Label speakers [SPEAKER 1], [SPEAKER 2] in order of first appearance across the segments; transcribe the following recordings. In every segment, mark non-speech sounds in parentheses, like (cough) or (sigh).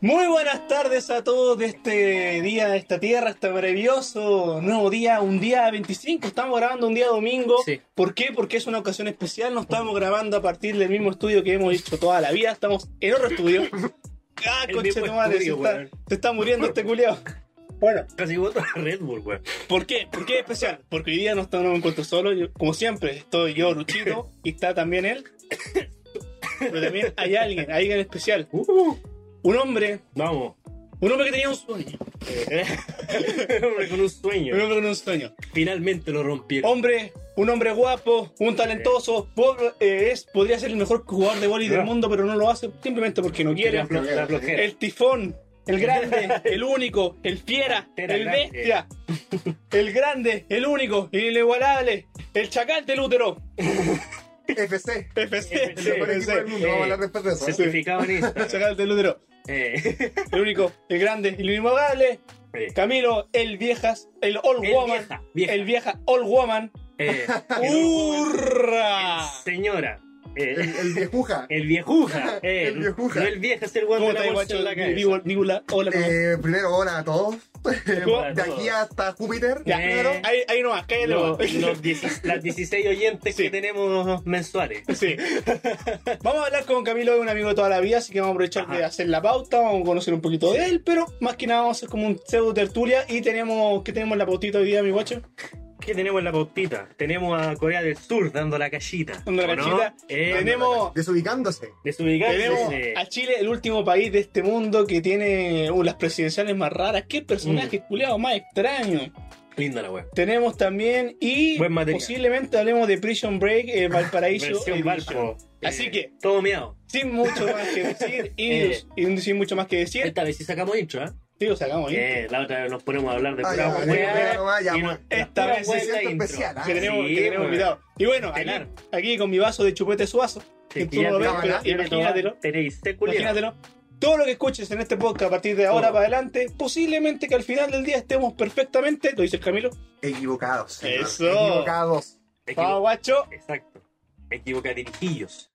[SPEAKER 1] Muy buenas tardes a todos de este día, de esta tierra, este maravilloso nuevo día, un día 25, estamos grabando un día domingo.
[SPEAKER 2] Sí.
[SPEAKER 1] ¿Por qué? Porque es una ocasión especial, no estamos grabando a partir del mismo estudio que hemos hecho toda la vida, estamos en otro estudio. (laughs) Ah,
[SPEAKER 2] El mismo
[SPEAKER 1] tu madre, se
[SPEAKER 2] estudio,
[SPEAKER 1] está,
[SPEAKER 2] weón.
[SPEAKER 1] se está muriendo este culiao. Bueno,
[SPEAKER 2] Casi voto a Red Bull, weón.
[SPEAKER 1] ¿por qué? ¿Por qué es especial? Porque hoy día no, estamos- no me encuentro solo, yo- como siempre, estoy yo, Luchito, y está también él. Pero también hay alguien, hay alguien especial.
[SPEAKER 2] Uh,
[SPEAKER 1] Un hombre,
[SPEAKER 2] vamos.
[SPEAKER 1] un hombre que tenía un sueño. (laughs)
[SPEAKER 2] Un hombre con un sueño.
[SPEAKER 1] Un hombre con un sueño.
[SPEAKER 2] Finalmente lo rompieron.
[SPEAKER 1] Hombre, un hombre guapo, un talentoso, eh, es, podría ser el mejor jugador de vóley del mundo, pero no lo hace simplemente porque no quiere.
[SPEAKER 2] La flo- la flojera.
[SPEAKER 1] El tifón, el grande, (laughs) el único, el fiera,
[SPEAKER 2] Era
[SPEAKER 1] el
[SPEAKER 2] grande.
[SPEAKER 1] bestia, el grande, el único, el inigualable, el chacal del útero. (laughs)
[SPEAKER 3] FC.
[SPEAKER 1] FC,
[SPEAKER 3] El mejor equipo del mundo.
[SPEAKER 2] Eh,
[SPEAKER 3] Vamos a hablar después de eso.
[SPEAKER 2] Certificado en
[SPEAKER 1] el
[SPEAKER 2] Instagram.
[SPEAKER 1] chacal del útero.
[SPEAKER 2] Eh,
[SPEAKER 1] El único, el grande, el inigualable.
[SPEAKER 2] eh,
[SPEAKER 1] Camilo, el viejas, el all
[SPEAKER 2] El
[SPEAKER 1] woman,
[SPEAKER 2] vieja, vieja.
[SPEAKER 1] el vieja all woman.
[SPEAKER 2] eh,
[SPEAKER 1] ¡Hurra!
[SPEAKER 2] señora. Eh,
[SPEAKER 3] El, el viejuja. (laughs)
[SPEAKER 2] el viejuja. (laughs) eh,
[SPEAKER 3] El viejuja.
[SPEAKER 2] No el vieja es el
[SPEAKER 1] ¿Cómo
[SPEAKER 2] de la bolsa en la cabeza.
[SPEAKER 1] Nicola, hola, ¿cómo
[SPEAKER 3] Eh, primero, hola a todos. (laughs) De aquí hasta Júpiter.
[SPEAKER 1] Ya,
[SPEAKER 2] Eh,
[SPEAKER 1] claro, ahí, ahí nomás, cállate
[SPEAKER 2] Los,
[SPEAKER 1] nomás.
[SPEAKER 2] los 16 las 16 oyentes
[SPEAKER 1] Sí.
[SPEAKER 2] que tenemos mensuales.
[SPEAKER 1] Sí. Vamos a hablar con Camilo, un amigo de toda la vida, así que vamos a aprovechar
[SPEAKER 2] Ajá.
[SPEAKER 1] de hacer la pauta, vamos a conocer un poquito de él, pero más que nada vamos a hacer como un pseudo tertulia y tenemos, ¿qué tenemos en la pautita hoy día, mi guacho?
[SPEAKER 2] ¿Qué tenemos en la pautita? Tenemos a Corea del Sur dando la callita.
[SPEAKER 1] Dando la cachita.
[SPEAKER 2] Eh,
[SPEAKER 1] Tenemos-
[SPEAKER 3] Desubicándose.
[SPEAKER 2] desubicándose.
[SPEAKER 1] Tenemos a Chile, el último país de este mundo que tiene uh, las presidenciales más raras. ¿Qué
[SPEAKER 2] Mm.
[SPEAKER 1] personaje culiado más extraño?
[SPEAKER 2] Linda la web.
[SPEAKER 1] Tenemos también, y
[SPEAKER 2] Buen
[SPEAKER 1] posiblemente hablemos de Prison Break, eh, (laughs) Valparaíso.
[SPEAKER 2] Valpo.
[SPEAKER 1] Así
[SPEAKER 2] Eh,
[SPEAKER 1] que-
[SPEAKER 2] Todo miado.
[SPEAKER 1] Sin mucho más que decir, y, (laughs)
[SPEAKER 2] Eh.
[SPEAKER 1] y sin mucho más que decir,
[SPEAKER 2] Esta vez sí sacamos intro, ¿eh?
[SPEAKER 1] Sí, ahí.
[SPEAKER 2] La otra vez nos ponemos a hablar de
[SPEAKER 3] Ah,
[SPEAKER 2] pura
[SPEAKER 3] ya,
[SPEAKER 2] hueá
[SPEAKER 1] Esta vez
[SPEAKER 2] intro.
[SPEAKER 3] especial, ¿ah?
[SPEAKER 1] que tenemos,
[SPEAKER 2] Sí,
[SPEAKER 1] que tenemos invitado. Y bueno, aquí, con mi vaso de chupete suazo, que
[SPEAKER 2] Sí,
[SPEAKER 1] tú no lo ves, pero imagínatelo,
[SPEAKER 2] Tenéis
[SPEAKER 1] imagínatelo. Todo lo que escuches en este podcast a partir de ahora para adelante, posiblemente que al final del día estemos perfectamente, lo dice el Camilo.
[SPEAKER 3] Equivocados. señor.
[SPEAKER 1] Eso.
[SPEAKER 3] Equivocados.
[SPEAKER 2] Equivo-
[SPEAKER 1] Vamos, guacho.
[SPEAKER 2] Exacto. Equivocadirijillos.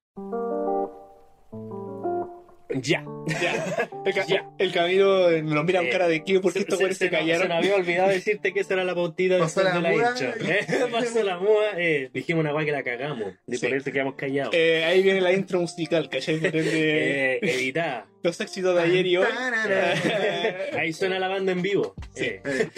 [SPEAKER 2] Ya.
[SPEAKER 1] Ya. (laughs) El, ca-
[SPEAKER 2] Ya.
[SPEAKER 1] el Camilo eh, nos mira con
[SPEAKER 2] Eh,
[SPEAKER 1] cara de ¿qué? ¿Por qué estos güeyes se
[SPEAKER 2] se
[SPEAKER 1] callaron?
[SPEAKER 2] nos había olvidado decirte que esa era la pautita
[SPEAKER 3] Pasó
[SPEAKER 2] después
[SPEAKER 3] la
[SPEAKER 2] de la intro. Eh, Pasó la muda. Eh, dijimos una guay que la cagamos. Y
[SPEAKER 1] Sí.
[SPEAKER 2] por eso quedamos callados.
[SPEAKER 1] Eh, ahí viene la intro musical, ¿cachai? Que (laughs)
[SPEAKER 2] Eh, editada.
[SPEAKER 1] Los éxitos de ayer y hoy.
[SPEAKER 2] Ahí suena la banda en vivo.
[SPEAKER 1] Sí.
[SPEAKER 2] Eh,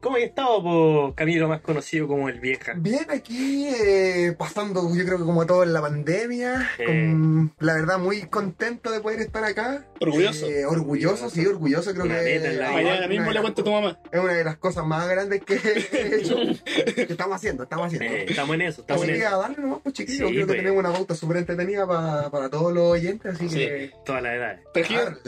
[SPEAKER 2] ¿Cómo has estado, po, Camilo, más conocido como el vieja?
[SPEAKER 3] Bien, aquí eh, pasando, yo creo que como todo en la pandemia,
[SPEAKER 2] Eh.
[SPEAKER 3] con, la verdad muy contento de poder estar acá.
[SPEAKER 1] Orgulloso.
[SPEAKER 3] Eh, orgulloso, sí, orgulloso, creo
[SPEAKER 2] Una
[SPEAKER 3] que
[SPEAKER 2] meta en la.
[SPEAKER 1] Mañana mismo le cuento a tu mamá.
[SPEAKER 3] es una de las cosas más grandes que he (laughs) hecho, que estamos haciendo, estamos haciendo.
[SPEAKER 2] Eh, estamos en eso, estamos
[SPEAKER 3] Así
[SPEAKER 2] en
[SPEAKER 3] que
[SPEAKER 2] eso.
[SPEAKER 3] a darle nomás, pues chiquillos,
[SPEAKER 2] Sí,
[SPEAKER 3] creo
[SPEAKER 2] pues.
[SPEAKER 3] que tenemos una pauta súper entretenida pa- para todos los oyentes, así
[SPEAKER 2] Sí,
[SPEAKER 3] que...
[SPEAKER 2] todas las edades.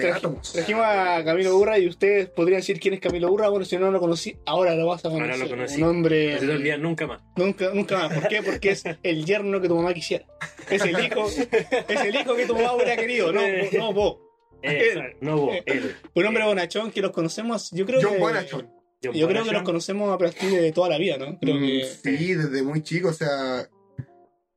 [SPEAKER 1] Trajimos, a Camilo Urra y ustedes podrían decir quién es Camilo Urra. Bueno, si no lo conocí, ahora lo vas a conocer.
[SPEAKER 2] Ahora lo conocí.
[SPEAKER 1] Un hombre.
[SPEAKER 2] No se te olvida nunca más.
[SPEAKER 1] Nunca, nunca más. ¿Por qué? Porque es el yerno que tu mamá quisiera. Es el hijo, es el hijo que tu mamá hubiera querido. No, vos- no vos.
[SPEAKER 2] Eh,
[SPEAKER 1] Él.
[SPEAKER 2] no vos, él.
[SPEAKER 1] Un hombre bonachón que los conocemos. Yo creo
[SPEAKER 3] John
[SPEAKER 1] que. Yo creo que los conocemos a partir de toda la vida, ¿no? Creo
[SPEAKER 3] Mm,
[SPEAKER 1] que.
[SPEAKER 3] Sí, desde muy chico, o sea...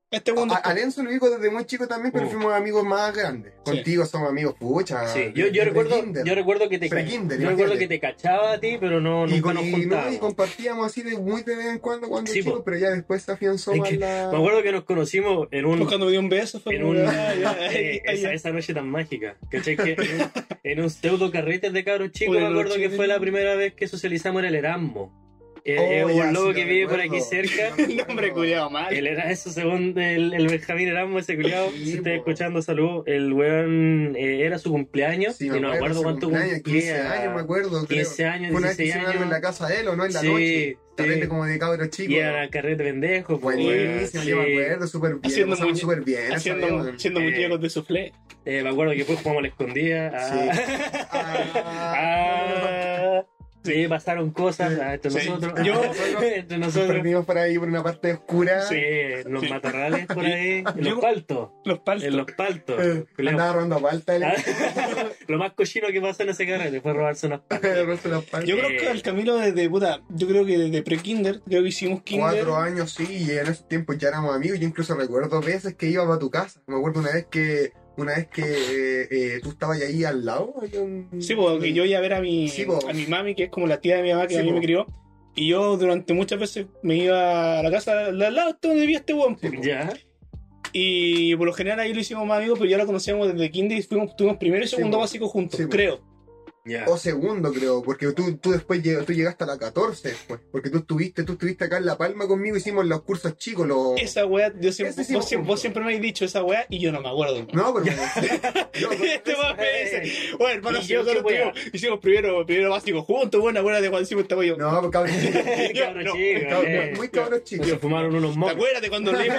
[SPEAKER 1] Este mundo.
[SPEAKER 3] A, a Lenzo lo ubico desde muy chico también, pero
[SPEAKER 2] Uh.
[SPEAKER 3] fuimos amigos más grandes.
[SPEAKER 1] Sí.
[SPEAKER 3] Contigo somos amigos, pucha.
[SPEAKER 2] Sí, yo, yo recuerdo, yo recuerdo que te
[SPEAKER 3] Pre-kinder,
[SPEAKER 2] yo recuerdo que te cachaba a ti, pero no
[SPEAKER 3] y,
[SPEAKER 2] nunca
[SPEAKER 3] con-
[SPEAKER 2] nos
[SPEAKER 3] y, no,
[SPEAKER 2] juntábamos.
[SPEAKER 3] y compartíamos así de muy de vez en cuando cuando
[SPEAKER 2] Sí,
[SPEAKER 3] chicos, pero ya después se afianzó
[SPEAKER 2] Es
[SPEAKER 3] más
[SPEAKER 2] que
[SPEAKER 3] la...
[SPEAKER 2] Me acuerdo que nos conocimos en un
[SPEAKER 1] Cuando me dio un beso fue
[SPEAKER 2] en un
[SPEAKER 1] ah, ya, (laughs)
[SPEAKER 2] eh, esa, esa noche tan mágica. ¿Cachai? Que en, un- (laughs) en un pseudo carrete de cabros chicos me acuerdo que
[SPEAKER 1] de-
[SPEAKER 2] fue la primera vez que socializamos en el Erasmo. Eh,
[SPEAKER 3] Oh,
[SPEAKER 2] es
[SPEAKER 3] ya,
[SPEAKER 2] un loco
[SPEAKER 3] sí,
[SPEAKER 2] que vive por aquí cerca. (laughs)
[SPEAKER 1] El nombre cuidado mal.
[SPEAKER 2] El era eso según el, el Benjamín Erasmo, ese culiado.
[SPEAKER 3] Sí,
[SPEAKER 2] si está
[SPEAKER 3] po.
[SPEAKER 2] escuchando, salud. El weón eh, era su cumpleaños.
[SPEAKER 3] Sí,
[SPEAKER 2] y no me acuerdo cuánto
[SPEAKER 3] cumpleaños, 15
[SPEAKER 2] cumplía.
[SPEAKER 3] años, me acuerdo.
[SPEAKER 2] 15
[SPEAKER 3] creo.
[SPEAKER 2] años,
[SPEAKER 3] una vez que
[SPEAKER 2] 16
[SPEAKER 3] hicieron algo
[SPEAKER 2] años.
[SPEAKER 3] en la casa de él, ¿o no? En la
[SPEAKER 2] Sí,
[SPEAKER 3] noche. Carrete
[SPEAKER 2] sí.
[SPEAKER 3] como de cabros chicos.
[SPEAKER 2] Y era carrete pendejo. pues,
[SPEAKER 3] Buenísimo, yo me
[SPEAKER 2] Sí.
[SPEAKER 3] acuerdo, súper bien.
[SPEAKER 1] Haciendo
[SPEAKER 3] súper bien.
[SPEAKER 1] Haciendo,
[SPEAKER 3] vez,
[SPEAKER 1] haciendo
[SPEAKER 2] Eh,
[SPEAKER 1] muñecos de soufflé.
[SPEAKER 2] Eh, me acuerdo que después jugamos a la escondida. Ah. (laughs) Sí, pasaron cosas entre
[SPEAKER 1] Sí.
[SPEAKER 2] nosotros.
[SPEAKER 1] Yo- (laughs)
[SPEAKER 2] entre
[SPEAKER 3] Nos
[SPEAKER 2] nosotros.
[SPEAKER 3] perdimos por ahí por una parte oscura.
[SPEAKER 2] Sí, los
[SPEAKER 1] Sí.
[SPEAKER 2] matorrales por ahí. En los paltos.
[SPEAKER 1] Los paltos.
[SPEAKER 2] En los paltos.
[SPEAKER 3] Eh. Andaba robando palta. (laughs)
[SPEAKER 2] Lo más cochino que pasó en ese carrete fue robarse unas (laughs) paltas.
[SPEAKER 1] Yo creo que el Camilo desde puta, yo creo que desde pre-kinder, creo que hicimos kinder.
[SPEAKER 3] Cuatro años, sí, y en ese tiempo ya éramos amigos. Yo incluso recuerdo veces que iba para tu casa. Me acuerdo una vez que una vez que eh, eh, tú estabas ahí al lado.
[SPEAKER 1] Sí, porque yo iba a ver a mi,
[SPEAKER 3] Sí,
[SPEAKER 1] a mi mami, que es como la tía de mi mamá que
[SPEAKER 3] Sí,
[SPEAKER 1] a mí
[SPEAKER 3] po.
[SPEAKER 1] me crió. Y yo durante muchas veces me iba a la casa de al lado donde vivía este weón.
[SPEAKER 3] Sí.
[SPEAKER 2] Ya.
[SPEAKER 1] Y por lo general ahí lo hicimos más amigos, pero ya lo conocíamos desde kinder y fuimos, tuvimos primero y segundo
[SPEAKER 3] po.
[SPEAKER 1] básico juntos,
[SPEAKER 3] Sí, po.
[SPEAKER 1] creo.
[SPEAKER 3] O segundo, creo, porque tú, tú después lleg- tú llegaste a la 14 después. Porque tú estuviste, tú estuviste acá en La Palma conmigo, hicimos los cursos chicos, los.
[SPEAKER 1] Esa weá, yo siempre, vos, siempre, vos
[SPEAKER 3] juntos.
[SPEAKER 1] siempre me habéis dicho esa weá y yo no me acuerdo.
[SPEAKER 3] No, pero. (laughs) (laughs) no,
[SPEAKER 1] este weón me dice, bueno, hermano,
[SPEAKER 2] ¿Y
[SPEAKER 1] si
[SPEAKER 2] yo
[SPEAKER 1] tuvimos- hicimos primero, primero básico juntos, bueno, acuérdate cuando hicimos esta weá. Yo,
[SPEAKER 3] no, pues, cabrón. (laughs)
[SPEAKER 1] Yo,
[SPEAKER 2] Cabros
[SPEAKER 1] no,
[SPEAKER 2] chicos,
[SPEAKER 3] cabrón,
[SPEAKER 2] eh.
[SPEAKER 3] muy cabros
[SPEAKER 2] Se
[SPEAKER 3] chicos.
[SPEAKER 2] fumaron unos
[SPEAKER 1] ¿Te
[SPEAKER 2] mocos.
[SPEAKER 1] acuérdate cuando leímos?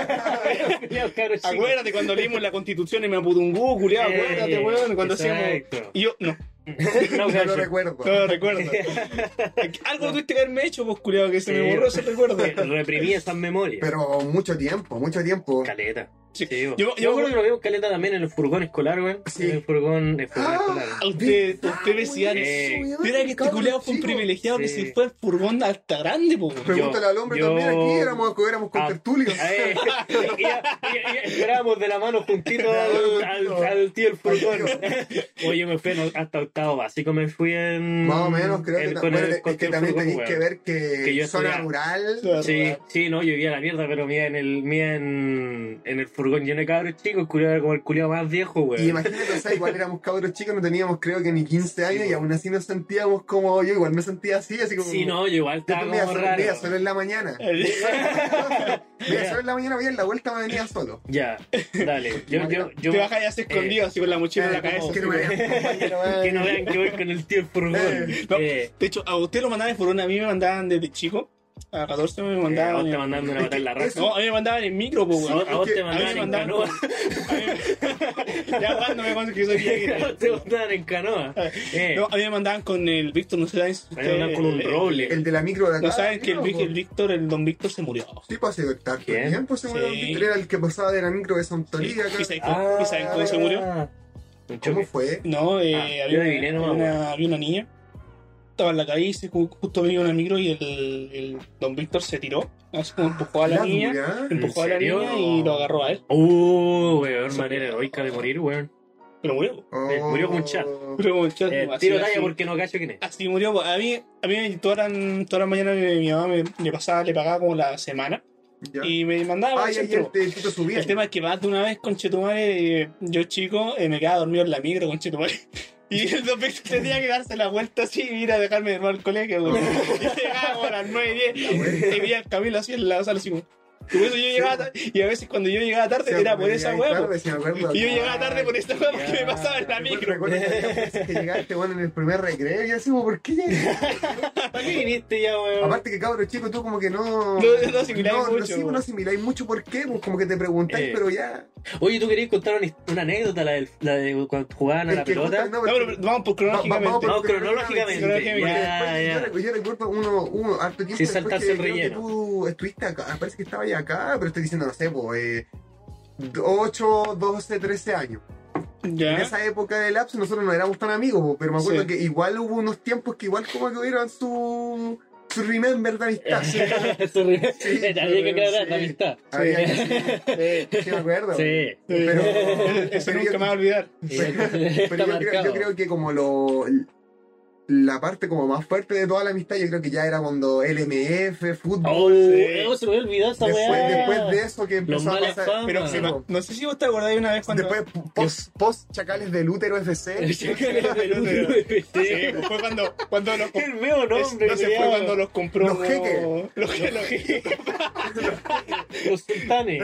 [SPEAKER 1] Acuérdate cuando leímos la constitución y me aputungú, culiado, acuérdate, weón, cuando hacíamos. Y yo, no, (laughs)
[SPEAKER 2] No, (laughs)
[SPEAKER 3] No lo recuerdo.
[SPEAKER 1] no lo recuerdo. (laughs) Algo tuviste que haberme hecho, pues, culiado, que se me borró ese recuerdo.
[SPEAKER 2] Reprimí esas memorias.
[SPEAKER 3] Pero mucho tiempo, mucho tiempo.
[SPEAKER 2] Caleta.
[SPEAKER 1] Sí.
[SPEAKER 2] Sí.
[SPEAKER 1] Yo-
[SPEAKER 2] yo,
[SPEAKER 1] yo-
[SPEAKER 2] me acuerdo que lo vimos caleta también en el furgón escolar, weón.
[SPEAKER 3] Sí.
[SPEAKER 2] En el furgón, el furgón
[SPEAKER 3] Ah,
[SPEAKER 2] escolar.
[SPEAKER 1] A usted, usted decía,
[SPEAKER 2] Eh,
[SPEAKER 1] mira que este culiado fue un privilegiado que se fue al furgón hasta grande, weón.
[SPEAKER 3] Pregúntale al hombre
[SPEAKER 2] yo-
[SPEAKER 3] también aquí, éramos, éramos con
[SPEAKER 2] Ah,
[SPEAKER 3] tertulio. (laughs)
[SPEAKER 2] Eh, Esperábamos de la mano juntitos al, al, al tío el furgón. (laughs) Oye, me fui hasta octavo básico, me fui en.
[SPEAKER 3] Más o menos, creo que,
[SPEAKER 2] con
[SPEAKER 3] bueno,
[SPEAKER 2] el-
[SPEAKER 3] es
[SPEAKER 2] con
[SPEAKER 3] que
[SPEAKER 2] el
[SPEAKER 3] también
[SPEAKER 2] furgón,
[SPEAKER 3] tenéis que ver que,
[SPEAKER 2] Que yo
[SPEAKER 3] zona rural.
[SPEAKER 2] Sí, sí, no, yo vivía la mierda, pero mía en el, mía en, en el furgón lleno de cabros chicos, el culiao era como el culiado más viejo, güey.
[SPEAKER 3] Y imagínate, o sea, igual éramos cabros chicos, no teníamos creo que ni 15 años y aún así nos sentíamos como yo, igual me sentía así, así como.
[SPEAKER 2] Sí, no, yo igual estaba como
[SPEAKER 3] solo,
[SPEAKER 2] raro.
[SPEAKER 3] solo en la mañana. Me iba solo en la mañana, voy en la vuelta me venía solo.
[SPEAKER 2] Ya, dale. (laughs) Yo, yo, yo,
[SPEAKER 1] Te bajas ya se escondido, así con la mochila en la
[SPEAKER 3] Eh,
[SPEAKER 1] cabeza.
[SPEAKER 3] que no me vean, (laughs) eh.
[SPEAKER 2] que no vean que voy con el tío el furgón.
[SPEAKER 1] No,
[SPEAKER 2] Eh,
[SPEAKER 1] De hecho, a usted lo mandaban en furgón, a mí me mandaban desde chico. A 14 me
[SPEAKER 2] a
[SPEAKER 1] mandaban.
[SPEAKER 2] vos te
[SPEAKER 1] en-
[SPEAKER 2] mandaron a matar la raza.
[SPEAKER 1] No, a mí me mandaban en micro, pues,
[SPEAKER 2] A
[SPEAKER 1] weón.
[SPEAKER 2] a vos te
[SPEAKER 1] A
[SPEAKER 2] mandaban
[SPEAKER 1] me
[SPEAKER 2] en
[SPEAKER 1] mandaban.
[SPEAKER 2] canoa.
[SPEAKER 1] a (laughs) ya cuando me cuando que soy (laughs)
[SPEAKER 2] A vos te mandaban en canoa. Eh,
[SPEAKER 1] No, a mí me mandaban con el Víctor, no sé si
[SPEAKER 2] a mí me mandaban con un
[SPEAKER 1] el-
[SPEAKER 2] roble.
[SPEAKER 3] El de la micro de acá.
[SPEAKER 1] No saben que el, el Víctor, el don Víctor se murió.
[SPEAKER 3] Sí, pues hace tanto
[SPEAKER 2] ¿Quién?
[SPEAKER 3] tiempo se murió.
[SPEAKER 1] Sí.
[SPEAKER 3] Víctor, Era el que pasaba de la micro de Santoría
[SPEAKER 1] Sí,
[SPEAKER 3] acá.
[SPEAKER 1] y se- ¿Y saben cómo se murió?
[SPEAKER 2] Un
[SPEAKER 3] ¿Cómo fue?
[SPEAKER 1] No, eh,
[SPEAKER 2] Ah,
[SPEAKER 1] una, una, había una niña. Estaba en la calle y justo venía una micro y el, el don Víctor se tiró. Así como empujó a la,
[SPEAKER 3] La
[SPEAKER 1] niña.
[SPEAKER 3] dura.
[SPEAKER 1] Empujó a
[SPEAKER 2] ¿En
[SPEAKER 1] la
[SPEAKER 2] serio?
[SPEAKER 1] niña y lo agarró a él.
[SPEAKER 2] Uh, weón, manera heroica de morir, weón.
[SPEAKER 1] Pero murió. po.
[SPEAKER 2] Eh, murió como un chat.
[SPEAKER 1] Pero como el chat,
[SPEAKER 2] Eh,
[SPEAKER 1] así,
[SPEAKER 2] tiro
[SPEAKER 1] así.
[SPEAKER 2] talla porque no cacho quién es.
[SPEAKER 1] Así murió. A mí, a mí todas las todas las mañanas mi, mi mamá me, pasaba, le pagaba como la semana.
[SPEAKER 3] Ya.
[SPEAKER 1] Y me mandaba. Al
[SPEAKER 3] ay,
[SPEAKER 1] centro.
[SPEAKER 3] el,
[SPEAKER 1] tema es que más de una vez con Chetumare, yo chico, eh, me quedaba dormido en la micro con Chetumare. (laughs) Y el Víctor (laughs) tenía que darse la vuelta así y ir a dejarme de nuevo al colegio. güey. (laughs) Y llegaba a las 9 y 10 y veía el Camilo así en la sala así como. Y por eso yo llegaba y a veces cuando yo llegaba tarde era por esa hueá.
[SPEAKER 3] acuerdo.
[SPEAKER 1] Y yo llegaba tarde por esa hueá porque me pasaba en la
[SPEAKER 3] Recuerdo-
[SPEAKER 1] micro.
[SPEAKER 3] Recuerdo que llegaste bueno, en el primer recreo y así, ¿por qué llegaste? (laughs)
[SPEAKER 2] ¿Para qué viniste ya, weón?
[SPEAKER 3] Aparte que cabro chico, tú como que no...
[SPEAKER 1] No- no asimiláis
[SPEAKER 3] no,
[SPEAKER 1] mucho,
[SPEAKER 3] No, sí, no asimiláis mucho, ¿por qué? Pues como que te preguntáis,
[SPEAKER 2] Eh.
[SPEAKER 3] pero ya...
[SPEAKER 2] Oye, ¿tú querías contar una, una anécdota, la, del- la de cuando jugaban a la pelota?
[SPEAKER 3] no,
[SPEAKER 1] No, pero vamos por cronológicamente.
[SPEAKER 3] Va- va-
[SPEAKER 2] No,
[SPEAKER 3] vamos
[SPEAKER 2] cronológicamente.
[SPEAKER 1] Cronológicamente.
[SPEAKER 3] Porque
[SPEAKER 2] Ya,
[SPEAKER 3] después,
[SPEAKER 2] ya.
[SPEAKER 3] Yo, recu- yo recuerdo uno, uno harto tiempo
[SPEAKER 2] Sin saltarse el relleno.
[SPEAKER 3] tú estuviste acá, parece que estaba acá, pero estoy diciendo, no sé, pues, eh, 8, 12, 13 años. En
[SPEAKER 1] Ya.
[SPEAKER 3] esa época de lapso nosotros no éramos tan amigos, po, pero me acuerdo
[SPEAKER 1] Sí.
[SPEAKER 3] que igual hubo unos tiempos que igual como que hubieran su, su remember de amistad. (laughs) (laughs) Sí,
[SPEAKER 2] Había que aclarar
[SPEAKER 3] sí.
[SPEAKER 2] la amistad.
[SPEAKER 3] Había que- sí, sí me acuerdo.
[SPEAKER 2] Sí.
[SPEAKER 3] Pero,
[SPEAKER 1] Eso
[SPEAKER 3] pero
[SPEAKER 1] nunca
[SPEAKER 3] yo-
[SPEAKER 1] me va a olvidar.
[SPEAKER 3] pero
[SPEAKER 2] Está
[SPEAKER 3] yo, creo, yo creo que como lo la parte como más fuerte de toda la amistad, yo creo que ya era cuando LMF, fútbol.
[SPEAKER 2] Oh,
[SPEAKER 1] Sí.
[SPEAKER 2] oh, se me había olvidado esa
[SPEAKER 3] después,
[SPEAKER 2] weá.
[SPEAKER 3] después de eso que
[SPEAKER 2] Los
[SPEAKER 3] empezó a pasar.
[SPEAKER 2] fama.
[SPEAKER 1] Pero se no sé si vos te acordáis una vez cuando.
[SPEAKER 3] Después, post, post Chacales del Útero FC. (laughs)
[SPEAKER 1] Sí, pues fue cuando, cuando los
[SPEAKER 2] El nombre,
[SPEAKER 1] no sé, fue cuando los compró.
[SPEAKER 3] Los jeques.
[SPEAKER 1] Los je- los jeques.
[SPEAKER 2] Los sultanes.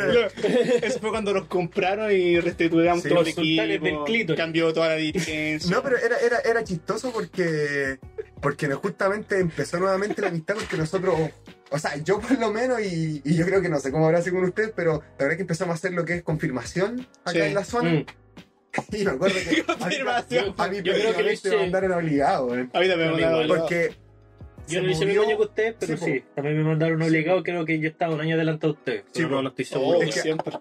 [SPEAKER 1] Eso fue cuando los compraron y restituíamos
[SPEAKER 3] Sí,
[SPEAKER 1] todo el
[SPEAKER 2] los sultanes
[SPEAKER 1] equipo.
[SPEAKER 2] del.
[SPEAKER 1] Cambió toda la dirigencia.
[SPEAKER 3] No, pero era, era, era chistoso porque, porque no- justamente empezó nuevamente la amistad porque nosotros, o sea, yo por lo menos, y, y yo creo que no sé cómo habrá sido con ustedes, pero la verdad es que empezamos a hacer lo que es confirmación acá
[SPEAKER 1] Sí.
[SPEAKER 3] en la zona.
[SPEAKER 2] Mm. (laughs)
[SPEAKER 3] Y me acuerdo que a mí- (laughs) a mí
[SPEAKER 2] Yo creo que
[SPEAKER 3] me mandaron obligado,
[SPEAKER 1] A mí también me mandaron
[SPEAKER 2] igual.
[SPEAKER 3] porque
[SPEAKER 2] Yo
[SPEAKER 3] se
[SPEAKER 2] no hice el mismo año que ustedes, pero
[SPEAKER 3] Sí,
[SPEAKER 2] sí, también me mandaron
[SPEAKER 3] Sí,
[SPEAKER 2] obligado,
[SPEAKER 3] po.
[SPEAKER 2] creo que yo estaba un año adelante a ustedes.
[SPEAKER 3] Sí,
[SPEAKER 2] no, no estoy
[SPEAKER 1] Oh,
[SPEAKER 2] seguro.
[SPEAKER 3] Es que-
[SPEAKER 1] adelantado.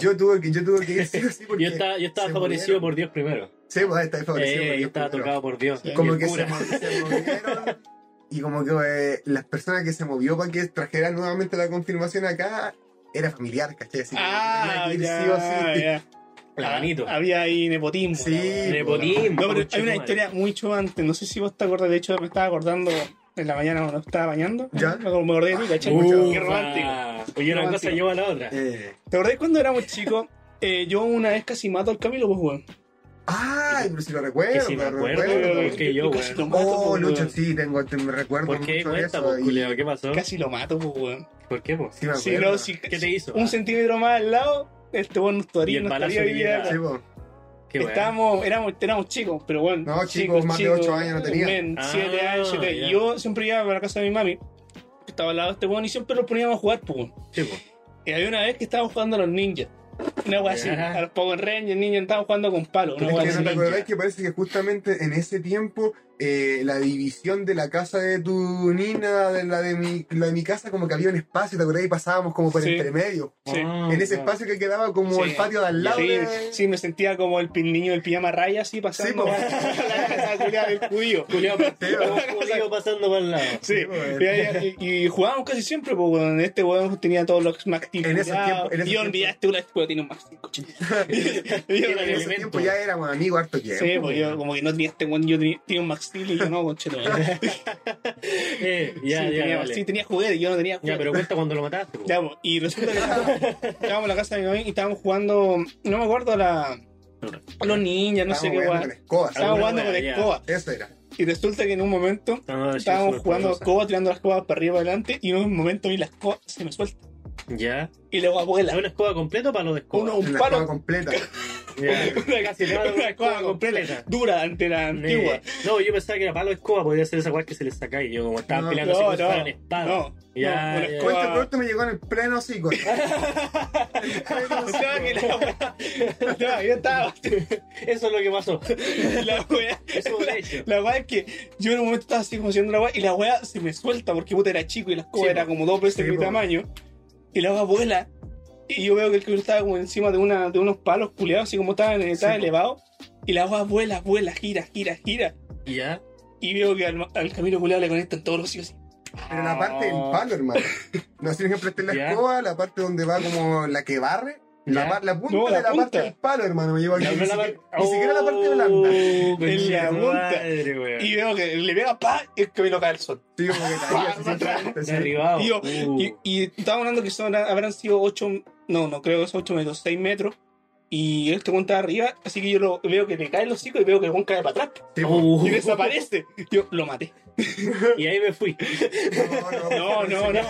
[SPEAKER 3] yo tuve que, yo tuve que ir sí sí (laughs) porque
[SPEAKER 2] Yo estaba, yo estaba favorecido por Dios primero.
[SPEAKER 3] Sí, pues está favorecido
[SPEAKER 2] Eh,
[SPEAKER 3] por
[SPEAKER 2] yo
[SPEAKER 3] Dios
[SPEAKER 2] estaba
[SPEAKER 3] primero.
[SPEAKER 2] tocado por Dios.
[SPEAKER 1] Sí.
[SPEAKER 3] Como que se, movieron (laughs) y como que eh, las personas que se movió para que trajeran nuevamente la confirmación acá era familiar, ¿cachai? Así que
[SPEAKER 1] Ah,
[SPEAKER 3] tenía que ir
[SPEAKER 1] ya,
[SPEAKER 3] sí o sí.
[SPEAKER 1] ya. (laughs) Ah. Había ahí nepotismo.
[SPEAKER 3] Sí.
[SPEAKER 2] Nepotismo.
[SPEAKER 1] No, pero hay una historia muy chocante. No sé si vos te acuerdas. De hecho, me estaba acordando en la mañana cuando estaba bañando.
[SPEAKER 3] Ya.
[SPEAKER 1] Me acordé de ti, ¿cachai?
[SPEAKER 3] Uh,
[SPEAKER 1] Qué romántico.
[SPEAKER 2] Oye, una
[SPEAKER 1] Romántico.
[SPEAKER 2] cosa lleva a la otra.
[SPEAKER 3] Eh.
[SPEAKER 1] ¿Te acordás cuando éramos chicos? (laughs) Eh, yo una vez casi mato al Camilo, pues, weón.
[SPEAKER 3] Ay, pero si lo
[SPEAKER 2] Que
[SPEAKER 3] recuerdo,
[SPEAKER 2] si me
[SPEAKER 3] recuerdo.
[SPEAKER 2] weón. que yo,
[SPEAKER 1] casi lo mato,
[SPEAKER 3] Oh,
[SPEAKER 1] pues,
[SPEAKER 3] Lucho, sí, tengo, te, me recuerdo
[SPEAKER 2] ¿Por qué?
[SPEAKER 3] mucho
[SPEAKER 2] Cuenta,
[SPEAKER 3] eso.
[SPEAKER 2] pues,
[SPEAKER 3] y-
[SPEAKER 2] ¿qué pasó?
[SPEAKER 1] Casi lo mato, pues, weón.
[SPEAKER 2] ¿Por qué, po?
[SPEAKER 3] Sí, me
[SPEAKER 1] Si no, si,
[SPEAKER 2] ¿Qué te hizo?
[SPEAKER 1] un centímetro más al lado, este weón no
[SPEAKER 2] Y
[SPEAKER 1] estaría,
[SPEAKER 2] el
[SPEAKER 1] no estaría acá.
[SPEAKER 3] Sí, po.
[SPEAKER 2] Qué weón.
[SPEAKER 1] Estábamos, éramos, éramos chicos, pero bueno.
[SPEAKER 3] No, chicos, más de ocho años no tenía.
[SPEAKER 1] Men,
[SPEAKER 2] Ah,
[SPEAKER 1] siete años, siete años.
[SPEAKER 2] ya.
[SPEAKER 1] Y yo siempre iba a la casa de mi mami, que estaba al lado de este weón, y siempre lo poníamos a jugar, pues.
[SPEAKER 2] Sí, po.
[SPEAKER 1] Y había una vez que estábamos jugando a los ninjas. Una wea así, a los Power Rangers, ninjas, estábamos jugando con palos. Una wea así.
[SPEAKER 3] que parece que justamente en ese tiempo eh, la división de la casa de tu nina, de la de mi, la de mi casa, como que había un espacio, ¿te acordás? Y pasábamos como por
[SPEAKER 1] Sí.
[SPEAKER 3] entre medio.
[SPEAKER 1] Sí.
[SPEAKER 2] Ah,
[SPEAKER 3] en ese
[SPEAKER 2] ya.
[SPEAKER 3] espacio que quedaba como
[SPEAKER 1] Sí.
[SPEAKER 3] el patio de al lado.
[SPEAKER 1] Sí,
[SPEAKER 3] de-
[SPEAKER 1] sí, me sentía como el pin- niño del pijama raya así pasando
[SPEAKER 3] Sí,
[SPEAKER 1] a
[SPEAKER 3] po. (laughs)
[SPEAKER 1] la casa culiada del judío. (laughs)
[SPEAKER 2] Como culiao pasando por el lado.
[SPEAKER 1] Sí,
[SPEAKER 3] Sí, po,
[SPEAKER 1] y, y- y jugábamos casi siempre, porque weón, este weón tenía todos los Steel.
[SPEAKER 3] En esos tiempos- en esos
[SPEAKER 1] yo olvidé, este este weón tiene un yo-
[SPEAKER 2] Era (laughs)
[SPEAKER 3] En
[SPEAKER 2] el
[SPEAKER 3] ese tiempo ya éramos amigos harto tiempo.
[SPEAKER 1] Sí, pues yo como que no tenía este weón, yo tenía, tenía un Max Steel y yo no, conche, no. (laughs) (laughs)
[SPEAKER 2] Eh, ya,
[SPEAKER 1] sí,
[SPEAKER 2] ya,
[SPEAKER 1] tenía,
[SPEAKER 2] dale.
[SPEAKER 1] sí, tenía juguete, yo no tenía
[SPEAKER 2] Ya,
[SPEAKER 1] juguete.
[SPEAKER 2] pero cuenta cuando lo mataste.
[SPEAKER 1] Ya, pues, y resulta que (laughs) estábamos en la casa de mi mamá y estábamos jugando, no me acuerdo, la, los ninjas, no sé qué
[SPEAKER 3] con escobas.
[SPEAKER 1] Estábamos jugando con
[SPEAKER 2] wea, ya.
[SPEAKER 1] escoba.
[SPEAKER 3] Eso era.
[SPEAKER 1] Y resulta que en un momento
[SPEAKER 2] No, sí,
[SPEAKER 1] estábamos
[SPEAKER 2] súper
[SPEAKER 1] jugando escoba, tirando las escobas para arriba y para adelante, y en un momento vi la escoba, se me suelta.
[SPEAKER 2] Ya.
[SPEAKER 1] Y luego
[SPEAKER 2] ¿Es
[SPEAKER 1] abuela.
[SPEAKER 2] una escoba completa o palo de escoba?
[SPEAKER 1] Uno, un
[SPEAKER 3] Una
[SPEAKER 1] palo.
[SPEAKER 3] escoba completa.
[SPEAKER 1] Una, una escoba completa, dura ante la antigua.
[SPEAKER 2] No, yo pensaba que era palo de escoba, podía ser esa weá que se les saca y yo como estaban
[SPEAKER 3] No,
[SPEAKER 2] peleando
[SPEAKER 1] no, no,
[SPEAKER 2] espadas.
[SPEAKER 1] no,
[SPEAKER 2] Ya,
[SPEAKER 1] no, escoba-
[SPEAKER 3] Este producto me llegó en el pleno hocico.
[SPEAKER 1] O sea que la wea- No, yo estaba.
[SPEAKER 2] Eso es lo que pasó.
[SPEAKER 1] La wea.
[SPEAKER 2] Eso hecho.
[SPEAKER 1] La wea es que yo en un momento estaba así como haciendo la wea y la wea se me suelta porque puta era chico y la escoba
[SPEAKER 2] Sí,
[SPEAKER 1] era como dos veces
[SPEAKER 3] Sí,
[SPEAKER 1] mi tamaño. Y la wea vuela. Y yo veo que el cabello estaba como encima de, una, de unos palos culeados, así como estaba, estaba
[SPEAKER 3] Sí,
[SPEAKER 1] elevado. Y la wea vuela, vuela, gira, gira, gira.
[SPEAKER 2] Y ya.
[SPEAKER 1] Y veo que al, al camino culeado le conectan todos los hijos así.
[SPEAKER 3] Pero la parte del palo, hermano. (laughs) No sé, por ejemplo, esta es la
[SPEAKER 2] Ya.
[SPEAKER 3] escoba, la parte donde va como la que barre. La, par- la punta
[SPEAKER 1] No, la
[SPEAKER 3] de la
[SPEAKER 1] punta.
[SPEAKER 3] parte del palo, hermano, me llevo aquí. Ni, siquiera,
[SPEAKER 2] par-
[SPEAKER 3] ni siquiera la parte blanda.
[SPEAKER 2] Oh, (laughs)
[SPEAKER 1] En la punta.
[SPEAKER 2] madre.
[SPEAKER 1] Y veo que le pega pa y el camino cae al sol.
[SPEAKER 3] Sí, como que caía sí.
[SPEAKER 2] Derribado.
[SPEAKER 1] Y, yo-
[SPEAKER 2] Uh.
[SPEAKER 1] y, y estábamos hablando que son, habrán sido 8, no, no creo que son 8 metros, 6 metros. Y este weón está arriba, así que yo lo, veo que le cae el hocico y veo que el weón cae para atrás.
[SPEAKER 3] Sí, po.
[SPEAKER 2] Uh.
[SPEAKER 1] Y desaparece. Yo lo maté. (laughs)
[SPEAKER 2] Y ahí me fui.
[SPEAKER 1] No, no, no.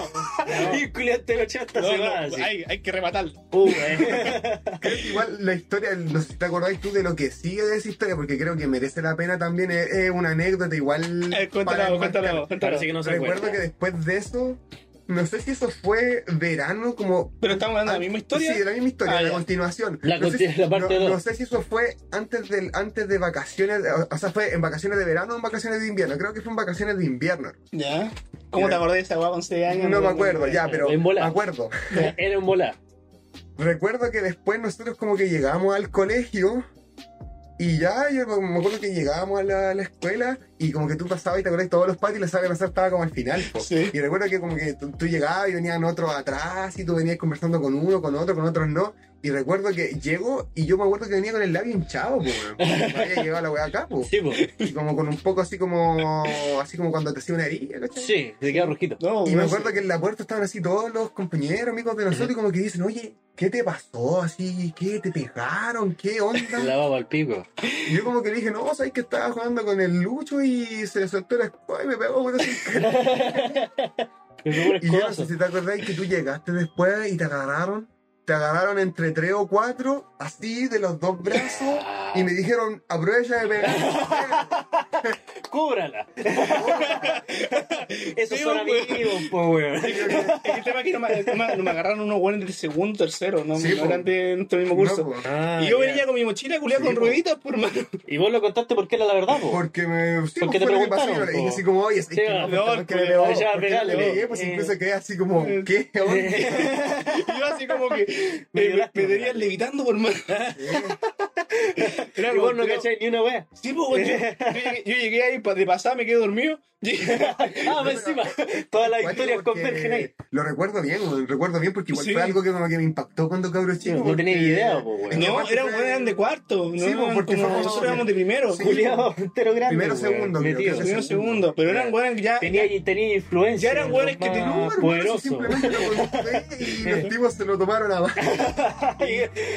[SPEAKER 1] (laughs)
[SPEAKER 2] Y culiaste el 80
[SPEAKER 1] No, no, hay, hay que rematarlo.
[SPEAKER 2] Uh, eh. (laughs)
[SPEAKER 3] Creo que igual la historia, no sé si te acordáis tú de lo que sigue de esa historia, porque creo que merece la pena también. Es, una anécdota igual.
[SPEAKER 1] Eh, cuéntalo, cuéntalo, cuéntalo.
[SPEAKER 2] Parece que no se
[SPEAKER 3] Recuerdo
[SPEAKER 2] acuerda.
[SPEAKER 3] que después de eso, no sé si eso fue verano, como.
[SPEAKER 1] Pero estamos hablando de la misma historia.
[SPEAKER 3] Sí, de la misma historia,
[SPEAKER 1] Ah,
[SPEAKER 3] la
[SPEAKER 1] ya.
[SPEAKER 3] continuación.
[SPEAKER 2] La
[SPEAKER 3] no, sé si,
[SPEAKER 2] la parte
[SPEAKER 3] no- no sé si eso fue antes, del, antes de vacaciones, o- o sea, fue en vacaciones de verano o en vacaciones de invierno. Creo que fue en vacaciones de invierno.
[SPEAKER 1] Ya. ¿Cómo te acordás de esa weá con 6 años?
[SPEAKER 3] No me acuerdo, ya, pero
[SPEAKER 2] En
[SPEAKER 3] me
[SPEAKER 2] bola.
[SPEAKER 3] acuerdo.
[SPEAKER 2] Era un volar.
[SPEAKER 3] Recuerdo que después nosotros como que llegamos al colegio y ya, yo me acuerdo que llegábamos a la, a la escuela y como que tú pasabas y te acordás todos los patios y la sala de nosotros estaba como al final.
[SPEAKER 1] Sí.
[SPEAKER 3] Y recuerdo que como que tú, tú llegabas y venían otros atrás y tú venías conversando con uno, con otro, con otros no. Y recuerdo que llego y yo me acuerdo que venía con el labio hinchado. Me había llegado la weá acá, po.
[SPEAKER 2] Sí, po.
[SPEAKER 3] Y como con un poco así como así como cuando te hacía una herida, ¿cachai?
[SPEAKER 2] Sí, se queda rojito.
[SPEAKER 1] No,
[SPEAKER 3] Y me
[SPEAKER 1] no
[SPEAKER 3] acuerdo
[SPEAKER 1] sé.
[SPEAKER 3] que en la puerta estaban así todos los compañeros, amigos de nosotros, y como que dicen, oye, ¿qué te pasó? Así, ¿qué? ¿Te pegaron? ¿Qué onda? (laughs)
[SPEAKER 2] La baba al pico.
[SPEAKER 3] Y yo como que le dije, no, sabes que estaba jugando con el Lucho y se le soltó la escoba y me pegó por así. (laughs) Y yo no sé
[SPEAKER 2] escobazo.
[SPEAKER 3] si te acordáis que tú llegaste después y te agarraron. Te agarraron entre tres o cuatro, así, de los dos brazos, y me dijeron, aprovecha (laughs)
[SPEAKER 2] ¡Cúbrala! (laughs) Esos
[SPEAKER 1] Sí,
[SPEAKER 2] son
[SPEAKER 1] weón.
[SPEAKER 2] amigos, po, weón.
[SPEAKER 1] Es que el tema es que no me, no me- no me agarraron unos buenos del segundo, tercero, no,
[SPEAKER 3] Sí,
[SPEAKER 1] no eran de nuestro mismo curso.
[SPEAKER 3] No.
[SPEAKER 2] Ah,
[SPEAKER 1] y yo venía con mi mochila culiada
[SPEAKER 3] Sí,
[SPEAKER 1] con rueditas, por mano.
[SPEAKER 2] Y vos lo contaste porque era la verdad, po.
[SPEAKER 3] Porque me. Sí,
[SPEAKER 2] Porque
[SPEAKER 3] pues,
[SPEAKER 2] te
[SPEAKER 3] que pasó,
[SPEAKER 2] preguntaron,
[SPEAKER 3] y así como, oye, es que
[SPEAKER 2] Sí,
[SPEAKER 3] no,
[SPEAKER 1] no,
[SPEAKER 3] que
[SPEAKER 1] pues,
[SPEAKER 3] le pegué, pues
[SPEAKER 2] eh.
[SPEAKER 3] incluso quedé así como, ¿qué? onda? (laughs)
[SPEAKER 1] Y yo así como que
[SPEAKER 2] Me
[SPEAKER 1] tenían levitando por mano. Era (laughs)
[SPEAKER 2] Y vos no cacháis ni una wea.
[SPEAKER 1] Sí, pues, yo, yo llegué, ahí de pasada, me quedé dormido. (laughs)
[SPEAKER 2] Ah, más encima. Todas las historias convergen ahí.
[SPEAKER 3] Lo recuerdo bien, weón, recuerdo bien porque igual
[SPEAKER 1] Sí.
[SPEAKER 3] fue algo que como que me impactó cuando cabro chico.
[SPEAKER 2] no tenía
[SPEAKER 3] porque-
[SPEAKER 2] idea, po,
[SPEAKER 3] que
[SPEAKER 1] No, eran,
[SPEAKER 3] fue-
[SPEAKER 1] eran de cuarto. No
[SPEAKER 3] Sí,
[SPEAKER 1] eran
[SPEAKER 3] pues, porque
[SPEAKER 1] como- nosotros éramos de primero.
[SPEAKER 3] Sí.
[SPEAKER 2] Culiado (laughs) entero grande.
[SPEAKER 3] Primero, segundo, creo es
[SPEAKER 1] Primero, segundo. Pero eran weones ya.
[SPEAKER 2] Tenía, tenía influencia.
[SPEAKER 1] Ya eran weones que tenían-
[SPEAKER 3] No,
[SPEAKER 2] poderosos.
[SPEAKER 3] simplemente lo y (laughs) los tipos se lo tomaron a.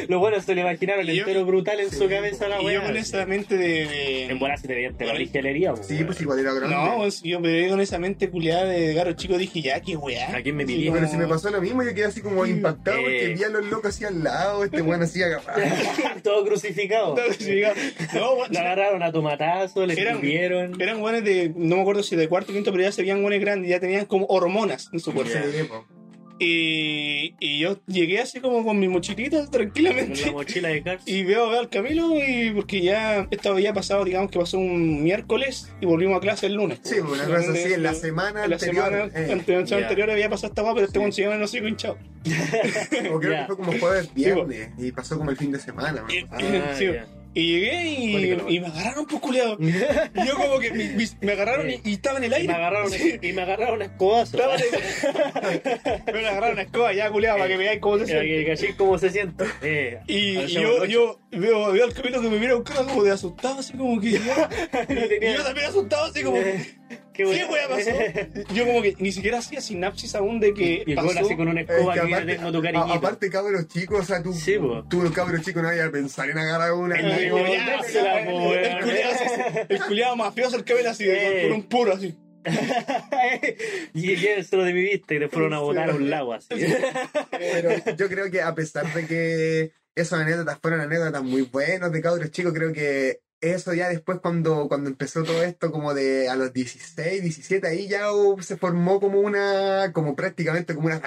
[SPEAKER 2] Los buenos se le imaginaron entero brutal en su cabeza la
[SPEAKER 1] Y yo
[SPEAKER 2] wea.
[SPEAKER 1] con esa mente de.
[SPEAKER 2] En si te veían la
[SPEAKER 3] Sí, pues igual era grande.
[SPEAKER 1] No, pues, yo me veía con esa mente culiada de garo chico, dije, ya, qué weá.
[SPEAKER 2] ¿A quién me
[SPEAKER 1] Así
[SPEAKER 2] pillé?
[SPEAKER 3] Pero
[SPEAKER 1] como-
[SPEAKER 3] si me pasó lo mismo, yo quedé así como impactado porque
[SPEAKER 2] Eh.
[SPEAKER 3] vi a los locos así al lado, este weón así agarrado. (laughs)
[SPEAKER 2] Todo crucificado.
[SPEAKER 1] Sí, diga, No,
[SPEAKER 2] Lo agarraron a tomatazo, le escupieron.
[SPEAKER 1] eran weones de, no me acuerdo si de cuarto o quinto, pero ya se veían weones grandes, ya tenían como hormonas en su cuerpo.
[SPEAKER 2] Ya.
[SPEAKER 1] Y, y yo llegué así como con mi mochilita
[SPEAKER 2] Con
[SPEAKER 1] tranquilamente.
[SPEAKER 2] la mochila de Cars. (laughs)
[SPEAKER 1] Y veo, veo al Camilo y porque ya esto había pasado, digamos que pasó un miércoles y volvimos a clase el lunes.
[SPEAKER 3] Sí, una cosa así, en la semana
[SPEAKER 1] En la
[SPEAKER 3] anterior.
[SPEAKER 1] semana
[SPEAKER 3] eh,
[SPEAKER 1] ante- la semana
[SPEAKER 2] ya.
[SPEAKER 1] anterior había pasado esta guapa, pero este se llama el hocico hinchado.
[SPEAKER 3] o creo que fue como jueves, viernes, y pasó como el fin de semana.
[SPEAKER 2] Ah,
[SPEAKER 1] sí. Y llegué y, y me agarraron por culiado. Y yo como que me, agarraron y, y estaba en el
[SPEAKER 2] Y
[SPEAKER 1] aire.
[SPEAKER 2] me agarraron,
[SPEAKER 1] Sí.
[SPEAKER 2] y me agarraron escobazo.
[SPEAKER 1] En el- (laughs) me agarraron a escoba ya, culiado, para que veáis cómo se
[SPEAKER 2] Para que
[SPEAKER 1] siente.
[SPEAKER 2] cómo se siente. Eh,
[SPEAKER 1] Y, y yo, yo veo, veo al Camilo que me mira con cara como de asustado, así como que. (laughs) Y yo también asustado, así como.
[SPEAKER 2] ¿Qué (laughs)
[SPEAKER 1] ¿Qué wea pasó? (laughs) Yo como que ni siquiera hacía sinapsis aún de que
[SPEAKER 2] Y
[SPEAKER 1] pasó.
[SPEAKER 2] así con una
[SPEAKER 3] Es
[SPEAKER 2] escoba
[SPEAKER 3] que
[SPEAKER 2] que
[SPEAKER 3] aparte,
[SPEAKER 2] tengo tu cariñito.
[SPEAKER 3] aparte cabros chicos, o sea, tú,
[SPEAKER 2] Sí,
[SPEAKER 3] tú cabros chicos no vayas a pensar en agarrar una.
[SPEAKER 2] El
[SPEAKER 1] culiado mafioso, el cabello así, de-
[SPEAKER 2] Eh.
[SPEAKER 1] con un puro así. (laughs)
[SPEAKER 2] y llévenselo de mi vista y te fueron a botar a un lago así.
[SPEAKER 3] Pero yo creo que a pesar de que esas anécdotas fueron anécdotas muy buenas de cabros chicos, creo que eso ya después cuando, cuando empezó todo esto como de a los 16, 17, ahí ya uh, se formó como una, como prácticamente como una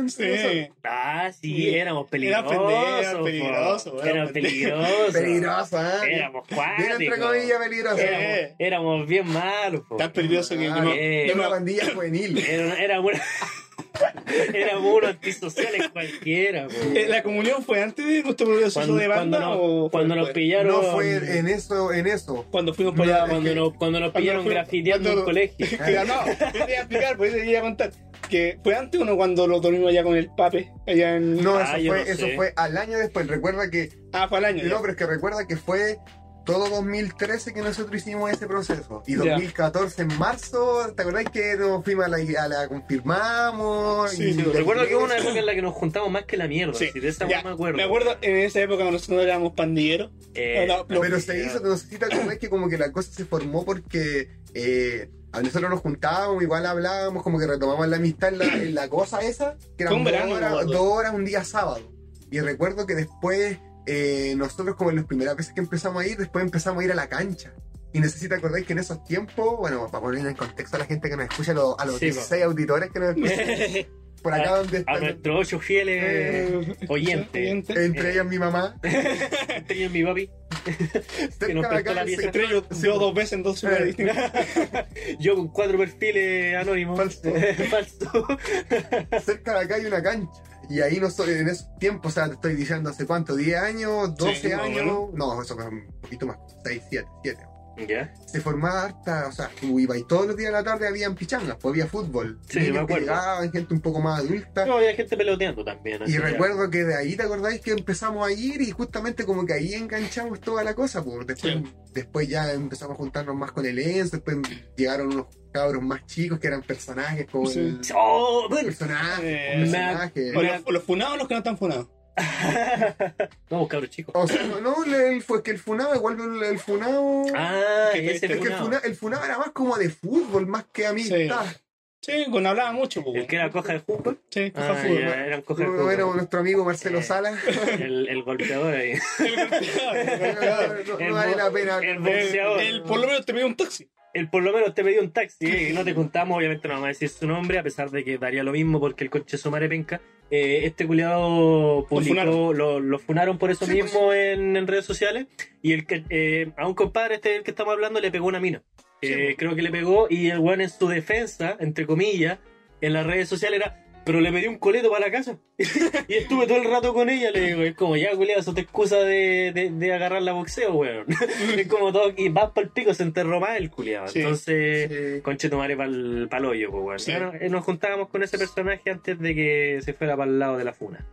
[SPEAKER 3] entre nosotros.
[SPEAKER 1] Sí.
[SPEAKER 2] Ah, sí,
[SPEAKER 1] Sí.
[SPEAKER 2] éramos
[SPEAKER 1] Era
[SPEAKER 2] peligrosos.
[SPEAKER 1] era peligroso, era
[SPEAKER 2] peligrosos.
[SPEAKER 3] Peligroso, ¿ah?
[SPEAKER 2] Éramos
[SPEAKER 3] Bien entre
[SPEAKER 2] cuáticos.
[SPEAKER 3] comillas peligroso.
[SPEAKER 1] Eh.
[SPEAKER 2] Éramos, éramos bien malos. po.
[SPEAKER 1] Tan peligroso que.
[SPEAKER 3] Ah,
[SPEAKER 2] eh,
[SPEAKER 1] yo
[SPEAKER 3] Era una bandilla juvenil.
[SPEAKER 2] Era una- éramos una- (laughs) (laughs) éramos unos antisociales cualquiera.
[SPEAKER 1] Eh, ¿La comunión fue antes de nuestro proceso
[SPEAKER 2] Cuando,
[SPEAKER 1] de banda
[SPEAKER 2] cuando nos,
[SPEAKER 1] o fue
[SPEAKER 2] cuando nos pillaron.
[SPEAKER 3] No fue en eso, en eso.
[SPEAKER 1] Cuando fuimos
[SPEAKER 3] No,
[SPEAKER 1] para allá.
[SPEAKER 2] Cuando
[SPEAKER 3] que-
[SPEAKER 2] nos, cuando nos pillaron grafiteando en un colegio. (laughs)
[SPEAKER 1] Claro, no, yo te iba a explicar, pues te iba a contar. Que fue antes o no cuando lo dormimos allá con el pape, allá en.
[SPEAKER 3] No,
[SPEAKER 2] Ah,
[SPEAKER 3] eso,
[SPEAKER 2] yo
[SPEAKER 3] fue,
[SPEAKER 2] no
[SPEAKER 3] eso
[SPEAKER 2] sé.
[SPEAKER 3] fue al año después. Recuerda que.
[SPEAKER 1] Ah, fue al año.
[SPEAKER 3] No,
[SPEAKER 1] ya.
[SPEAKER 3] pero es que recuerda que fue todo 2013 que nosotros hicimos ese proceso. Y
[SPEAKER 1] Ya.
[SPEAKER 3] 2014 en marzo, ¿te acordás que nos fuimos a la, a la confirmamos?
[SPEAKER 1] Sí,
[SPEAKER 3] y
[SPEAKER 1] sí,
[SPEAKER 2] recuerdo que hubo una época en la que nos juntamos más que la mierda.
[SPEAKER 1] Sí.
[SPEAKER 2] sí, de esa weá me acuerdo.
[SPEAKER 1] Me acuerdo en esa época cuando nosotros éramos pandilleros.
[SPEAKER 2] Eh,
[SPEAKER 1] No, no,
[SPEAKER 3] Pero se hizo, no sé si te acordás que como que la cosa se formó porque eh, a nosotros nos juntábamos, igual hablábamos, como que retomamos la amistad en la, en la cosa esa, que
[SPEAKER 1] un
[SPEAKER 3] dos, horas, dos horas un día sábado. Y recuerdo que después, eh, nosotros como en las primeras veces que empezamos a ir, después empezamos a ir a la cancha. Y no sé si te acordáis que en esos tiempos, bueno, para poner en contexto a la gente que nos escucha, a los, a los
[SPEAKER 2] Sí, po.
[SPEAKER 3] 16 auditores que nos escuchan, (laughs) por acá donde
[SPEAKER 2] a
[SPEAKER 3] están,
[SPEAKER 2] nuestros ocho fieles
[SPEAKER 1] Eh,
[SPEAKER 2] oyentes.
[SPEAKER 1] oyente.
[SPEAKER 3] entre ellas mi mamá, (laughs)
[SPEAKER 2] Tenía mi papi.
[SPEAKER 3] cerca
[SPEAKER 2] nos
[SPEAKER 3] acá
[SPEAKER 2] la pieza.
[SPEAKER 1] Entre ellos,
[SPEAKER 3] po.
[SPEAKER 1] dos veces en dos ciudades
[SPEAKER 3] Eh.
[SPEAKER 1] distintas. (laughs)
[SPEAKER 2] Yo con cuatro perfiles anónimos.
[SPEAKER 3] Falso.
[SPEAKER 2] Falso.
[SPEAKER 3] cerca de acá hay una cancha. Y ahí nosotros en esos tiempos, o sea, te estoy diciendo hace cuánto, 10 años, 12
[SPEAKER 1] Sí, más o
[SPEAKER 3] años, no, eso fue un poquito más, 6, 7, 7.
[SPEAKER 2] ¿Ya?
[SPEAKER 3] Se formaba harta, o sea, tú ibas y todos los días de la tarde habían pichangas, pues había fútbol.
[SPEAKER 2] Sí, me acuerdo.
[SPEAKER 3] llegaban, gente un poco más adulta.
[SPEAKER 2] No, había gente peloteando también.
[SPEAKER 3] Y
[SPEAKER 2] ya.
[SPEAKER 3] recuerdo que de ahí, ¿te acordáis que empezamos a ir y justamente como que ahí enganchamos toda la cosa? Pues después,
[SPEAKER 1] Sí.
[SPEAKER 3] después ya empezamos a juntarnos más con el Enzo, después llegaron unos cabros más chicos que eran personajes como
[SPEAKER 1] Sí.
[SPEAKER 3] el
[SPEAKER 2] Oh, bueno.
[SPEAKER 3] personaje,
[SPEAKER 1] Eh,
[SPEAKER 3] personaje.
[SPEAKER 1] O los, o los funados o los que no están funados. (laughs)
[SPEAKER 2] no, cabros chicos.
[SPEAKER 3] O sea, no, no, el, fue que el Funado, igual el, el Funado.
[SPEAKER 2] Ah,
[SPEAKER 1] que-
[SPEAKER 2] ese
[SPEAKER 3] es que el
[SPEAKER 2] funado.
[SPEAKER 3] Funado, el Funado era más como de fútbol, más que amistad.
[SPEAKER 1] Sí, con hablaba mucho. po,
[SPEAKER 2] El que era coja de fútbol.
[SPEAKER 1] Sí, coja
[SPEAKER 2] Ah,
[SPEAKER 1] fútbol.
[SPEAKER 2] ya, eran coja de
[SPEAKER 3] No, era
[SPEAKER 2] fútbol.
[SPEAKER 3] nuestro amigo Marcelo
[SPEAKER 2] Eh.
[SPEAKER 3] Sala.
[SPEAKER 2] El, el golpeador ahí. (laughs)
[SPEAKER 3] no, no
[SPEAKER 2] El
[SPEAKER 3] vale la pena.
[SPEAKER 2] el
[SPEAKER 1] El, el- por lo menos te pidió un taxi.
[SPEAKER 2] Él por lo menos te pidió un taxi eh, y no te contamos, obviamente no vamos a decir su nombre, a pesar de que daría lo mismo porque el coche su madre penca. Eh, este culiado publicó,
[SPEAKER 1] funaron.
[SPEAKER 2] lo, lo funaron por eso
[SPEAKER 3] Sí,
[SPEAKER 2] mismo en, en redes sociales y el que, eh, a un compadre este del que estamos hablando le pegó una mina.
[SPEAKER 3] Sí,
[SPEAKER 2] Eh, creo que le pegó y el weón en su defensa, entre comillas, en las redes sociales era pero le pedí un coleto para la casa. (laughs) y estuve todo el rato con ella, le digo, es como, ya, culiado, eso te excusa de, de, de agarrar la boxeo, weón. (laughs) es como todo, y vas para el pico, se enterró más el culiado.
[SPEAKER 1] Sí.
[SPEAKER 2] Entonces,
[SPEAKER 3] Sí.
[SPEAKER 2] conche tu madre para el hoyo, pues, weón.
[SPEAKER 1] Sí.
[SPEAKER 2] Bueno, eh, nos juntábamos con ese personaje antes de que se fuera para el lado de la funa.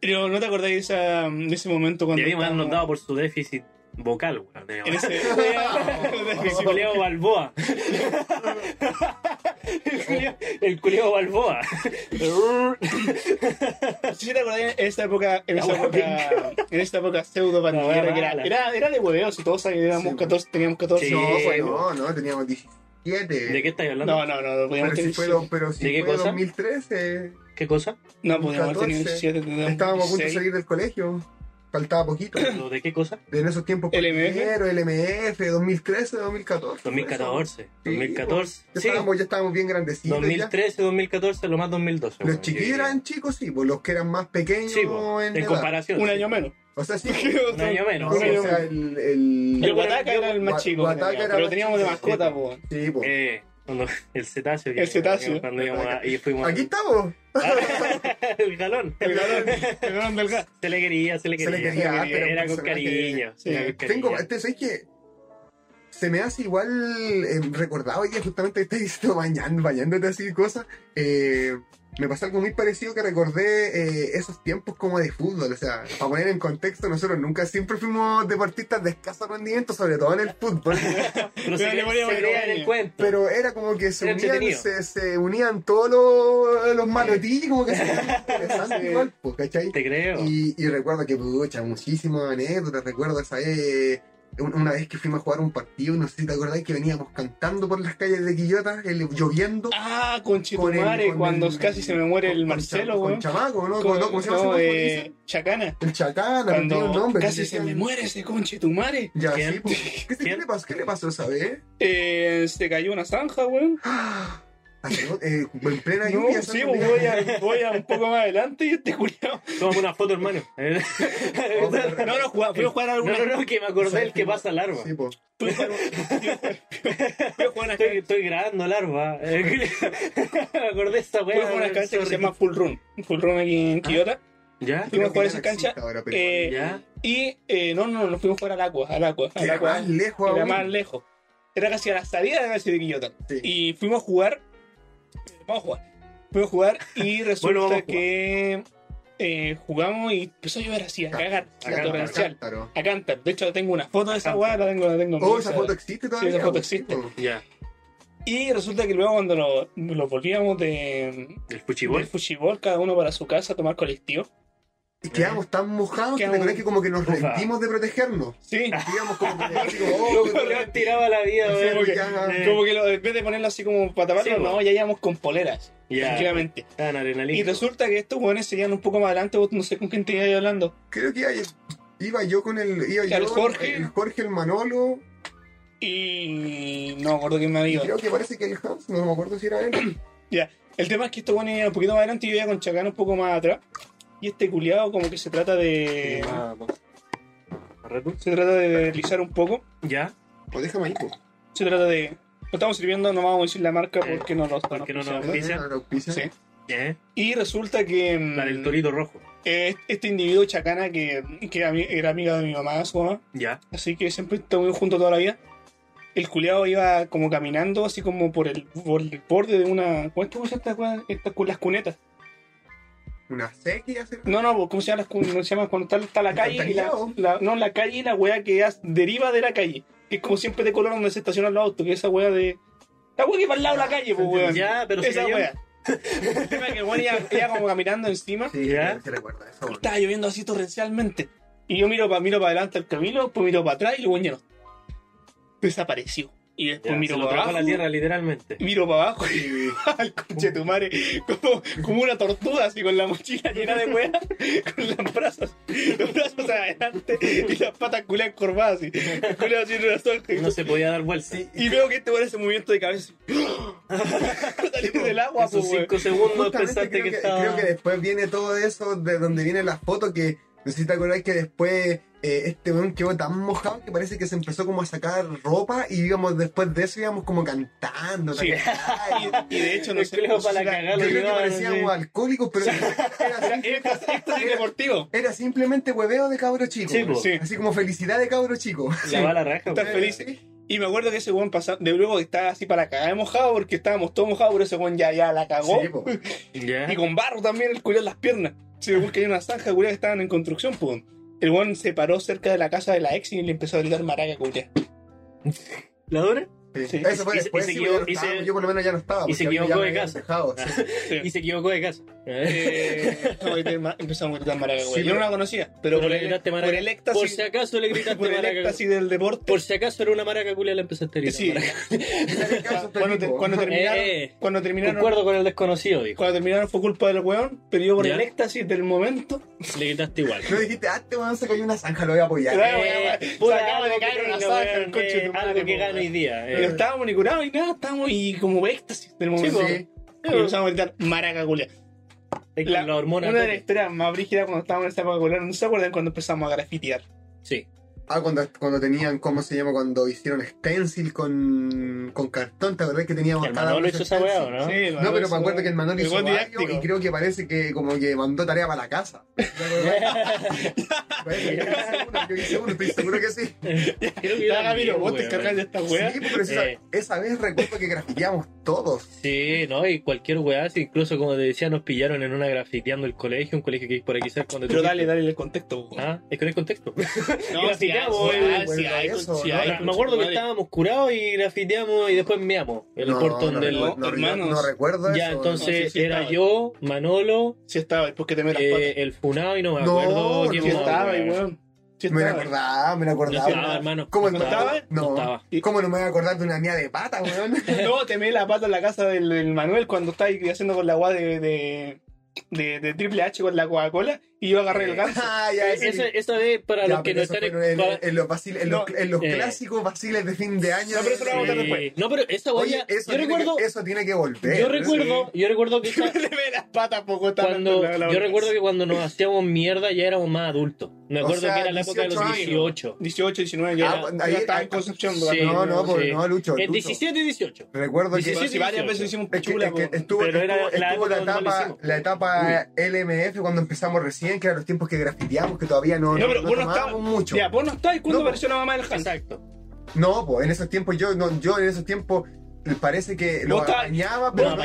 [SPEAKER 1] Pero no te acordás de, esa, de ese momento cuando.
[SPEAKER 2] Habernos
[SPEAKER 1] estábamos
[SPEAKER 2] dado por su déficit vocal, weón.
[SPEAKER 1] En
[SPEAKER 2] Debimos-
[SPEAKER 1] ese. (laughs)
[SPEAKER 2] El culiao Balboa. El culiao Balboa.
[SPEAKER 1] Sí, te acordás en esta época, en esta época, en esta época pseudo pandillera, que era, era, era de hueveo, si todos éramos
[SPEAKER 3] Sí.
[SPEAKER 1] 14, teníamos 14.
[SPEAKER 2] Sí.
[SPEAKER 3] No, pues no, no, teníamos 17.
[SPEAKER 2] ¿De qué estáis hablando?
[SPEAKER 1] No, no, no, no podíamos
[SPEAKER 3] Pero si
[SPEAKER 1] tener
[SPEAKER 3] fue, do- pero si
[SPEAKER 2] ¿De qué
[SPEAKER 3] fue
[SPEAKER 2] cosa?
[SPEAKER 3] 2013,
[SPEAKER 2] ¿Qué cosa?
[SPEAKER 1] No podíamos tener
[SPEAKER 3] 14.
[SPEAKER 1] 17, teníamos
[SPEAKER 3] estábamos a punto de
[SPEAKER 1] 16.
[SPEAKER 3] salir del colegio. Faltaba poquito. (clears throat)
[SPEAKER 2] ¿Lo ¿De qué cosa?
[SPEAKER 3] En esos tiempos,
[SPEAKER 1] LMF.
[SPEAKER 3] primero, LMF, 2013, 2014.
[SPEAKER 2] 2014.
[SPEAKER 3] Sí,
[SPEAKER 2] 2014.
[SPEAKER 3] Ya
[SPEAKER 2] Sí.
[SPEAKER 3] estábamos, ya estábamos bien grandecitos. ya.
[SPEAKER 2] 2013, 2014, lo más 2012.
[SPEAKER 3] Los chiquillos eran chicos, sí, pues los que eran más pequeños
[SPEAKER 2] Sí, po,
[SPEAKER 3] en,
[SPEAKER 2] en
[SPEAKER 3] edad.
[SPEAKER 2] comparación.
[SPEAKER 1] Un
[SPEAKER 2] sí.
[SPEAKER 1] año menos.
[SPEAKER 3] O sea, sí. (laughs)
[SPEAKER 2] Un año menos. Sí.
[SPEAKER 3] o sea, el, el,
[SPEAKER 1] El Guataca era el más chico,
[SPEAKER 3] Guataca era
[SPEAKER 1] pero
[SPEAKER 3] más
[SPEAKER 1] teníamos de mascota,
[SPEAKER 3] sí.
[SPEAKER 1] po.
[SPEAKER 3] Sí, po.
[SPEAKER 2] Eh, cuando- (laughs) el cetáceo. que-
[SPEAKER 1] El cetáceo.
[SPEAKER 2] Cuando íbamos a- y fuimos.
[SPEAKER 3] Aquí estamos. (laughs)
[SPEAKER 2] el galón.
[SPEAKER 1] El galón, el galón del gas.
[SPEAKER 2] Se le quería, se le
[SPEAKER 3] Se
[SPEAKER 2] quería.
[SPEAKER 3] le quería,
[SPEAKER 1] quería,
[SPEAKER 3] pero
[SPEAKER 2] Era con cariño.
[SPEAKER 1] Sí.
[SPEAKER 2] era con cariño.
[SPEAKER 3] Tengo, este, ¿sabes qué? Se me hace igual eh, recordado hoy día justamente que estás diciendo bañando, bañándote así y cosas. Eh, me pasó algo muy parecido que recordé eh, esos tiempos como de fútbol. O sea, para poner en contexto, nosotros nunca siempre fuimos deportistas de escaso rendimiento, sobre todo en el fútbol. (laughs)
[SPEAKER 2] Pero se,
[SPEAKER 1] Pero le
[SPEAKER 2] se en el cuento.
[SPEAKER 3] Pero era como que se unían, se, se unían todos los, los malotillos, como que se (laughs) interesante
[SPEAKER 1] Sí.
[SPEAKER 3] igual, pues, ¿cachai?
[SPEAKER 2] Te creo.
[SPEAKER 3] Y, y recuerdo que, pucha, muchísimas anécdotas. Recuerdo esa vez, un- una vez que fuimos a jugar un partido, no sé si te acordáis, que veníamos cantando por las calles de Quillota, el- lloviendo.
[SPEAKER 1] Ah,
[SPEAKER 3] con con
[SPEAKER 1] cuando
[SPEAKER 3] el-
[SPEAKER 1] casi se me muere el Marcelo,
[SPEAKER 3] con,
[SPEAKER 1] weón.
[SPEAKER 3] Con chamaco, ¿no?
[SPEAKER 1] Con-
[SPEAKER 3] no, ¿Cómo se llama
[SPEAKER 1] no, eh. Chacana.
[SPEAKER 3] El chacana, no
[SPEAKER 1] Cuando
[SPEAKER 3] nombre.
[SPEAKER 1] casi se me muere ese conchetumare.
[SPEAKER 3] Ya,
[SPEAKER 2] ¿Quién?
[SPEAKER 3] sí, pues. ¿Qué, le pasó? ¿Qué le pasó esa vez? (laughs)
[SPEAKER 1] Eh, se cayó una zanja, weón.
[SPEAKER 3] Ah, eh, en plena
[SPEAKER 1] No,
[SPEAKER 3] lluvia.
[SPEAKER 1] sí, pues, voy a, (laughs) voy a un poco más adelante y este culiao.
[SPEAKER 2] Tomamos una foto, hermano. (laughs)
[SPEAKER 1] No, no, jugaba, fui a jugar a
[SPEAKER 2] No,
[SPEAKER 1] alguna.
[SPEAKER 2] no, no, que me acordé del que pasa larva.
[SPEAKER 3] Sí, pues. (laughs)
[SPEAKER 2] Estoy, estoy grabando larva. me acordé de esta
[SPEAKER 1] Fui a jugar una cancha que se llama Full Run. Full Run aquí en Quillota.
[SPEAKER 2] ¿Ya?
[SPEAKER 1] Fuimos a jugar esa
[SPEAKER 3] no
[SPEAKER 1] cancha.
[SPEAKER 3] existe ahora, pero
[SPEAKER 1] eh,
[SPEAKER 2] ¿Ya?
[SPEAKER 1] Y eh, no, no, no fuimos a jugar al agua, al agua, al
[SPEAKER 3] Era
[SPEAKER 1] agua.
[SPEAKER 3] más lejos
[SPEAKER 1] Era
[SPEAKER 3] aún.
[SPEAKER 1] más lejos. Era casi a la salida de casi de Quillota.
[SPEAKER 3] Sí.
[SPEAKER 1] Y fuimos a jugar. (laughs) Vamos a jugar. Fuimos a jugar y resulta
[SPEAKER 2] Bueno,
[SPEAKER 1] que eh, jugamos y empezó a llover así, a cagar,
[SPEAKER 2] A
[SPEAKER 1] torrencial.
[SPEAKER 3] Cántaro.
[SPEAKER 1] A cantar. De hecho, tengo una foto de esa weá, la tengo, la tengo en mi
[SPEAKER 3] Oh, esa
[SPEAKER 1] Instagram.
[SPEAKER 3] foto existe todavía.
[SPEAKER 1] esa foto existe.
[SPEAKER 3] pues.
[SPEAKER 2] Ya.
[SPEAKER 1] Y resulta que luego cuando lo, lo volvíamos de,
[SPEAKER 2] ¿El
[SPEAKER 1] del
[SPEAKER 2] fuchibol?
[SPEAKER 1] fuchibol, cada uno para su casa a tomar colectivo.
[SPEAKER 3] Y quedamos tan mojados que te que como que nos rendimos de protegernos.
[SPEAKER 1] Sí.
[SPEAKER 3] Digamos como que (laughs) así como, oh,
[SPEAKER 2] tiraba la vida,
[SPEAKER 3] Sí, porque ya-
[SPEAKER 2] Eh,
[SPEAKER 1] Como que lo, en vez de ponerlo así como para taparlo,
[SPEAKER 2] Sí,
[SPEAKER 1] no, ya íbamos con poleras.
[SPEAKER 2] Ya.
[SPEAKER 1] Tranquilamente.
[SPEAKER 2] Estaban adrenalina.
[SPEAKER 1] Y resulta que estos jóvenes seguían un poco más adelante, vos no sé con quién te ibas hablando.
[SPEAKER 3] creo que iba, iba yo con el, iba
[SPEAKER 1] El
[SPEAKER 3] yo,
[SPEAKER 1] Jorge.
[SPEAKER 3] el Jorge, el Manolo,
[SPEAKER 1] Y no me acuerdo quién me había ido.
[SPEAKER 3] creo que parece que el Hans, no me acuerdo si era él.
[SPEAKER 1] Ya, el tema es que estos jóvenes iban un poquito más adelante y yo iba con Chacán un poco más atrás. Y este culiado como que se trata de... Se trata de deslizar un poco.
[SPEAKER 2] ¿Ya?
[SPEAKER 3] Pues déjame ahí, pues.
[SPEAKER 1] Se trata de... Lo estamos sirviendo, no vamos a decir la marca
[SPEAKER 2] Eh,
[SPEAKER 1] porque no lo
[SPEAKER 2] porque no nos
[SPEAKER 1] auspiciamos.
[SPEAKER 2] auspicia.
[SPEAKER 3] Ah, la auspicia.
[SPEAKER 1] Sí.
[SPEAKER 2] ¿Eh?
[SPEAKER 1] Y resulta que... mm,
[SPEAKER 2] La del torito rojo.
[SPEAKER 1] eh, Este individuo chacana que, que ami- era amiga de mi mamá, su mamá,
[SPEAKER 2] ¿Ya?
[SPEAKER 1] así que siempre estuvimos juntos toda la vida. El culiado iba como caminando, así como por el, por el borde de una. ¿Cómo se llama esta las cunetas.
[SPEAKER 3] Una sequía, ¿sí?
[SPEAKER 1] No, no, ¿cómo se llama, no se llama cuando está, está la calle? Y la, la- no, la calle y la weá que deriva de la calle. Que es como siempre de color donde se estacionan los autos, que es esa weá de. La weá que va al lado de la calle, pues weón.
[SPEAKER 2] Ya, pero
[SPEAKER 1] Esa
[SPEAKER 2] cayó.
[SPEAKER 1] weá. El tema que el weón iba, iba como caminando encima.
[SPEAKER 3] Sí,
[SPEAKER 2] ¿Ya?
[SPEAKER 3] se recuerda eso. bueno.
[SPEAKER 1] Estaba lloviendo así torrencialmente. Y yo miro para miro pa adelante al Camilo, después miro para atrás y el weón ya no. Desapareció. Y después
[SPEAKER 2] Ya,
[SPEAKER 1] miro para abajo.
[SPEAKER 2] la tierra, literalmente.
[SPEAKER 1] Miro para abajo y (laughs) al coche tu madre como, como una tortuga así con la mochila llena de weas, (laughs) con las brazos, los brazos adelante y las patas culeas encorvadas así, culeas así en una sola.
[SPEAKER 2] No se podía dar vuelta.
[SPEAKER 3] Sí,
[SPEAKER 1] Y veo que este weón hace movimiento de cabeza así, (laughs) salir del agua,
[SPEAKER 2] Esos
[SPEAKER 1] pues,
[SPEAKER 2] cinco segundos pensaste
[SPEAKER 3] creo
[SPEAKER 2] que,
[SPEAKER 3] que,
[SPEAKER 2] estaba.
[SPEAKER 3] creo que después viene todo eso de donde viene la foto que No sé si te acordás que después eh, este weón quedó tan mojado que parece que se empezó como a sacar ropa y íbamos después de eso íbamos como cantando. (laughs)
[SPEAKER 1] Y, y de hecho, no sé.
[SPEAKER 2] para
[SPEAKER 1] si era-
[SPEAKER 2] cagar
[SPEAKER 3] Yo creo que parecíamos
[SPEAKER 2] sí.
[SPEAKER 3] alcohólicos, pero era,
[SPEAKER 1] deportivo.
[SPEAKER 3] era simplemente hueveo de cabro chico.
[SPEAKER 2] Sí.
[SPEAKER 3] Así como felicidad de cabro chico.
[SPEAKER 2] La bala raja, weón.
[SPEAKER 1] feliz. Y me acuerdo que ese weón pasaba, de luego que estaba así para cagar de mojado porque estábamos todos mojados, pero ese weón ya, ya la cagó.
[SPEAKER 3] Sí, (laughs)
[SPEAKER 1] y con barro también el culiao en las piernas. Sí, porque hay una zanja culiao que estaban en construcción, pues. El weón se paró cerca de la casa de la ex y le empezó a gritar maraca culia.
[SPEAKER 2] ¿La dura?
[SPEAKER 3] Sí. Eso fue
[SPEAKER 2] Y se-
[SPEAKER 3] después,
[SPEAKER 2] y se
[SPEAKER 3] sí,
[SPEAKER 2] equivocó-
[SPEAKER 3] yo, no
[SPEAKER 2] y
[SPEAKER 3] estaba,
[SPEAKER 2] se-
[SPEAKER 3] yo por lo menos ya no estaba.
[SPEAKER 2] y se equivocó de casa.
[SPEAKER 3] habían dejado, sí.
[SPEAKER 1] Sí. (laughs)
[SPEAKER 2] Y se equivocó de casa.
[SPEAKER 1] Eh, no, empezamos a gritar maraca culia.
[SPEAKER 3] Sí,
[SPEAKER 1] Yo no la conocía, pero, por,
[SPEAKER 2] le
[SPEAKER 1] el, por
[SPEAKER 2] maraca.
[SPEAKER 1] el éxtasis,
[SPEAKER 2] Por si acaso le gritaste
[SPEAKER 1] por el
[SPEAKER 2] maraca.
[SPEAKER 1] éxtasis del deporte.
[SPEAKER 2] Por si acaso era una maraca culia, la empezaste a gritar.
[SPEAKER 1] Sí.
[SPEAKER 3] este (laughs)
[SPEAKER 1] cuando, te-
[SPEAKER 3] tipo.
[SPEAKER 1] cuando (laughs) terminaron,
[SPEAKER 2] Eh, eh.
[SPEAKER 1] cuando terminaron,
[SPEAKER 2] Concuerdo con el desconocido, dijo.
[SPEAKER 1] cuando terminaron fue culpa del weón, pero yo por
[SPEAKER 2] Ya.
[SPEAKER 1] el éxtasis del momento,
[SPEAKER 2] Le gritaste igual.
[SPEAKER 3] No dijiste, ah, este weón se cayó una zanja, lo voy a apoyar.
[SPEAKER 2] Eh,
[SPEAKER 1] acaba de caer una zanja, el conche de
[SPEAKER 2] eh,
[SPEAKER 1] tu madre,
[SPEAKER 2] Algo que
[SPEAKER 1] po,
[SPEAKER 2] gano hoy día.
[SPEAKER 1] No estábamos ni curados ni nada, estábamos y como éxtasis del momento.
[SPEAKER 3] Sí.
[SPEAKER 1] Y empezamos a gritar maraca culia.
[SPEAKER 2] Es que
[SPEAKER 1] La,
[SPEAKER 2] la hormona.
[SPEAKER 1] una de las historias más brígidas cuando estábamos en esa época ¿no se acuerdan cuando empezamos a grafitear?
[SPEAKER 2] Sí.
[SPEAKER 3] Ah, cuando, cuando tenían, ¿cómo se llama? Cuando hicieron stencil con, con cartón, ¿te acordás que teníamos
[SPEAKER 2] El
[SPEAKER 3] cada
[SPEAKER 2] Manolo
[SPEAKER 3] uno
[SPEAKER 2] hizo esa weá, no?
[SPEAKER 1] Sí,
[SPEAKER 3] No, pero me acuerdo que el Manolo
[SPEAKER 1] El
[SPEAKER 3] hizo
[SPEAKER 1] didáctico.
[SPEAKER 3] y creo que parece que como que mandó tarea para la casa. (laughs) Yo hice uno, estoy seguro que sí. (laughs)
[SPEAKER 2] Creo que
[SPEAKER 1] Camilo,
[SPEAKER 2] también,
[SPEAKER 1] vos te encargas de esta wea.
[SPEAKER 3] Sí, pero esa,
[SPEAKER 2] Eh.
[SPEAKER 3] esa vez recuerdo que grafiteamos todos.
[SPEAKER 2] Sí, ¿no? Y cualquier weá, si incluso como te decía, nos pillaron en una grafiteando el colegio, un colegio que hay por aquí cerca
[SPEAKER 1] Pero dale, dale el contexto.
[SPEAKER 2] Ah, es que (laughs) no hay contexto.
[SPEAKER 1] No, sí,
[SPEAKER 2] weón,
[SPEAKER 1] hay, sí,
[SPEAKER 3] bueno,
[SPEAKER 1] hay,
[SPEAKER 3] eso,
[SPEAKER 1] sí,
[SPEAKER 3] ¿no?
[SPEAKER 1] hay,
[SPEAKER 2] me acuerdo que estábamos curados y grafiteamos y después meamos el
[SPEAKER 3] no,
[SPEAKER 2] portón
[SPEAKER 3] no,
[SPEAKER 2] del.
[SPEAKER 3] no,
[SPEAKER 1] hermanos.
[SPEAKER 3] no recuerdo
[SPEAKER 2] ya,
[SPEAKER 3] eso.
[SPEAKER 2] entonces
[SPEAKER 1] No, sí, sí
[SPEAKER 2] era
[SPEAKER 1] estaba.
[SPEAKER 2] yo, Manolo,
[SPEAKER 1] Sí estaba, es porque te me las
[SPEAKER 2] eh, el Funado y no me
[SPEAKER 3] No,
[SPEAKER 2] acuerdo
[SPEAKER 3] no,
[SPEAKER 2] quién
[SPEAKER 1] estaba,
[SPEAKER 2] weón.
[SPEAKER 1] Sí
[SPEAKER 3] Me acordaba, me
[SPEAKER 2] No
[SPEAKER 3] acordaba.
[SPEAKER 2] estaba, hermano.
[SPEAKER 3] ¿Cómo
[SPEAKER 2] No
[SPEAKER 1] estaba?
[SPEAKER 2] No
[SPEAKER 3] No.
[SPEAKER 2] estaba.
[SPEAKER 3] ¿Cómo no me voy a acordar de una mía de pata, weón? (laughs)
[SPEAKER 1] No, te me la pata en la casa del, del Manuel cuando ahí haciendo con la agua de, de, de, de Triple H con la Coca-Cola y yo agarré el ganso.
[SPEAKER 3] Ah, ya, sí.
[SPEAKER 2] Esa, esa vez, para
[SPEAKER 3] Ya,
[SPEAKER 2] los que
[SPEAKER 3] pero
[SPEAKER 2] no
[SPEAKER 3] eso
[SPEAKER 2] están
[SPEAKER 3] en,
[SPEAKER 2] para-
[SPEAKER 3] en los, en los-
[SPEAKER 1] No,
[SPEAKER 3] en los
[SPEAKER 2] eh.
[SPEAKER 3] clásicos vaciles de fin de año.
[SPEAKER 1] No, pero eso lo vamos a después.
[SPEAKER 2] Sí. No, pero esa
[SPEAKER 3] Oye,
[SPEAKER 2] guaya,
[SPEAKER 3] eso,
[SPEAKER 2] yo
[SPEAKER 3] tiene
[SPEAKER 2] recuerdo,
[SPEAKER 3] que, eso tiene que volver.
[SPEAKER 2] yo recuerdo, yo recuerdo que (laughs) esa-
[SPEAKER 1] las patas poco
[SPEAKER 2] cuando,
[SPEAKER 1] la- la-
[SPEAKER 2] yo recuerdo que cuando nos hacíamos mierda ya éramos más adultos. Me
[SPEAKER 3] O
[SPEAKER 2] acuerdo
[SPEAKER 3] sea,
[SPEAKER 2] que era la época de los
[SPEAKER 3] 18 años.
[SPEAKER 2] 18.
[SPEAKER 1] 18, 19, ya,
[SPEAKER 3] Ah,
[SPEAKER 1] era-
[SPEAKER 3] pues,
[SPEAKER 1] ya
[SPEAKER 3] ahí-
[SPEAKER 1] estaba
[SPEAKER 3] ahí-
[SPEAKER 1] en Concepción.
[SPEAKER 2] Sí.
[SPEAKER 3] No, no, pues
[SPEAKER 2] sí.
[SPEAKER 3] no, Lucho.
[SPEAKER 2] En
[SPEAKER 3] Lucho.
[SPEAKER 2] 17 y 18.
[SPEAKER 3] Recuerdo que.
[SPEAKER 1] 17,
[SPEAKER 2] Sí,
[SPEAKER 1] si varias
[SPEAKER 2] 18.
[SPEAKER 1] veces hicimos
[SPEAKER 3] Es que,
[SPEAKER 1] pichula,
[SPEAKER 3] es estuvo,
[SPEAKER 2] Pero
[SPEAKER 3] estuvo,
[SPEAKER 2] era la
[SPEAKER 3] estuvo la,
[SPEAKER 2] época donde lo
[SPEAKER 3] etapa,
[SPEAKER 2] hicimos.
[SPEAKER 3] la etapa LMF cuando empezamos recién, que eran los tiempos que grafiteamos, que todavía no,
[SPEAKER 1] No,
[SPEAKER 3] no,
[SPEAKER 1] pero
[SPEAKER 3] no
[SPEAKER 1] vos no
[SPEAKER 3] tomábamos mucho.
[SPEAKER 1] Ya, vos no estabas cuando apareció la mamá del Hans.
[SPEAKER 2] Exacto.
[SPEAKER 3] No, pues en esos tiempos yo, no, yo en esos tiempos parece que lo apañaba,
[SPEAKER 1] Vos
[SPEAKER 3] pero
[SPEAKER 2] No,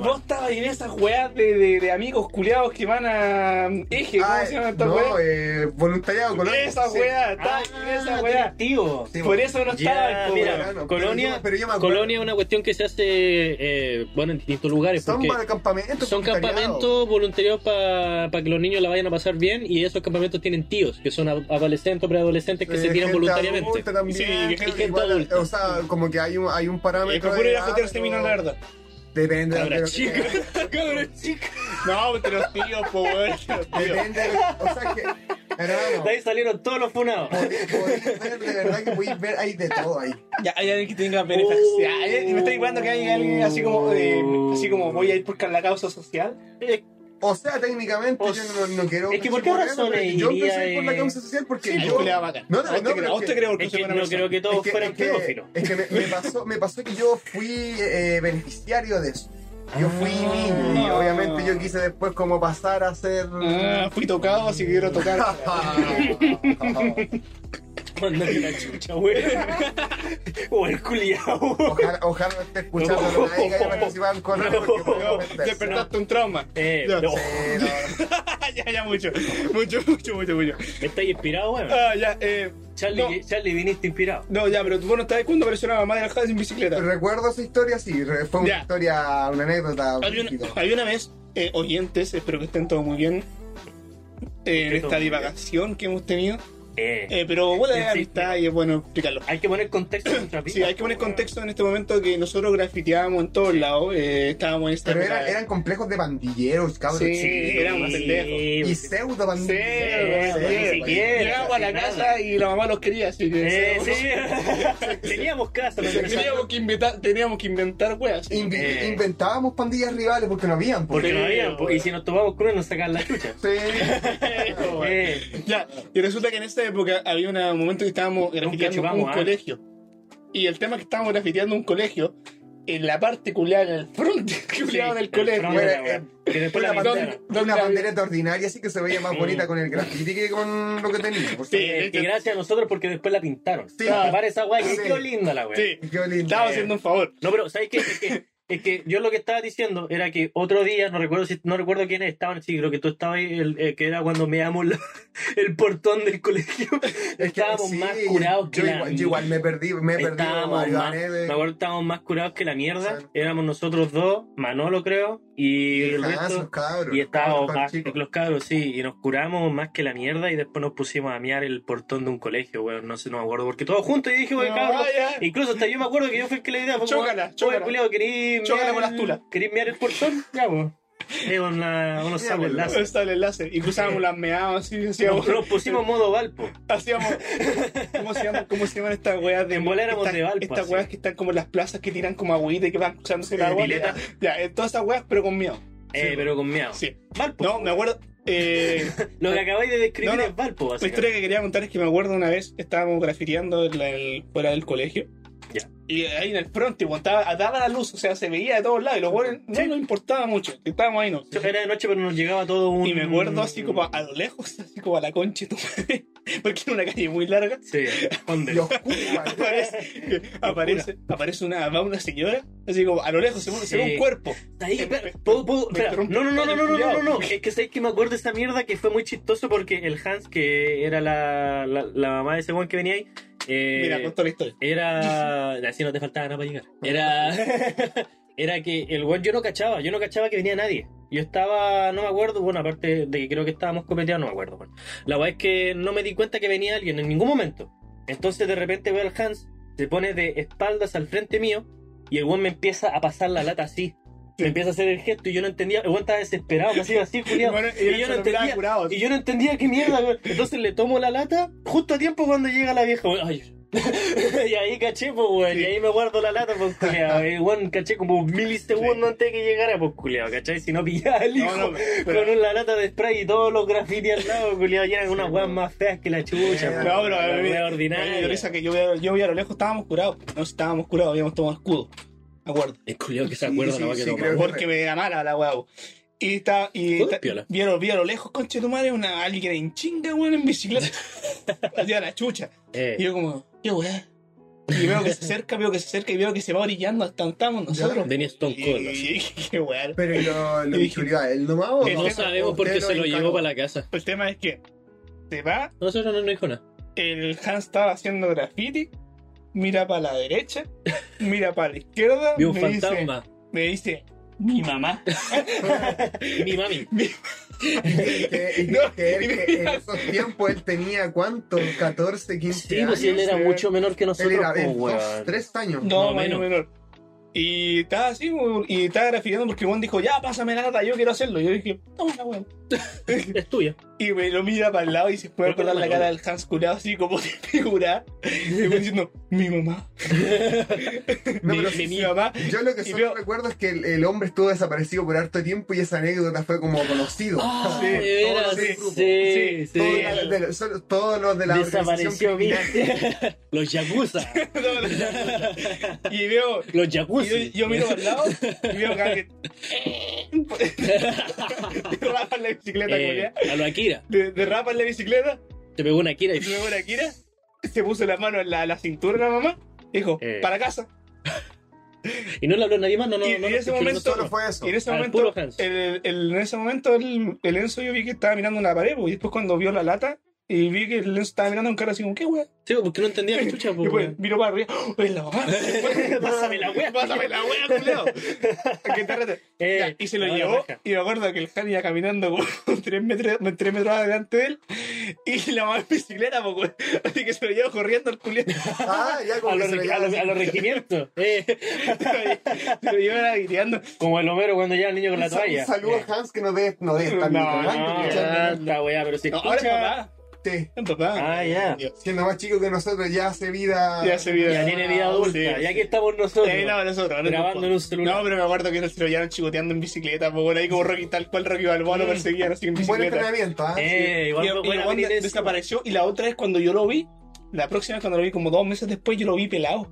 [SPEAKER 3] no,
[SPEAKER 1] estabas
[SPEAKER 2] no,
[SPEAKER 1] en esas weas de, de, de amigos culiados que van a eje, ¿cómo
[SPEAKER 3] Ah,
[SPEAKER 1] se llama esta
[SPEAKER 3] no,
[SPEAKER 1] wea?
[SPEAKER 3] eh, voluntariado con
[SPEAKER 1] Esa
[SPEAKER 3] sí.
[SPEAKER 1] wea, estaba en esa wea.
[SPEAKER 2] tío.
[SPEAKER 3] Sí,
[SPEAKER 1] Por eso no
[SPEAKER 2] Ya,
[SPEAKER 1] estaba,
[SPEAKER 2] mira.
[SPEAKER 3] Pero
[SPEAKER 2] Colonia,
[SPEAKER 3] yo- pero yo
[SPEAKER 2] Colonia es una cuestión que se hace, eh, bueno, en distintos lugares.
[SPEAKER 3] Son para campamentos.
[SPEAKER 2] son campamentos voluntariados para que los niños la vayan a pasar bien y esos campamentos tienen tíos, que son adolescentes o preadolescentes que
[SPEAKER 3] Eh,
[SPEAKER 2] se tiran voluntariamente.
[SPEAKER 3] adulta también,
[SPEAKER 1] Sí,
[SPEAKER 3] creo
[SPEAKER 1] gente
[SPEAKER 3] que igual,
[SPEAKER 2] adulta.
[SPEAKER 3] O sea, como que hay un, hay un parámetro. De
[SPEAKER 1] ir a
[SPEAKER 3] pero
[SPEAKER 1] mina, la verdad.
[SPEAKER 3] Depende de
[SPEAKER 2] Cabra
[SPEAKER 3] que-
[SPEAKER 2] chica, (laughs) cabra chica.
[SPEAKER 1] No, entre los tíos, po, weón. entre los tíos.
[SPEAKER 3] Depende de O sea que, hermano,
[SPEAKER 2] De ahí salieron todos los funados.
[SPEAKER 3] podéis ver, de verdad que podéis ver, hay de todo ahí.
[SPEAKER 1] Ya, hay alguien que tenga beneficio. Eh, me estoy igualando que hay alguien así como, eh, así como voy a ir por la causa social.
[SPEAKER 3] O sea, técnicamente
[SPEAKER 2] O
[SPEAKER 3] yo no, no quiero.
[SPEAKER 2] es que ¿por qué
[SPEAKER 3] pero Yo empecé por la causa social porque
[SPEAKER 1] Ay,
[SPEAKER 3] yo.
[SPEAKER 1] bacán.
[SPEAKER 3] No, no,
[SPEAKER 1] ¿A vos te
[SPEAKER 3] no,
[SPEAKER 1] creo- te
[SPEAKER 3] que-
[SPEAKER 1] creo que
[SPEAKER 2] Es que no creo que todos
[SPEAKER 3] es que,
[SPEAKER 2] fueran
[SPEAKER 3] es que-
[SPEAKER 2] pedófilos.
[SPEAKER 3] es que me, me pasó, me pasó que yo fui eh, beneficiario de eso. Yo fui
[SPEAKER 2] Ah.
[SPEAKER 3] niño y obviamente yo quise después como pasar a ser...
[SPEAKER 1] Ah, fui tocado, así que quiero tocar. (laughs) (laughs)
[SPEAKER 2] La chucha, güey. (laughs) o el culiao.
[SPEAKER 3] ojalá, ojalá no esté escuchando
[SPEAKER 2] No.
[SPEAKER 3] nadie que haya participado en porque ofenderse.
[SPEAKER 1] Despertaste un trauma.
[SPEAKER 2] Eh,
[SPEAKER 1] Ya.
[SPEAKER 2] no.
[SPEAKER 3] Sí, no. (laughs)
[SPEAKER 1] ya, ya, mucho. Mucho, mucho, mucho, mucho.
[SPEAKER 2] ¿Estás inspirado, weón?
[SPEAKER 1] Ah, ya, eh.
[SPEAKER 2] Charlie, Charlie, viniste inspirado.
[SPEAKER 1] No, ya, pero tú no estabas cuando apareció la mamá de la Hans en bicicleta.
[SPEAKER 3] Recuerdo esa historia, sí, fue una
[SPEAKER 1] Ya.
[SPEAKER 3] historia, una anécdota.
[SPEAKER 1] Había una, había una vez, eh, oyentes, espero que estén todos muy bien, eh, en esta divagación que hemos tenido.
[SPEAKER 2] Eh,
[SPEAKER 1] Eh, pero bueno,
[SPEAKER 2] Sí, sí,
[SPEAKER 1] amistad y es bueno explicarlo.
[SPEAKER 2] hay que poner contexto en nuestra vida.
[SPEAKER 1] Sí, hay que poner contexto en este momento que nosotros grafiteábamos en todos lados, eh, estábamos en esta
[SPEAKER 3] Pero era- eran complejos de pandilleros, cabros.
[SPEAKER 1] Sí, éramos pendejos.
[SPEAKER 3] Y pseudo
[SPEAKER 1] Sí,
[SPEAKER 3] pandilleros.
[SPEAKER 1] sí, Llegamos a la casa y la mamá los quería, así que
[SPEAKER 2] Eh, sí. (laughs) Teníamos casa,
[SPEAKER 1] teníamos, que inventar, teníamos que inventar weas.
[SPEAKER 2] Eh.
[SPEAKER 3] Inventábamos pandillas rivales porque no habían.
[SPEAKER 2] Porque
[SPEAKER 1] Sí,
[SPEAKER 2] no había,
[SPEAKER 1] bueno.
[SPEAKER 2] y si nos tomamos con uno nos sacan la chucha.
[SPEAKER 3] Sí. (laughs)
[SPEAKER 1] Ya, y resulta que en esta época había una- un momento que estábamos grafiteando un
[SPEAKER 2] ¿ah?
[SPEAKER 1] colegio. Y el tema es que estábamos grafiteando un colegio en la parte culiada, en el front (laughs) culiado del
[SPEAKER 2] el
[SPEAKER 1] colegio.
[SPEAKER 3] eh,
[SPEAKER 2] Que después
[SPEAKER 3] Una,
[SPEAKER 2] la
[SPEAKER 1] ¿Dónde-
[SPEAKER 3] bandera, una bandereta ordinaria, así que se veía más
[SPEAKER 2] Mm.
[SPEAKER 3] bonita con el graffiti que con lo que tenía. Por
[SPEAKER 1] Sí,
[SPEAKER 2] y gracias a nosotros porque después la pintaron.
[SPEAKER 3] Sí.
[SPEAKER 2] Sí. Para esa
[SPEAKER 3] Sí.
[SPEAKER 2] quedó linda la wea.
[SPEAKER 1] Sí,
[SPEAKER 3] Qué lindo.
[SPEAKER 1] estaba haciendo un favor.
[SPEAKER 2] No, pero ¿sabes qué? Es que, es que yo lo que estaba diciendo era que otro día, no recuerdo si no recuerdo quiénes estaban, sí, creo que tú estabas ahí, el- eh, que era cuando me amo (laughs) el portón del colegio. (laughs)
[SPEAKER 3] Es que
[SPEAKER 2] estábamos
[SPEAKER 3] sí,
[SPEAKER 2] más curados que
[SPEAKER 3] yo
[SPEAKER 2] la
[SPEAKER 3] igual, yo igual me perdí, me perdido
[SPEAKER 2] Estábamos más, me acuerdo estábamos más curados que la mierda.
[SPEAKER 3] Sí.
[SPEAKER 2] Éramos nosotros dos, Manolo creo, y el resto.
[SPEAKER 3] cabros,
[SPEAKER 2] Y estábamos más
[SPEAKER 3] chicos.
[SPEAKER 2] los cabros, sí, y nos curamos más que la mierda y después nos pusimos a miar el portón de un colegio, weón, no sé, no me acuerdo, porque todos juntos y dije, weón,
[SPEAKER 1] No,
[SPEAKER 2] incluso hasta yo me acuerdo que yo fui el que le idea, fue como,
[SPEAKER 1] Chócala,
[SPEAKER 2] oye,
[SPEAKER 1] chócala.
[SPEAKER 2] culiao, ¿querís
[SPEAKER 1] Chócala
[SPEAKER 2] miar
[SPEAKER 1] con las
[SPEAKER 2] el-
[SPEAKER 1] tulas.
[SPEAKER 2] ¿Querís miar el portón? Ya, pues. Es una, unos
[SPEAKER 3] Ya,
[SPEAKER 2] sables láser.
[SPEAKER 1] El enlace. Y cruzábamos las meadas así, hacíamos.
[SPEAKER 2] Nos, pusimos modo Valpo.
[SPEAKER 1] hacíamos ¿cómo se llaman, cómo se llaman estas weas de estas,
[SPEAKER 2] de Valpo,
[SPEAKER 1] estas weas que están como en las plazas que tiran como agüita y que van echándose el
[SPEAKER 3] Eh,
[SPEAKER 1] agua ya eh, todas esas weas pero con miedo
[SPEAKER 2] Eh, pero con miedo.
[SPEAKER 1] sí
[SPEAKER 2] Valpo.
[SPEAKER 1] no me acuerdo eh, (laughs)
[SPEAKER 2] Lo que acabáis de describir
[SPEAKER 1] No, no.
[SPEAKER 2] es Valpo,
[SPEAKER 1] la historia que quería contar es que me acuerdo una vez estábamos grafiteando fuera del colegio
[SPEAKER 2] Ya.
[SPEAKER 1] y ahí en el front igual, estaba daba la luz o sea se veía de todos lados y los weones no nos importaba mucho estábamos ahí no
[SPEAKER 2] Era de noche, pero nos llegaba todo un.
[SPEAKER 1] y me acuerdo así como a lo lejos así como a la concha tu madre (laughs) porque era una calle muy larga
[SPEAKER 2] Sí, ¿dónde? (laughs)
[SPEAKER 1] Aparece, aparece, aparece una, va una señora, así como a lo lejos se ve, se ve
[SPEAKER 2] Sí.
[SPEAKER 1] un cuerpo.
[SPEAKER 2] Ahí, ¿puedo- puedo-
[SPEAKER 1] me
[SPEAKER 2] espera.
[SPEAKER 1] interrumpe
[SPEAKER 2] No, no, no, no, no, no, no, no, Es que sabéis que me acuerdo de esa mierda que fue muy chistoso porque el Hans, que era la, la, la mamá de ese weón que venía ahí, eh,
[SPEAKER 1] Mira, contó la historia.
[SPEAKER 2] era. Así no te faltaba nada para llegar. Era. (laughs) era que el weón yo no cachaba, yo no cachaba que venía nadie. Yo estaba, no me acuerdo, bueno, aparte de que creo que estábamos copeteando, no me acuerdo. La weá es que no me di cuenta que venía alguien en ningún momento. Entonces de repente veo al Hans, se pone de espaldas al frente mío y el weón me empieza a pasar la lata así. Me empieza a hacer el gesto y yo no entendía, el weón estaba desesperado, me hacía así, culiao. (laughs)
[SPEAKER 1] Bueno,
[SPEAKER 2] y, yo no entendía,
[SPEAKER 1] curado.
[SPEAKER 2] y yo no entendía qué mierda, weón. Entonces le tomo la lata justo a tiempo cuando llega la vieja. Ay. (laughs) y ahí caché, pues, weón.
[SPEAKER 1] Sí.
[SPEAKER 2] Y ahí me guardo la lata, pues, culiao. (laughs) Y, weón, caché como milisegundos antes de que llegara, pues, culiao, ¿cachai? Si no pillaba el hijo
[SPEAKER 1] No, no, pero-
[SPEAKER 2] con una lata de spray y todos los grafitis al lado, culiao, y eran unas weas más feas que la chucha, pues,
[SPEAKER 1] No, pero
[SPEAKER 2] wea
[SPEAKER 1] me
[SPEAKER 2] ordinaria.
[SPEAKER 1] dio risa que yo, yo vi a lo lejos, estábamos curados. No estábamos curados, habíamos tomado escudo. Acuerdo.
[SPEAKER 2] Es culiao que se
[SPEAKER 3] Sí,
[SPEAKER 2] acuerda
[SPEAKER 3] sí,
[SPEAKER 2] la
[SPEAKER 3] sí, creo que-
[SPEAKER 1] Porque me da mala la weá. Y está, y
[SPEAKER 2] Todo
[SPEAKER 1] ta-
[SPEAKER 2] piola.
[SPEAKER 1] vi, a lo, vi a lo lejos, conche tu madre, una, alguien en chinga, weón, en bicicleta. (laughs) Hacía la chucha.
[SPEAKER 2] Eh,
[SPEAKER 1] Y yo como, qué weá. Y veo que se acerca, veo que se acerca y veo que se va orillando hasta donde estamos nosotros.
[SPEAKER 2] venía Stone Cold. así.
[SPEAKER 1] Y, (laughs) y- qué weá.
[SPEAKER 3] Pero ¿y lo, lo descubrió a él nomás o
[SPEAKER 2] No
[SPEAKER 1] tema-
[SPEAKER 2] sabemos por qué
[SPEAKER 3] usted
[SPEAKER 2] se lo llevó para la casa.
[SPEAKER 1] El tema es que se va,
[SPEAKER 2] Nosotros no nos dijo nada.
[SPEAKER 1] el Hans estaba haciendo graffiti, mira para la derecha, mira para la izquierda,
[SPEAKER 2] Vio un
[SPEAKER 1] me dice,
[SPEAKER 2] fantasma.
[SPEAKER 1] me dice, mi mamá. (laughs)
[SPEAKER 2] Mi mami.
[SPEAKER 3] Y que, y que-
[SPEAKER 1] No,
[SPEAKER 3] que él-
[SPEAKER 1] y
[SPEAKER 3] que en esos tiempos él tenía cuánto, 14, 15
[SPEAKER 2] Sí,
[SPEAKER 3] años.
[SPEAKER 2] pues si él era
[SPEAKER 1] sí.
[SPEAKER 2] mucho menor que
[SPEAKER 3] Él
[SPEAKER 2] nosotros,
[SPEAKER 3] era
[SPEAKER 2] pues,
[SPEAKER 3] dos. 3 años.
[SPEAKER 1] No,
[SPEAKER 2] Más o
[SPEAKER 1] más
[SPEAKER 2] menos.
[SPEAKER 1] menor. Y estaba así, y estaba grafiteando porque Juan dijo, ya, pásame la nata, yo quiero hacerlo. Y yo dije, toma la weón.
[SPEAKER 2] Es tuya. (laughs)
[SPEAKER 1] Y me lo mira para el lado y se puede acordar la cara del Hans curado así como de (laughs) figura. Y me diciendo, mi mamá. (laughs)
[SPEAKER 3] No,
[SPEAKER 1] mi,
[SPEAKER 3] pero
[SPEAKER 1] mi-
[SPEAKER 3] sí,
[SPEAKER 1] mi mamá.
[SPEAKER 3] Yo lo que solo
[SPEAKER 1] veo-
[SPEAKER 3] recuerdo es que el, el hombre estuvo desaparecido por harto tiempo y esa anécdota fue como conocido.
[SPEAKER 2] Ah,
[SPEAKER 1] Sí,
[SPEAKER 2] sí,
[SPEAKER 3] los
[SPEAKER 2] sí,
[SPEAKER 1] Sí,
[SPEAKER 2] sí.
[SPEAKER 3] Todos los de- solo- todos los de la
[SPEAKER 2] Desapareció
[SPEAKER 3] criminal.
[SPEAKER 2] Los yakuza.
[SPEAKER 1] y veo.
[SPEAKER 2] Los
[SPEAKER 1] Y
[SPEAKER 2] jacuzzi.
[SPEAKER 1] yo, yo miro al lado y veo que bicicleta,
[SPEAKER 2] Eh, a lo Akira.
[SPEAKER 1] De- Derrapa en la bicicleta.
[SPEAKER 2] Te pegó una Akira y
[SPEAKER 1] Y luego la Kira se puso la mano en la, la cintura de la mamá. Dijo,
[SPEAKER 2] Eh.
[SPEAKER 1] para casa. (laughs)
[SPEAKER 2] Y no le habló a nadie más, no, no,
[SPEAKER 1] Y-
[SPEAKER 2] no.
[SPEAKER 1] y
[SPEAKER 2] no,
[SPEAKER 1] en ese momento-
[SPEAKER 3] Solo
[SPEAKER 2] nosotros.
[SPEAKER 3] fue eso.
[SPEAKER 1] Y en ese
[SPEAKER 2] Al
[SPEAKER 1] momento, el, el- en ese momento el, el Enzo yo vi que estaba mirando una pared, pues, y después cuando vio la lata, y vi que el Lenzo estaba mirando un cara así como, ¿qué weá?
[SPEAKER 2] Sí, porque no entendía qué (laughs) chucha,
[SPEAKER 1] Y
[SPEAKER 2] pues.
[SPEAKER 1] pues, miro para arriba, ¡oh, es la mamá! (laughs)
[SPEAKER 2] Pásame la weá.
[SPEAKER 1] Pásame la weá, culeo. Que te rete.
[SPEAKER 2] Eh,
[SPEAKER 1] Ya, y se lo
[SPEAKER 2] ahora
[SPEAKER 1] llevó,
[SPEAKER 2] raja.
[SPEAKER 1] y me acuerdo que el Jani iba caminando como (laughs) tres metros, tres metros adelante de él, y la mamá en bicicleta, pues, weón. Así que se lo llevó corriendo al culiado.
[SPEAKER 3] Ah, ya como
[SPEAKER 2] A
[SPEAKER 3] que
[SPEAKER 2] los,
[SPEAKER 3] se lo
[SPEAKER 2] regi- a los-
[SPEAKER 3] llama
[SPEAKER 2] a los regimientos. Eh,
[SPEAKER 1] se lo llevaba gritando.
[SPEAKER 2] como el Homero cuando lleva al niño con la
[SPEAKER 3] Un
[SPEAKER 2] toalla.
[SPEAKER 3] saludo
[SPEAKER 2] Eh.
[SPEAKER 3] a Hans que no debe, no ni
[SPEAKER 1] No,
[SPEAKER 2] No,
[SPEAKER 3] escuchando.
[SPEAKER 2] ya, la weá, pero si
[SPEAKER 1] No, ahora es
[SPEAKER 2] escucha.
[SPEAKER 1] papá.
[SPEAKER 3] Sí,
[SPEAKER 1] Es.
[SPEAKER 2] Ah, ya.
[SPEAKER 3] siendo más chico que nosotros ya hace vida.
[SPEAKER 1] Ya hace vida.
[SPEAKER 2] Ya tiene vida adulta.
[SPEAKER 1] Sí,
[SPEAKER 2] y
[SPEAKER 1] sí.
[SPEAKER 2] aquí estamos nosotros.
[SPEAKER 1] Eh, no, nosotros, no,
[SPEAKER 2] Grabando en un celular.
[SPEAKER 1] No, pero me acuerdo que se lo llevaron chicoteando en bicicleta, pues bueno, ahí como Rocky, tal cual Rocky Balboa lo
[SPEAKER 2] Mm.
[SPEAKER 1] perseguían así en
[SPEAKER 3] Un buen
[SPEAKER 1] bicicleta.
[SPEAKER 3] entrenamiento, ¿ah?
[SPEAKER 2] Eh,
[SPEAKER 1] Y,
[SPEAKER 2] igual
[SPEAKER 1] y desapareció y la otra vez cuando yo lo vi, la próxima vez cuando lo vi como dos meses después yo lo vi pelado.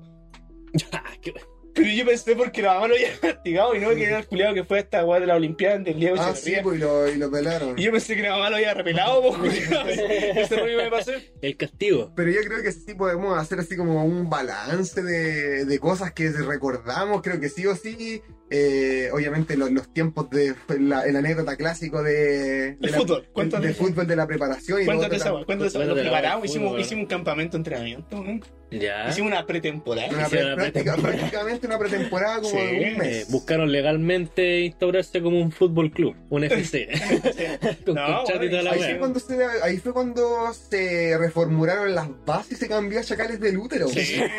[SPEAKER 1] (laughs)
[SPEAKER 2] Ah, qué-
[SPEAKER 1] Pero yo pensé porque la mamá lo había (laughs) castigado y no que era el culiado que fue a esta weá de la Olimpiada del Diego
[SPEAKER 3] Ah, sí, pues y lo, y lo pelaron.
[SPEAKER 1] Y yo pensé que la mamá lo había repelado, pues culiado. (laughs) (laughs) Ese rollo me pasó.
[SPEAKER 2] El castigo.
[SPEAKER 3] Pero yo creo que sí podemos hacer así como un balance de, de cosas que recordamos. Creo que sí o sí. eh, obviamente los, los tiempos de la, el anécdota clásico de, de
[SPEAKER 1] El
[SPEAKER 3] la-
[SPEAKER 1] fútbol, cuéntate.
[SPEAKER 3] de fútbol de la preparación y
[SPEAKER 1] Cuéntate esa cuéntate esa preparamos, hicimos, un campamento de entrenamiento, ¿no?
[SPEAKER 2] Ya.
[SPEAKER 1] Hicimos una pretemporada.
[SPEAKER 3] una pre- práctica-
[SPEAKER 2] pretemporada.
[SPEAKER 3] prácticamente una pretemporada como
[SPEAKER 1] Sí,
[SPEAKER 3] de un
[SPEAKER 2] Eh,
[SPEAKER 3] mes.
[SPEAKER 2] buscaron legalmente instaurarse como un fútbol club, un FC. (laughs) (laughs) Con
[SPEAKER 1] No,
[SPEAKER 2] contrato y toda la
[SPEAKER 3] Ahí fue, cuando se, ahí fue cuando se reformularon las bases y se cambió a Chacales del Útero.
[SPEAKER 1] Sí. (laughs)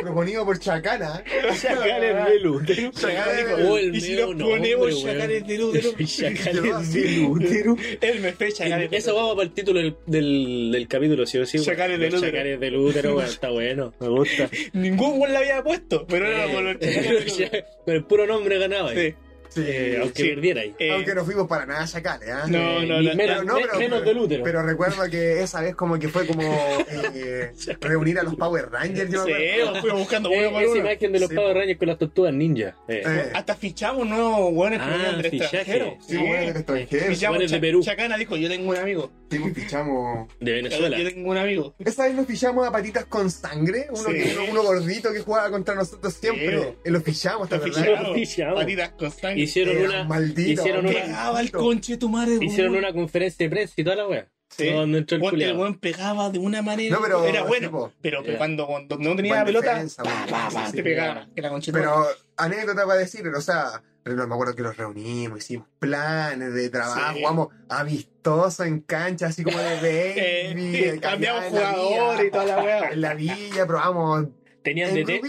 [SPEAKER 3] Proponido por Chacana.
[SPEAKER 2] Chacales del útero.
[SPEAKER 1] Chacales
[SPEAKER 3] del
[SPEAKER 1] dijo,
[SPEAKER 2] Oh,
[SPEAKER 1] y si nos ponemos chacales del útero.
[SPEAKER 2] Chacales del útero.
[SPEAKER 1] Él me fue chacales del
[SPEAKER 2] Eso
[SPEAKER 1] útero.
[SPEAKER 2] va para el título del, del, del capítulo, ¿sí o sí?
[SPEAKER 1] Chacales del útero.
[SPEAKER 2] Chacales del útero, está bueno, me gusta. (laughs)
[SPEAKER 1] Ningún buen la había puesto, pero era por útero. (laughs)
[SPEAKER 2] Con el puro nombre ganaba.
[SPEAKER 1] Sí.
[SPEAKER 3] Sí,
[SPEAKER 2] Eh, aunque
[SPEAKER 1] sí.
[SPEAKER 2] perdiera ahí.
[SPEAKER 1] Eh,
[SPEAKER 3] Aunque no fuimos para nada Chacales, ¿ah?
[SPEAKER 1] No,
[SPEAKER 2] Eh,
[SPEAKER 1] no, no,
[SPEAKER 2] menos,
[SPEAKER 3] pero no, pero-
[SPEAKER 2] menos del útero.
[SPEAKER 3] Pero recuerdo que esa vez como que fue como eh, (laughs) reunir a los Power Rangers, yo
[SPEAKER 1] Sí, fuimos buscando
[SPEAKER 2] Eh,
[SPEAKER 1] uno por
[SPEAKER 2] esa
[SPEAKER 1] uno.
[SPEAKER 2] imagen de los
[SPEAKER 3] Sí,
[SPEAKER 2] Power
[SPEAKER 3] po.
[SPEAKER 2] Rangers con las tortugas ninja. Eh.
[SPEAKER 3] Eh,
[SPEAKER 1] Hasta fichamos nuevos hueones que
[SPEAKER 2] Ah,
[SPEAKER 1] venían del
[SPEAKER 2] fichaje.
[SPEAKER 1] extranjero.
[SPEAKER 3] sí, bueno, del extranjero.
[SPEAKER 1] Fichamos
[SPEAKER 2] Hueones de Perú.
[SPEAKER 1] Chacana dijo, yo tengo un amigo.
[SPEAKER 3] Sí, pues, fichamos.
[SPEAKER 2] De Venezuela.
[SPEAKER 1] Yo tengo un amigo.
[SPEAKER 3] Esa vez nos fichamos a patitas con sangre, uno,
[SPEAKER 1] Sí.
[SPEAKER 3] que- uno, gordito que jugaba contra nosotros siempre.
[SPEAKER 1] Sí.
[SPEAKER 3] Eh, lo fichamos, ¿te.
[SPEAKER 1] Patitas con sangre.
[SPEAKER 2] Hicieron
[SPEAKER 3] Era
[SPEAKER 2] una,
[SPEAKER 3] maldito,
[SPEAKER 2] hicieron una-
[SPEAKER 1] Pegaba el conche de tu madre.
[SPEAKER 2] hicieron una conferencia de prensa y toda la wea.
[SPEAKER 1] Sí.
[SPEAKER 2] Donde entró el culiao.
[SPEAKER 1] weón pegaba de una manera.
[SPEAKER 3] No, pero-
[SPEAKER 1] era bueno.
[SPEAKER 3] tipo,
[SPEAKER 1] pero
[SPEAKER 2] ya.
[SPEAKER 1] cuando, cuando no tenía la pelota,
[SPEAKER 3] defensa,
[SPEAKER 1] pa, pa, pa,
[SPEAKER 3] sí,
[SPEAKER 1] te pegaba. De tu
[SPEAKER 3] Pero anécdota para decir, o sea, no me acuerdo que los reunimos, hicimos planes de trabajo,
[SPEAKER 1] Sí.
[SPEAKER 3] jugamos amistoso en cancha, así como de (laughs) baby.
[SPEAKER 1] Eh, cambiamos jugadores
[SPEAKER 3] villa.
[SPEAKER 1] y toda la wea.
[SPEAKER 3] En la villa probamos
[SPEAKER 2] Tenían DT.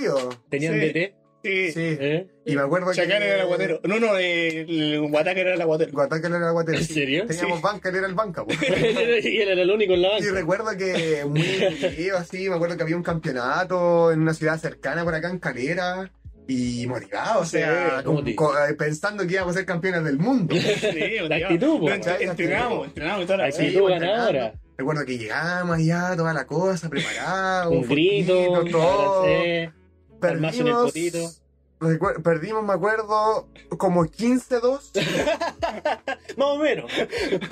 [SPEAKER 2] Tenían
[SPEAKER 1] Sí.
[SPEAKER 2] DT.
[SPEAKER 1] Sí.
[SPEAKER 3] Sí.
[SPEAKER 2] ¿eh?
[SPEAKER 3] Y me acuerdo
[SPEAKER 1] Chacán
[SPEAKER 3] que.
[SPEAKER 1] era el aguatero. No, no, eh, el Guataca era el aguatero.
[SPEAKER 3] Guataca era el aguatero.
[SPEAKER 2] ¿En serio?
[SPEAKER 3] Teníamos
[SPEAKER 1] Sí.
[SPEAKER 3] banca, él era el banca. pues. (laughs)
[SPEAKER 2] y él era el único en la
[SPEAKER 3] Y
[SPEAKER 2] banca.
[SPEAKER 3] recuerdo que muy emotivo, así, me acuerdo que había un campeonato en una ciudad cercana por acá en Calera. Y motivado, o sea,
[SPEAKER 1] Sí,
[SPEAKER 3] como-
[SPEAKER 2] motivado.
[SPEAKER 3] co- eh, pensando que íbamos a ser campeones del mundo. (laughs)
[SPEAKER 1] Sí,
[SPEAKER 2] La actitud,
[SPEAKER 1] Entrenamos, entrenamos y toda la
[SPEAKER 2] actitud ganadora.
[SPEAKER 3] Recuerdo que llegamos ya, toda la cosa, preparada,
[SPEAKER 2] Un grito,
[SPEAKER 3] foquito, todo.
[SPEAKER 2] abracé, palmazo en el
[SPEAKER 3] Perdimos,
[SPEAKER 2] potito.
[SPEAKER 3] perdimos, me acuerdo, como 15-2. (laughs)
[SPEAKER 2] Más o menos.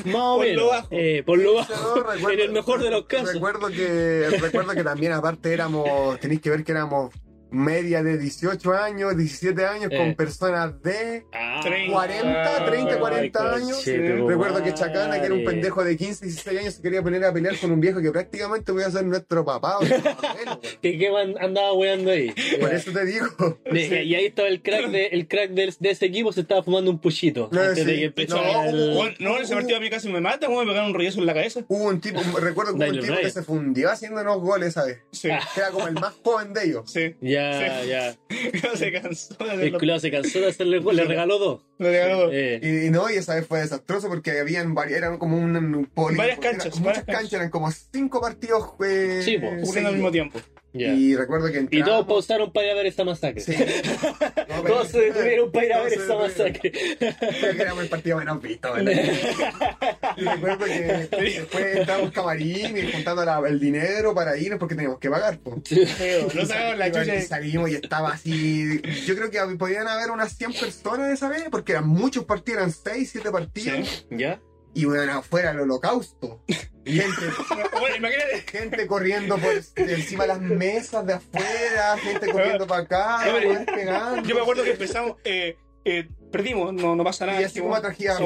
[SPEAKER 2] Más o
[SPEAKER 1] Por lo
[SPEAKER 2] menos.
[SPEAKER 1] bajo.
[SPEAKER 2] Eh, por lo
[SPEAKER 3] 15-2,
[SPEAKER 2] bajo.
[SPEAKER 3] recuerdo-
[SPEAKER 2] En el mejor de los casos.
[SPEAKER 3] Recuerdo que, recuerdo que también aparte éramos, tenéis que ver que éramos media de 18 años, 17 años,
[SPEAKER 2] Eh.
[SPEAKER 3] con personas de...
[SPEAKER 2] Ah,
[SPEAKER 3] 40, 30, 40 años. Recuerdo que Chacana, que era un pendejo de 15, 16 años, se quería poner a pelear con un viejo que prácticamente voy a ser nuestro papá. (laughs)
[SPEAKER 2] ¿Qué, qué andaba weando ahí?
[SPEAKER 3] Por eso te digo. (laughs)
[SPEAKER 2] De- Y ahí estaba el crack, de, el crack del- de, ese equipo, se estaba fumando un puchito.
[SPEAKER 3] No,
[SPEAKER 2] antes de
[SPEAKER 3] sí.
[SPEAKER 2] que
[SPEAKER 3] No,
[SPEAKER 2] el-
[SPEAKER 1] No, ese partido a mí casi me mata, me pegaron un rollazo en la cabeza.
[SPEAKER 3] Hubo un tipo, recuerdo que hubo un tipo que se fundió haciéndonos goles, ¿sabes?
[SPEAKER 1] Sí.
[SPEAKER 3] Que era como el más joven de ellos.
[SPEAKER 1] sí.
[SPEAKER 2] Ya, ya. (laughs)
[SPEAKER 1] Se cansó de
[SPEAKER 2] El
[SPEAKER 1] hacerlo.
[SPEAKER 2] culiao se cansó de hacerle le regaló dos.
[SPEAKER 1] Lo regaló.
[SPEAKER 2] Eh,
[SPEAKER 3] Y, y no, y esa vez fue desastroso porque habían varias, eran como un, un poli-
[SPEAKER 1] Varias
[SPEAKER 3] eran
[SPEAKER 1] canchas,
[SPEAKER 3] muchas
[SPEAKER 1] varias
[SPEAKER 3] canchas,
[SPEAKER 1] canchas.
[SPEAKER 3] eran como cinco partidos eh,
[SPEAKER 2] Sí,
[SPEAKER 1] Jugando al mismo tiempo.
[SPEAKER 3] Y recuerdo que
[SPEAKER 2] Y
[SPEAKER 3] entramos.
[SPEAKER 2] todos pausaron para ir a ver esa masacre.
[SPEAKER 3] Sí. (laughs) No, pero-
[SPEAKER 2] Todos se detuvieron para ir a ver
[SPEAKER 3] detuvieron.
[SPEAKER 2] masacre.
[SPEAKER 3] Porque éramos el partido menos visto, ¿verdad? (laughs) Y recuerdo que después estábamos camarín y juntando la- el dinero para irnos porque teníamos que pagar. po.
[SPEAKER 1] Feo, No sacamos la
[SPEAKER 3] Y
[SPEAKER 1] chucha.
[SPEAKER 3] salimos y estaba así. Yo creo que podían haber unas 100 personas esa vez porque eran muchos partidos, eran 6, 7 partidos.
[SPEAKER 1] Sí.
[SPEAKER 2] ¿Ya?
[SPEAKER 3] Y bueno, afuera el holocausto. (laughs) Gente, gente corriendo por encima de las mesas de afuera, gente corriendo para acá, (laughs)
[SPEAKER 1] Yo me-
[SPEAKER 3] weón, pegando.
[SPEAKER 1] Yo me acuerdo que empezamos, eh, eh, perdimos, no, no pasa nada.
[SPEAKER 3] Y así como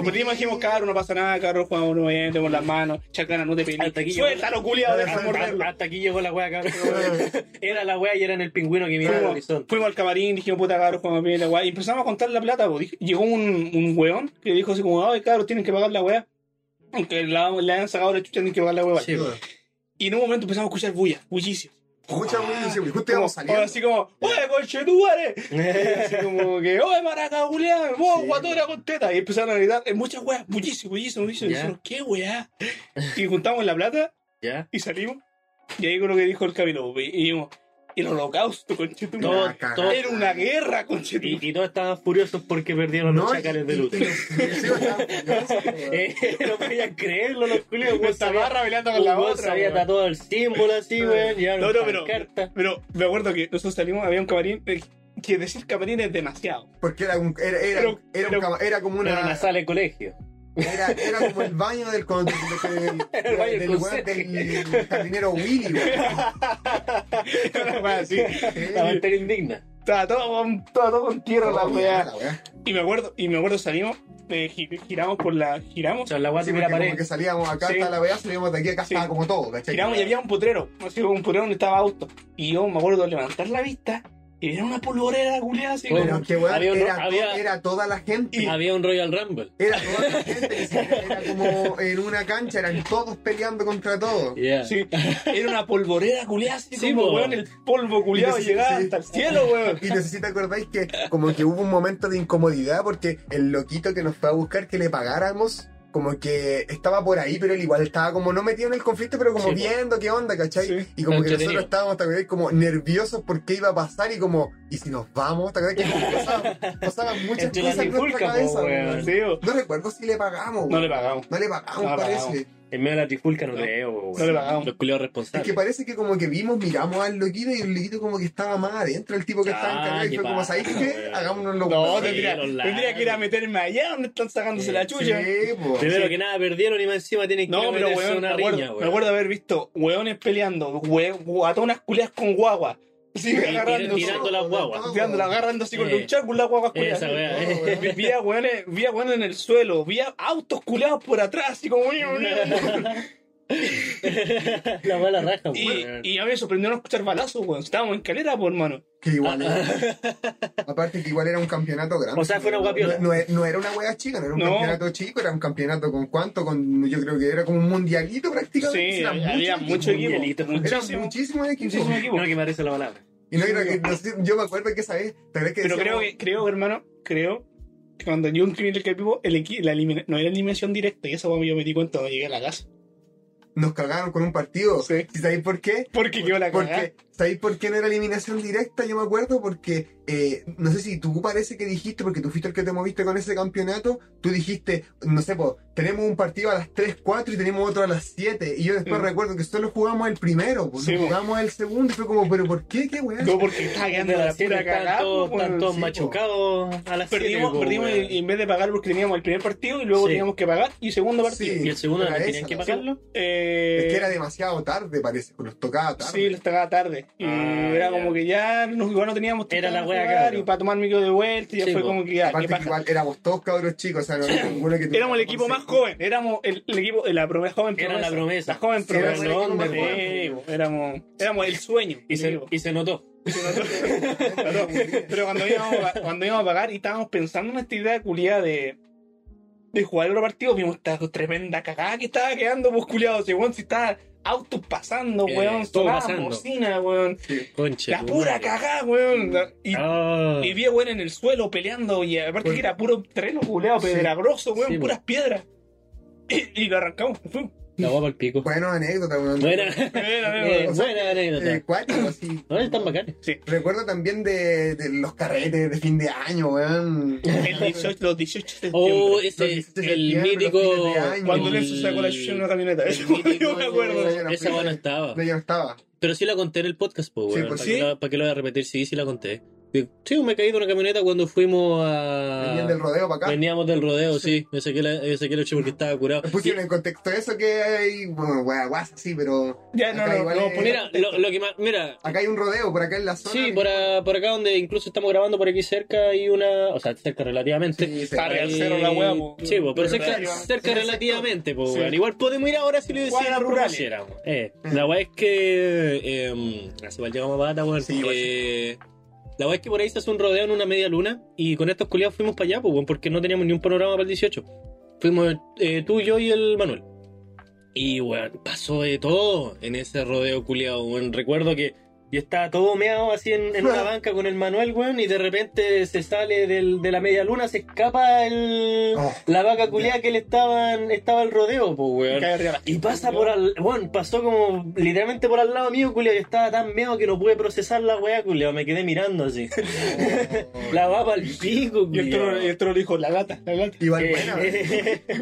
[SPEAKER 1] perdimos, dijimos, cabrón, no pasa nada, cabrón, jugamos nuevamente con las manos, chacana, no te
[SPEAKER 2] Hasta aquí
[SPEAKER 1] pelees.
[SPEAKER 2] llegó-
[SPEAKER 1] Suéltalo, culiado, deja
[SPEAKER 3] Hasta-
[SPEAKER 1] morderlo.
[SPEAKER 2] Hasta aquí llegó la wea, cabrón. (laughs) Era la wea y era en el pingüino que miraba al horizonte.
[SPEAKER 1] fuimos al camarín, dijimos, puta cabrón, jugamos bien la weá. Y empezamos a contar la plata, Llegó un, un weón que dijo así como, ay, cabrón, tienen que pagar la weá. Aunque la- le hayan sacado la chucha, tienen que pagar la weá.
[SPEAKER 2] Sí.
[SPEAKER 1] Y en un momento empezamos a escuchar bulla, bullicio.
[SPEAKER 3] Escucha, güey, dice, güey, justo
[SPEAKER 1] Como,
[SPEAKER 3] íbamos saliendo.
[SPEAKER 1] así como, oye, conchetumare. (laughs) así como que, oye, maraca, Julián, vos,
[SPEAKER 3] Sí,
[SPEAKER 1] guatona con teta. Y empezaron a gritar, en muchas weas, bullicio, bullicio, bullicio. Y
[SPEAKER 2] Ya.
[SPEAKER 1] nosotros, ¿qué weá? Y juntamos la plata
[SPEAKER 2] ¿Ya?
[SPEAKER 1] y salimos. Y ahí con lo que dijo el camino, y dijimos, el holocausto, conchetumare.
[SPEAKER 2] Todo- todo-
[SPEAKER 1] Era una guerra, conchetumare.
[SPEAKER 2] Y, y todos estaban furiosos porque perdieron los
[SPEAKER 3] No,
[SPEAKER 2] chacales
[SPEAKER 3] y-
[SPEAKER 2] de luz. (laughs) Eh, no podían creerlo los culios.
[SPEAKER 1] Pues estaba peleando con la otra,
[SPEAKER 2] había tatuado el símbolo así, weón. Ya
[SPEAKER 1] No, no, pero- Pero me acuerdo que nosotros salimos, había un camarín, eh, que decir camarín es demasiado.
[SPEAKER 3] Porque era, un, era, era,
[SPEAKER 1] Pero-
[SPEAKER 3] era, un
[SPEAKER 1] pero-
[SPEAKER 3] cama- era como
[SPEAKER 2] Era
[SPEAKER 3] una.
[SPEAKER 2] una sala de colegio.
[SPEAKER 3] Era, era como el baño del, con- del, del, (laughs)
[SPEAKER 2] El baño del
[SPEAKER 3] del, weón
[SPEAKER 2] conserje.
[SPEAKER 3] del jardinero Willy. (laughs)
[SPEAKER 1] Una wea así.
[SPEAKER 2] La materia indigna.
[SPEAKER 1] Estaba todo con, todo, todo con tierra la weá.
[SPEAKER 3] la weá.
[SPEAKER 1] Y me acuerdo, y me acuerdo salimos, eh, gi- giramos por la.
[SPEAKER 2] O
[SPEAKER 1] Giramos,
[SPEAKER 2] sea, la weá
[SPEAKER 3] Sí, porque como
[SPEAKER 2] pared.
[SPEAKER 3] que salíamos acá
[SPEAKER 1] Sí.
[SPEAKER 3] hasta la weá, salíamos de aquí acá
[SPEAKER 1] Sí.
[SPEAKER 3] estaba como todo, ¿cachai?
[SPEAKER 1] giramos y había un putrero. Así como un putrero donde estaba auto. Y yo me acuerdo de levantar la vista y era una polvorera culiada así
[SPEAKER 2] Bueno,
[SPEAKER 1] como.
[SPEAKER 3] Que weón,
[SPEAKER 2] Había un-
[SPEAKER 3] era, to-
[SPEAKER 2] había-
[SPEAKER 3] era toda la gente.
[SPEAKER 2] Había un Royal Rumble.
[SPEAKER 3] Era toda la gente, era como en una cancha, eran todos peleando contra todos.
[SPEAKER 2] Yeah.
[SPEAKER 1] Sí, era una polvorera culiada así
[SPEAKER 2] Sí,
[SPEAKER 1] como weón, el polvo culiado llegaba
[SPEAKER 3] sí.
[SPEAKER 1] hasta el cielo, weón.
[SPEAKER 3] Y no sé si te acordáis que como que hubo un momento de incomodidad porque el loquito que nos fue a buscar que le pagáramos, como que estaba por ahí, pero él igual estaba como no metido en el conflicto, pero como
[SPEAKER 2] Sí, po.
[SPEAKER 3] viendo qué onda, ¿cachai?
[SPEAKER 1] Sí.
[SPEAKER 3] Y como que nosotros estábamos ¿te acordás? como nerviosos por qué iba a pasar y como, ¿y si nos vamos? ¿Te acordás que pasaban, pasaban (laughs) muchas cosas en nuestra
[SPEAKER 2] po,
[SPEAKER 3] cabeza?
[SPEAKER 2] weón.
[SPEAKER 3] No recuerdo si le pagamos.
[SPEAKER 1] No le pagamos.
[SPEAKER 3] No le pagamos,
[SPEAKER 1] No
[SPEAKER 3] parece.
[SPEAKER 1] pagamos.
[SPEAKER 2] En medio de la trifulca no,
[SPEAKER 1] No.
[SPEAKER 2] creo, weón.
[SPEAKER 1] No le pagamos.
[SPEAKER 2] Los culiados
[SPEAKER 3] Es
[SPEAKER 2] responsables.
[SPEAKER 3] que parece que como que vimos, miramos al loquito y el loquito como que estaba más adentro, el tipo que estaba
[SPEAKER 2] Ah,
[SPEAKER 3] encargado y fue como, ¿sabéis qué? Hagámonos los
[SPEAKER 1] No,
[SPEAKER 3] huevos".
[SPEAKER 1] tendría, tendría que ir a meterme allá donde están sacándose la chucha.
[SPEAKER 3] Sí, po.
[SPEAKER 2] Primero
[SPEAKER 1] Sí.
[SPEAKER 2] que nada perdieron y más encima tienen que
[SPEAKER 1] No,
[SPEAKER 2] ir a
[SPEAKER 1] pero
[SPEAKER 2] meterse
[SPEAKER 1] weón, me
[SPEAKER 2] una
[SPEAKER 1] acuerdo,
[SPEAKER 2] riña,
[SPEAKER 1] me acuerdo haber visto hueones peleando, hue, guatonas culias con guagua. Sí, agarrando,
[SPEAKER 2] tirando las guaguas.
[SPEAKER 1] tirándola, agarrando así con
[SPEAKER 2] Eh,
[SPEAKER 1] luchar con las guaguas culias.
[SPEAKER 2] Esa
[SPEAKER 3] No,
[SPEAKER 2] eh.
[SPEAKER 3] weón.
[SPEAKER 1] Vi- Vi a hueones, vi a hueones en el suelo, vi a autos culiados por atrás, así como. (laughs) (laughs)
[SPEAKER 2] la mala raja,
[SPEAKER 1] y,
[SPEAKER 2] weón.
[SPEAKER 1] y a mí me sorprendió no escuchar balazos, weón. Estábamos en calera, por hermano.
[SPEAKER 3] Que igual era. (laughs) Aparte que igual era un campeonato grande.
[SPEAKER 2] O sea, fue una
[SPEAKER 3] no,
[SPEAKER 2] guapiola.
[SPEAKER 3] no, no era una wea chica, no era un
[SPEAKER 1] No.
[SPEAKER 3] campeonato chico, era un campeonato con cuánto, con yo creo que era como un mundialito prácticamente.
[SPEAKER 1] Sí, había
[SPEAKER 3] muchos
[SPEAKER 1] mucho
[SPEAKER 3] equipos.
[SPEAKER 1] equipo.
[SPEAKER 3] Eran
[SPEAKER 1] Muchísimo.
[SPEAKER 3] muchísimos equipos.
[SPEAKER 1] Muchísimos equipos.
[SPEAKER 2] No, que me parece la palabra.
[SPEAKER 3] Y no, creo que, no yo me acuerdo que esa vez, ¿te acuerdas que
[SPEAKER 1] Pero creo
[SPEAKER 3] decíamos-
[SPEAKER 1] que, creo, hermano, creo que cuando yo inscribí el equipo, el equi- la elimina- no era eliminación directa, y eso weón, yo me di cuenta cuando llegué a la casa.
[SPEAKER 3] Nos cagaron con un partido.
[SPEAKER 1] Sí.
[SPEAKER 3] ¿Y sabéis por qué?
[SPEAKER 1] Porque quedó la cagada.
[SPEAKER 3] Porque, ¿sabéis por qué no era eliminación directa? Yo me acuerdo porque, eh, no sé si tú parece que dijiste, porque tú fuiste el que te moviste con ese campeonato, tú dijiste, no sé, pues, tenemos un partido a las 3, 4 y tenemos otro a las 7. Y yo después
[SPEAKER 1] Mm.
[SPEAKER 3] recuerdo que solo jugamos el primero, pues,
[SPEAKER 1] Sí,
[SPEAKER 3] no
[SPEAKER 1] po.
[SPEAKER 3] jugamos el segundo y fue como, ¿pero por qué? ¿Qué weá?
[SPEAKER 1] No, porque estaba quedando la pura
[SPEAKER 2] Están
[SPEAKER 1] cagada.
[SPEAKER 2] todos,
[SPEAKER 1] pues,
[SPEAKER 2] están todos machucados a las
[SPEAKER 1] Perdimos,
[SPEAKER 2] siete, po,
[SPEAKER 1] perdimos
[SPEAKER 2] weón.
[SPEAKER 1] y en vez de pagar porque teníamos el primer partido y luego
[SPEAKER 2] Sí.
[SPEAKER 1] teníamos que pagar y segundo partido.
[SPEAKER 3] Sí.
[SPEAKER 2] ¿Y el segundo
[SPEAKER 3] Era
[SPEAKER 2] no tenían
[SPEAKER 3] esa
[SPEAKER 2] que pagarlo?
[SPEAKER 1] Eh,
[SPEAKER 3] Es que era demasiado tarde, parece, pues los tocaba tarde.
[SPEAKER 1] Sí, les tocaba tarde. Y
[SPEAKER 2] Ah,
[SPEAKER 1] era
[SPEAKER 2] ya.
[SPEAKER 1] como que ya nos, igual no teníamos
[SPEAKER 2] Era
[SPEAKER 1] tiempo
[SPEAKER 2] la
[SPEAKER 1] para
[SPEAKER 2] wea, claro.
[SPEAKER 1] Y para tomar micro de vuelta, y ya
[SPEAKER 2] Sí,
[SPEAKER 1] fue
[SPEAKER 2] po.
[SPEAKER 1] como que ya,
[SPEAKER 3] Aparte que igual éramos todos cabros chicos, o sea, no había ninguno que
[SPEAKER 1] Éramos el equipo más joven, éramos el, el equipo, la promesa, joven
[SPEAKER 2] Era
[SPEAKER 1] promesa.
[SPEAKER 2] la promesa.
[SPEAKER 1] La joven
[SPEAKER 3] Sí,
[SPEAKER 1] promesa.
[SPEAKER 3] éramos el
[SPEAKER 1] Sí,
[SPEAKER 3] joven.
[SPEAKER 1] po, éramos, éramos el sueño.
[SPEAKER 2] Y se, y se notó.
[SPEAKER 1] Pero, (laughs) pero cuando, íbamos a, cuando íbamos a pagar y estábamos pensando en esta idea culiada de, de jugar otro partido, vimos esta tremenda cagada que estaba quedando, pues culiado. Si, weón, si estaba autos pasando,
[SPEAKER 2] Eh,
[SPEAKER 1] weón,
[SPEAKER 2] todo
[SPEAKER 1] sonaba
[SPEAKER 2] pasando.
[SPEAKER 1] bocina, weón.
[SPEAKER 2] Conche.
[SPEAKER 1] La pura cagada, weón. Y,
[SPEAKER 2] Ah.
[SPEAKER 1] y vi a weón en el suelo peleando, y aparte
[SPEAKER 3] Pues-
[SPEAKER 1] que era puro terreno culeado,
[SPEAKER 3] Sí.
[SPEAKER 1] pedragroso, weón,
[SPEAKER 2] Sí,
[SPEAKER 1] puras piedras. Y, y lo arrancamos.
[SPEAKER 2] La guapa al pico.
[SPEAKER 3] Bueno, anécdota, weón.
[SPEAKER 2] Buena. (laughs) (laughs) Eh,
[SPEAKER 1] era,
[SPEAKER 3] o sea,
[SPEAKER 2] buena
[SPEAKER 3] Eh,
[SPEAKER 2] anécdota.
[SPEAKER 3] cuático, (laughs) así.
[SPEAKER 2] No, están bacanes.
[SPEAKER 1] Sí.
[SPEAKER 3] Recuerdo también de, de los carretes de fin de año, weón.
[SPEAKER 1] El 18, los 18 de
[SPEAKER 2] Oh, ese,
[SPEAKER 3] Los 17 de
[SPEAKER 2] el mítico.
[SPEAKER 1] Cuando
[SPEAKER 2] el-
[SPEAKER 1] Nelson sacó la chucha en una camioneta. Eso
[SPEAKER 2] mítico-
[SPEAKER 1] yo me acuerdo.
[SPEAKER 2] Esa buena estaba.
[SPEAKER 3] No, yo no estaba.
[SPEAKER 2] Pero sí la conté en el podcast, pues,
[SPEAKER 3] Sí,
[SPEAKER 2] weón.
[SPEAKER 3] pues
[SPEAKER 2] ¿Para,
[SPEAKER 1] sí.
[SPEAKER 2] para qué lo voy a repetir? Sí, sí la conté. Sí, me caí de una camioneta cuando fuimos a.
[SPEAKER 3] Venían del rodeo para acá.
[SPEAKER 2] Veníamos del rodeo, sí. Me saqué, la, me saqué porque estaba curado.
[SPEAKER 3] Pusieron en contexto eso que hay, bueno, wea, guasa, sí, pero
[SPEAKER 1] Ya, no, no,
[SPEAKER 3] igual
[SPEAKER 1] no,
[SPEAKER 2] Mira, lo, lo que más. Mira,
[SPEAKER 3] acá hay un rodeo por acá en la zona.
[SPEAKER 2] Sí, por, a- por acá donde incluso estamos grabando por aquí cerca hay una, o sea, cerca relativamente.
[SPEAKER 3] Sí, sí.
[SPEAKER 2] Hay-
[SPEAKER 1] al cerro la wea, po.
[SPEAKER 2] Sí, po, pero cerca,
[SPEAKER 1] Relativamente.
[SPEAKER 2] cerca
[SPEAKER 3] Sí,
[SPEAKER 2] relativamente, po,
[SPEAKER 1] Sí.
[SPEAKER 2] weón. Igual podemos ir ahora si lo decíamos
[SPEAKER 1] rurales.
[SPEAKER 2] Eh, la weá es que. Eh, hace igual llegamos a pata, weón.
[SPEAKER 3] Sí, igual
[SPEAKER 2] la weá es que por ahí se hace un rodeo en una media luna y con estos culiados fuimos para allá, pues, weón, porque no teníamos ni un panorama para el 18. Fuimos eh, tú, yo y el Manuel. Y, weón, pasó de todo en ese rodeo culiado. Recuerdo que yo estaba todo meado así en, en una (laughs) banca con el Manuel, weón, y de repente se sale del- de la media luna, se escapa el,
[SPEAKER 3] Oh.
[SPEAKER 2] la vaca culiada que le estaban, estaba el rodeo, pues, weón. Y pasa por al, bueno, pasó como literalmente por al lado mío, culiao, y estaba tan meado que no pude procesar la weá, culiao, me quedé mirando así. (laughs) la va el pico,
[SPEAKER 1] Y el y el toro le dijo, la gata, la gata.
[SPEAKER 3] Igual
[SPEAKER 2] Eh,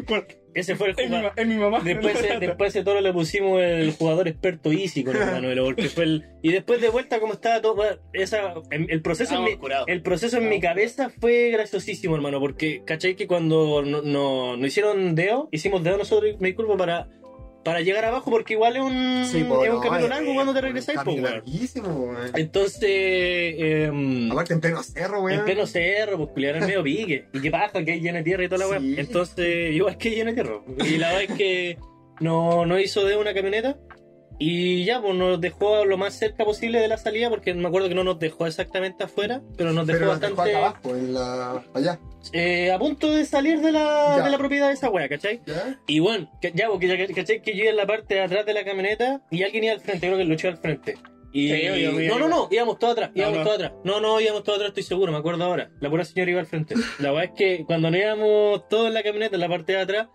[SPEAKER 1] Bueno, (laughs)
[SPEAKER 2] ese fue el
[SPEAKER 1] es, mi,
[SPEAKER 2] jugador.
[SPEAKER 1] es mi mamá.
[SPEAKER 2] Después, ese- después ese toro le pusimos el jugador experto easy con el Manuel, porque fue el, y después de vuelta como estaba todo, esa, el, proceso en mi, el proceso en mi cabeza fue graciosísimo, hermano, porque cachai que cuando no, no, no hicieron deo, hicimos deo nosotros, me disculpo, para, para llegar abajo, porque igual es un,
[SPEAKER 3] Sí, po,
[SPEAKER 2] es un
[SPEAKER 3] no,
[SPEAKER 2] camino
[SPEAKER 3] es-
[SPEAKER 2] largo cuando te
[SPEAKER 3] es
[SPEAKER 2] regresáis, pues, weón.
[SPEAKER 3] larguísimo, weón.
[SPEAKER 2] Entonces, eh,
[SPEAKER 3] Aparte en pleno cerro, weón.
[SPEAKER 2] en pleno cerro, pues culiar en medio pique. Y qué paja, que hay llena de tierra y toda la.
[SPEAKER 3] Sí.
[SPEAKER 2] Entonces, igual que llena de tierra. Y la verdad es que no, no hizo de una camioneta. Y ya, pues nos dejó lo más cerca posible de la salida, porque me acuerdo que no nos dejó exactamente afuera, pero nos dejó
[SPEAKER 3] Pero nos dejó
[SPEAKER 2] bastante
[SPEAKER 3] acá abajo, en la... allá.
[SPEAKER 2] eh, a punto de salir de la, de la propiedad de esa wea, ¿cachai?
[SPEAKER 3] ¿Ya?
[SPEAKER 2] Y bueno, que- ya, porque ya, ¿cachai? Que yo iba en la parte de atrás de la camioneta y alguien iba al frente, creo que luchó al frente. Y...
[SPEAKER 1] Sí, yo- yo- yo-
[SPEAKER 2] no, no, no, íbamos todos atrás, íbamos
[SPEAKER 1] no.
[SPEAKER 2] todos atrás. No, no, íbamos todos atrás, estoy seguro, me acuerdo ahora. La pura señora iba al frente. La verdad es que cuando nos íbamos todos en la camioneta, en la parte de atrás,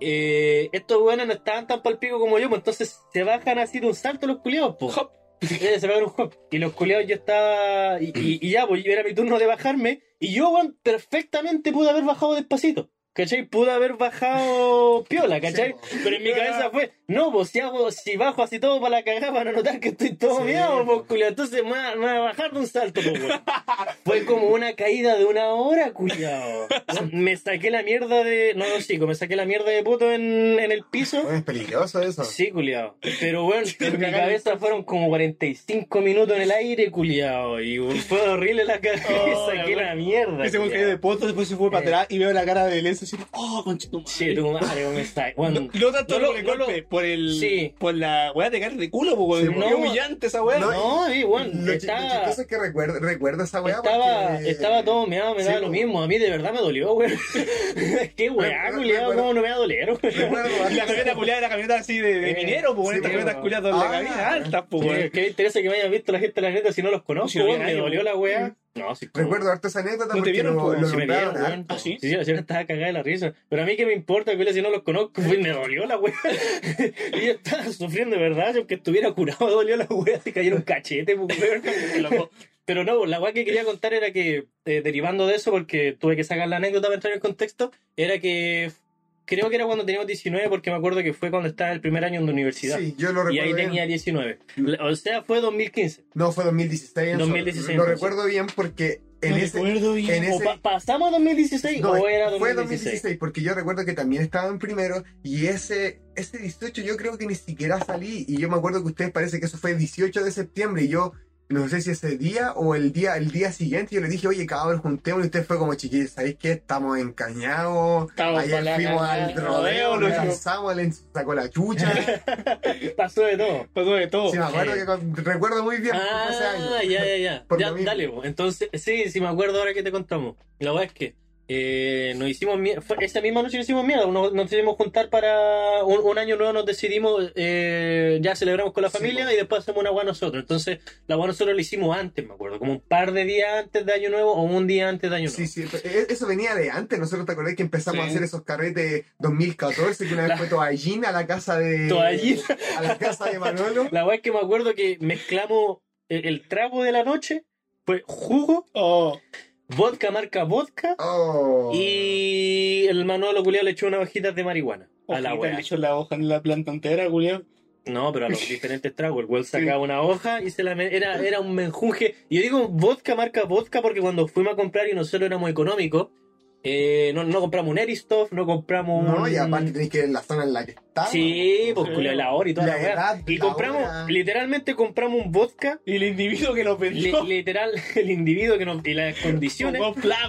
[SPEAKER 2] eh, estos buenos no estaban tan palpico como yo, pues entonces se bajan así de un salto los culiados, pues. (laughs) Eh, se pegan un hop. Y los culiados yo estaba. Y, y- y ya, pues era mi turno de bajarme. Y yo, perfectamente pude haber bajado despacito. ¿Cachai? Pude haber bajado piola, ¿cachai?
[SPEAKER 3] Sí,
[SPEAKER 2] Pero en mi cabeza fue, no, pues si hago, si bajo así todo para la cagada van a notar que estoy todo
[SPEAKER 3] Sí,
[SPEAKER 2] miado, pues culiao. Entonces me voy a- me voy a bajar de un salto, pues weón. Fue como una caída de una hora, culiao. Me saqué la mierda de. No, no, chico, me saqué la mierda de puto en, en el piso.
[SPEAKER 3] Es peligroso eso.
[SPEAKER 2] Sí, culiao. Pero bueno, en mi cabeza fueron como 45 minutos en el aire, culiao. Y fue horrible la cagada.
[SPEAKER 1] Oh,
[SPEAKER 2] saqué
[SPEAKER 1] la
[SPEAKER 2] la mierda. Culiao.
[SPEAKER 1] cayó de poto, después se fue para
[SPEAKER 2] Eh.
[SPEAKER 1] atrás y veo la cara de Lenzo así, oh, conchito.
[SPEAKER 2] Che, tu madre, ¿cómo está? (laughs) Bueno,
[SPEAKER 1] No tanto por el golpe, por el.
[SPEAKER 2] Sí.
[SPEAKER 1] Por la weá de caer de culo, po,
[SPEAKER 3] Sí,
[SPEAKER 1] weón.
[SPEAKER 2] no.
[SPEAKER 1] Humillante esa weá.
[SPEAKER 3] No,
[SPEAKER 2] no, sí, bueno,
[SPEAKER 3] Lo, chistoso es que recuerdo, recuerdo esa weá
[SPEAKER 2] estaba,
[SPEAKER 3] porque...
[SPEAKER 2] estaba todo meado, me
[SPEAKER 3] Sí,
[SPEAKER 2] daba lo mismo. A mí de verdad me dolió, güey. (laughs) (laughs) Qué weá,
[SPEAKER 3] recuerdo-
[SPEAKER 2] cómo no me va a doler,
[SPEAKER 1] Y la camioneta culiada era camioneta así de, minero, pues,
[SPEAKER 3] sí,
[SPEAKER 1] estas
[SPEAKER 3] pero-
[SPEAKER 1] camionetas culiadas de la
[SPEAKER 3] Ah.
[SPEAKER 1] cabina altas, pues,
[SPEAKER 2] Sí,
[SPEAKER 1] weón.
[SPEAKER 2] ¿Qué me interesa que me hayan visto la gente de la neta si no los conozco, weón? Me dolió
[SPEAKER 1] weón.
[SPEAKER 2] la weá. No, sí, como-
[SPEAKER 3] Recuerdo harto esa anécdota
[SPEAKER 1] ¿No te
[SPEAKER 3] porque
[SPEAKER 1] vieron,
[SPEAKER 3] lo, lo
[SPEAKER 2] Sí me vieron, weón.
[SPEAKER 1] ¿Ah, sí?
[SPEAKER 2] Estaba cagada de la risa. Pero a mí que me importa, que si no los conozco, pues me dolió la wea. (laughs) y yo estaba sufriendo de verdad, aunque estuviera curado, (laughs) dolió la wea, se cayera un cachete, pues, weón. (laughs) Pero no, la wea que quería contar era que, eh, derivando de eso, porque tuve que sacar la anécdota para entrar en contexto, era que creo que era cuando teníamos 19, porque me acuerdo que fue cuando estaba el primer año en la universidad.
[SPEAKER 3] Sí, yo lo
[SPEAKER 2] y
[SPEAKER 3] recuerdo
[SPEAKER 2] ahí
[SPEAKER 3] bien.
[SPEAKER 2] tenía 19. O sea, fue 2015.
[SPEAKER 3] No, fue 2016. en
[SPEAKER 2] 2016,
[SPEAKER 3] Lo recuerdo bien porque en
[SPEAKER 1] No
[SPEAKER 3] ese...
[SPEAKER 1] recuerdo bien.
[SPEAKER 3] en
[SPEAKER 2] ¿O
[SPEAKER 3] ese-
[SPEAKER 2] pa- pasamos a 2016
[SPEAKER 3] No,
[SPEAKER 2] o era
[SPEAKER 3] fue
[SPEAKER 2] 2016?
[SPEAKER 3] 2016, porque yo recuerdo que también estaba en primero y ese, ese 18 yo creo que ni siquiera salí y yo me acuerdo que ustedes parece que eso fue el 18 de septiembre y yo no sé si ese día o el día el día siguiente yo le dije, oye cabrón, juntemos y usted fue como chiquillos, ¿sabéis qué? Estamos encañados,
[SPEAKER 1] Estamos
[SPEAKER 3] ayer fuimos al rodeo, nos
[SPEAKER 1] loco.
[SPEAKER 3] lanzamos, le sacó la chucha. (laughs)
[SPEAKER 2] Pasó de todo.
[SPEAKER 1] Pasó de todo.
[SPEAKER 3] Sí, me acuerdo
[SPEAKER 2] Sí.
[SPEAKER 3] que con- recuerdo muy bien fue ese
[SPEAKER 2] Ah,
[SPEAKER 3] año.
[SPEAKER 2] ya, ya, ya. Dale, entonces, sí, sí me acuerdo ahora que te contamos. La verdad es que eh, nos hicimos mierda, esa misma noche nos hicimos mierda, nos, nos decidimos juntar para un, un año nuevo, nos decidimos, eh, ya celebramos con la
[SPEAKER 3] Sí,
[SPEAKER 2] familia
[SPEAKER 3] po.
[SPEAKER 2] y después hacemos una agua nosotros. Entonces, la agua nosotros lo hicimos antes, me acuerdo, como un par de días antes de año nuevo o un día antes de año nuevo.
[SPEAKER 3] Sí, sí, e- eso venía de antes. Nosotros te acordás que empezamos
[SPEAKER 1] Sí.
[SPEAKER 3] a hacer esos carretes 2014, que una vez
[SPEAKER 2] La-
[SPEAKER 3] fue Toallín a la casa de.
[SPEAKER 2] Toallín.
[SPEAKER 3] A la casa de Manolo. (laughs)
[SPEAKER 2] La verdad es que me acuerdo que mezclamos el, el trago de la noche, fue jugo,
[SPEAKER 1] Oh,
[SPEAKER 2] vodka marca vodka.
[SPEAKER 3] Oh.
[SPEAKER 2] Y el Manolo culiao le echó unas hojitas de marihuana a la wea.
[SPEAKER 1] le echó la hoja en la planta entera, culiao.
[SPEAKER 2] No, pero a los (laughs) diferentes tragos. El weón sacaba una hoja y se la me- era, era un menjunje. Y yo digo vodka, marca vodka, porque cuando fuimos a comprar y nosotros éramos económicos, eh, no, no compramos un Eristoff, no compramos
[SPEAKER 3] No,
[SPEAKER 2] un...
[SPEAKER 3] y aparte tenés que ver la zona en la que está.
[SPEAKER 2] Sí, pues
[SPEAKER 1] Sí.
[SPEAKER 2] la hora y toda la,
[SPEAKER 3] La
[SPEAKER 2] weá.
[SPEAKER 3] edad,
[SPEAKER 2] Y
[SPEAKER 3] la
[SPEAKER 2] compramos,
[SPEAKER 3] hora.
[SPEAKER 2] literalmente compramos un vodka,
[SPEAKER 1] Y el individuo que lo
[SPEAKER 2] li-
[SPEAKER 1] vendió.
[SPEAKER 2] literal, (laughs) el individuo que nos, y las condiciones.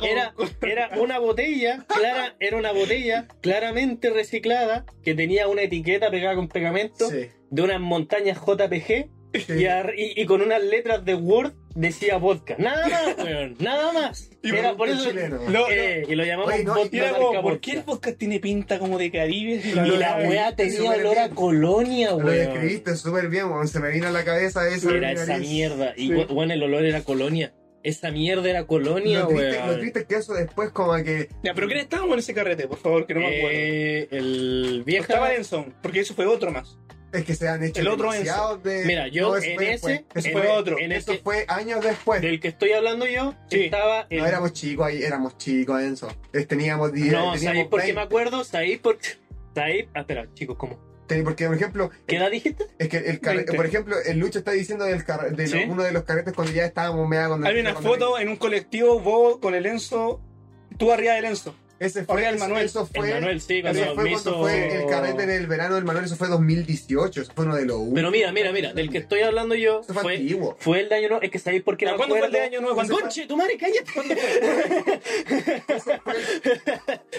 [SPEAKER 2] Era, era una botella, clara, era una botella claramente reciclada que tenía una etiqueta pegada con pegamento
[SPEAKER 3] Sí.
[SPEAKER 2] de unas montañas JPG
[SPEAKER 3] Sí.
[SPEAKER 2] y, ar- y- y con unas letras de Word decía vodka. Nada más, (laughs) weón, nada más.
[SPEAKER 3] Y
[SPEAKER 2] Era por eso.
[SPEAKER 3] chileno.
[SPEAKER 1] Lo-
[SPEAKER 2] eh, y lo llamamos
[SPEAKER 3] Oye, no,
[SPEAKER 2] vodka
[SPEAKER 1] Y era como, ¿por qué el
[SPEAKER 2] vodka.
[SPEAKER 1] tiene pinta como de Caribe?
[SPEAKER 2] Y la
[SPEAKER 3] Lo
[SPEAKER 2] weá tenía olor a colonia,
[SPEAKER 3] Lo
[SPEAKER 2] weón.
[SPEAKER 3] describiste súper bien, weón. Se me vino a la cabeza eso.
[SPEAKER 2] Era esa mierda. Y
[SPEAKER 1] Sí.
[SPEAKER 2] bueno, el olor era colonia. Esa mierda era colonia,
[SPEAKER 3] Lo triste,
[SPEAKER 2] weón.
[SPEAKER 3] lo triste es que eso después como que...
[SPEAKER 1] Ya, pero ¿quién estábamos en ese carrete? Por favor, que no me acuerdo.
[SPEAKER 2] Eh, el
[SPEAKER 1] No
[SPEAKER 2] vieja.
[SPEAKER 1] estaba Enson, porque eso fue otro más.
[SPEAKER 3] Es que se han hecho
[SPEAKER 1] El otro
[SPEAKER 3] demasiados de...
[SPEAKER 2] Mira, yo
[SPEAKER 3] eso
[SPEAKER 2] en
[SPEAKER 3] fue
[SPEAKER 2] ese-.
[SPEAKER 3] Eso
[SPEAKER 2] en-
[SPEAKER 3] fue otro.
[SPEAKER 2] en
[SPEAKER 3] eso
[SPEAKER 2] ese-
[SPEAKER 3] fue años después.
[SPEAKER 2] Del que estoy hablando yo,
[SPEAKER 1] Sí.
[SPEAKER 2] estaba.
[SPEAKER 3] No éramos chicos ahí, éramos chicos, Enzo. Teníamos 10,
[SPEAKER 2] No,
[SPEAKER 3] teníamos
[SPEAKER 2] ¿sabéis por qué
[SPEAKER 3] 20.
[SPEAKER 2] me acuerdo? ¿Sabéis por qué? ¿Sabéis? Ah, espera, chicos, ¿cómo?
[SPEAKER 3] Porque, por ejemplo,
[SPEAKER 2] ¿Qué edad dijiste?
[SPEAKER 3] es que el carre-
[SPEAKER 1] 20.
[SPEAKER 3] por ejemplo, el Lucho está diciendo del de uno de los carretes cuando ya estábamos mea cuando
[SPEAKER 1] Hay una
[SPEAKER 3] cuando-
[SPEAKER 1] foto en un colectivo, vos con el Enzo, tú arriba del Enzo.
[SPEAKER 3] Ese fue
[SPEAKER 1] el Manuel.
[SPEAKER 3] Eso fue,
[SPEAKER 2] el Manuel, sí, cuando
[SPEAKER 3] fue cuando
[SPEAKER 2] hizo-
[SPEAKER 3] fue el carrete en el verano del Manuel, eso fue 2018, eso fue uno de los últimos.
[SPEAKER 2] Pero mira, mira, mira, del que estoy hablando yo
[SPEAKER 3] Eso fue
[SPEAKER 2] fue,
[SPEAKER 3] antiguo.
[SPEAKER 2] fue el de año nuevo. Es que sabéis por qué
[SPEAKER 1] ¿Ya
[SPEAKER 2] me
[SPEAKER 1] cuándo fue el de año nuevo?
[SPEAKER 2] Conche, tu madre, cállate.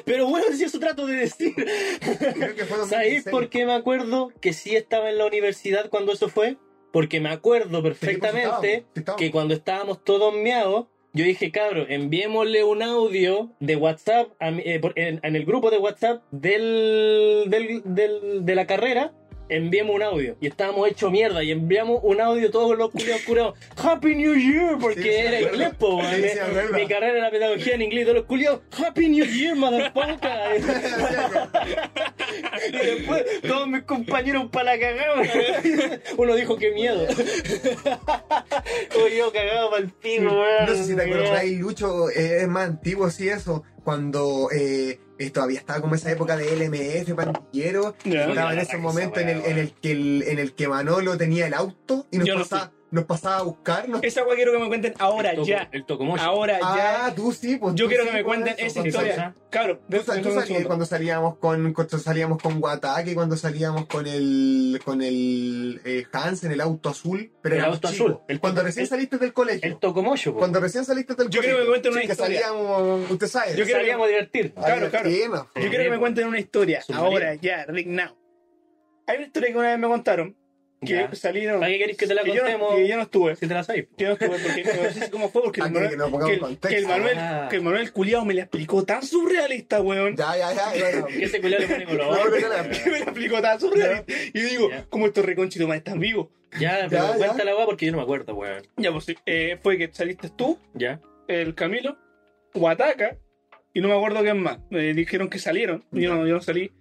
[SPEAKER 2] Pero bueno, si eso trato de decir.
[SPEAKER 3] Creo que fue 2016.
[SPEAKER 2] ¿Sabéis por qué me acuerdo que sí estaba en la universidad cuando eso fue? Porque me acuerdo perfectamente que cuando estábamos todos meados, yo dije, cabro, enviémosle un audio de WhatsApp a eh, en, en el grupo de WhatsApp del, del, del- de la carrera. Enviamos un audio y estábamos hechos mierda y enviamos un audio todos los culiados curados. Happy New Year, porque
[SPEAKER 3] Sí,
[SPEAKER 2] era inglés, po,
[SPEAKER 3] Sí, acuerdo.
[SPEAKER 2] mi carrera era pedagogía en inglés, todos los culiados. Happy New Year, motherfucker. (laughs) Y después todos mis compañeros para la cagada. Uno dijo que miedo. (laughs) Como yo cagado para el pico.
[SPEAKER 3] No sé si te acordáis, Lucho, eh, es más antiguo, sí, eso. Cuando eh, eh, todavía estaba como esa época de LMF, pandillero.
[SPEAKER 1] Ya.
[SPEAKER 3] Estaba en ese momento en el, en, el que el, en el que Manolo tenía el auto y nos, pasaba, nos pasaba a buscar. nos-
[SPEAKER 1] Esa weá quiero que me cuenten ahora
[SPEAKER 2] El toco-
[SPEAKER 1] ya.
[SPEAKER 2] El tocomocho.
[SPEAKER 1] Ahora
[SPEAKER 3] Ah,
[SPEAKER 1] ya.
[SPEAKER 3] tú sí, pues.
[SPEAKER 1] Yo quiero
[SPEAKER 3] sí,
[SPEAKER 1] que me cuenten
[SPEAKER 3] eso,
[SPEAKER 1] esa historia. Cabro,
[SPEAKER 3] Tú, tú salías cuando salíamos con cuando salíamos con Guataque, cuando salíamos con el con el eh, Hansen, el auto azul, pero
[SPEAKER 2] El auto azul, el-
[SPEAKER 3] cuando recién
[SPEAKER 2] el-
[SPEAKER 3] saliste del colegio.
[SPEAKER 2] El tocomocho, po.
[SPEAKER 3] Cuando recién saliste del
[SPEAKER 1] Yo quiero que me cuenten una
[SPEAKER 3] Sí, que
[SPEAKER 1] historia.
[SPEAKER 3] salíamos, usted sabe.
[SPEAKER 1] Yo quiero-
[SPEAKER 2] Salíamos a divertir.
[SPEAKER 1] Claro, claro. Yo quiero que me cuenten una historia. Ahora, ya, right now. Hay una historia que una vez me contaron. Que
[SPEAKER 2] Ya.
[SPEAKER 1] salieron.
[SPEAKER 2] ¿Para qué queréis que te la
[SPEAKER 1] que yo, no,
[SPEAKER 2] contemos?
[SPEAKER 1] que yo no estuve.
[SPEAKER 2] Si te la sabéis.
[SPEAKER 1] Que no estuve porque no sé cómo fue porque el Manuel,
[SPEAKER 3] que nos pongamos
[SPEAKER 1] que
[SPEAKER 3] en
[SPEAKER 1] el,
[SPEAKER 3] contexto.
[SPEAKER 1] que el Manuel,
[SPEAKER 2] Ah.
[SPEAKER 1] que el Manuel culiado me la explicó tan surrealista, weón.
[SPEAKER 3] Ya, ya, ya.
[SPEAKER 2] Que ese culiao le pone color. (laughs)
[SPEAKER 1] Que me la explicó tan surrealista. Y yo digo,
[SPEAKER 2] Ya.
[SPEAKER 1] ¿cómo estos reconchitos más están vivos?
[SPEAKER 2] Ya, pero
[SPEAKER 3] Ya, ya.
[SPEAKER 2] cuéntala, weá, porque yo no me acuerdo, weón.
[SPEAKER 1] Ya, pues eh, fue que saliste tú,
[SPEAKER 2] Ya.
[SPEAKER 1] el Camilo, Huataca, y no me acuerdo quién más. Me dijeron que salieron, yo no, yo no salí.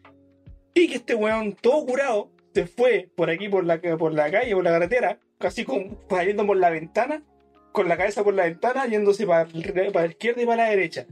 [SPEAKER 1] Y que este weón, todo curado, se fue por aquí, por la, por la calle, por la carretera, casi con, saliendo por la ventana, con la cabeza por la ventana, yéndose para, para la izquierda y para la derecha.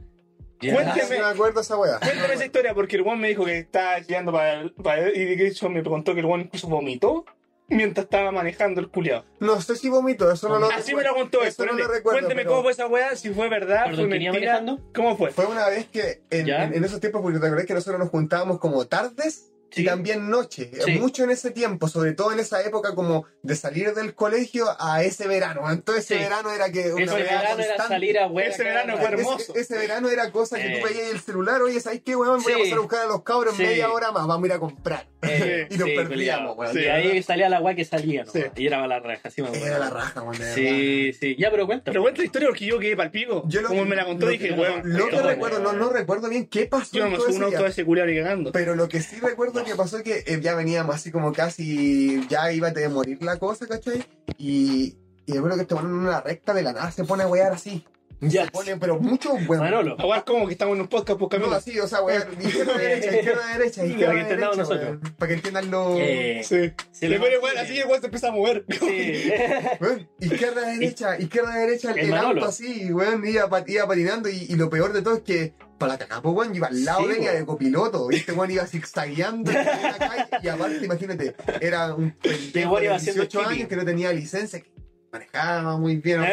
[SPEAKER 2] Ya.
[SPEAKER 1] Cuénteme.
[SPEAKER 3] Acuerdo esa weá.
[SPEAKER 1] Cuéntame esa historia, porque el weón me dijo que estaba guiando para, para y de hecho me contó que el weón incluso vomitó mientras estaba manejando el culiado.
[SPEAKER 3] No sé si vomito, eso no lo
[SPEAKER 1] Así me lo contó.
[SPEAKER 3] Eso no
[SPEAKER 1] Cuénteme,
[SPEAKER 3] lo recuerdo.
[SPEAKER 1] cuénteme
[SPEAKER 3] pero
[SPEAKER 1] cómo fue esa weá, si fue verdad,
[SPEAKER 2] Perdón,
[SPEAKER 1] fue
[SPEAKER 2] ¿quién iba
[SPEAKER 1] mentira.
[SPEAKER 2] manejando?
[SPEAKER 1] ¿Cómo fue?
[SPEAKER 3] Fue una vez que en, en- en esos tiempos, porque te acordás que nosotros nos juntábamos como tardes
[SPEAKER 2] Sí.
[SPEAKER 3] y también noche.
[SPEAKER 2] Sí.
[SPEAKER 3] Mucho en ese tiempo, sobre todo en esa época como de salir del colegio a ese verano. Entonces ese
[SPEAKER 2] Sí.
[SPEAKER 3] verano era que una
[SPEAKER 2] Ese verano era salir a.
[SPEAKER 1] Ese verano fue hermoso.
[SPEAKER 3] Ese, ese verano era cosa que
[SPEAKER 2] Eh.
[SPEAKER 3] tú veías el celular, oye, ¿sabes qué, weón? Voy a pasar a buscar a los cabros
[SPEAKER 2] Sí.
[SPEAKER 3] media hora más, vamos a ir a comprar.
[SPEAKER 2] Eh, (laughs)
[SPEAKER 3] Y nos
[SPEAKER 2] sí,
[SPEAKER 3] perdíamos, weón.
[SPEAKER 1] Sí.
[SPEAKER 2] Y ahí salía la weá que salía, ¿no?
[SPEAKER 1] Sí.
[SPEAKER 2] Y era la raja, sí me.
[SPEAKER 3] Era la raja, weón.
[SPEAKER 2] Sí, sí. Ya, pero cuenta.
[SPEAKER 1] Pero cuenta la historia porque yo quedé pal pico.
[SPEAKER 3] Yo lo
[SPEAKER 1] Como
[SPEAKER 3] que-
[SPEAKER 1] me la contó,
[SPEAKER 3] lo
[SPEAKER 1] dije, weón.
[SPEAKER 3] Lo que
[SPEAKER 2] Bueno.
[SPEAKER 3] recuerdo, no, no recuerdo bien qué pasó.
[SPEAKER 1] Yo no me subo
[SPEAKER 3] ese
[SPEAKER 1] un auto
[SPEAKER 3] día.
[SPEAKER 1] de ese culiao ni cagando.
[SPEAKER 3] Pero lo que sí recuerdo que pasó es que eh, ya veníamos así como casi, ya iba a morir la cosa, ¿cachai? Y, y recuerdo que este weón en una recta de la nada se pone a wear así.
[SPEAKER 2] Ya.
[SPEAKER 3] Se pone, pero mucho weón.
[SPEAKER 2] Manolo.
[SPEAKER 1] Igual como que estamos en un podcast, pues
[SPEAKER 3] No,
[SPEAKER 1] Camilo.
[SPEAKER 3] así, o sea, weón, (laughs) izquierda, derecha, izquierda, derecha, izquierda,
[SPEAKER 2] Para que entendamos
[SPEAKER 3] derecha,
[SPEAKER 2] nosotros.
[SPEAKER 3] weón. Para que entiendan los...
[SPEAKER 2] Eh,
[SPEAKER 1] Sí.
[SPEAKER 2] se
[SPEAKER 1] Le
[SPEAKER 2] lo
[SPEAKER 1] pone igual,
[SPEAKER 2] imagine.
[SPEAKER 1] así el weón se empieza a mover.
[SPEAKER 2] Sí. (laughs)
[SPEAKER 3] Weón, izquierda, derecha, izquierda, derecha, el,
[SPEAKER 2] El
[SPEAKER 3] el auto
[SPEAKER 2] Manolo.
[SPEAKER 3] así, weón, iba, iba patinando y, y lo peor de todo es que para la cacapo, weón, iba al lado
[SPEAKER 2] Sí,
[SPEAKER 3] de ella
[SPEAKER 2] weón.
[SPEAKER 3] de copiloto, y este weón iba zigzagueando en la calle y aparte, imagínate, era un (laughs) pendejo de
[SPEAKER 2] haciendo
[SPEAKER 3] 18
[SPEAKER 2] chipi.
[SPEAKER 3] años que no tenía licencia, que manejaba muy bien. ¿no?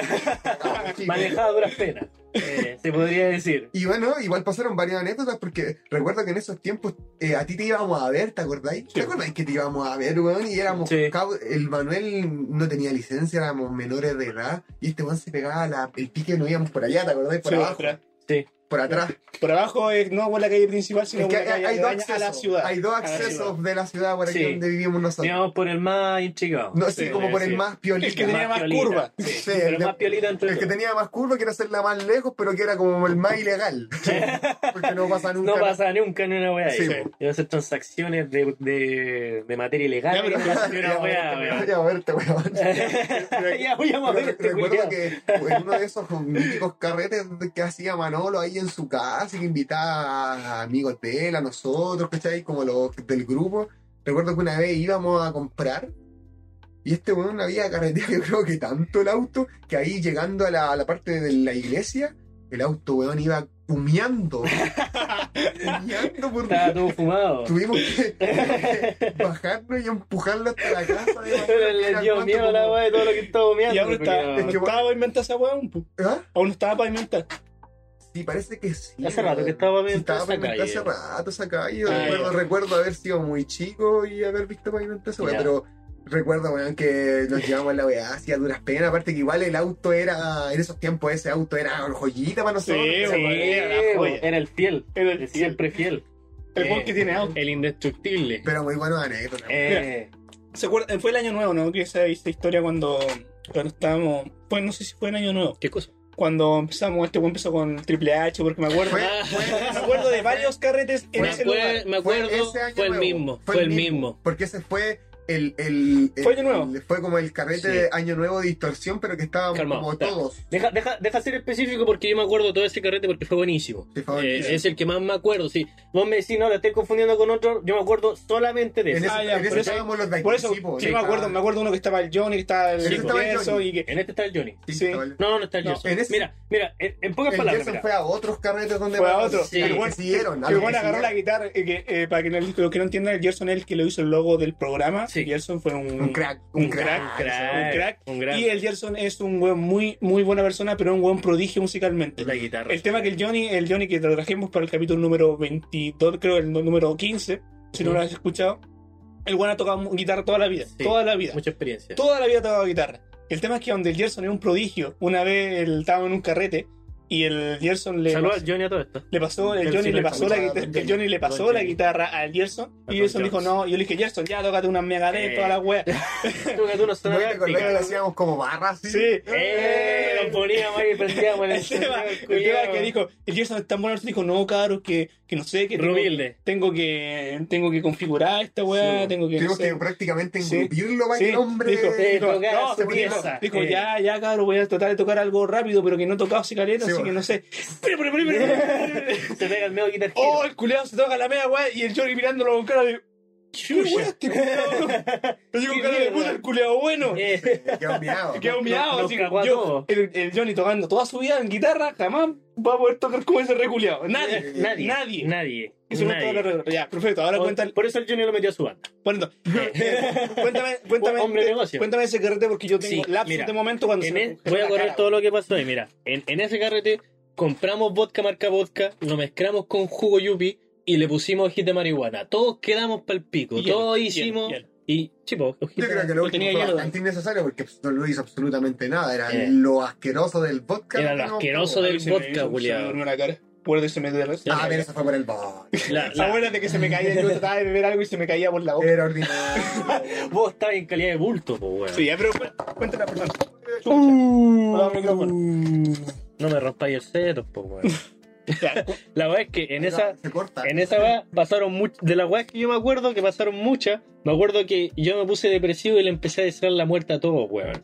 [SPEAKER 2] Manejaba duras penas. eh, se podría decir.
[SPEAKER 3] Y bueno, igual pasaron varias anécdotas porque recuerdo que en esos tiempos eh, a ti te íbamos a ver, ¿te acordáis? ¿Te acordáis que te íbamos a ver, weón? Y éramos
[SPEAKER 2] Sí.
[SPEAKER 3] el Manuel no tenía licencia, éramos menores de edad y este weón se pegaba la- el pique, no íbamos por allá, ¿te acordáis? Por
[SPEAKER 1] Sí,
[SPEAKER 3] abajo.
[SPEAKER 2] Sí.
[SPEAKER 3] Por atrás.
[SPEAKER 1] Por abajo es no por la calle principal, sino
[SPEAKER 3] Es que
[SPEAKER 1] por la
[SPEAKER 3] hay,
[SPEAKER 1] calle
[SPEAKER 3] hay
[SPEAKER 1] que
[SPEAKER 3] dos accesos,
[SPEAKER 1] a la ciudad.
[SPEAKER 3] hay dos
[SPEAKER 1] A la ciudad.
[SPEAKER 3] accesos de la ciudad por aquí
[SPEAKER 2] Sí.
[SPEAKER 3] donde vivimos nosotros.
[SPEAKER 2] Íbamos por el más intrigado.
[SPEAKER 3] No, sí,
[SPEAKER 1] Sí,
[SPEAKER 3] como por el más piolita.
[SPEAKER 1] El que tenía más
[SPEAKER 2] piolita.
[SPEAKER 1] curva.
[SPEAKER 2] Sí,
[SPEAKER 3] Sí,
[SPEAKER 2] pero
[SPEAKER 3] el
[SPEAKER 2] más piolita entre
[SPEAKER 3] El que tenía más curva que era hacerla más lejos, pero que era como el más ilegal. Porque no pasa nunca.
[SPEAKER 2] No pasa nunca ni una weá.
[SPEAKER 3] Sí,
[SPEAKER 2] a hacer transacciones de, de, de materia ilegal.
[SPEAKER 1] Ya, pero-
[SPEAKER 2] a una weá,
[SPEAKER 3] ya, verte, weón.
[SPEAKER 2] Ya voy a este
[SPEAKER 3] recuerdo que en uno de esos míticos carretes que hacía Manolo ahí en su casa y que invitaba a amigos de él, a nosotros, ¿cachai? Como los del grupo. Recuerdo que una vez íbamos a comprar y este weón había carreteado, (laughs) yo creo que tanto el auto, que ahí llegando a la, a la parte de la iglesia, el auto, weón, iba humeando. (laughs) humeando por
[SPEAKER 2] Estaba todo fumado.
[SPEAKER 3] Tuvimos que (laughs) bajarnos y empujarlo hasta la casa que
[SPEAKER 2] Le dio miedo la
[SPEAKER 3] como-
[SPEAKER 2] weá de todo lo que estaba humeando.
[SPEAKER 1] Y no está, no estaba pavimentada esa weá.
[SPEAKER 3] ¿Ah?
[SPEAKER 1] Aún estaba pavimentada.
[SPEAKER 3] Sí, parece que sí.
[SPEAKER 2] Hace rato que estaba
[SPEAKER 3] Sí,
[SPEAKER 2] pavimentada
[SPEAKER 3] estaba
[SPEAKER 2] esa
[SPEAKER 3] pavimentada
[SPEAKER 2] calle.
[SPEAKER 3] hace rato esa calle. Recuerdo, recuerdo haber sido muy chico y haber visto pavimentada esa weá, pero recuerdo, weón, que nos llevamos a la weá así a duras penas. Aparte que igual el auto era, en esos tiempos ese auto era joyita para nosotros.
[SPEAKER 1] Sí,
[SPEAKER 2] Sí,
[SPEAKER 1] era
[SPEAKER 2] el fiel.
[SPEAKER 1] Era el
[SPEAKER 2] siempre fiel.
[SPEAKER 1] El
[SPEAKER 2] Eh,
[SPEAKER 1] que tiene auto.
[SPEAKER 2] El indestructible.
[SPEAKER 3] pero muy buenas anécdotas.
[SPEAKER 2] Eh,
[SPEAKER 1] ¿Se acuerdan? Fue el año nuevo, ¿no? Que esa, esta historia cuando, cuando estábamos. Fue, no sé si fue el año nuevo.
[SPEAKER 2] ¿Qué cosa?
[SPEAKER 1] Cuando empezamos, este empezó con Triple H, porque me acuerdo.
[SPEAKER 3] Fue-
[SPEAKER 1] Me acuerdo de varios carretes en
[SPEAKER 2] Me,
[SPEAKER 1] ese
[SPEAKER 2] acuer-
[SPEAKER 1] lugar.
[SPEAKER 2] me acuerdo,
[SPEAKER 3] ese año
[SPEAKER 2] fue el
[SPEAKER 3] nuevo,
[SPEAKER 2] mismo. Fue el mismo.
[SPEAKER 3] Porque ese fue el, el, el-
[SPEAKER 1] Fue año nuevo.
[SPEAKER 3] el- fue como el carrete
[SPEAKER 2] Sí.
[SPEAKER 3] de año nuevo de distorsión, pero que estábamos
[SPEAKER 2] Calmado,
[SPEAKER 3] como
[SPEAKER 2] espera.
[SPEAKER 3] todos.
[SPEAKER 2] Deja, deja, deja ser específico porque yo me acuerdo de todo ese carrete porque fue buenísimo.
[SPEAKER 3] Sí, fue
[SPEAKER 2] Eh, es el que más me acuerdo, sí. Vos me decís, no, la estoy confundiendo con otro. Yo me acuerdo solamente de
[SPEAKER 3] En
[SPEAKER 2] ese.
[SPEAKER 3] ese,
[SPEAKER 1] Ah, ya,
[SPEAKER 3] en
[SPEAKER 1] por
[SPEAKER 3] ese
[SPEAKER 1] eso-
[SPEAKER 3] estábamos los de
[SPEAKER 1] Por eso,
[SPEAKER 3] sí,
[SPEAKER 1] sí,
[SPEAKER 3] sí,
[SPEAKER 1] me acuerdo, me acuerdo uno que estaba el Johnny, que estaba el
[SPEAKER 3] En ese estaba Johnny.
[SPEAKER 1] y que.
[SPEAKER 2] En este está el Johnny.
[SPEAKER 3] sí,
[SPEAKER 1] sí.
[SPEAKER 3] el-
[SPEAKER 2] No, no, no está el
[SPEAKER 1] No,
[SPEAKER 3] ese-
[SPEAKER 2] Mira, mira, en, en pocas
[SPEAKER 3] El
[SPEAKER 2] palabras.
[SPEAKER 3] Gerson
[SPEAKER 2] mira.
[SPEAKER 3] fue a otros carretes donde
[SPEAKER 1] Fue a
[SPEAKER 3] más-
[SPEAKER 1] otro.
[SPEAKER 2] Sí.
[SPEAKER 1] El
[SPEAKER 3] siguieron. los
[SPEAKER 1] agarró la guitarra, eh, eh, para que no, lo que no entiendan, el Gerson es el que lo hizo el logo del programa.
[SPEAKER 2] Sí.
[SPEAKER 1] Gerson fue un,
[SPEAKER 3] Un crack,
[SPEAKER 1] un
[SPEAKER 3] un
[SPEAKER 1] crack,
[SPEAKER 3] crack,
[SPEAKER 1] un crack.
[SPEAKER 2] un gran-
[SPEAKER 1] Y el Gerson es un weón muy, muy buena persona, pero un buen prodigio musicalmente.
[SPEAKER 2] La guitarra.
[SPEAKER 1] El tema que el Johnny, el Johnny que lo trajimos para el capítulo número 22, creo el número 15, si no lo has escuchado, el weón ha tocado guitarra toda la vida,
[SPEAKER 2] Sí.
[SPEAKER 1] toda la vida.
[SPEAKER 2] Mucha experiencia.
[SPEAKER 1] Toda la vida ha tocado guitarra. El tema es que donde el Gerson es un prodigio, una vez él estaba en un carrete y el Gerson le
[SPEAKER 2] Saludos
[SPEAKER 1] pasó,
[SPEAKER 2] a Johnny a todo esto.
[SPEAKER 1] le pasó- el
[SPEAKER 3] El
[SPEAKER 1] Johnny le pasó la guitarra, el Johnny le pasó la guitarra al Gerson y Gerson dijo no, yo le dije Gerson, ya tócate una Megadeth,
[SPEAKER 2] Eh.
[SPEAKER 1] toda la wea.
[SPEAKER 2] Tú que tú no
[SPEAKER 3] ¿No
[SPEAKER 2] sabes
[SPEAKER 3] te acordás que hacíamos como barras?
[SPEAKER 1] Sí.
[SPEAKER 2] Eh, nos poníamos ahí y prendíamos el
[SPEAKER 1] El tema, el tema que dijo, el Gerson es tan bueno, dijo, no, cabros, que, que no sé, que tengo, tengo que tengo que configurar esta weá,
[SPEAKER 2] Sí.
[SPEAKER 1] tengo que no
[SPEAKER 3] Tuvimos
[SPEAKER 1] sé.
[SPEAKER 3] que prácticamente
[SPEAKER 1] Sí.
[SPEAKER 3] engrupirlo para
[SPEAKER 1] Sí,
[SPEAKER 3] que el hombre...
[SPEAKER 1] dijo,
[SPEAKER 2] Sí,
[SPEAKER 1] no, dijo,
[SPEAKER 2] pieza.
[SPEAKER 1] dijo,
[SPEAKER 2] Eh.
[SPEAKER 1] ya, ya, cabrón, voy a tratar de tocar algo rápido, pero que no he tocado así caleta,
[SPEAKER 3] Sí,
[SPEAKER 1] así que no sé.
[SPEAKER 2] Se el
[SPEAKER 1] Oh, el se toca la media weá y el Johnny mirándolo con cara de. ¿Qué (laughs) culeado? Yo digo
[SPEAKER 2] Qué
[SPEAKER 1] cara de puta, el culeado bueno.
[SPEAKER 2] Eh,
[SPEAKER 3] Quedó mirado.
[SPEAKER 1] Quedó miado, yo, el, el Johnny tocando toda su vida en guitarra, jamás va a poder tocar como ese reculeado. Nadie,
[SPEAKER 2] nadie.
[SPEAKER 1] nadie.
[SPEAKER 2] Nadie.
[SPEAKER 1] Eso
[SPEAKER 2] nadie.
[SPEAKER 1] Ya, perfecto, ahora cuenta el.
[SPEAKER 2] Por eso el Johnny lo metió a su banda.
[SPEAKER 1] Bueno, eh, (laughs) cuéntame, (laughs) cuéntame,
[SPEAKER 2] Hombre de negocio.
[SPEAKER 1] cuéntame ese carrete porque yo tengo
[SPEAKER 2] Sí, mira,
[SPEAKER 1] de momento cuando
[SPEAKER 2] En
[SPEAKER 1] se
[SPEAKER 2] e-
[SPEAKER 1] me
[SPEAKER 2] voy a correr
[SPEAKER 1] cara,
[SPEAKER 2] todo lo que pasó ahí. Mira, en, en ese carrete compramos vodka marca vodka, lo mezclamos con jugo yupi y le pusimos hojita de marihuana. Todos quedamos para el pico.
[SPEAKER 1] Y
[SPEAKER 2] Todos hicimos. Y, chico,
[SPEAKER 3] Yo creo que lo último
[SPEAKER 1] tenía
[SPEAKER 3] fue bastante innecesario porque no lo hizo absolutamente nada. Era
[SPEAKER 2] Eh.
[SPEAKER 3] lo asqueroso del vodka.
[SPEAKER 2] Era lo asqueroso del vodka,
[SPEAKER 1] se me la cara. Puede se me duele.
[SPEAKER 3] Ah, pero eso fue por el vodka.
[SPEAKER 2] La- la-
[SPEAKER 1] Acuérdate que se me caía, yo trataba de beber algo y se me caía por la boca.
[SPEAKER 3] Era ordinario. (laughs)
[SPEAKER 2] vos estabas en calidad de bulto, po, weón.
[SPEAKER 1] Sí, ya, pero cu- cuéntala, perdón.
[SPEAKER 2] Uh. No me rompáis el seto, po, weón. (laughs) La verdad es que en esa,
[SPEAKER 3] Se corta.
[SPEAKER 2] En esa weá pasaron muchas. De las weas que yo me acuerdo que pasaron muchas, Me acuerdo que yo me puse depresivo y le empecé a desear la muerte a todos, weón.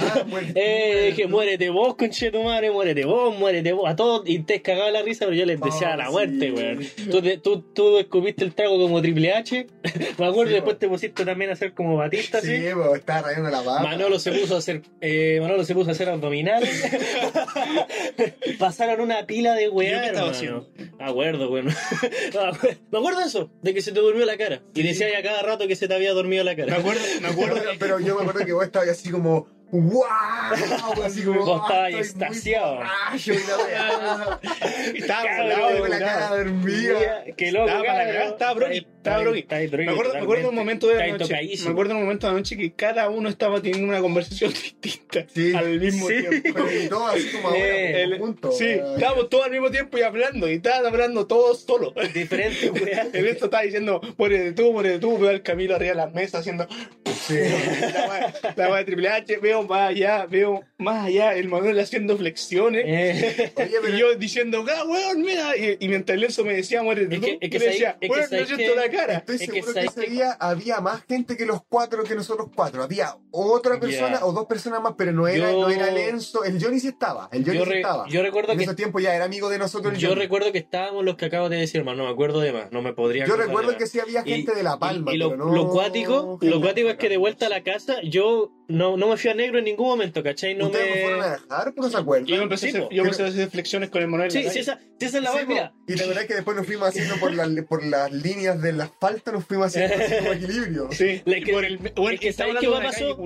[SPEAKER 3] Ah, (laughs) bueno,
[SPEAKER 2] Eh, que muérete vos, conche tu madre, muérete vos, muérete vos, a todos, y te cagaba la risa, pero yo les deseaba
[SPEAKER 3] Oh,
[SPEAKER 2] la
[SPEAKER 3] sí.
[SPEAKER 2] muerte, weón. Tú, te- tú, tú escupiste el trago como Triple H, (laughs) me acuerdo,
[SPEAKER 3] Sí,
[SPEAKER 2] después te pusiste también a hacer como Batista,
[SPEAKER 3] Sí, pues, estaba rayando la papa.
[SPEAKER 2] Manolo se puso a hacer, eh, Manolo se puso a hacer abdominales. (laughs) Pasaron una pila de weá,
[SPEAKER 1] ¿Yo qué estaba
[SPEAKER 2] hermano. Me acuerdo, weón. Me acuerdo de eso, de que se te durmió la cara. Y decía a cada rato que se te había dormido la
[SPEAKER 1] Me
[SPEAKER 2] cara.
[SPEAKER 1] acuerdo, me acuerdo.
[SPEAKER 3] Pero, yo me acuerdo que vos estabas así como. ¡Wow! Así como.
[SPEAKER 2] Vos estabas
[SPEAKER 3] "Ah, muy
[SPEAKER 2] extasiado".
[SPEAKER 3] borracho", y la weá. (laughs)
[SPEAKER 1] Estaba volado,
[SPEAKER 3] con la cara dormida.
[SPEAKER 2] Qué loco,
[SPEAKER 1] Estaba para la estaba
[SPEAKER 2] Está-
[SPEAKER 1] estaba Me acuerdo, me acuerdo un momento de la noche. Me acuerdo un momento de la noche que cada uno estaba teniendo una conversación (laughs) distinta
[SPEAKER 3] Sí.
[SPEAKER 1] al mismo
[SPEAKER 2] Sí.
[SPEAKER 1] tiempo.
[SPEAKER 3] Pero y todo así como ahora,
[SPEAKER 2] Eh,
[SPEAKER 3] como
[SPEAKER 1] El-
[SPEAKER 3] juntos.
[SPEAKER 1] sí,
[SPEAKER 3] eh.
[SPEAKER 1] estábamos todos al mismo tiempo y hablando, y estaban hablando todos solos.
[SPEAKER 2] Diferente, (laughs) weón.
[SPEAKER 1] El esto estaba diciendo, muérete tú, muérete tú, veo al Camilo arriba de las mesas haciendo
[SPEAKER 3] Sí. (laughs)
[SPEAKER 1] la weá- weá de Triple H, veo más allá, veo más allá, el Manuel haciendo flexiones.
[SPEAKER 2] Eh,
[SPEAKER 3] Oye, pero
[SPEAKER 1] Y yo diciendo, ah, weón, mira. Y, y mientras Lenzo me decía, muérete
[SPEAKER 2] Es
[SPEAKER 1] tú,
[SPEAKER 2] que- es que
[SPEAKER 1] yo decía, weón, no siento la cara.
[SPEAKER 3] Estoy
[SPEAKER 2] es que
[SPEAKER 3] seguro que, ese
[SPEAKER 2] que-
[SPEAKER 3] día había más gente que los cuatro que nosotros cuatro. Había otra persona o dos personas más, pero no era,
[SPEAKER 2] Yo-
[SPEAKER 3] no era Lenzo. El Johnny sí estaba. El Johnny
[SPEAKER 2] yo,
[SPEAKER 3] sí
[SPEAKER 2] re-
[SPEAKER 3] estaba.
[SPEAKER 2] yo recuerdo
[SPEAKER 3] en
[SPEAKER 2] que
[SPEAKER 3] ese tiempo ya era amigo de nosotros. el
[SPEAKER 2] yo
[SPEAKER 3] Johnny.
[SPEAKER 2] recuerdo que estábamos los que acabo de decir, hermano, no me acuerdo de más, no me podría
[SPEAKER 3] Yo recuerdo que sí había
[SPEAKER 2] Y-
[SPEAKER 3] gente de La Palma.
[SPEAKER 2] Y, y lo,
[SPEAKER 3] pero no
[SPEAKER 2] lo cuático, lo cuático es que de vuelta a la casa, yo no, no me fui a negro en ningún momento, ¿cachai? No
[SPEAKER 3] ¿Ustedes me fueron a dejar? ¿Pues no se acuerdan?
[SPEAKER 1] Yo empecé,
[SPEAKER 2] Sí,
[SPEAKER 1] a hacer, yo empecé a hacer flexiones con el Manuel.
[SPEAKER 2] Sí,
[SPEAKER 1] la
[SPEAKER 2] sí, esa, sí, esa es la
[SPEAKER 3] Sí,
[SPEAKER 2] mira.
[SPEAKER 3] Y la verdad es que después nos fuimos haciendo por, las por las líneas del asfalto, nos fuimos haciendo así como equilibrio. (laughs)
[SPEAKER 1] Sí,
[SPEAKER 2] La que-
[SPEAKER 1] por el, bueno,
[SPEAKER 2] es que
[SPEAKER 1] está
[SPEAKER 2] ¿sabéis
[SPEAKER 1] de
[SPEAKER 2] va pasó?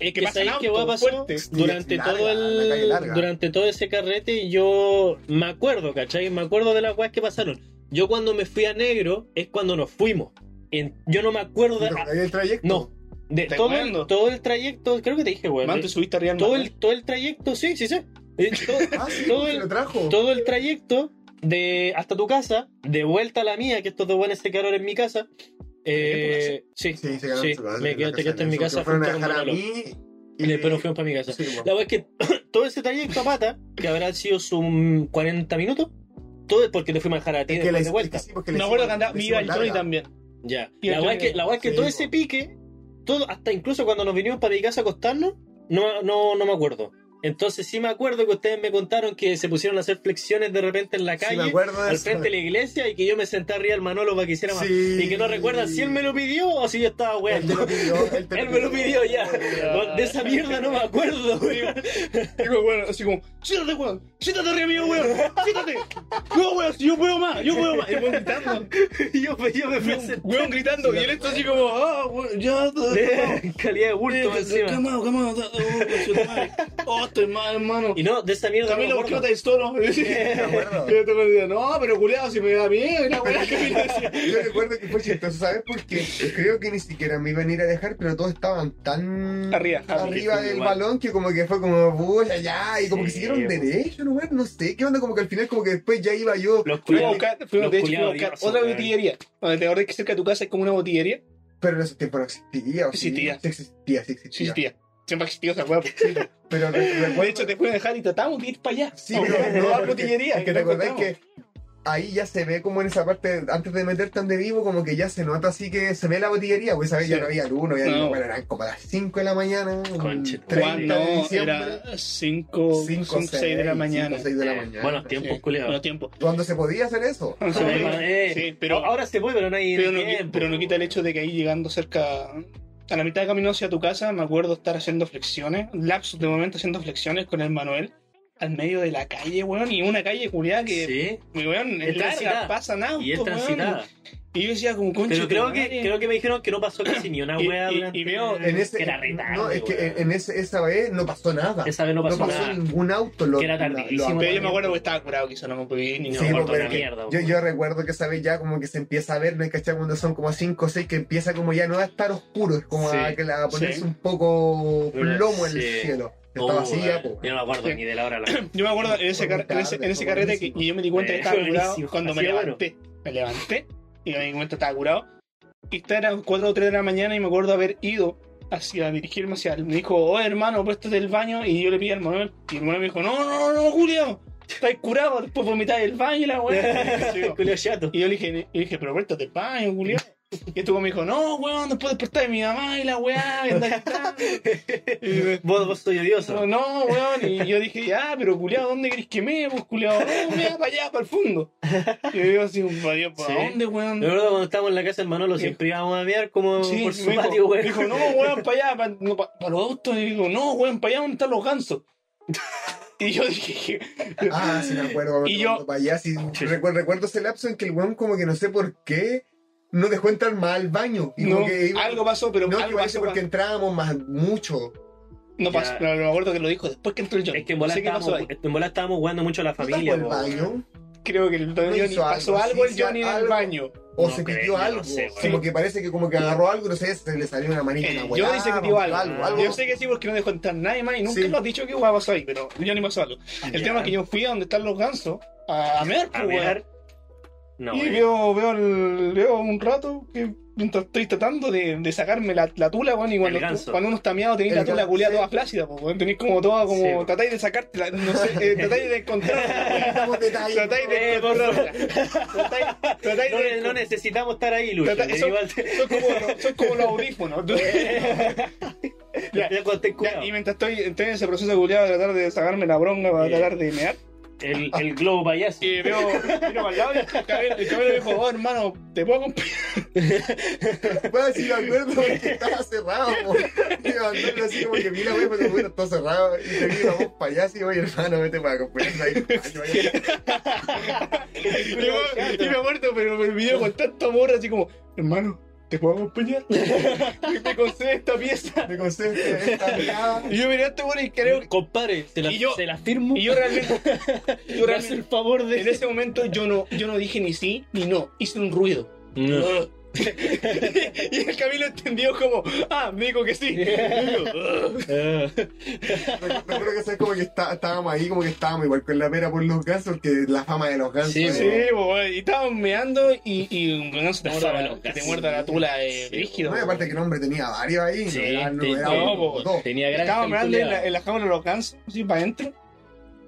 [SPEAKER 2] Es que
[SPEAKER 1] pasan
[SPEAKER 2] ¿sabéis qué
[SPEAKER 1] autos
[SPEAKER 2] va pasó? Durante
[SPEAKER 3] larga,
[SPEAKER 2] todo
[SPEAKER 3] la
[SPEAKER 2] el durante todo ese carrete yo me acuerdo, ¿cachai? Me acuerdo de las weas que pasaron. Yo cuando me fui a negro es cuando nos fuimos. En- yo no me acuerdo de
[SPEAKER 3] Pero el trayecto.
[SPEAKER 2] no, de
[SPEAKER 1] ¿Estás
[SPEAKER 2] todo el, todo el trayecto, creo que te dije, weón.
[SPEAKER 1] Man, te subiste arriba del
[SPEAKER 2] todo
[SPEAKER 1] Manuel.
[SPEAKER 2] el todo el trayecto, sí, sí, sí. Eh, todo- (laughs)
[SPEAKER 3] Ah, sí,
[SPEAKER 2] todo el-
[SPEAKER 3] lo trajo.
[SPEAKER 2] todo el trayecto de hasta tu casa, de vuelta a la mía, que estos dos buenos se quedaron en mi casa. Eh, sí,
[SPEAKER 3] Sí, se quedaron
[SPEAKER 2] sí,
[SPEAKER 3] en su casa,
[SPEAKER 2] me
[SPEAKER 3] en
[SPEAKER 2] quedé, te quedaste en mi casa
[SPEAKER 3] fueron a dejar a mí
[SPEAKER 2] y después nos fuimos para mi casa.
[SPEAKER 3] Sí, bueno.
[SPEAKER 2] La verdad es que (clears throat) todo ese trayecto a pata, que habrá sido sus 40 minutos, todo es porque te fuimos a dejar a ti de vuelta.
[SPEAKER 1] Me acuerdo que andaba, me iba el
[SPEAKER 3] larga.
[SPEAKER 1] también.
[SPEAKER 2] Ya. La verdad es que, la es que
[SPEAKER 3] Sí,
[SPEAKER 2] todo ese pique, todo, hasta incluso cuando nos vinimos para mi casa a acostarnos, no, no, no me acuerdo. Entonces sí me acuerdo que ustedes me contaron que se pusieron a hacer flexiones de repente en la
[SPEAKER 3] Sí,
[SPEAKER 2] calle,
[SPEAKER 3] me acuerdo de
[SPEAKER 2] al
[SPEAKER 3] eso.
[SPEAKER 2] frente de la iglesia, y que yo me senté arriba al Manolo para que hiciera más.
[SPEAKER 3] Sí.
[SPEAKER 2] Y que no recuerdan si él me lo pidió o si yo estaba
[SPEAKER 3] Él
[SPEAKER 2] weando.
[SPEAKER 3] te lo pidió. Él, te (laughs)
[SPEAKER 2] Él me lo pidió ya.
[SPEAKER 1] Ya.
[SPEAKER 2] De esa mierda no me acuerdo, weón.
[SPEAKER 1] Digo, bueno, así como, siéntate, weón, siéntate arriba mío, weón, siéntate. No, weón, si yo puedo más, yo puedo más. Y el weón gritando, (laughs)
[SPEAKER 2] Y yo, yo me fui
[SPEAKER 1] weón, weón gritando, y él esto así como, ah, weón, ya, (laughs)
[SPEAKER 2] calidad de bulto encima.
[SPEAKER 1] Calmado, calmado, oh, estoy mal, hermano.
[SPEAKER 2] Y no, de esa mierda
[SPEAKER 1] Camilo, ¿por qué no (laughs) (laughs) te solo? No, pero culiado, si me da miedo, la weá que me decía. (laughs)
[SPEAKER 3] Yo recuerdo que fue chistoso, ¿sabes? Porque creo que ni siquiera me iban a ir a dejar, pero todos estaban tan
[SPEAKER 1] Arriba,
[SPEAKER 3] arriba del balón que como que fue como, pucha, ya, y como que siguieron
[SPEAKER 2] pues.
[SPEAKER 3] derecho, ¿no? No sé, ¿qué onda? Como que al final como que después ya iba yo,
[SPEAKER 2] Los
[SPEAKER 1] Fuimos a
[SPEAKER 2] culiados.
[SPEAKER 1] de hecho, buscar otra botillería. Acordás que cerca de tu casa es como una botillería.
[SPEAKER 3] pero en esos tiempos no existía, ¿o sí?
[SPEAKER 1] Existía.
[SPEAKER 3] Sí existía, sí existía.
[SPEAKER 1] Sí, sí, Siempre existió esa weá.
[SPEAKER 3] Pero
[SPEAKER 1] De hecho, te pueden dejar y tratamos de ir para allá.
[SPEAKER 3] Sí, pero no,
[SPEAKER 1] a la
[SPEAKER 3] porque-
[SPEAKER 1] botillería.
[SPEAKER 3] es que te acordás que ahí ya se ve como en esa parte, antes de meterte donde vivo, como que ya se nota así que se ve la botillería, pues sabes, ya
[SPEAKER 1] Sí.
[SPEAKER 3] no había luz, no había
[SPEAKER 1] No.
[SPEAKER 3] luz, bueno, eran como las 5 de la mañana,
[SPEAKER 2] Conche tu
[SPEAKER 3] 30
[SPEAKER 1] Juan,
[SPEAKER 3] de
[SPEAKER 1] no,
[SPEAKER 3] diciembre,
[SPEAKER 1] era 5,
[SPEAKER 3] 5,
[SPEAKER 1] 6 de la mañana.
[SPEAKER 3] 6 de la
[SPEAKER 1] Sí.
[SPEAKER 3] mañana.
[SPEAKER 2] Buenos tiempos,
[SPEAKER 1] Sí,
[SPEAKER 2] culiados.
[SPEAKER 1] Buenos tiempos.
[SPEAKER 3] Cuando se podía hacer eso.
[SPEAKER 1] No se
[SPEAKER 2] Eh, eh,
[SPEAKER 1] Sí, pero,
[SPEAKER 2] ahora se puede, pero no hay
[SPEAKER 1] pero, no, pero no quita el hecho de que ahí llegando cerca, a la mitad de camino hacia tu casa, me acuerdo estar haciendo flexiones, lapsus de momento haciendo flexiones con el Manuel, al medio de la calle, weón, y una calle culiada que,
[SPEAKER 2] Sí,
[SPEAKER 1] weón,
[SPEAKER 2] Es
[SPEAKER 1] larga, pasan autos,
[SPEAKER 2] y es
[SPEAKER 1] weón.
[SPEAKER 2] transitada.
[SPEAKER 1] Y yo decía como, concha
[SPEAKER 2] Pero creo que,
[SPEAKER 1] madre.
[SPEAKER 2] creo que me dijeron que no pasó casi ni una (coughs) wea
[SPEAKER 1] y-
[SPEAKER 2] durante-
[SPEAKER 1] y veo
[SPEAKER 3] En ese,
[SPEAKER 2] que era re tarde,
[SPEAKER 3] no, es que
[SPEAKER 2] weón.
[SPEAKER 3] en, ese, esa vez no pasó nada.
[SPEAKER 2] Esa vez no pasó nada.
[SPEAKER 3] ningún auto. Lo,
[SPEAKER 2] Que era tardísimo.
[SPEAKER 1] Pero yo me acuerdo que estaba curado, quizá no me podía ir ni
[SPEAKER 2] Sí,
[SPEAKER 1] nada.
[SPEAKER 2] me una
[SPEAKER 3] que
[SPEAKER 2] mierda,
[SPEAKER 3] yo, yo recuerdo que esa vez ya como que se empieza a ver, ¿no hay cachai? Cuando son como 5 o 6 que empieza como ya no a estar oscuro, es como a,
[SPEAKER 2] Sí,
[SPEAKER 3] que la- a ponerse
[SPEAKER 1] sí.
[SPEAKER 3] un poco plomo en el
[SPEAKER 2] Sí. Oh,
[SPEAKER 3] ya,
[SPEAKER 2] weón.
[SPEAKER 3] po.
[SPEAKER 2] Yo no me acuerdo
[SPEAKER 1] Sí.
[SPEAKER 2] ni de la hora. La... (clears throat)
[SPEAKER 1] Yo me acuerdo en ese, car- en ese, en ese carrete que y yo me di cuenta que
[SPEAKER 2] Eh,
[SPEAKER 1] estaba curado cuando me
[SPEAKER 2] bueno.
[SPEAKER 1] levanté. Me levanté y me di cuenta que estaba curado. Y esta era 4 o 3 de la mañana y me acuerdo haber ido hacia dirigirme hacia él. Me dijo, oh hermano, préstate del baño. Y yo le pedí al Manuel. Y el Manuel me dijo, no, no, no, Julio. Estás curado, después vomitáis el baño y la weá. (laughs) Y yo-
[SPEAKER 2] Julio Chato.
[SPEAKER 1] y yo le dije, y dije pero préstate del baño, Julio. Y este weón me dijo, no, weón, después despertar de mi mamá y la weá, y andar gritando". (laughs) Y me-
[SPEAKER 2] Vos, vos soy odioso.
[SPEAKER 1] no, no, weón. Y yo dije, ya, pero culiado, ¿dónde querés que me? Pues culiado, no, me para allá, para el fondo. Y yo digo así, ¿para allá, ¿para
[SPEAKER 2] Sí.
[SPEAKER 1] dónde, weón?
[SPEAKER 2] Me acuerdo cuando estábamos en la casa del Manolo, siempre íbamos a mirar como
[SPEAKER 1] Sí,
[SPEAKER 2] por su
[SPEAKER 1] dijo,
[SPEAKER 2] patio, weón.
[SPEAKER 1] dijo, no, weón, para allá, para, no, para los autos. Y digo, no, weón, para allá donde están los gansos. Y yo dije,
[SPEAKER 3] Ah, sí me acuerdo.
[SPEAKER 1] Y yo-
[SPEAKER 3] Para allá, sí, recuerdo, recuerdo ese lapso en que el weón como que no sé por qué no dejó entrar más al baño. Y
[SPEAKER 1] no,
[SPEAKER 3] que
[SPEAKER 1] algo pasó, pero
[SPEAKER 3] no, que
[SPEAKER 1] algo
[SPEAKER 3] parece
[SPEAKER 1] pasó.
[SPEAKER 3] porque entrábamos más mucho.
[SPEAKER 1] No pasó, pero me acuerdo que lo dijo después que entró el John.
[SPEAKER 2] Es que en
[SPEAKER 1] no
[SPEAKER 2] bola
[SPEAKER 1] pasó
[SPEAKER 2] estábamos, en bola estábamos jugando mucho a la
[SPEAKER 3] ¿No
[SPEAKER 2] familia.
[SPEAKER 3] tapó el baño?
[SPEAKER 1] Creo que el Don
[SPEAKER 3] No
[SPEAKER 1] Johnny
[SPEAKER 3] hizo
[SPEAKER 1] pasó
[SPEAKER 3] algo,
[SPEAKER 1] el Johnny en el baño.
[SPEAKER 3] O
[SPEAKER 2] No
[SPEAKER 3] se
[SPEAKER 2] creo,
[SPEAKER 3] pidió
[SPEAKER 2] yo no
[SPEAKER 3] algo.
[SPEAKER 2] sé,
[SPEAKER 3] como que parece que como que agarró algo, no sé, se le salió una manita,
[SPEAKER 1] El
[SPEAKER 3] una weá,
[SPEAKER 1] dice que dio algo.
[SPEAKER 3] algo, algo.
[SPEAKER 1] Yo sé que sí porque no dejó entrar nadie más y nunca
[SPEAKER 3] Sí.
[SPEAKER 1] lo has dicho que hueá pasó ahí, pero el Johnny pasó algo. El
[SPEAKER 2] Ya.
[SPEAKER 1] tema es que yo fui a donde están los gansos a, a
[SPEAKER 2] A mirar. No,
[SPEAKER 1] y
[SPEAKER 2] weón.
[SPEAKER 1] veo, veo, el- veo un rato que mientras estoy tratando de, de sacarme la, la tula, weón, y cuando,
[SPEAKER 2] El ganso.
[SPEAKER 1] cuando uno está meado tenéis
[SPEAKER 3] El
[SPEAKER 1] la tula
[SPEAKER 3] sí.
[SPEAKER 1] toda flácida, pues, weón. Tenéis como toda, como,
[SPEAKER 2] Sí,
[SPEAKER 1] tratáis de sacarte, la- no sé, eh, tratáis de encontrar, (laughs) tratáis de
[SPEAKER 2] Eh, por
[SPEAKER 1] encontrarla. Tratáis, tratáis
[SPEAKER 2] No,
[SPEAKER 1] de
[SPEAKER 2] no necesitamos estar ahí, Lucho. Te-
[SPEAKER 1] son como, los- son como los audífonos. (laughs) Ya, y mientras estoy, estoy en ese proceso culiado de tratar de sacarme la bronca para tratar de mear,
[SPEAKER 2] El, el globo payaso.
[SPEAKER 1] y veo, miro para el lado y el cabello, el cabello me dijo, oh hermano, ¿te puedo acompañar? (laughs)
[SPEAKER 3] Bueno, sí me acuerdo porque estaba cerrado. po. Y mandarlo así como que mira, güey, pero bueno, está cerrado. Y te vi la voz allá, así, oye, hermano, vete para acompañarme ahí.
[SPEAKER 1] Y, me- y me acuerdo, pero me video con tanto amor, así como, hermano, ¿te puedo acompañar? (laughs) ¿Me concedes esta pieza?
[SPEAKER 3] Me concediste esta mirada.
[SPEAKER 1] Y yo miré a este bueno y creo
[SPEAKER 2] Compadre, se la,
[SPEAKER 1] Y yo-
[SPEAKER 2] se la firmo.
[SPEAKER 1] y yo realmente, (laughs) yo realmente,
[SPEAKER 2] el favor de.
[SPEAKER 1] en ese momento yo no, yo no dije ni sí ni no, hice un ruido.
[SPEAKER 2] No. (laughs)
[SPEAKER 1] y el Camilo entendió como, ah, me dijo que sí. (laughs)
[SPEAKER 2] Ah.
[SPEAKER 3] Recuerdo que sabes como que está- estábamos ahí, como que estábamos igual con la pera por los gansos, porque la fama de los gansos.
[SPEAKER 2] Sí,
[SPEAKER 1] Sí, y estábamos meando y, y un ganso te
[SPEAKER 2] La
[SPEAKER 1] muerda, la-
[SPEAKER 2] los
[SPEAKER 1] que te
[SPEAKER 2] gases.
[SPEAKER 1] muerda la tula eh,
[SPEAKER 2] Sí,
[SPEAKER 1] rígido.
[SPEAKER 3] No, y aparte que el hombre tenía varios ahí,
[SPEAKER 2] Sí,
[SPEAKER 3] no era, no
[SPEAKER 2] sí,
[SPEAKER 3] era
[SPEAKER 1] no,
[SPEAKER 3] uno,
[SPEAKER 1] po.
[SPEAKER 3] dos.
[SPEAKER 2] Tenía gran
[SPEAKER 1] Estábamos meando en la, en la jaula de los gansos, así para adentro.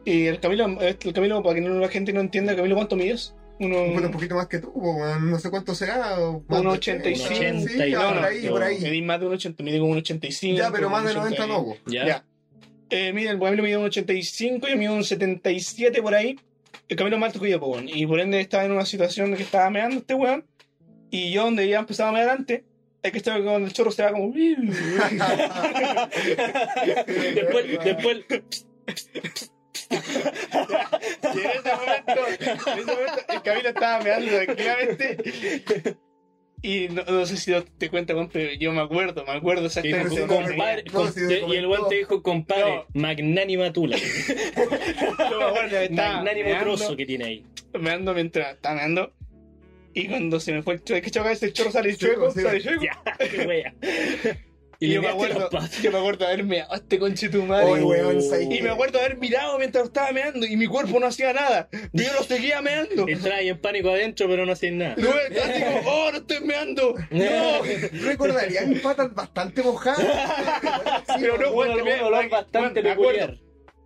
[SPEAKER 1] Y el Camilo, el Camilo, para que no, la gente no entienda, Camilo, ¿cuánto mides? Uno,
[SPEAKER 3] Bueno, un poquito más que tú, no sé cuánto será.
[SPEAKER 1] Un
[SPEAKER 3] de
[SPEAKER 1] 85.
[SPEAKER 3] Sí, ya,
[SPEAKER 1] No,
[SPEAKER 3] por
[SPEAKER 1] no,
[SPEAKER 3] ahí, por ahí.
[SPEAKER 1] medí más de un 80, mide como un 85.
[SPEAKER 3] Ya, pero más de
[SPEAKER 1] un
[SPEAKER 3] 90 no,
[SPEAKER 1] 80.
[SPEAKER 2] ¿Ya?
[SPEAKER 1] Ya. Eh, mira, el Camilo mide un 85, yo mido un 77 por ahí. El Camilo más alto que yo, po, weón. Y por ende estaba en una situación de que estaba meando este weón. Y yo, donde ya empezaba a mear antes, es que estaba cuando el chorro se va como. (laughs) (laughs)
[SPEAKER 2] después, después,
[SPEAKER 1] Y en ese momento, en ese momento el Camilo estaba meando tranquilamente. Y no, no sé si te cuenta, pero yo me acuerdo, me acuerdo
[SPEAKER 2] dijo,
[SPEAKER 1] exactamente. cómo
[SPEAKER 2] compadre,
[SPEAKER 3] no,
[SPEAKER 2] te- y el buen te dijo, compadre, magnánima tula.
[SPEAKER 1] me
[SPEAKER 2] Magnánimo
[SPEAKER 1] meando,
[SPEAKER 2] trozo que tiene ahí.
[SPEAKER 1] meando mientras estaba meando. Y cuando se me fue el chorro, es que chaval, ese chorro sale
[SPEAKER 3] Sí,
[SPEAKER 1] chueco,
[SPEAKER 3] sí.
[SPEAKER 1] sale chueco.
[SPEAKER 2] Ya, qué wea. (laughs)
[SPEAKER 1] Y, yo, me acuerdo, yo me acuerdo de haber meado a este conche tu madre.
[SPEAKER 3] Weón, ¿sabes
[SPEAKER 1] y me acuerdo de haber mirado mientras estaba meando y mi cuerpo no hacía nada. Yo lo seguía meando.
[SPEAKER 2] Entraba en pánico adentro, pero no hacían nada.
[SPEAKER 1] Luego así como, oh, no estoy meando. No. (laughs)
[SPEAKER 3] Recordaría mis patas bastante mojadas. (laughs)
[SPEAKER 1] Pero no, weón, me-
[SPEAKER 2] un olor bastante peculiar.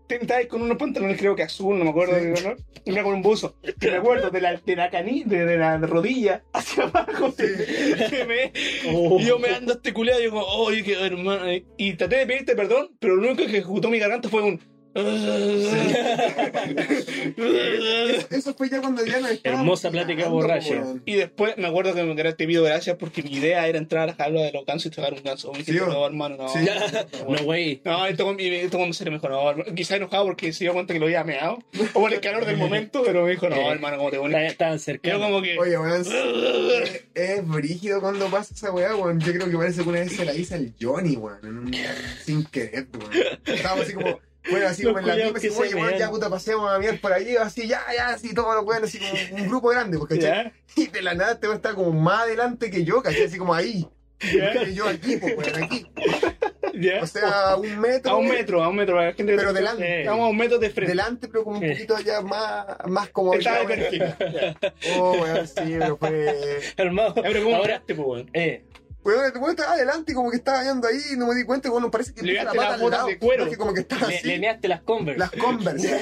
[SPEAKER 1] Estabas con unos pantalones, creo que azul, no me acuerdo,
[SPEAKER 3] Sí.
[SPEAKER 1] de ¿no? Y me con un buzo. Y me acuerdo de la, de la canilla, de, de la rodilla hacia abajo. (laughs) que me-
[SPEAKER 2] Oh.
[SPEAKER 1] Y yo me ando este culiado y digo, oye, que hermano. Y traté de pedirte perdón, pero lo único que ejecutó mi garganta fue un. (laughs)
[SPEAKER 3] Eso fue ya cuando ya no estábamos
[SPEAKER 2] Hermosa plática borracha.
[SPEAKER 1] Y después me acuerdo que me quedé, te pido gracias porque mi idea era entrar a la jaula de los gansos y tragar un ganso. Me dijiste, no, hermano, no.
[SPEAKER 3] Sí. (laughs)
[SPEAKER 2] No, güey.
[SPEAKER 1] No, esto, cuando se le mejor, no, hermano. quizá enojado porque se dio cuenta que lo había meado, o por el calor del momento, pero me dijo, no,
[SPEAKER 2] Eh,
[SPEAKER 1] hermano, como te pones.
[SPEAKER 2] Estaban-
[SPEAKER 1] Yo como que,
[SPEAKER 3] Oye, weón, es, (laughs) es brígido cuando pasa esa weá, weón. Yo creo que parece que una vez se la hice al Johnny, weón. sin querer, weón. Estábamos así como, bueno, así
[SPEAKER 2] Los
[SPEAKER 3] como en la misma, así, oye, ya puta, pasemos a mirar por allí, así, ya, ya, así, todos los weones, así como un grupo grande, porque
[SPEAKER 1] ya, (laughs)
[SPEAKER 3] Y de la nada te va a estar como más adelante que yo, ¿cachai? Así como ahí.
[SPEAKER 1] ya,
[SPEAKER 3] yo aquí, pues, weón, aquí.
[SPEAKER 1] ya.
[SPEAKER 3] O sea, a un metro.
[SPEAKER 1] A un metro, a un metro, para la gente
[SPEAKER 3] Pero delante.
[SPEAKER 1] Eh, Estamos a un metro de frente.
[SPEAKER 3] Delante, pero como un poquito allá más, más como.
[SPEAKER 1] Estaba de perfil.
[SPEAKER 3] Oh, weón, sí, pero fue.
[SPEAKER 2] Hermano,
[SPEAKER 1] Ya, pero ¿cómo
[SPEAKER 2] ahora,
[SPEAKER 1] miraste, pues, weón?
[SPEAKER 2] eh,
[SPEAKER 3] Weón, el weón estaba adelante, como que estaba yendo ahí, no me di cuenta, bueno, parece que
[SPEAKER 1] Le
[SPEAKER 3] la pata
[SPEAKER 1] las botas de cuero.
[SPEAKER 3] Que como que estaba
[SPEAKER 2] le,
[SPEAKER 3] así.
[SPEAKER 2] le measte las Converse.
[SPEAKER 3] Las Converse, (laughs)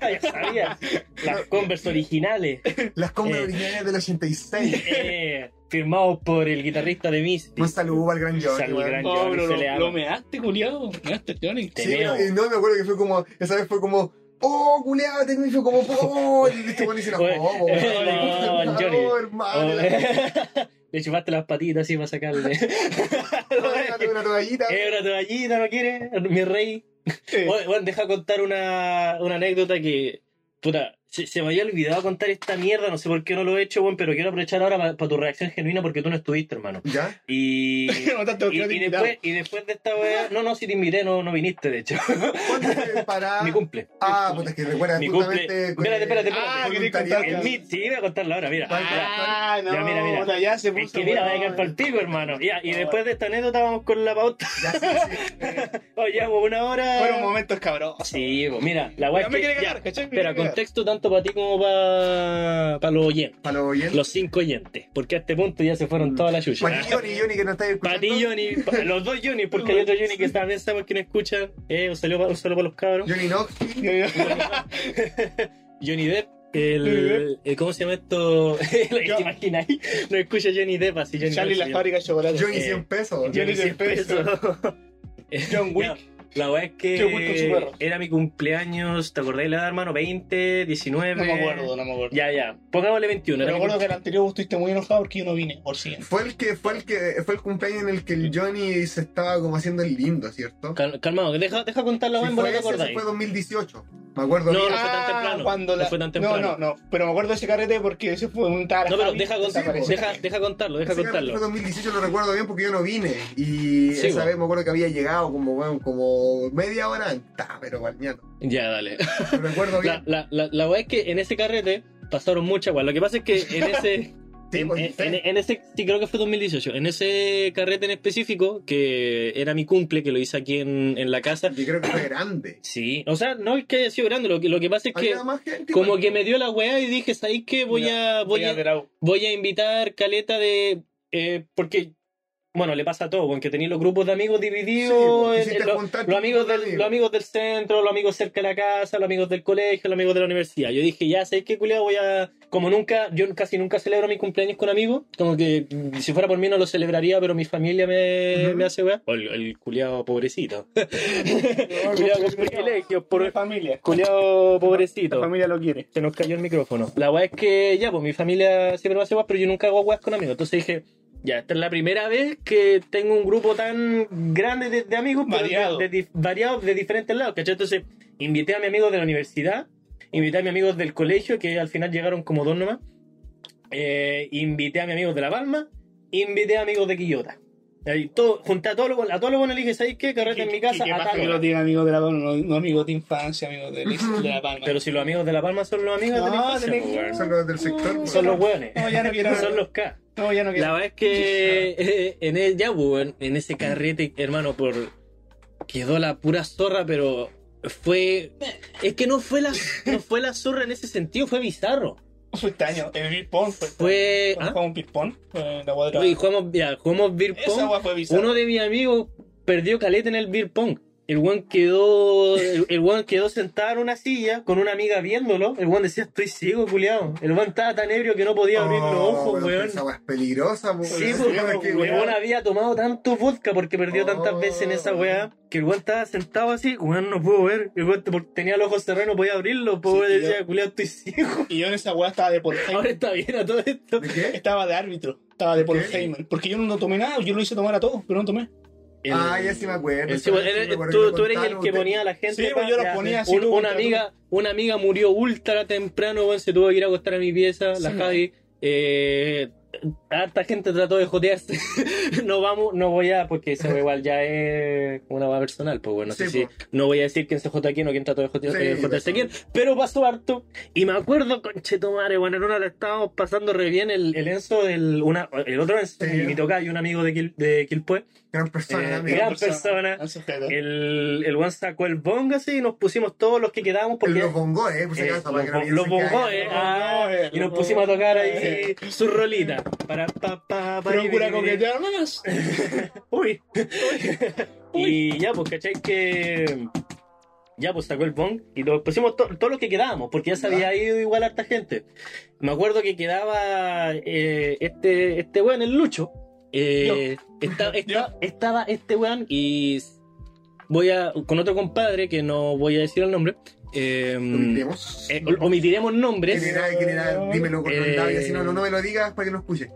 [SPEAKER 2] ya sabías. Las Converse originales.
[SPEAKER 3] las Converse
[SPEAKER 2] Eh.
[SPEAKER 3] originales del 86.
[SPEAKER 2] Eh, firmados por el guitarrista de Misty.
[SPEAKER 3] Un saludo al gran Johnny.
[SPEAKER 2] Sal-
[SPEAKER 3] weón.
[SPEAKER 2] gran-
[SPEAKER 1] Oh,
[SPEAKER 2] Johnny se
[SPEAKER 1] lo, lo measte, culiado. Measte, Johnny.
[SPEAKER 3] Sí, y no me acuerdo que fue como, esa vez fue como, oh, culeado, te y fue como, oh, y este weón dice, no,
[SPEAKER 2] Oye,
[SPEAKER 3] oh,
[SPEAKER 2] no, el Johnny.
[SPEAKER 3] no, hermano,
[SPEAKER 2] Oh. (laughs) (laughs) Le chupaste las patitas así para sacarle. (laughs) (laughs)
[SPEAKER 3] Una toallita.
[SPEAKER 2] Eh, una toallita, ¿no quiere? Mi rey.
[SPEAKER 1] Sí.
[SPEAKER 2] Bueno, deja contar una, una anécdota que. Puta, se, se me había olvidado contar esta mierda, no sé por qué no lo he hecho, bueno, pero quiero aprovechar ahora para tu reacción genuina porque tú no estuviste, hermano.
[SPEAKER 3] ¿Ya?
[SPEAKER 2] Y. (laughs)
[SPEAKER 1] No tanto
[SPEAKER 2] Y, después, y después de esta weá, no, no, si te invité, no, no viniste, de hecho.
[SPEAKER 3] ¿Cuándo fue (laughs) para...?
[SPEAKER 2] Mi cumple.
[SPEAKER 3] Ah, puta, es que recuerda
[SPEAKER 2] Mi cumple. Espérate, espérate, espérate.
[SPEAKER 1] Ah, contar
[SPEAKER 2] El mit, sí, voy a contarlo ahora, mira.
[SPEAKER 1] Ah, no,
[SPEAKER 2] Ya, mira, mira.
[SPEAKER 1] puta, ya se puso.
[SPEAKER 2] Es que mira,
[SPEAKER 1] bueno.
[SPEAKER 2] vaya a quedar para el pico, hermano. Ya, y después de esta anécdota vamos con la pauta.
[SPEAKER 3] Ya, sí, sí. (laughs)
[SPEAKER 2] Oye, una hora.
[SPEAKER 1] Fueron momentos cabrosos.
[SPEAKER 2] Sí, pues mira, la weá
[SPEAKER 1] Ya
[SPEAKER 2] es
[SPEAKER 1] me
[SPEAKER 2] que.
[SPEAKER 1] quiere
[SPEAKER 2] ya, Espera, contexto tanto para ti como para para los oyentes.
[SPEAKER 3] Para los oyentes.
[SPEAKER 2] Los cinco oyentes. Porque a este punto ya se fueron todas las chuchas.
[SPEAKER 3] Para ti, Johnny, Johnny, que no estáis escuchando.
[SPEAKER 2] Para ti, Johnny. pa- los dos Johnny, porque hay otro Johnny que también sabemos que no escuchan. Eh, un saludo, un saludo para los cabros.
[SPEAKER 3] Johnny Knox. (laughs)
[SPEAKER 2] Johnny Depp. El, el- ¿Cómo se llama esto? (laughs) ¿Te imaginas? No escucha Johnny Depp así. Johnny
[SPEAKER 1] Charlie
[SPEAKER 2] Depp
[SPEAKER 1] la fábrica de chocolate.
[SPEAKER 3] Johnny
[SPEAKER 2] Eh,
[SPEAKER 3] 100 pesos.
[SPEAKER 1] Johnny
[SPEAKER 2] Johnny
[SPEAKER 1] 100 pesos. John Wick. (laughs)
[SPEAKER 2] La weá es que era mi cumpleaños, ¿te acordáis la edad, hermano? 20, 19.
[SPEAKER 1] No me acuerdo, no me acuerdo.
[SPEAKER 2] Ya, ya. Pongámosle 21.
[SPEAKER 1] Pero acuerdo que el anterior vos estuviste muy enojado porque yo no vine, por siguiente.
[SPEAKER 3] Fue el que, fue el que, fue el cumpleaños en el que el Johnny se estaba como haciendo el lindo, ¿cierto?
[SPEAKER 2] Cal- calmado, deja, deja contar la
[SPEAKER 3] Si
[SPEAKER 2] weá,
[SPEAKER 3] fue
[SPEAKER 2] ¿no
[SPEAKER 3] ese, fue 2018. Me acuerdo
[SPEAKER 2] No, no fue tan temprano.
[SPEAKER 1] Ah, Cuando
[SPEAKER 2] No
[SPEAKER 1] la...
[SPEAKER 2] fue tan
[SPEAKER 1] No,
[SPEAKER 2] temprano.
[SPEAKER 1] no, no. Pero me acuerdo de ese carrete porque ese fue un tal.
[SPEAKER 2] No, pero deja, contar,
[SPEAKER 3] desapareció.
[SPEAKER 2] deja, deja contarlo, deja
[SPEAKER 3] Ese
[SPEAKER 2] contarlo.
[SPEAKER 3] fue 2018, lo recuerdo bien porque yo no vine. Y
[SPEAKER 2] Sí,
[SPEAKER 3] esa
[SPEAKER 2] bo.
[SPEAKER 3] vez me acuerdo que había llegado como, bueno, como media hora antes. Pero bañando.
[SPEAKER 2] Ya, dale.
[SPEAKER 3] Lo recuerdo (laughs) bien.
[SPEAKER 2] La, la, la, la weá es que en ese carrete pasaron muchas weas. Lo que pasa es que en (laughs) ese.
[SPEAKER 3] Sí,
[SPEAKER 2] en,
[SPEAKER 3] pues,
[SPEAKER 2] en-
[SPEAKER 3] sí.
[SPEAKER 2] en- en ese, sí, creo que fue 2018. En ese carrete en específico, que era mi cumple, que lo hice aquí en, en la casa.
[SPEAKER 3] Yo creo que fue grande.
[SPEAKER 2] Sí, o sea, no es que haya sido grande, lo que, lo que pasa es que
[SPEAKER 3] gente.
[SPEAKER 2] como que me dio la weá y dije, ¿sabéis qué? Voy a, voy a, voy a invitar caleta de... eh, porque, bueno, le pasa a todo, porque tenéis los grupos de amigos
[SPEAKER 3] Sí,
[SPEAKER 2] divididos, en-
[SPEAKER 3] juntar
[SPEAKER 2] los, amigos del,
[SPEAKER 3] amigos.
[SPEAKER 2] los amigos del centro, los amigos cerca de la casa, los amigos del colegio, los amigos de la universidad. Yo dije, ya, ¿sabéis qué, culiado? Voy a... Como nunca, yo casi nunca celebro mi cumpleaños con amigos, como que mm, si fuera por mí no lo celebraría, pero mi familia me, hace weá. O el, el culiado pobrecito. (laughs) culiado con privilegios,
[SPEAKER 1] Por
[SPEAKER 2] por...
[SPEAKER 1] familia.
[SPEAKER 2] Culiado
[SPEAKER 1] La
[SPEAKER 2] pobrecito.
[SPEAKER 1] familia lo quiere.
[SPEAKER 2] Se nos cayó el micrófono. La weá es que ya, pues mi familia siempre me hace weas, pero yo nunca hago weas con amigos. Entonces dije, ya, esta es la primera vez que tengo un grupo tan grande de, de amigos, pero
[SPEAKER 1] Variado.
[SPEAKER 2] de, de variados de diferentes lados, ¿cachai? Entonces invité a mis amigos de la universidad, invité a mis amigos del colegio, que al final llegaron como dos nomás, eh, invité a mis amigos de La Palma, invité a amigos de Quillota. Ahí, todo, junté a todos los a todos los buenos y le dije, ¿sabéis qué? Carrete en mi casa
[SPEAKER 1] ¿Qué
[SPEAKER 2] a
[SPEAKER 1] pasa que
[SPEAKER 2] hora".
[SPEAKER 1] no tiene amigos de la Palma? No, no amigos de infancia, amigos de, de la Palma.
[SPEAKER 2] Pero si los amigos de La Palma son los amigos de la infancia,
[SPEAKER 1] tenés
[SPEAKER 2] pues.
[SPEAKER 3] Son los del sector. pues.
[SPEAKER 2] son los hueones.
[SPEAKER 1] No, ya no quiero. (laughs)
[SPEAKER 2] Son los K.
[SPEAKER 1] No, ya no quiero.
[SPEAKER 2] La verdad es que eh, en el, ya, pues, en, en ese carrete, hermano, por quedó la pura zorra, pero fue es que no fue la no fue la zorra en ese sentido, fue bizarro. (laughs)
[SPEAKER 1] Fue este año. El beer pong fue.
[SPEAKER 2] Fue ¿ah?
[SPEAKER 1] jugamos beer pong. Fue la guadra.
[SPEAKER 2] y jugamos, ya, jugamos beer
[SPEAKER 1] Esa
[SPEAKER 2] pong.
[SPEAKER 1] agua fue bizarra.
[SPEAKER 2] Uno de mis amigos perdió caleta en el beer pong. El weón quedó, el, el quedó sentado en una silla con una amiga viéndolo. El weón decía, estoy ciego, culiado. El weón estaba tan ebrio que no podía abrir los
[SPEAKER 3] Oh,
[SPEAKER 2] ojos, weón.
[SPEAKER 3] Esa es peligrosa.
[SPEAKER 2] Sí,
[SPEAKER 3] weón.
[SPEAKER 2] pues,
[SPEAKER 3] Es que,
[SPEAKER 2] el
[SPEAKER 3] weón,
[SPEAKER 2] weón había tomado tanto vodka porque perdió tantas
[SPEAKER 3] Oh.
[SPEAKER 2] veces en esa weá que el weón estaba sentado así, weón, no puedo ver. El weón te- porque tenía los ojos cerrados, no podía abrirlo, pues
[SPEAKER 1] Sí,
[SPEAKER 2] decía, culiado, estoy ciego.
[SPEAKER 1] Y yo en esa weá estaba de Paul (laughs)
[SPEAKER 2] Ahora está bien a todo esto.
[SPEAKER 3] ¿De qué?
[SPEAKER 1] Estaba de árbitro. Estaba de Paul. Porque yo no tomé nada. Yo lo hice tomar a todos, pero no tomé.
[SPEAKER 2] El-
[SPEAKER 3] Ah, ya sí me acuerdo.
[SPEAKER 2] el- sí, bueno,
[SPEAKER 3] me acuerdo
[SPEAKER 2] tú, tú eres el que
[SPEAKER 3] ustedes.
[SPEAKER 2] ponía a la gente.
[SPEAKER 1] Sí, pues yo los ponía así,
[SPEAKER 2] Un- una
[SPEAKER 1] tú.
[SPEAKER 2] amiga, una amiga murió ultra temprano, weón, se tuvo que ir a acostar a mi pieza, la. Javi. Eh, harta gente trató de jotearse. (laughs) no vamos, no voy a, porque eso igual ya es una va personal, pues bueno, no sé
[SPEAKER 3] Sí,
[SPEAKER 2] si no voy a decir quién se jota a quién o quién trató de jotear-
[SPEAKER 3] Sí,
[SPEAKER 2] eh, jotearse a
[SPEAKER 3] pues.
[SPEAKER 2] quién, pero pasó harto. Y me acuerdo, conchetumare, bueno, en una la estábamos pasando re bien el, el Enzo, del, una, el otro Enzo,
[SPEAKER 3] Sí.
[SPEAKER 2] mi tocayo, un amigo de, Quil, de Quilpue,
[SPEAKER 3] Gran persona,
[SPEAKER 2] Eh,
[SPEAKER 3] amigo.
[SPEAKER 2] gran persona. El, el one sacó el bong así y nos pusimos todos los que quedábamos porque
[SPEAKER 3] Los bongos, eh, por si
[SPEAKER 2] eh, los,
[SPEAKER 3] que no
[SPEAKER 2] los bongos, eh, ah,
[SPEAKER 1] eh,
[SPEAKER 2] y nos pusimos a tocar ahí
[SPEAKER 1] Eh.
[SPEAKER 2] su rolita. Para, pa, pa,
[SPEAKER 1] Procura coquetear más.
[SPEAKER 2] Uy. y ya, pues, ¿cachai? Que Ya, pues sacó el bong y lo pusimos to- todos los que quedábamos, porque ya se había ido igual harta gente. Me acuerdo que quedaba eh, este, este weón, el Lucho. Eh, esta- (laughs) esta- estaba este weón y voy a, con otro compadre que no voy a decir el nombre. eh,
[SPEAKER 3] miremos.
[SPEAKER 2] eh, omitiremos nombres.
[SPEAKER 3] ¿Quién era? ¿Quién era? Dímelo con
[SPEAKER 2] Eh,
[SPEAKER 3] si no, no, no me lo digas para que lo escuche.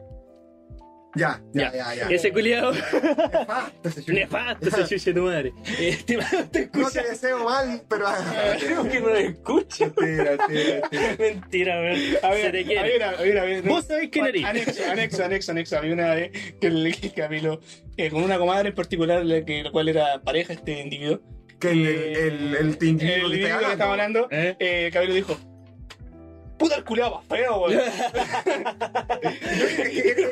[SPEAKER 3] Ya, ya, ya, ya.
[SPEAKER 2] Ese culiado
[SPEAKER 3] Nefasto ese chucho.
[SPEAKER 2] nefasto, ese chuche tu madre. (laughs) Eh, Estimado, te
[SPEAKER 3] No te deseo mal, pero. (laughs)
[SPEAKER 2] Creo que no lo escucha.
[SPEAKER 3] Mentira, mentira, mentira.
[SPEAKER 2] Weón.
[SPEAKER 1] A ver,
[SPEAKER 2] quiere.
[SPEAKER 1] había una, había una vez.
[SPEAKER 2] Vos sabés quién eres.
[SPEAKER 1] Anexo, anexo, anexo, anexo. Había una vez que el que Camilo, eh, con una comadre en particular, la, que, la cual era pareja este individuo,
[SPEAKER 3] Que el, el, el, el,
[SPEAKER 1] el
[SPEAKER 3] individuo que
[SPEAKER 1] estaba
[SPEAKER 3] hablando.
[SPEAKER 2] ¿Eh?
[SPEAKER 1] eh, Camilo dijo: Puta el culiado más feo, weón. (laughs)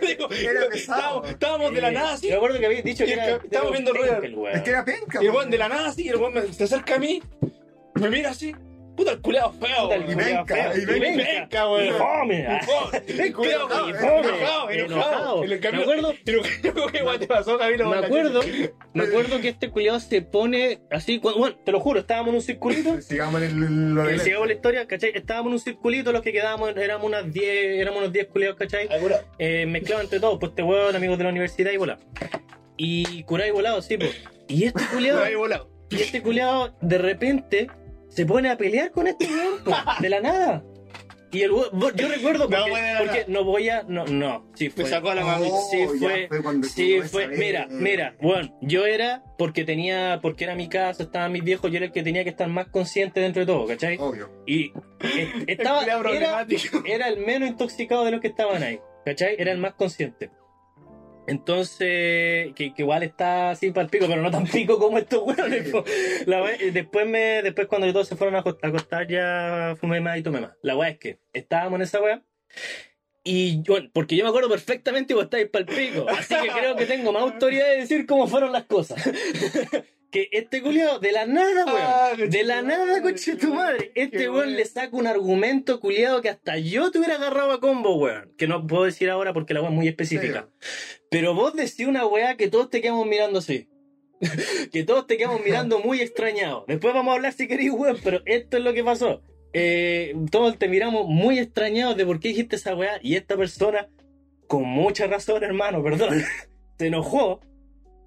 [SPEAKER 1] Digo,
[SPEAKER 3] Era pesado.
[SPEAKER 1] estábamos, estábamos de la nada así.
[SPEAKER 2] Yo me acuerdo que habías dicho que era.
[SPEAKER 1] estamos viendo
[SPEAKER 2] el.
[SPEAKER 3] Es que era penca.
[SPEAKER 1] Y el weón de la nada así, y el weón me- se acerca a mí, me mira así. Puta el culiado feo,
[SPEAKER 2] Puta, el
[SPEAKER 1] weón.
[SPEAKER 3] Y
[SPEAKER 2] feo.
[SPEAKER 3] y venca.
[SPEAKER 1] venca, weón.
[SPEAKER 2] Y fome.
[SPEAKER 1] Y fome.
[SPEAKER 3] Enojado,
[SPEAKER 1] enojado,
[SPEAKER 3] enojado,
[SPEAKER 1] enojado, enojado. Y el Camilo-
[SPEAKER 2] Me acuerdo-
[SPEAKER 1] te pasó, Camilo.
[SPEAKER 2] Me acuerdo, me acuerdo que este culiado se pone así, bueno, te lo juro, estábamos en un circulito, (laughs)
[SPEAKER 3] Sigamos en el, lo
[SPEAKER 2] que
[SPEAKER 3] de
[SPEAKER 2] sigamos la historia, ¿cachai? Estábamos en un circulito, los que quedábamos éramos unas 10, éramos unos 10 culiados, ¿cachai? Eh, mezclados entre todos, pues este weón, amigos de la universidad y volado. Y curado y volado, sí, pues. Y este
[SPEAKER 1] volado.
[SPEAKER 2] y este culiado de repente se pone a pelear con este weón, (laughs) de la nada. Y el yo recuerdo
[SPEAKER 1] No,
[SPEAKER 2] porque,
[SPEAKER 1] bueno, no,
[SPEAKER 2] porque
[SPEAKER 1] no.
[SPEAKER 2] voy a, no, no, sí
[SPEAKER 1] Me
[SPEAKER 2] fue.
[SPEAKER 1] sacó a la.
[SPEAKER 3] Oh,
[SPEAKER 2] Sí,
[SPEAKER 3] ya
[SPEAKER 2] fue- Sí, fue, mira, mira, bueno, yo era porque tenía, porque era mi casa, estaban mis viejos, yo era el que tenía que estar más consciente dentro de todo, ¿cachai?
[SPEAKER 3] Obvio.
[SPEAKER 2] Y (laughs) estaba, era, era el menos intoxicado de los que estaban ahí, ¿cachai? Era el más consciente. Entonces, que, que igual está así para el pico, pero no tan pico como estos hueones. después, me, después cuando todos se fueron a acostar, ya fumé más y tomé más. La weá es que estábamos en esa weá. Y bueno, porque yo me acuerdo perfectamente vos estáis para el pico. Así que creo que tengo más autoridad de decir cómo fueron las cosas. (laughs) que este culiado, de la nada, weón.
[SPEAKER 1] Ah,
[SPEAKER 2] De la nada, coche tu madre. Este weón le saca un argumento culiado que hasta yo te hubiera agarrado a combo, weón. Que no puedo decir ahora porque la weá es muy específica. Pero vos decís una weá que todos te quedamos mirando así. (laughs) que todos te quedamos mirando (laughs) muy extrañados. Después vamos a hablar si queréis, weón, pero esto es lo que pasó. Eh, todos te miramos muy extrañados de por qué dijiste esa weá y esta persona, con mucha razón, hermano, perdón, (laughs) se enojó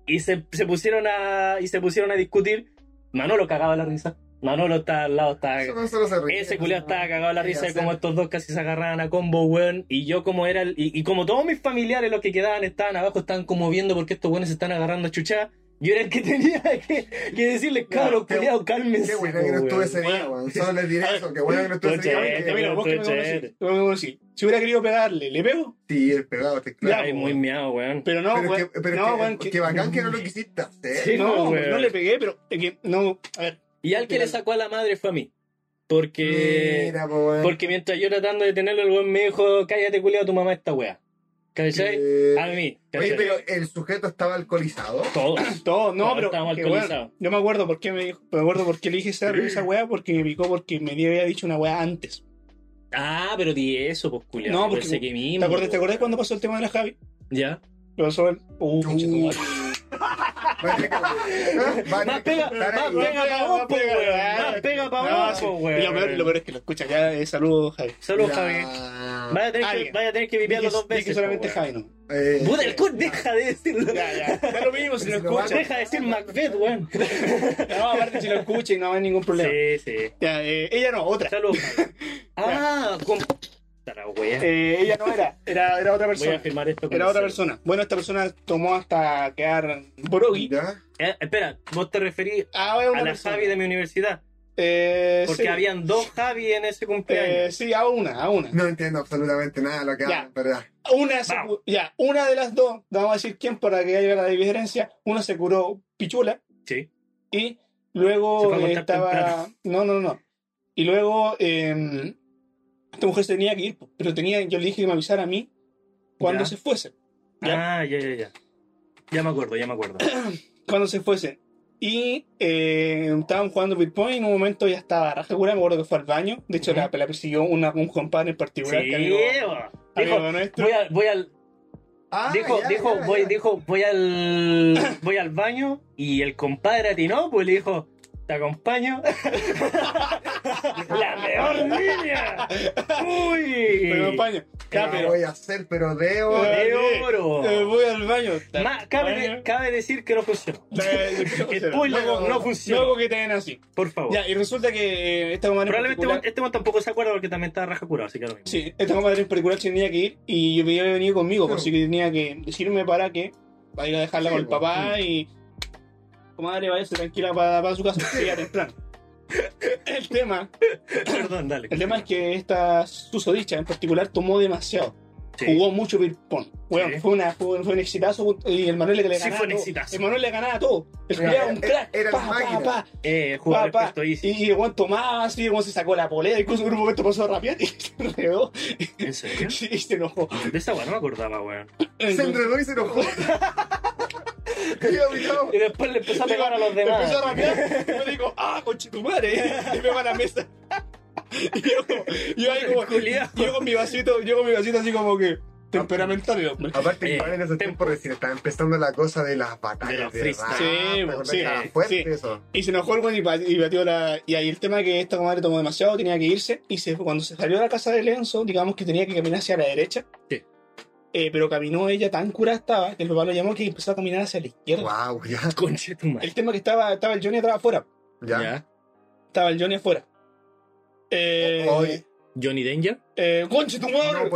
[SPEAKER 2] y se, se pusieron a y se pusieron a discutir. Manolo cagaba la risa. Manolo está al lado, está
[SPEAKER 3] Eso no solo se ríe.
[SPEAKER 2] ese culiao estaba cagado la risa de cómo estos dos casi se agarraban a combo, weón. Y yo como era el, y, y como todos mis familiares los que quedaban estaban abajo, estaban como viendo por qué estos weones se están agarrando a chuchar. Yo era el que (laughs) tenía que, que decirles, cabros, culiao, cálmense.
[SPEAKER 3] Qué bueno que no estuve ese día, weón. Solo les diré eso. Qué bueno que no estuve ese día. Porque-
[SPEAKER 1] Camilo, vos que me conocís. Si hubiera querido pegarle, ¿le pego?
[SPEAKER 3] Sí, el pegado, te claro.
[SPEAKER 2] Ay, muy miado, weón.
[SPEAKER 1] Pero no, weón.
[SPEAKER 3] pero
[SPEAKER 1] no,
[SPEAKER 3] que, bacán que no lo (laughs) quisiste hacer.
[SPEAKER 2] Sí,
[SPEAKER 1] no,
[SPEAKER 2] weón.
[SPEAKER 1] no le pegué, pero no. A ver,
[SPEAKER 2] Y al que le sacó a la madre fue a mí. Porque,
[SPEAKER 3] Mira, po, weón.
[SPEAKER 2] porque mientras yo tratando de tenerlo, el weón me dijo, cállate, culiao, tu mamá esta wea. ¿Cachai?
[SPEAKER 3] Eh,
[SPEAKER 2] A mí, ¿cachai?
[SPEAKER 3] Oye, pero el sujeto estaba alcoholizado.
[SPEAKER 2] Todos. (clears throat)
[SPEAKER 1] todo, no, pero.
[SPEAKER 2] estábamos
[SPEAKER 1] weón,
[SPEAKER 2] alcoholizados.
[SPEAKER 1] yo me acuerdo por qué me dijo. Me acuerdo por qué le dije esa, esa weá, porque me picó porque me había dicho una weá antes.
[SPEAKER 2] Ah, pero di eso, pues, culiao.
[SPEAKER 1] No,
[SPEAKER 2] por
[SPEAKER 1] porque-
[SPEAKER 2] ese que mismo,
[SPEAKER 1] ¿Te acordás, ¿Te acordás cuando pasó el tema de la Javi?
[SPEAKER 2] Ya.
[SPEAKER 1] Lo pasó el. Uh, conche
[SPEAKER 3] que-
[SPEAKER 2] Más
[SPEAKER 3] que
[SPEAKER 2] pega, más pega pa' vos,
[SPEAKER 1] más
[SPEAKER 2] po,
[SPEAKER 1] pega,
[SPEAKER 2] weón. Más pega pa'
[SPEAKER 1] No,
[SPEAKER 2] vos,
[SPEAKER 1] Y
[SPEAKER 2] weón.
[SPEAKER 1] lo peor, lo peor es que lo escucha ya. Eh, saludos, Javi.
[SPEAKER 2] Saludos. Javi. Vaya a tener que,
[SPEAKER 1] Alguien.
[SPEAKER 2] vaya a tener que vivirlo
[SPEAKER 1] que-
[SPEAKER 2] dos veces.
[SPEAKER 1] que solamente
[SPEAKER 2] po,
[SPEAKER 1] Javi, no.
[SPEAKER 3] Eh,
[SPEAKER 2] Puta, el con deja de decirlo.
[SPEAKER 1] Ya, ya. Da lo mismo si lo (laughs) escucha.
[SPEAKER 2] Deja de decir Macbeth, weón. (laughs)
[SPEAKER 1] No, aparte si lo escucha y no hay ningún problema.
[SPEAKER 2] Sí, sí.
[SPEAKER 1] Ya, eh, ella no, otra.
[SPEAKER 2] Saludos. (laughs) Ah, con... Puta la wea.
[SPEAKER 1] Eh, ella no era, era, era otra
[SPEAKER 2] Voy a
[SPEAKER 1] persona.
[SPEAKER 2] firmar esto con
[SPEAKER 1] Era otra persona. Bueno, esta persona tomó hasta quedar brogui.
[SPEAKER 3] ¿Ya?
[SPEAKER 2] Eh, espera, vos te referís
[SPEAKER 1] Ah,
[SPEAKER 2] a la
[SPEAKER 1] persona.
[SPEAKER 2] Javi de mi universidad.
[SPEAKER 1] Eh,
[SPEAKER 2] Porque
[SPEAKER 1] sí.
[SPEAKER 2] habían dos Javi en ese
[SPEAKER 1] Eh,
[SPEAKER 2] cumpleaños.
[SPEAKER 1] sí, a una, a una.
[SPEAKER 3] No entiendo absolutamente nada de lo que
[SPEAKER 1] Ya.
[SPEAKER 3] hablan, ya.
[SPEAKER 1] Una, se ya, una de las dos, vamos a decir quién para que haya la diferencia. Una se curó pichula
[SPEAKER 2] Sí.
[SPEAKER 1] y luego eh, estaba.
[SPEAKER 2] temprano.
[SPEAKER 1] No, no, no. Y luego eh, esta mujer se tenía que ir, pero tenía, yo le dije que me avisara a mí cuando
[SPEAKER 2] Ya.
[SPEAKER 1] se fuese. ¿ya?
[SPEAKER 2] Ah, ya, ya, ya. Ya me acuerdo, ya me acuerdo. (clears throat)
[SPEAKER 1] Cuando se fuese. Y eh, estaban jugando Bitcoin y en un momento ya estaba raja cura, me acuerdo que fue al baño. De hecho, la, la persiguió una, un compadre en particular.
[SPEAKER 2] Sí,
[SPEAKER 1] que amigo-
[SPEAKER 2] bo.
[SPEAKER 1] amigo
[SPEAKER 2] Dijo, voy, a- voy al,
[SPEAKER 3] Ah,
[SPEAKER 2] dijo,
[SPEAKER 3] ya,
[SPEAKER 2] dijo,
[SPEAKER 3] ya,
[SPEAKER 2] voy,
[SPEAKER 3] ya.
[SPEAKER 2] dijo, voy al, (clears throat) voy al baño y el compadre atinó, pues le dijo, Te acompaño. la peor niña. Uy.
[SPEAKER 1] Me acompaño. Ya,
[SPEAKER 3] ¿Qué
[SPEAKER 1] pero.
[SPEAKER 3] voy a hacer? Pero
[SPEAKER 2] de
[SPEAKER 1] Eh,
[SPEAKER 2] oro.
[SPEAKER 1] eh, voy al baño.
[SPEAKER 2] Ma- cabe, cabe decir que no funcionó.
[SPEAKER 1] Spoiler,
[SPEAKER 2] Spoiler, no funciona.
[SPEAKER 1] Luego que te den así.
[SPEAKER 2] Por favor.
[SPEAKER 1] Ya, y resulta que eh, esta comadre en
[SPEAKER 2] Probablemente
[SPEAKER 1] particular-
[SPEAKER 2] este man tampoco se acuerda porque también estaba raja curado, así que lo mismo.
[SPEAKER 1] Sí, esta comadre en particular tenía que ir y yo pedía que venir conmigo, por si tenía que decirme para que para ir a dejarla
[SPEAKER 3] Sí,
[SPEAKER 1] con el papá y. Comadre, váyase tranquila para, para su casa, que llega temprano. (laughs) El tema,
[SPEAKER 2] Perdón, dale.
[SPEAKER 1] el tema es que esta susodicha en particular tomó demasiado.
[SPEAKER 2] Sí.
[SPEAKER 1] Jugó mucho pong. Bueno,
[SPEAKER 2] Sí.
[SPEAKER 1] fue, una, fue, fue un exitazo y el Manuel le ganaba
[SPEAKER 2] Sí, fue un exitazo.
[SPEAKER 1] El Manuel le ganaba todo. El
[SPEAKER 3] Era-
[SPEAKER 1] un crack.
[SPEAKER 3] era
[SPEAKER 1] pa, pa, pa,
[SPEAKER 2] Eh,
[SPEAKER 1] pa, pa. Y el Juan tomaba así, se sacó la polera, incluso en un momento pasó a rapear y (laughs) se enredó
[SPEAKER 2] ¿En serio?
[SPEAKER 1] y se enojó.
[SPEAKER 2] De esa weá no me acordaba, weón.
[SPEAKER 3] Se enredó y se enojó. (laughs)
[SPEAKER 2] Y después le empezó a pegar a los demás.
[SPEAKER 1] Empezó a rapear y me dijo, ah, conchetumare. (laughs) Y me va a la mesa. Y yo, como- yo ahí como, yo con mi vasito, yo con mi vasito así como que temperamental el hombre.
[SPEAKER 3] Aparte
[SPEAKER 2] Eh,
[SPEAKER 3] igual en ese
[SPEAKER 2] tempo.
[SPEAKER 3] tiempo recién estaba empezando la cosa de las
[SPEAKER 2] De
[SPEAKER 3] batallas
[SPEAKER 2] los
[SPEAKER 3] de,
[SPEAKER 2] freestyle.
[SPEAKER 3] rap,
[SPEAKER 1] Sí,
[SPEAKER 3] ¿te
[SPEAKER 1] pues, sí,
[SPEAKER 3] fuerte
[SPEAKER 1] Sí.
[SPEAKER 3] eso.
[SPEAKER 1] Y se enojó el güey y batió la. Y ahí el tema es que esta comadre tomó demasiado, tenía que irse. Y se, cuando se salió de la casa de Lenzo, digamos que tenía que caminar hacia la derecha.
[SPEAKER 2] Sí.
[SPEAKER 1] Eh, pero caminó ella tan curada estaba que el papá lo llamó que empezó a caminar hacia la izquierda.
[SPEAKER 3] Wow, ya,
[SPEAKER 2] Conche tu madre.
[SPEAKER 1] El tema es que estaba, estaba el Johnny atrás afuera.
[SPEAKER 3] ya.
[SPEAKER 2] Ya.
[SPEAKER 1] Estaba el Johnny afuera. Eh.
[SPEAKER 2] Johnny Danger.
[SPEAKER 1] eh, ¡Conche tu madre!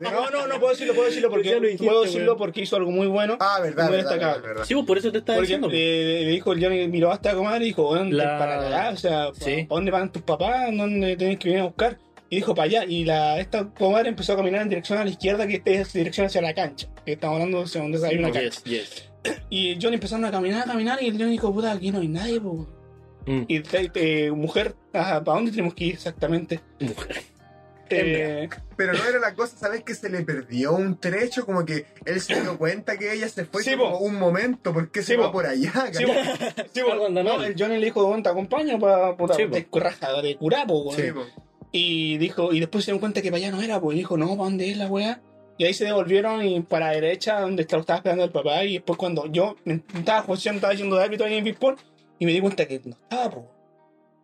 [SPEAKER 3] No
[SPEAKER 1] No, no, no puedo decirlo, puedo decirlo porque
[SPEAKER 2] Ya lo dijiste,
[SPEAKER 1] puedo decirlo
[SPEAKER 2] weón.
[SPEAKER 1] porque hizo algo muy bueno.
[SPEAKER 3] Ah, verdad,
[SPEAKER 1] Muy
[SPEAKER 3] verdad,
[SPEAKER 1] destacable.
[SPEAKER 3] verdad, verdad.
[SPEAKER 2] Sí, pues, por eso te estaba
[SPEAKER 1] Porque
[SPEAKER 2] diciendo.
[SPEAKER 1] le, le dijo el Johnny, miró hasta la comadre y dijo, ¿dónde
[SPEAKER 2] La-
[SPEAKER 1] para allá? O sea,
[SPEAKER 2] Sí.
[SPEAKER 1] ¿para dónde van tus papás? ¿Dónde tenés que venir a buscar? Y dijo para allá. Y la, esta comadre empezó a caminar en dirección a la izquierda, que es dirección hacia la cancha. Que estamos hablando de donde hay una cancha.
[SPEAKER 2] Yes, yes.
[SPEAKER 1] Y Johnny empezaron a caminar, a caminar, y el Johnny dijo, puta, aquí no hay nadie, po.
[SPEAKER 2] Mm.
[SPEAKER 1] Y te- te- mujer, ¿para dónde tenemos que ir exactamente?
[SPEAKER 2] Mujer.
[SPEAKER 1] Eh,
[SPEAKER 3] Pero no era la cosa, ¿sabes? Que se le perdió un trecho, como que él se dio cuenta que ella se fue
[SPEAKER 1] Sí,
[SPEAKER 3] como un momento, ¿por qué se
[SPEAKER 1] Sí,
[SPEAKER 3] va
[SPEAKER 1] po.
[SPEAKER 3] por allá?
[SPEAKER 1] sí, po, (laughs) sí, po.
[SPEAKER 2] Algo anda
[SPEAKER 1] No, el Johnny le dijo, ¿dónde te acompaño? Para puta, de raja, de curapo. Y dijo, y después se dieron cuenta que para allá no era, pues y dijo, no, ¿para dónde es la weá? Y ahí se devolvieron y para la derecha, donde estaba, estaba esperando el papá, y después cuando yo me estaba jugando, estaba yendo de árbitro ahí en Bisport, y me di cuenta que no estaba, pues.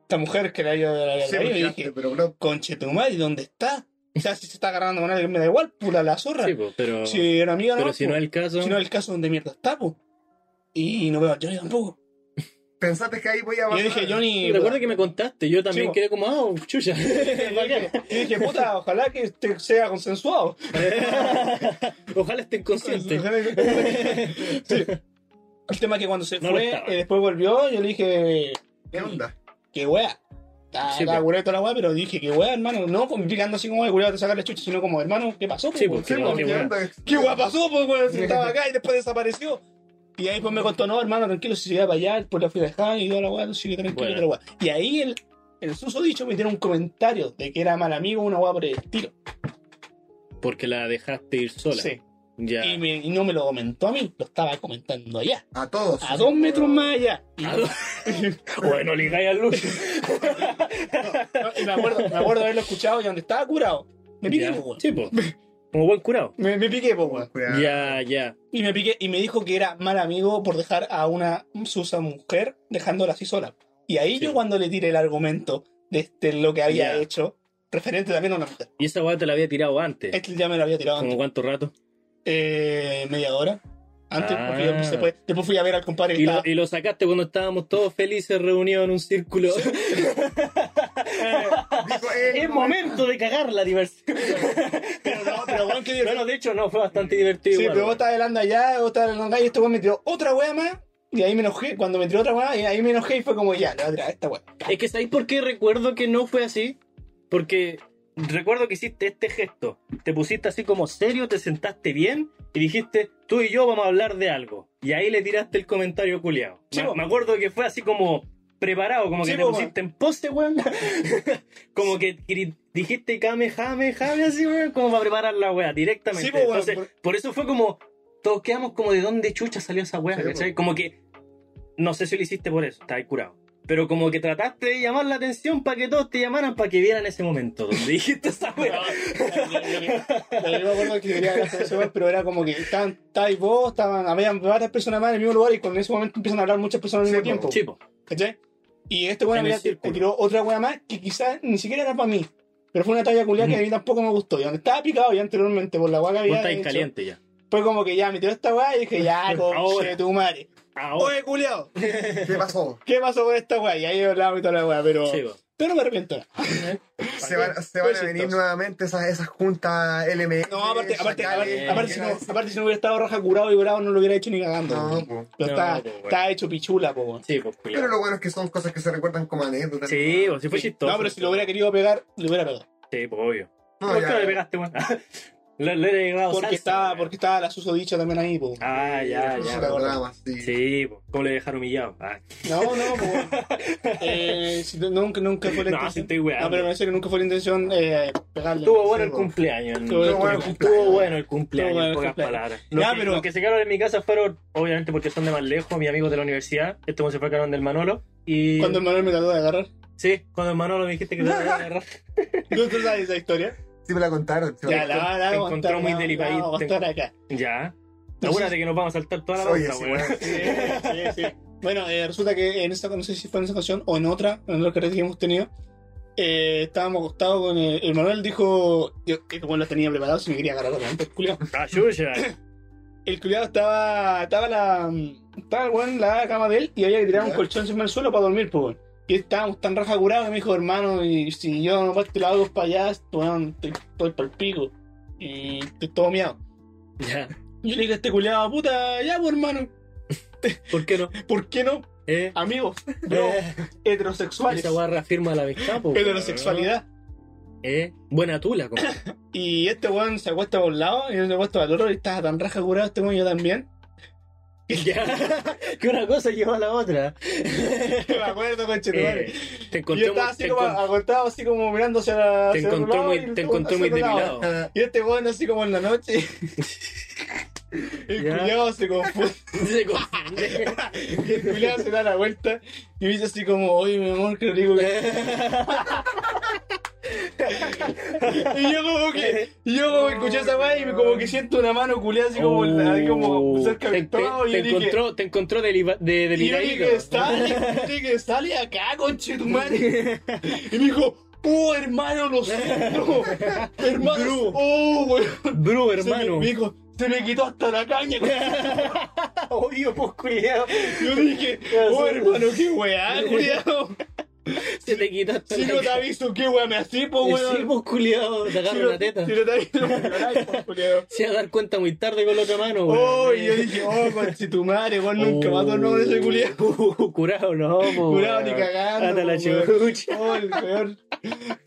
[SPEAKER 1] Esta mujer que la ido de la
[SPEAKER 3] Sí,
[SPEAKER 1] y
[SPEAKER 3] porque
[SPEAKER 1] dije,
[SPEAKER 3] pero bro,
[SPEAKER 1] conche tu madre, ¿dónde está? O sea, si se está agarrando con alguien me da igual, pula la zorra.
[SPEAKER 2] Sí, pero.
[SPEAKER 1] si era amiga,
[SPEAKER 2] pero
[SPEAKER 1] no,
[SPEAKER 2] si no es el caso.
[SPEAKER 1] si no es el caso donde mierda está, pues. Y no veo a Johnny tampoco.
[SPEAKER 3] pensaste que ahí voy a
[SPEAKER 1] Y yo dije, Johnny.
[SPEAKER 2] Y recuerda que me contaste, yo también
[SPEAKER 1] Sí, po.
[SPEAKER 2] quedé como, ah, chucha.
[SPEAKER 1] Y dije, (laughs) puta, ojalá que este sea consensuado. (laughs)
[SPEAKER 2] Ojalá esté inconsciente.
[SPEAKER 1] Sí. (laughs) El tema es que cuando se
[SPEAKER 2] No
[SPEAKER 1] fue,
[SPEAKER 2] estaba.
[SPEAKER 1] eh, después volvió, yo le dije,
[SPEAKER 3] ¿Qué onda?
[SPEAKER 1] qué wea. Estaba
[SPEAKER 2] Sí,
[SPEAKER 1] curado y toda la wea, pero dije, qué wea, hermano. No complicando así como de curado te sacar la chucha, sino como, hermano, ¿qué pasó? po,
[SPEAKER 2] Sí,
[SPEAKER 3] Sí,
[SPEAKER 2] no,
[SPEAKER 3] po,
[SPEAKER 2] qué
[SPEAKER 3] ¿qué
[SPEAKER 2] wea.
[SPEAKER 3] onda?
[SPEAKER 1] ¿Qué wea pasó? Pues, weón, si estaba acá y después desapareció. Y ahí pues me contó, no, hermano, tranquilo, si se iba para allá, después la fui a dejar y toda la wea, sigue tranquilo,
[SPEAKER 2] Bueno.
[SPEAKER 1] toda la wea. Y ahí el, el suso dicho me tiene un comentario de que era mal amigo, una wea por el estilo.
[SPEAKER 2] Porque la dejaste ir sola.
[SPEAKER 1] Sí.
[SPEAKER 2] Ya.
[SPEAKER 1] Y, me- y no me lo comentó a mí, lo estaba comentando allá.
[SPEAKER 3] A todos.
[SPEAKER 1] A dos metros más allá. (laughs)
[SPEAKER 2] Bueno, ligáis al Lucho.
[SPEAKER 1] no, y me acuerdo, me acuerdo haberlo escuchado y donde estaba curado. Me piqué, po, weón.
[SPEAKER 2] Sí, pues. Como buen curado.
[SPEAKER 1] Me, me piqué, po.
[SPEAKER 3] Cuidado.
[SPEAKER 2] Ya, ya.
[SPEAKER 1] Y me piqué y me dijo que era mal amigo por dejar a una susa mujer dejándola así sola. Y ahí
[SPEAKER 2] Sí.
[SPEAKER 1] yo cuando le tiré el argumento de este, lo que había
[SPEAKER 2] Ya.
[SPEAKER 1] hecho, referente también a una mujer.
[SPEAKER 2] Y esa weá te la había tirado antes.
[SPEAKER 1] Este ya me lo había tirado
[SPEAKER 2] ¿Como
[SPEAKER 1] antes.
[SPEAKER 2] cuánto rato?
[SPEAKER 1] Eh, media hora. Antes,
[SPEAKER 2] Ah.
[SPEAKER 1] porque después, después fui a ver al compadre.
[SPEAKER 2] Y lo, y lo sacaste cuando estábamos todos felices reunidos en un círculo. (laughs)
[SPEAKER 1] Eh,
[SPEAKER 3] eh,
[SPEAKER 2] es momento de cagar la diversión.
[SPEAKER 1] pero no, pero weón, que
[SPEAKER 2] Bueno, de hecho, no, fue bastante divertido.
[SPEAKER 1] Sí,
[SPEAKER 2] igual,
[SPEAKER 1] pero vos estabas hablando allá, vos estabas hablando acá y este weón me tiró otra wea más. Y ahí me enojé. Cuando me tiró otra wea, y ahí me enojé y fue como ya, le voy a tirar esta wea.
[SPEAKER 2] Es que ¿sabéis por qué recuerdo que no fue así? Porque recuerdo que hiciste este gesto. Te pusiste así como serio, te sentaste bien y dijiste, tú y yo vamos a hablar de algo. Y ahí le tiraste el comentario culiado.
[SPEAKER 1] Sí,
[SPEAKER 2] me, me acuerdo que fue así como preparado, como que
[SPEAKER 1] Sí,
[SPEAKER 2] te pusiste en pose, weón. (laughs) como que dijiste jame, jame, jame, así, weón, como para preparar la weá directamente.
[SPEAKER 1] Sí, po,
[SPEAKER 2] Entonces,
[SPEAKER 1] por-
[SPEAKER 2] por... eso fue como, todos quedamos como de dónde chucha salió esa weá, ¿cachai? Como que, no sé si lo hiciste por eso, estabas curado. Pero como que trataste de llamar la atención para que todos te llamaran para que vieran ese momento donde dijiste esa
[SPEAKER 1] No, que yo me acuerdo que quería ese weón, pero era como que estaban, estabais vos, estaban, había varias personas más en el mismo lugar y con ese momento empiezan a hablar muchas personas al mismo
[SPEAKER 3] po.
[SPEAKER 1] tiempo.
[SPEAKER 2] Chipo.
[SPEAKER 1] ¿Cachai? Y este weón
[SPEAKER 2] En
[SPEAKER 1] me tiró otra weá más que quizás ni siquiera era para mí. Pero fue una talla culiada que a mí tampoco me gustó. Y donde estaba picado ya anteriormente por la weá que había.
[SPEAKER 2] caliente ya.
[SPEAKER 1] Fue como que ya me tiró esta weá y dije, ya, coche tu madre.
[SPEAKER 2] Ahora.
[SPEAKER 1] Oye, culiao, (laughs)
[SPEAKER 3] ¿Qué pasó?
[SPEAKER 1] ¿qué pasó con esta weá? Y ahí hablaba y toda la weá, pero.
[SPEAKER 2] Sí.
[SPEAKER 1] Pero no me arrepiento. (laughs)
[SPEAKER 3] Se van, se van a venir nuevamente esas, esas juntas LM.
[SPEAKER 1] No, aparte, aparte, aparte, aparte, si no, aparte si no hubiera estado Roja curado y curado no lo hubiera hecho ni cagando.
[SPEAKER 3] No,
[SPEAKER 1] weón.
[SPEAKER 3] po.
[SPEAKER 1] Pero
[SPEAKER 2] No,
[SPEAKER 1] está,
[SPEAKER 2] po,
[SPEAKER 1] está hecho pichula, po.
[SPEAKER 2] Sí, pues,
[SPEAKER 3] Pero lo bueno es que son cosas que se recuerdan como anécdotas.
[SPEAKER 2] Sí, pues, sí fue
[SPEAKER 1] Sí.
[SPEAKER 2] chistoso.
[SPEAKER 1] No, pero si lo hubiera querido pegar, le hubiera pegado.
[SPEAKER 2] Sí, pues, obvio.
[SPEAKER 3] No,
[SPEAKER 2] ¿Por qué
[SPEAKER 3] ya.
[SPEAKER 2] no le pegaste, weón? (laughs) Le, le he llegado
[SPEAKER 1] Porque
[SPEAKER 2] salsa,
[SPEAKER 1] estaba, porque estaba la susodicha también ahí, po.
[SPEAKER 2] Ah, ya, ya.
[SPEAKER 3] drama, sí.
[SPEAKER 2] Sí, ¿cómo le dejaron humillado? Ah.
[SPEAKER 1] No, no, po. (laughs) eh, si no- nunca, nunca fue la
[SPEAKER 2] No, si
[SPEAKER 1] intención.
[SPEAKER 2] estoy weando.
[SPEAKER 1] No, pero en serio, nunca fue la intención eh, pegarle.
[SPEAKER 2] Estuvo bueno
[SPEAKER 3] Sí,
[SPEAKER 2] el
[SPEAKER 3] po.
[SPEAKER 2] cumpleaños.
[SPEAKER 1] Estuvo bueno el
[SPEAKER 2] Estuvo
[SPEAKER 3] cumpleaños.
[SPEAKER 2] bueno el cumpleaños,
[SPEAKER 1] Estuvo
[SPEAKER 2] en pocas palabras.
[SPEAKER 1] Ya,
[SPEAKER 2] que,
[SPEAKER 1] pero-
[SPEAKER 2] los que se quedaron en mi casa fueron, obviamente, porque son de más lejos, mis amigos de la universidad. Este weón se fue a Carón del Manolo. Y...
[SPEAKER 1] Cuando el Manuel me trató de agarrar.
[SPEAKER 2] Sí, cuando el Manolo me dijiste que te iba a agarrar.
[SPEAKER 1] ¿No (laughs) tú sabes esa historia?
[SPEAKER 3] Sí me la contaron. sí me
[SPEAKER 1] Ya,
[SPEAKER 3] la
[SPEAKER 1] la, la,
[SPEAKER 2] te encontró muy delicadito,
[SPEAKER 1] vamos a
[SPEAKER 2] te-
[SPEAKER 1] contar acá.
[SPEAKER 2] Ya. Acuérdate que nos vamos a saltar toda la
[SPEAKER 3] Oye, sí,
[SPEAKER 2] weón.
[SPEAKER 3] bueno.
[SPEAKER 1] Sí, sí, sí. Bueno, eh, resulta que en esta, no sé si fue en esa ocasión o en otra, en otra carrera que hemos tenido, eh, estábamos acostados con el, el Manuel dijo, yo que como lo tenía preparado, si me quería agarrar antes.
[SPEAKER 2] Ah, chucha. (coughs)
[SPEAKER 1] El culiado estaba, estaba la, estaba el weón en la cama de él y había que tirar un colchón encima del suelo para dormir, pues Y estábamos tan raja curados que me dijo, hermano, y si yo no parto la dos para allá, weón, estoy, estoy pa'l pico. Y estoy todo miado.
[SPEAKER 2] Ya. (laughs)
[SPEAKER 1] Yo le dije a este culiado, puta, ya, pues hermano, (laughs)
[SPEAKER 2] ¿Por qué no?
[SPEAKER 1] ¿por qué no?
[SPEAKER 2] ¿Eh?
[SPEAKER 1] Amigos, (laughs) bro,
[SPEAKER 2] Eh,
[SPEAKER 1] heterosexuales.
[SPEAKER 2] Esa weá reafirma la amistad, po, weón.
[SPEAKER 1] Heterosexualidad.
[SPEAKER 2] ¿Eh? Buena tula, como.
[SPEAKER 1] Y este weón se acuesta por un lado y yo se acuesta para el otro y estaba tan raja curado este weón yo también. (laughs)
[SPEAKER 2] ya. que una cosa lleva a la otra. (laughs)
[SPEAKER 1] me acuerdo, madre.
[SPEAKER 2] Eh, te
[SPEAKER 1] Y
[SPEAKER 2] encontré
[SPEAKER 1] yo estaba así como acostado, así como mirándose a la.
[SPEAKER 2] te muy,
[SPEAKER 1] y
[SPEAKER 2] te
[SPEAKER 1] otro
[SPEAKER 2] encontró muy depilado.
[SPEAKER 1] Y este weón así como en la noche. (laughs) El
[SPEAKER 2] Ya.
[SPEAKER 1] culiado se confunde. (laughs)
[SPEAKER 2] Se confunde.
[SPEAKER 1] El culiado se da la vuelta y me dice así como, oye mi amor, que (laughs) le digo que. y yo como que, yo como escuché esa weá y me como que siento una mano culiada así como, cerca
[SPEAKER 2] Oh. te,
[SPEAKER 1] del y
[SPEAKER 2] te
[SPEAKER 1] yo dije,
[SPEAKER 2] encontró, te encontró deliva- de,
[SPEAKER 1] y yo dije, sale, dije, sale acá, conche tu madre. Y me dijo, oh hermano, lo siento. (laughs) Hermano, oh weón. Se me-
[SPEAKER 2] hermano.
[SPEAKER 1] Me dijo, se me quitó hasta la caña. (laughs)
[SPEAKER 2] Obvio, pues, culiao.
[SPEAKER 1] Yo dije, oh hermano, qué weá, (laughs) culiado.
[SPEAKER 2] Se te quitó hasta
[SPEAKER 1] Si no te aviso, qué weá me así, po,
[SPEAKER 2] Sí,
[SPEAKER 1] weón.
[SPEAKER 2] pues, culiao. Te
[SPEAKER 1] Si
[SPEAKER 2] agarra
[SPEAKER 1] no-
[SPEAKER 2] una teta.
[SPEAKER 1] Si no te aviso, culiao.
[SPEAKER 2] Se va a dar cuenta muy tarde con la otra mano, weón.
[SPEAKER 1] Oh, y yo dije, oh, conche tu madre, weón, nunca más tornó de ese culiado.
[SPEAKER 2] Uh, curado no, po,
[SPEAKER 1] Curado
[SPEAKER 2] weón.
[SPEAKER 1] ni cagando,
[SPEAKER 2] Anda la
[SPEAKER 1] weón.
[SPEAKER 2] chucha.
[SPEAKER 1] Oh, el peor.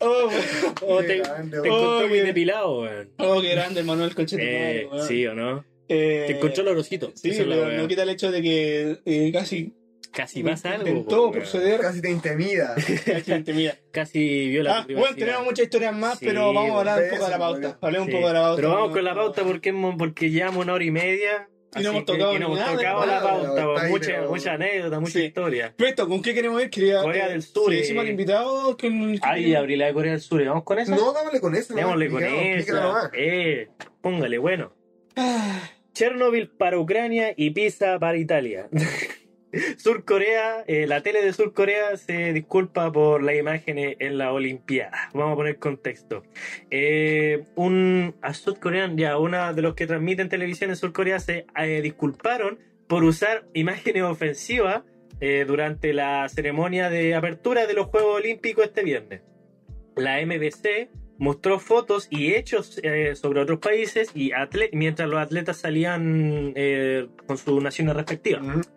[SPEAKER 1] Oh, weón.
[SPEAKER 2] Oh, te, encontró
[SPEAKER 1] Oh,
[SPEAKER 2] muy depilado, weón.
[SPEAKER 1] Oh, qué grande, Manuel, conche tu madre,
[SPEAKER 2] Eh,
[SPEAKER 1] weón.
[SPEAKER 2] sí o no.
[SPEAKER 1] Eh,
[SPEAKER 2] Te encontró el orocito.
[SPEAKER 1] Sí, pero no quita el hecho de que eh, casi
[SPEAKER 2] Casi pasa algo.
[SPEAKER 1] intentó
[SPEAKER 2] po,
[SPEAKER 1] proceder.
[SPEAKER 3] Casi te intimida. (laughs)
[SPEAKER 1] Casi intimida.
[SPEAKER 2] Casi viola
[SPEAKER 1] Ah,
[SPEAKER 2] tu
[SPEAKER 1] bueno, tenemos muchas historias más,
[SPEAKER 2] Sí,
[SPEAKER 1] pero vamos a hablar un poco de la
[SPEAKER 3] eso,
[SPEAKER 1] pauta. Hablemos
[SPEAKER 2] Sí.
[SPEAKER 1] un poco de la pauta.
[SPEAKER 2] Pero vamos con la pauta porque, porque llevamos una hora y media.
[SPEAKER 1] Y no hemos
[SPEAKER 2] que-
[SPEAKER 1] tocado
[SPEAKER 2] y no
[SPEAKER 1] ni
[SPEAKER 2] hemos tocado
[SPEAKER 1] nada,
[SPEAKER 2] la pauta. mucha,
[SPEAKER 3] pero-
[SPEAKER 2] mucha anécdota, mucha
[SPEAKER 1] Sí.
[SPEAKER 2] historia.
[SPEAKER 1] ¿con qué queremos ir? Quería,
[SPEAKER 2] Corea del Sur,
[SPEAKER 1] Si
[SPEAKER 2] eh.
[SPEAKER 1] decimos al invitado que...
[SPEAKER 2] Ay, abrí la de Corea del Sur. ¿y ¿Vamos con esa?
[SPEAKER 3] No, dámosle con eso.
[SPEAKER 2] Démosle con
[SPEAKER 3] nomás.
[SPEAKER 2] Eh, póngale, bueno.
[SPEAKER 1] Ah,
[SPEAKER 2] Chernobyl para Ucrania y Pisa para Italia. (laughs) Sur Corea, eh, la tele de Sur Corea se disculpa por las imágenes en la Olimpiada. Vamos a poner contexto. Eh, un a ya una de los que transmiten televisión en Sur Corea se eh, disculparon por usar imágenes ofensivas eh, durante la ceremonia de apertura de los Juegos Olímpicos este viernes. La MBC mostró fotos y hechos sobre otros países y mientras los atletas salían con sus naciones respectivas.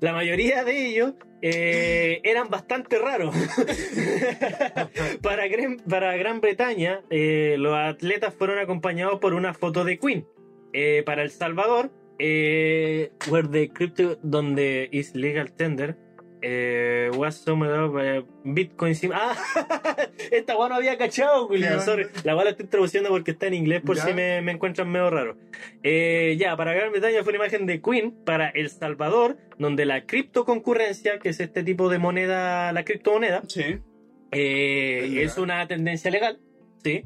[SPEAKER 2] La mayoría de ellos eh, eran bastante raros. (laughs) para, Gran, para Gran Bretaña, eh, los atletas fueron acompañados por una foto de Queen. Eh, para El Salvador, where the crypto, donde is legal tender, eh, summed up eh, Bitcoin. sim- Ah, (laughs) esta guay no había cachado, Julián. Sorry. La guay la estoy traduciendo porque está en inglés por
[SPEAKER 3] Ya.
[SPEAKER 2] si me, me encuentran medio raro. Eh, ya, para Gran Bretaña fue una imagen de Queen. Para El Salvador, donde la criptoconcurrencia, que es este tipo de moneda, la criptomoneda,
[SPEAKER 1] sí.
[SPEAKER 2] eh,
[SPEAKER 3] Es
[SPEAKER 2] es una tendencia legal, ¿sí?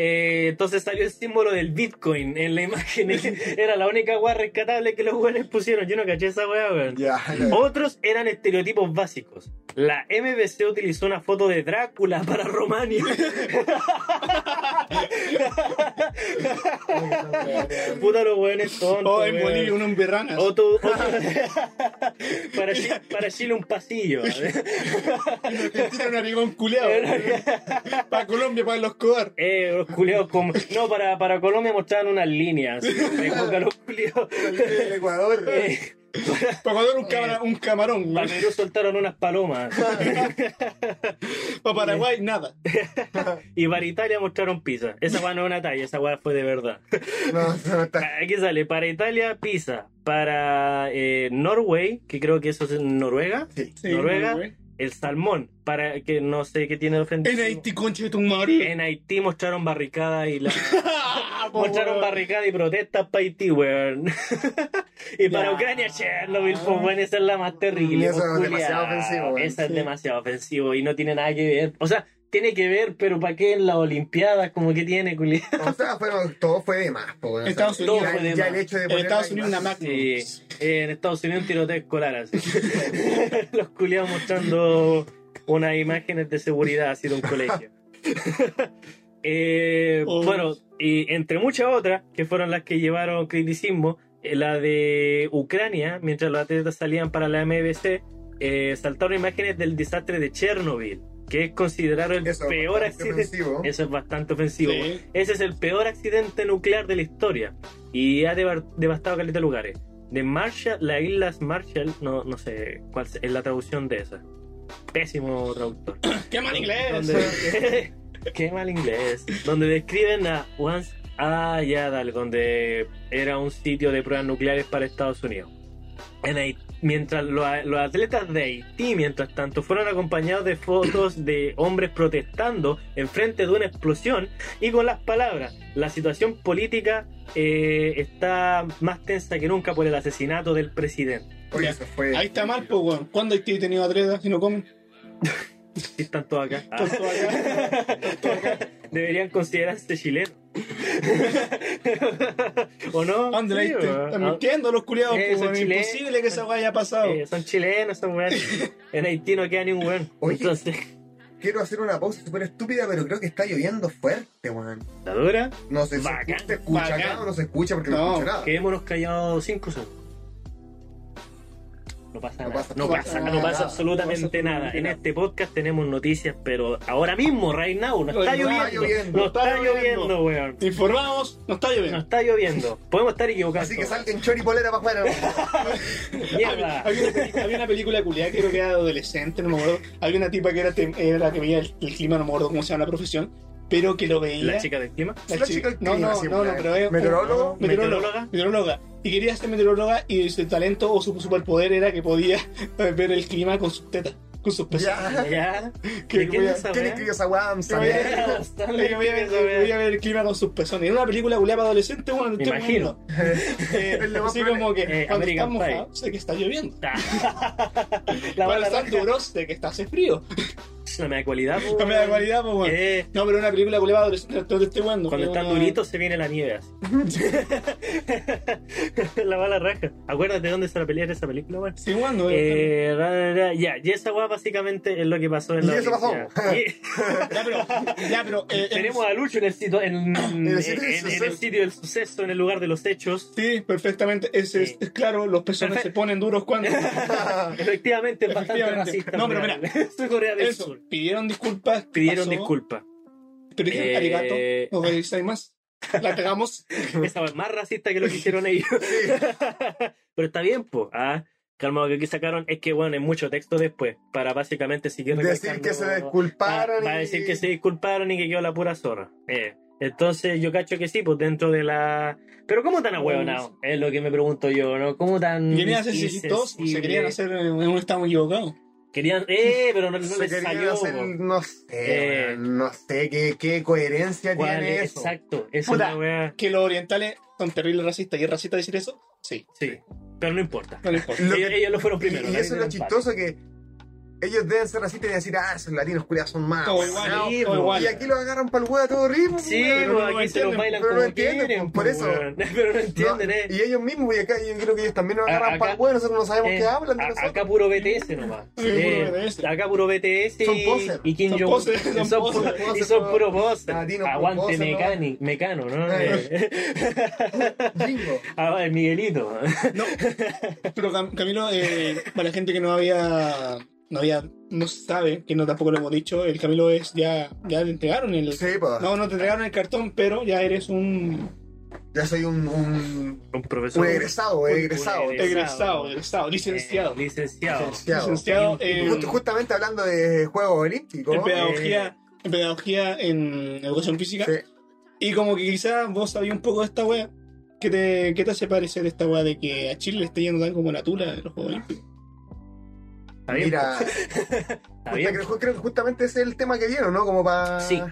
[SPEAKER 2] Eh, entonces salió el símbolo del Bitcoin en la imagen. (laughs) Era la única weá rescatable que los weones pusieron. Yo no caché esa weá, weón.
[SPEAKER 3] Ya, (laughs)
[SPEAKER 2] Otros eran estereotipos básicos. La MBC utilizó una foto de Drácula para Romania. (laughs) Puta los weones tontos.
[SPEAKER 1] O en
[SPEAKER 2] weón.
[SPEAKER 1] Bolivia uno en Berranas.
[SPEAKER 2] Otro- (laughs) otro- para, Chile, para Chile un pasillo. (laughs)
[SPEAKER 1] Argentina un arigón culeado. Para Colombia, para los Cobar.
[SPEAKER 2] Eh, los culeados como... No, para, para Colombia mostraban unas líneas. Me coca los culeados.
[SPEAKER 3] el Ecuador.
[SPEAKER 2] Eh, (laughs)
[SPEAKER 1] Para un, camara- un camarón.
[SPEAKER 2] para Perú soltaron unas palomas. (laughs)
[SPEAKER 1] Para Paraguay, nada. (laughs)
[SPEAKER 2] Y para Italia mostraron pizza. Esa weá no es una talla, esa weá fue de verdad.
[SPEAKER 3] No, no está.
[SPEAKER 2] Aquí sale, para Italia, pizza. Para eh, Norway, que creo que eso es en Noruega,
[SPEAKER 3] Sí.
[SPEAKER 1] Sí,
[SPEAKER 2] Noruega. El salmón. Para que no sé qué tiene de ofensivo.
[SPEAKER 1] En Haití, concha de tu madre.
[SPEAKER 2] En Haití mostraron barricada y la... (laughs) (laughs) Mostraron
[SPEAKER 1] weón.
[SPEAKER 2] barricada y protestas para Haití, weón. (laughs) y para
[SPEAKER 1] Ya.
[SPEAKER 2] Ucrania, Chernobyl, pues bueno, esa es la más terrible.
[SPEAKER 3] Eso
[SPEAKER 2] pues,
[SPEAKER 3] es demasiado
[SPEAKER 2] culiao.
[SPEAKER 3] ofensivo, weón.
[SPEAKER 2] Esa es
[SPEAKER 1] Sí.
[SPEAKER 2] demasiado ofensivo y no tiene nada que ver. O sea, tiene que ver, pero ¿para qué en las Olimpiadas? Como que tiene, culiao. (laughs)
[SPEAKER 3] O sea, fueron, todo fue de más, po, weón.
[SPEAKER 1] Estados
[SPEAKER 3] O sea,
[SPEAKER 2] Unidos
[SPEAKER 3] ya,
[SPEAKER 2] fue de
[SPEAKER 3] ya
[SPEAKER 2] más.
[SPEAKER 3] el hecho de
[SPEAKER 1] En Estados Unidos una.
[SPEAKER 2] Sí, eh, en Estados Unidos un tiroteo escolar así. (laughs) Los culiados mostrando unas imágenes de seguridad así de un colegio. (laughs) Eh,
[SPEAKER 1] Oh.
[SPEAKER 2] Bueno, y entre muchas otras, que fueron las que llevaron criticismo, eh, la de Ucrania, mientras los atletas salían para la MBC, eh, saltaron imágenes del desastre de Chernobyl, que es considerado el
[SPEAKER 3] Eso,
[SPEAKER 2] peor accidente.
[SPEAKER 3] ofensivo.
[SPEAKER 2] Eso es bastante ofensivo.
[SPEAKER 1] Sí.
[SPEAKER 2] Ese es el peor accidente nuclear de la historia y ha deva- devastado caleta de lugares. De Marshall, las Islas Marshall, no, no sé cuál es la traducción de esa. Pésimo traductor. (coughs)
[SPEAKER 1] Qué mal inglés.
[SPEAKER 2] Donde- (laughs) Qué mal inglés. Donde describen a Once. Ah, ya, dale, donde era un sitio de pruebas nucleares para Estados Unidos. En Haití, mientras los, los atletas de Haití, mientras tanto, fueron acompañados de fotos de hombres protestando enfrente de una explosión y con las palabras: la situación política eh, está más tensa que nunca por el asesinato del presidente.
[SPEAKER 3] Oye, eso fue.
[SPEAKER 1] Ahí está mal, pues, weón. ¿Cuándo Haití tenido atletas y no comen? (laughs) (laughs)
[SPEAKER 2] Y están todos acá. Ah,
[SPEAKER 1] Tanto acá. (laughs)
[SPEAKER 2] deberían considerarse chilenos. (laughs) ¿O no?
[SPEAKER 1] ¿Dónde la
[SPEAKER 2] Sí, weón.
[SPEAKER 1] Están mintiendo los culiados,
[SPEAKER 2] Eh,
[SPEAKER 1] weón.
[SPEAKER 2] chilenos.
[SPEAKER 1] Imposible que esa weá haya pasado.
[SPEAKER 2] Eh, son chilenos, son weones. En Haití no queda ni un weón. Entonces,
[SPEAKER 3] Quiero hacer una pausa súper estúpida, pero creo que está lloviendo fuerte, weón.
[SPEAKER 2] la dura,
[SPEAKER 3] No sé si
[SPEAKER 2] Bacán.
[SPEAKER 3] se escucha acá o no se escucha porque no,
[SPEAKER 1] No,
[SPEAKER 3] escucho nada.
[SPEAKER 2] quedémonos callados 5 segundos. No pasa
[SPEAKER 3] No
[SPEAKER 2] nada.
[SPEAKER 3] pasa-
[SPEAKER 2] no
[SPEAKER 3] no
[SPEAKER 2] pasa, no absolutamente
[SPEAKER 1] No pasa
[SPEAKER 2] nada. En este podcast tenemos noticias, pero ahora mismo, right now, no está lloviendo.
[SPEAKER 3] lloviendo.
[SPEAKER 2] No está lloviendo,
[SPEAKER 1] lloviendo.
[SPEAKER 2] weón.
[SPEAKER 1] Informamos, no está
[SPEAKER 2] No
[SPEAKER 1] lloviendo.
[SPEAKER 2] está lloviendo. Podemos estar equivocados.
[SPEAKER 3] Así que salgan chori polera para afuera. (laughs)
[SPEAKER 2] Mierda.
[SPEAKER 1] Había una, peli- había una película culiada que creo que era de adolescente, no me acuerdo. Había una tipa que era, tem- era que veía el, el clima, no me acuerdo cómo se llama la profesión, pero que lo veía.
[SPEAKER 2] La chica del clima.
[SPEAKER 1] La
[SPEAKER 3] La
[SPEAKER 1] chi-
[SPEAKER 3] chica del
[SPEAKER 1] no,
[SPEAKER 3] clima,
[SPEAKER 1] no,
[SPEAKER 3] sí,
[SPEAKER 1] no, no,
[SPEAKER 3] una-
[SPEAKER 1] pero es
[SPEAKER 3] meteorólogo.
[SPEAKER 1] meteoróloga. Meteoróloga. Y quería ser meteoróloga y su talento o su superpoder era que podía (laughs) ver el clima con sus tetas, con sus pezones.
[SPEAKER 3] Ya.
[SPEAKER 2] Ya.
[SPEAKER 3] ¿Qué- (laughs)
[SPEAKER 2] ¿De quién
[SPEAKER 3] voy a-
[SPEAKER 2] es esa
[SPEAKER 3] ¿Quién
[SPEAKER 2] weá?
[SPEAKER 3] escribió (laughs) esa weá?
[SPEAKER 1] Voy a- ver- el clima con sus pezones. Era una película culiada para adolescentes, bueno,
[SPEAKER 2] Me
[SPEAKER 1] estoy
[SPEAKER 2] imagino.
[SPEAKER 1] Eh, así como que
[SPEAKER 2] Eh,
[SPEAKER 1] cuando está
[SPEAKER 2] American Pie.
[SPEAKER 1] mojado, sé que está lloviendo.
[SPEAKER 2] La
[SPEAKER 1] Cuando
[SPEAKER 2] bala
[SPEAKER 1] está
[SPEAKER 2] roja.
[SPEAKER 1] duro, sé que está hace frío. (laughs)
[SPEAKER 2] No me da cualidad, po,
[SPEAKER 1] No me da cualidad, pues, bueno.
[SPEAKER 2] Eh,
[SPEAKER 1] No, pero una película culiada para adolescentes, no te estoy jugando.
[SPEAKER 2] Cuando
[SPEAKER 1] Es
[SPEAKER 2] están
[SPEAKER 1] una-
[SPEAKER 2] duritos se viene la nieve así. (laughs) la bala raja. Acuérdate de dónde se la pelear esa película, weón.
[SPEAKER 1] Sí, jugando.
[SPEAKER 2] Eh, ya, y esa weá básicamente es lo que pasó en
[SPEAKER 3] Y
[SPEAKER 2] la
[SPEAKER 3] eso pasó. (laughs)
[SPEAKER 1] Ya, pero, ya, pero eh,
[SPEAKER 2] Tenemos a Lucho en el sitio, en, (coughs) en-
[SPEAKER 3] el sitio del
[SPEAKER 2] en- en el
[SPEAKER 3] suceso.
[SPEAKER 2] sitio del suceso, en el lugar de los hechos.
[SPEAKER 1] Sí, perfectamente. Es, es,
[SPEAKER 2] Sí.
[SPEAKER 1] es claro, los
[SPEAKER 2] Perfecto.
[SPEAKER 1] se ponen duros cuando.
[SPEAKER 2] Efectivamente, es bastante
[SPEAKER 1] Efectivamente.
[SPEAKER 2] racista.
[SPEAKER 1] No, pero
[SPEAKER 2] weón. Soy Corea del
[SPEAKER 1] Eso, Pidieron disculpas. ¿qué
[SPEAKER 2] Pidieron
[SPEAKER 1] pasó?
[SPEAKER 2] disculpas.
[SPEAKER 1] Pero dijeron
[SPEAKER 2] Eh,
[SPEAKER 1] arigato. No hay (laughs) más. La pegamos. (laughs)
[SPEAKER 2] Esa es más racista que lo que (laughs) hicieron ellos. Pero está bien, pues. Ah, calma, lo que aquí sacaron es que, bueno, hay mucho texto después para básicamente seguir
[SPEAKER 3] Decir que se disculparon.
[SPEAKER 2] Para
[SPEAKER 3] y-
[SPEAKER 2] decir que se disculparon y que quedó la pura zorra. Eh, Entonces yo cacho que sí, pues dentro de la... Pero ¿cómo tan ahueonado? Es lo que me pregunto yo, ¿no? ¿Cómo tan...
[SPEAKER 1] Querían hacer chistosos, se
[SPEAKER 2] insensible?
[SPEAKER 1] querían hacer en un estado equivocado.
[SPEAKER 2] Querían... Eh, pero no, no
[SPEAKER 3] Se
[SPEAKER 2] les salió.
[SPEAKER 3] hacer- no sé,
[SPEAKER 2] Eh.
[SPEAKER 3] no sé qué, qué coherencia
[SPEAKER 2] ¿Cuál
[SPEAKER 3] tiene
[SPEAKER 2] es?
[SPEAKER 3] eso.
[SPEAKER 2] Exacto, eso
[SPEAKER 1] Puta.
[SPEAKER 2] es wea.
[SPEAKER 1] Que los orientales son terribles racistas. ¿Y es racista decir eso? Sí.
[SPEAKER 2] Sí, pero no importa.
[SPEAKER 1] No le importa. (laughs)
[SPEAKER 3] Lo
[SPEAKER 2] ellos,
[SPEAKER 3] que-
[SPEAKER 2] ellos lo fueron primero.
[SPEAKER 3] y
[SPEAKER 2] la
[SPEAKER 3] eso es lo chistoso que ellos deben ser racistas y decir, ah, esos latinos culiados son más.
[SPEAKER 1] Todo
[SPEAKER 3] weón".
[SPEAKER 1] igual,
[SPEAKER 3] No,
[SPEAKER 2] sí,
[SPEAKER 1] todo
[SPEAKER 2] po.
[SPEAKER 1] igual.
[SPEAKER 3] Y aquí lo agarran para el huevo a todo ritmo.
[SPEAKER 2] Sí,
[SPEAKER 1] pero
[SPEAKER 2] pues
[SPEAKER 1] no
[SPEAKER 2] aquí se los
[SPEAKER 1] entienden,
[SPEAKER 2] bailan
[SPEAKER 3] pero no entienden,
[SPEAKER 2] quieren,
[SPEAKER 3] por eso. (laughs)
[SPEAKER 2] Pero no entienden, eh.
[SPEAKER 3] Y ellos mismos, y acá yo creo que ellos también nos agarran para el huevo, nosotros no sabemos
[SPEAKER 2] Eh,
[SPEAKER 3] qué hablan de
[SPEAKER 2] a-
[SPEAKER 3] nosotros.
[SPEAKER 2] acá puro BTS nomás.
[SPEAKER 1] Sí, puro
[SPEAKER 2] Eh,
[SPEAKER 1] BTS.
[SPEAKER 2] Acá puro BTS
[SPEAKER 3] Son
[SPEAKER 2] y,
[SPEAKER 3] poses.
[SPEAKER 2] y Kim
[SPEAKER 1] Son
[SPEAKER 2] Jong
[SPEAKER 1] poses, son
[SPEAKER 2] son
[SPEAKER 1] poses.
[SPEAKER 2] puro- y son puro poses.
[SPEAKER 3] Latinos, puro
[SPEAKER 2] Aguante mecani, mecano, ¿no?
[SPEAKER 1] Eh.
[SPEAKER 3] Jingo. (laughs)
[SPEAKER 2] Ah, el Miguelito.
[SPEAKER 1] No, pero Cam- Camilo, eh, para la gente que no había, no había, no sabe, que no tampoco lo hemos dicho, el Camilo es ya, ya te entregaron el,
[SPEAKER 3] Sí, pues.
[SPEAKER 1] no, no te entregaron el cartón, pero ya eres un
[SPEAKER 3] Ya soy un, un,
[SPEAKER 2] Un profesor.
[SPEAKER 3] un egresado,
[SPEAKER 2] Un-
[SPEAKER 3] egresado.
[SPEAKER 2] un
[SPEAKER 1] egresado, egresado, licenciado,
[SPEAKER 2] Eh, licenciado.
[SPEAKER 3] Licenciado.
[SPEAKER 1] licenciado en,
[SPEAKER 3] Just- justamente hablando de Juegos Olímpicos.
[SPEAKER 1] en pedagogía, en pedagogía en educación física,
[SPEAKER 3] Sí.
[SPEAKER 1] y como que quizás vos sabías un poco de esta wea. ¿Qué te, ¿Qué te hace parecer esta wea de que a Chile le esté yendo tan como la tula en los Juegos Olímpicos?
[SPEAKER 3] Mira,
[SPEAKER 2] Está bien.
[SPEAKER 3] creo, (laughs) creo que justamente ese es el tema que vieron, ¿no? Como para.
[SPEAKER 2] Sí.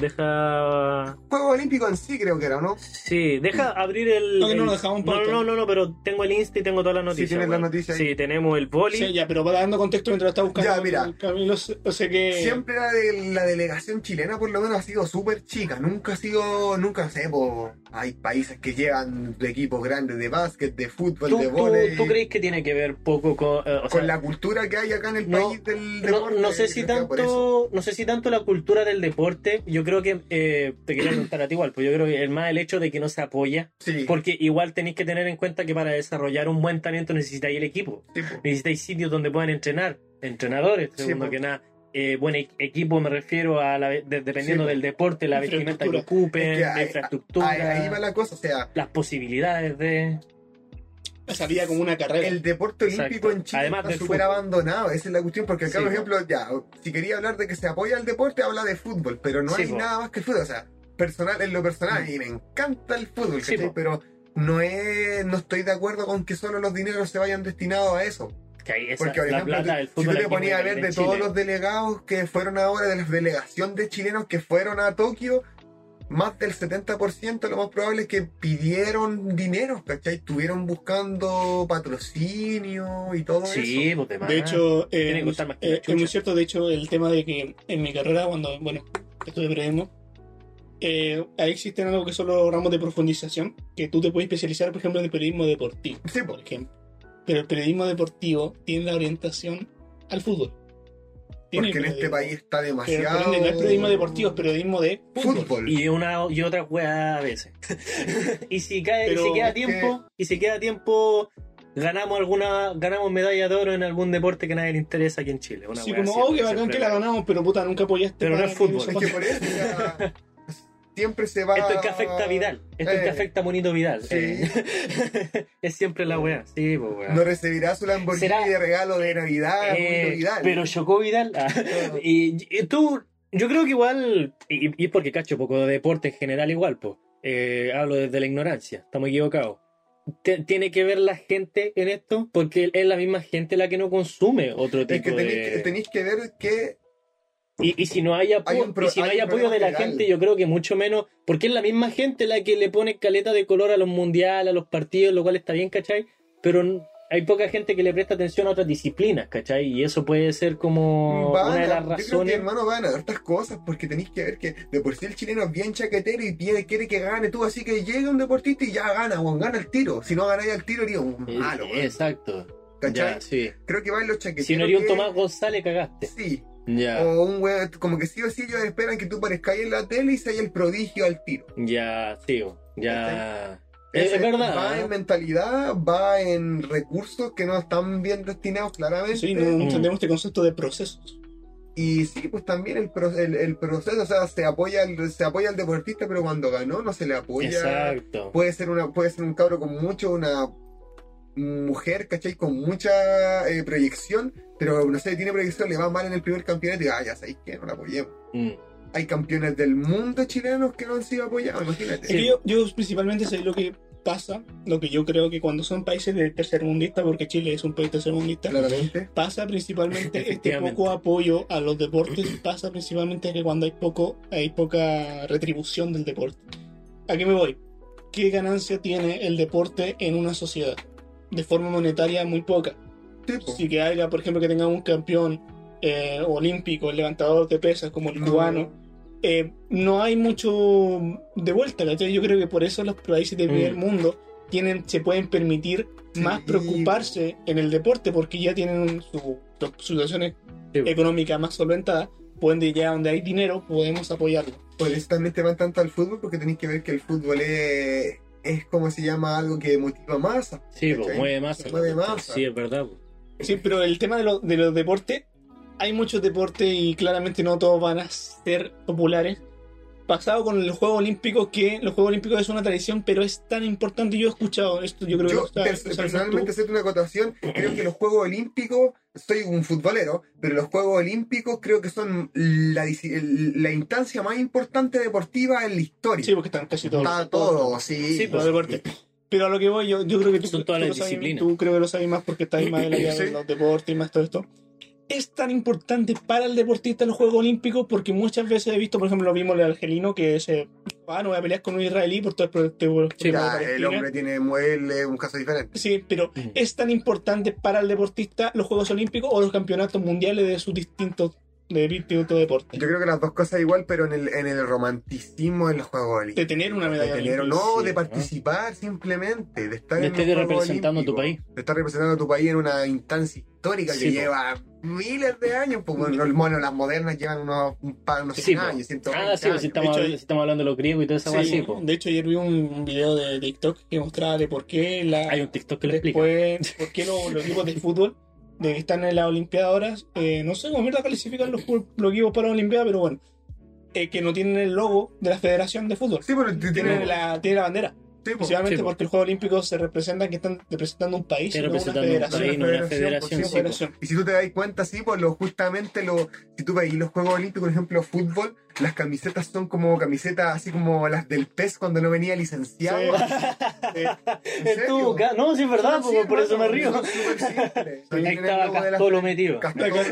[SPEAKER 2] Deja.
[SPEAKER 3] Juegos Olímpicos en sí, creo que era, ¿no?
[SPEAKER 2] Sí, deja abrir el.
[SPEAKER 1] No, que no
[SPEAKER 2] el-
[SPEAKER 1] lo dejamos
[SPEAKER 2] no, no, no, no, pero tengo el Insta y tengo todas las noticias.
[SPEAKER 3] tienes las noticias.
[SPEAKER 2] Sí, tenemos el boli.
[SPEAKER 1] Sí, ya, pero para dando contexto mientras está buscando
[SPEAKER 3] Ya, mira.
[SPEAKER 1] Camilo, o sea que...
[SPEAKER 3] Siempre la, de, la delegación chilena, por lo menos, ha sido súper chica. Nunca ha sido. Nunca sé, po, hay países que llegan de equipos grandes de básquet, de fútbol,
[SPEAKER 2] ¿Tú,
[SPEAKER 3] de vóley.
[SPEAKER 2] tú crees que tiene que ver poco con. eh, o sea,
[SPEAKER 3] con la cultura que hay acá en el
[SPEAKER 2] no,
[SPEAKER 3] país del
[SPEAKER 2] no,
[SPEAKER 3] deporte.
[SPEAKER 2] no sé si tanto no sé si tanto la cultura del deporte yo creo que eh, te quería preguntar a ti igual pues yo creo que es más el hecho de que no se apoya
[SPEAKER 3] Sí.
[SPEAKER 2] porque igual tenéis que tener en cuenta que para desarrollar un buen talento necesitáis el equipo.
[SPEAKER 3] Sí,
[SPEAKER 2] necesitáis sitios donde puedan entrenar entrenadores
[SPEAKER 3] Sí,
[SPEAKER 2] segundo
[SPEAKER 3] po.
[SPEAKER 2] que nada eh, buen e- equipo me refiero a la, de- dependiendo
[SPEAKER 3] Sí,
[SPEAKER 2] del deporte la vestimenta que ocupen
[SPEAKER 3] Es que
[SPEAKER 2] la infraestructura.
[SPEAKER 3] Ahí, ahí va la cosa, o sea,
[SPEAKER 2] las posibilidades de
[SPEAKER 1] Salía como una carrera.
[SPEAKER 3] el deporte
[SPEAKER 2] Exacto.
[SPEAKER 3] olímpico en Chile
[SPEAKER 2] Además
[SPEAKER 3] está súper
[SPEAKER 2] fútbol.
[SPEAKER 3] abandonado, esa es la cuestión, porque acá,
[SPEAKER 2] Sí,
[SPEAKER 3] por
[SPEAKER 2] po.
[SPEAKER 3] ejemplo, ya, si quería hablar de que se apoya el deporte, habla de fútbol, pero no
[SPEAKER 2] Sí,
[SPEAKER 3] hay
[SPEAKER 2] po.
[SPEAKER 3] nada más que el fútbol, o sea, personal, en lo personal, y me encanta el fútbol,
[SPEAKER 2] Sí,
[SPEAKER 3] pero no es, no estoy de acuerdo con que solo los dineros se vayan destinados a eso.
[SPEAKER 2] que esa,
[SPEAKER 3] Porque, por
[SPEAKER 2] la
[SPEAKER 3] ejemplo,
[SPEAKER 2] plata
[SPEAKER 3] tú-
[SPEAKER 2] del
[SPEAKER 3] si
[SPEAKER 2] fútbol
[SPEAKER 3] tú te ponías a ver de
[SPEAKER 2] Chile.
[SPEAKER 3] todos los delegados que fueron ahora, de la delegación de chilenos que fueron a Tokio, más del 70% lo más probable es que pidieron dinero, ¿cachai? Estuvieron buscando patrocinio y todo
[SPEAKER 2] sí
[SPEAKER 3] eso.
[SPEAKER 2] pues de
[SPEAKER 1] hecho, eh,
[SPEAKER 2] Tiene que costar más que
[SPEAKER 1] eh, es muy cierto, de hecho, el tema de que en mi carrera, cuando, bueno, estudié periodismo, eh, ahí existen algo que son los ramos de profundización, que tú te puedes especializar, por ejemplo, en el periodismo deportivo,
[SPEAKER 3] Sí, po.
[SPEAKER 1] por ejemplo. Pero el periodismo deportivo tiene la orientación al fútbol. Tiene
[SPEAKER 3] porque en este país está
[SPEAKER 1] pero,
[SPEAKER 3] demasiado...
[SPEAKER 1] ende, no es periodismo deportivo, es periodismo de fútbol.
[SPEAKER 3] Fútbol.
[SPEAKER 2] Y una y otra weá a veces. (laughs) y si cae, y si queda tiempo, y si queda tiempo, ganamos alguna, ganamos medalla de oro en algún deporte que a nadie le interesa aquí en Chile. Una weá
[SPEAKER 1] como, oh, qué bacán que la ganamos, pero puta, nunca apoyaste.
[SPEAKER 2] Pero no es
[SPEAKER 1] que
[SPEAKER 2] fútbol.
[SPEAKER 1] se
[SPEAKER 3] Es que por eso ya, (laughs) siempre se va...
[SPEAKER 2] Esto es que afecta a Vidal. Esto es que
[SPEAKER 3] Eh,
[SPEAKER 2] afecta a Monito Vidal.
[SPEAKER 3] Sí.
[SPEAKER 2] Eh, (laughs) es siempre la weá. Sí, pues weá.
[SPEAKER 3] No recibirá su Lamborghini
[SPEAKER 2] ¿Será?
[SPEAKER 3] de regalo de Navidad,
[SPEAKER 2] Eh,
[SPEAKER 3] Monito Vidal.
[SPEAKER 2] pero chocó Vidal. Ah, y, y tú, yo creo que igual, y, porque cacho poco de deporte en general igual, pues. hablo desde la ignorancia, estamos equivocados. ¿Tiene que ver la gente en esto? Porque es la misma gente la que no consume otro tipo
[SPEAKER 3] Es que tenéis,
[SPEAKER 2] de...
[SPEAKER 3] que tenéis que ver que
[SPEAKER 2] Y, y si no hay, apo-
[SPEAKER 3] Hay un pro-
[SPEAKER 2] y si no
[SPEAKER 3] hay
[SPEAKER 2] apoyo de la
[SPEAKER 3] legal.
[SPEAKER 2] gente, yo creo que mucho menos, porque es la misma gente la que le pone caleta de color a los mundiales, a los partidos, lo cual está bien, ¿cachai? Pero hay poca gente que le presta atención a otras disciplinas, ¿cachai? Y eso puede ser como
[SPEAKER 3] van
[SPEAKER 2] una de las
[SPEAKER 3] yo creo que
[SPEAKER 2] razones.
[SPEAKER 3] hermano van a hartas cosas porque tenéis que ver que de por sí el chileno es bien chaquetero y quiere que gane tú, así que llega un deportista y ya gana, o gana el tiro. Si no ganáis el tiro, un
[SPEAKER 2] Eh,
[SPEAKER 3] malo.
[SPEAKER 2] Exacto.
[SPEAKER 3] ¿Cachai?
[SPEAKER 2] Ya, sí.
[SPEAKER 3] Creo que van los chaqueteros.
[SPEAKER 2] Si no eres un Tomás González, cagaste.
[SPEAKER 3] Sí. O un weón, como que sí o sí ellos esperan que tú parezcáis en la tele y seas el prodigio al tiro.
[SPEAKER 2] ya, sigo. Ya. Es, es verdad.
[SPEAKER 3] Va
[SPEAKER 2] ¿eh?
[SPEAKER 3] en mentalidad, va en recursos que no están bien destinados claramente.
[SPEAKER 1] Sí, no
[SPEAKER 2] Mm.
[SPEAKER 1] entendemos este concepto de procesos.
[SPEAKER 3] Y sí, pues también el, pro- el, el proceso, o sea, se apoya al, se apoya al deportista, pero cuando ganó no se le apoya.
[SPEAKER 2] Exacto.
[SPEAKER 3] Puede ser una, puede ser un cabro con mucho, una mujer, ¿cachai? Con mucha eh, proyección, pero no sé, tiene proyección, le va mal en el primer campeonato y ah, ya sabéis que no la apoyemos.
[SPEAKER 2] Mm.
[SPEAKER 3] Hay campeones del mundo chilenos que no han sido apoyados, imagínate.
[SPEAKER 1] Que yo, yo principalmente sé lo que pasa, lo que yo creo que cuando son países de tercermundista, porque Chile es un país tercermundista,
[SPEAKER 3] Claramente.
[SPEAKER 1] pasa principalmente (laughs) este poco apoyo a los deportes, pasa principalmente que cuando hay poco, hay poca retribución del deporte. ¿A qué me voy? ¿Qué ganancia tiene el deporte en una sociedad? De forma monetaria muy poca.
[SPEAKER 3] Sí, po.
[SPEAKER 1] si que haya, por ejemplo, que tenga un campeón eh, olímpico, levantador de pesas como el
[SPEAKER 3] No.
[SPEAKER 1] cubano, eh, no hay mucho de vuelta, ¿cachai? Yo creo que por eso los países del
[SPEAKER 2] Mm.
[SPEAKER 1] primer mundo tienen, se pueden permitir
[SPEAKER 3] Sí.
[SPEAKER 1] más preocuparse en el deporte porque ya tienen su, su situaciones
[SPEAKER 2] Sí,
[SPEAKER 1] económicas más solventadas, pueden de ya donde hay dinero, podemos apoyarlo.
[SPEAKER 3] Por eso también te van tanto al fútbol, porque tenéis que ver que el fútbol es, es como se llama algo que motiva más.
[SPEAKER 2] Sí,
[SPEAKER 3] ¿cachai?
[SPEAKER 2] mueve masa.
[SPEAKER 3] Mueve masa.
[SPEAKER 2] Sí, es verdad. po.
[SPEAKER 1] Sí, pero el tema de, lo- de los deportes, hay muchos deportes y claramente no todos van a ser populares. Pasado con los Juegos Olímpicos, que los Juegos Olímpicos es una tradición, pero es tan importante. Yo he escuchado esto, yo creo
[SPEAKER 3] Yo,
[SPEAKER 1] que está-
[SPEAKER 3] pers- personalmente,
[SPEAKER 1] tú.
[SPEAKER 3] hacerte una acotación, creo que los Juegos Olímpicos, soy un futbolero, pero los Juegos Olímpicos creo que son la, instancia más importante deportiva en la historia.
[SPEAKER 1] Sí, porque están casi todos.
[SPEAKER 3] Está todo, sí.
[SPEAKER 2] Sí,
[SPEAKER 1] los deportes. Pero a lo que voy, yo, yo creo que tú,
[SPEAKER 2] Son
[SPEAKER 1] tú
[SPEAKER 2] todas las
[SPEAKER 1] lo sabes-
[SPEAKER 2] disciplinas.
[SPEAKER 1] tú creo que lo sabes más porque estás ahí más en la de
[SPEAKER 3] Sí.
[SPEAKER 1] los deportes y más todo esto. Es tan importante para el deportista los Juegos Olímpicos porque muchas veces he visto, por ejemplo, lo vimos el argelino que se ah, no voy a pelear con un israelí por todo el pro- por- por
[SPEAKER 2] Sí,
[SPEAKER 3] Ya, el hombre tiene mueble, un caso diferente.
[SPEAKER 1] Sí, pero
[SPEAKER 2] Mm.
[SPEAKER 1] es tan importante para el deportista los Juegos Olímpicos o los campeonatos mundiales de sus distintos, de distintos deportes.
[SPEAKER 3] Yo creo que las dos cosas igual, pero en el, en el romanticismo en los Juegos Olímpicos.
[SPEAKER 1] De tener una medalla
[SPEAKER 3] De tener- no, de
[SPEAKER 2] ¿no?
[SPEAKER 3] participar simplemente, de estar
[SPEAKER 2] De
[SPEAKER 3] en
[SPEAKER 2] estar representando a tu país.
[SPEAKER 3] De estar representando a tu país en una instancia histórica
[SPEAKER 2] Sí,
[SPEAKER 3] que
[SPEAKER 2] po.
[SPEAKER 3] lleva miles de años. Pues bueno, bueno, las modernas llevan unos, par, unos
[SPEAKER 2] Sí,
[SPEAKER 3] 100
[SPEAKER 2] po.
[SPEAKER 3] años, 120
[SPEAKER 2] Ah, sí,
[SPEAKER 3] años.
[SPEAKER 2] si estamos,
[SPEAKER 1] hecho,
[SPEAKER 2] hablando, si estamos hablando de los griegos y todo eso,
[SPEAKER 1] Sí,
[SPEAKER 2] así, po.
[SPEAKER 1] de hecho ayer vi un video de TikTok que mostraba de por qué la,
[SPEAKER 2] Hay un TikTok que lo explica.
[SPEAKER 1] después, por qué los, los equipos de fútbol de que están en las Olimpiadas ahora, eh, no sé cómo mierda califican los, los equipos para la Olimpiada, pero bueno, eh, que no tienen el logo de la Federación de Fútbol.
[SPEAKER 3] Sí, pero
[SPEAKER 1] Tienen
[SPEAKER 3] tiene
[SPEAKER 1] la, tienen la bandera.
[SPEAKER 3] Sí.
[SPEAKER 1] Principalmente
[SPEAKER 2] Sí, po.
[SPEAKER 1] porque el Juego Olímpico se representan que están representando un país, no una federación.
[SPEAKER 2] una federación.
[SPEAKER 3] pues,
[SPEAKER 2] sí.
[SPEAKER 3] Y si tú te das cuenta, sí, pues lo, justamente lo, si tú veis los Juegos Olímpicos, por ejemplo, fútbol, las camisetas son como camisetas así como las del PES cuando no venía licenciado.
[SPEAKER 1] Sí. (laughs)
[SPEAKER 3] ¿En serio?
[SPEAKER 2] Estuvo ca- No, sí es verdad,
[SPEAKER 3] Sí,
[SPEAKER 2] po, por eso me río. (laughs) Ahí estaba Castolo metido.
[SPEAKER 3] Castolo, (laughs)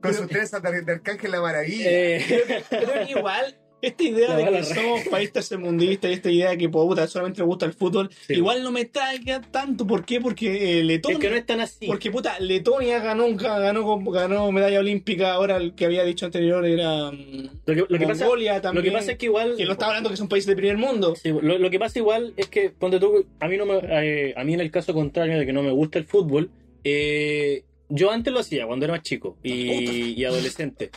[SPEAKER 3] con su trenza de, Arcángel la Maravilla.
[SPEAKER 2] Eh,
[SPEAKER 1] Pero igual, esta idea de que
[SPEAKER 2] re-
[SPEAKER 1] somos país tercermundista y esta idea de que puta, solamente nos gusta el fútbol,
[SPEAKER 2] Sí.
[SPEAKER 1] igual no me traiga tanto. ¿Por qué? Porque eh, Letonia.
[SPEAKER 2] es que no es tan así.
[SPEAKER 1] Porque puta, Letonia ganó, ganó, ganó medalla olímpica. Ahora el que había dicho anterior era
[SPEAKER 2] Lo que, lo que pasa,
[SPEAKER 1] Mongolia
[SPEAKER 2] lo
[SPEAKER 1] también.
[SPEAKER 2] que pasa es que igual.
[SPEAKER 1] que no está hablando que son países de primer mundo.
[SPEAKER 2] Sí, lo, lo que pasa igual es que, ponte tú, a mí, no me, eh, a mí en el caso contrario de que no me gusta el fútbol, eh, yo antes lo hacía cuando era más chico y, y adolescente,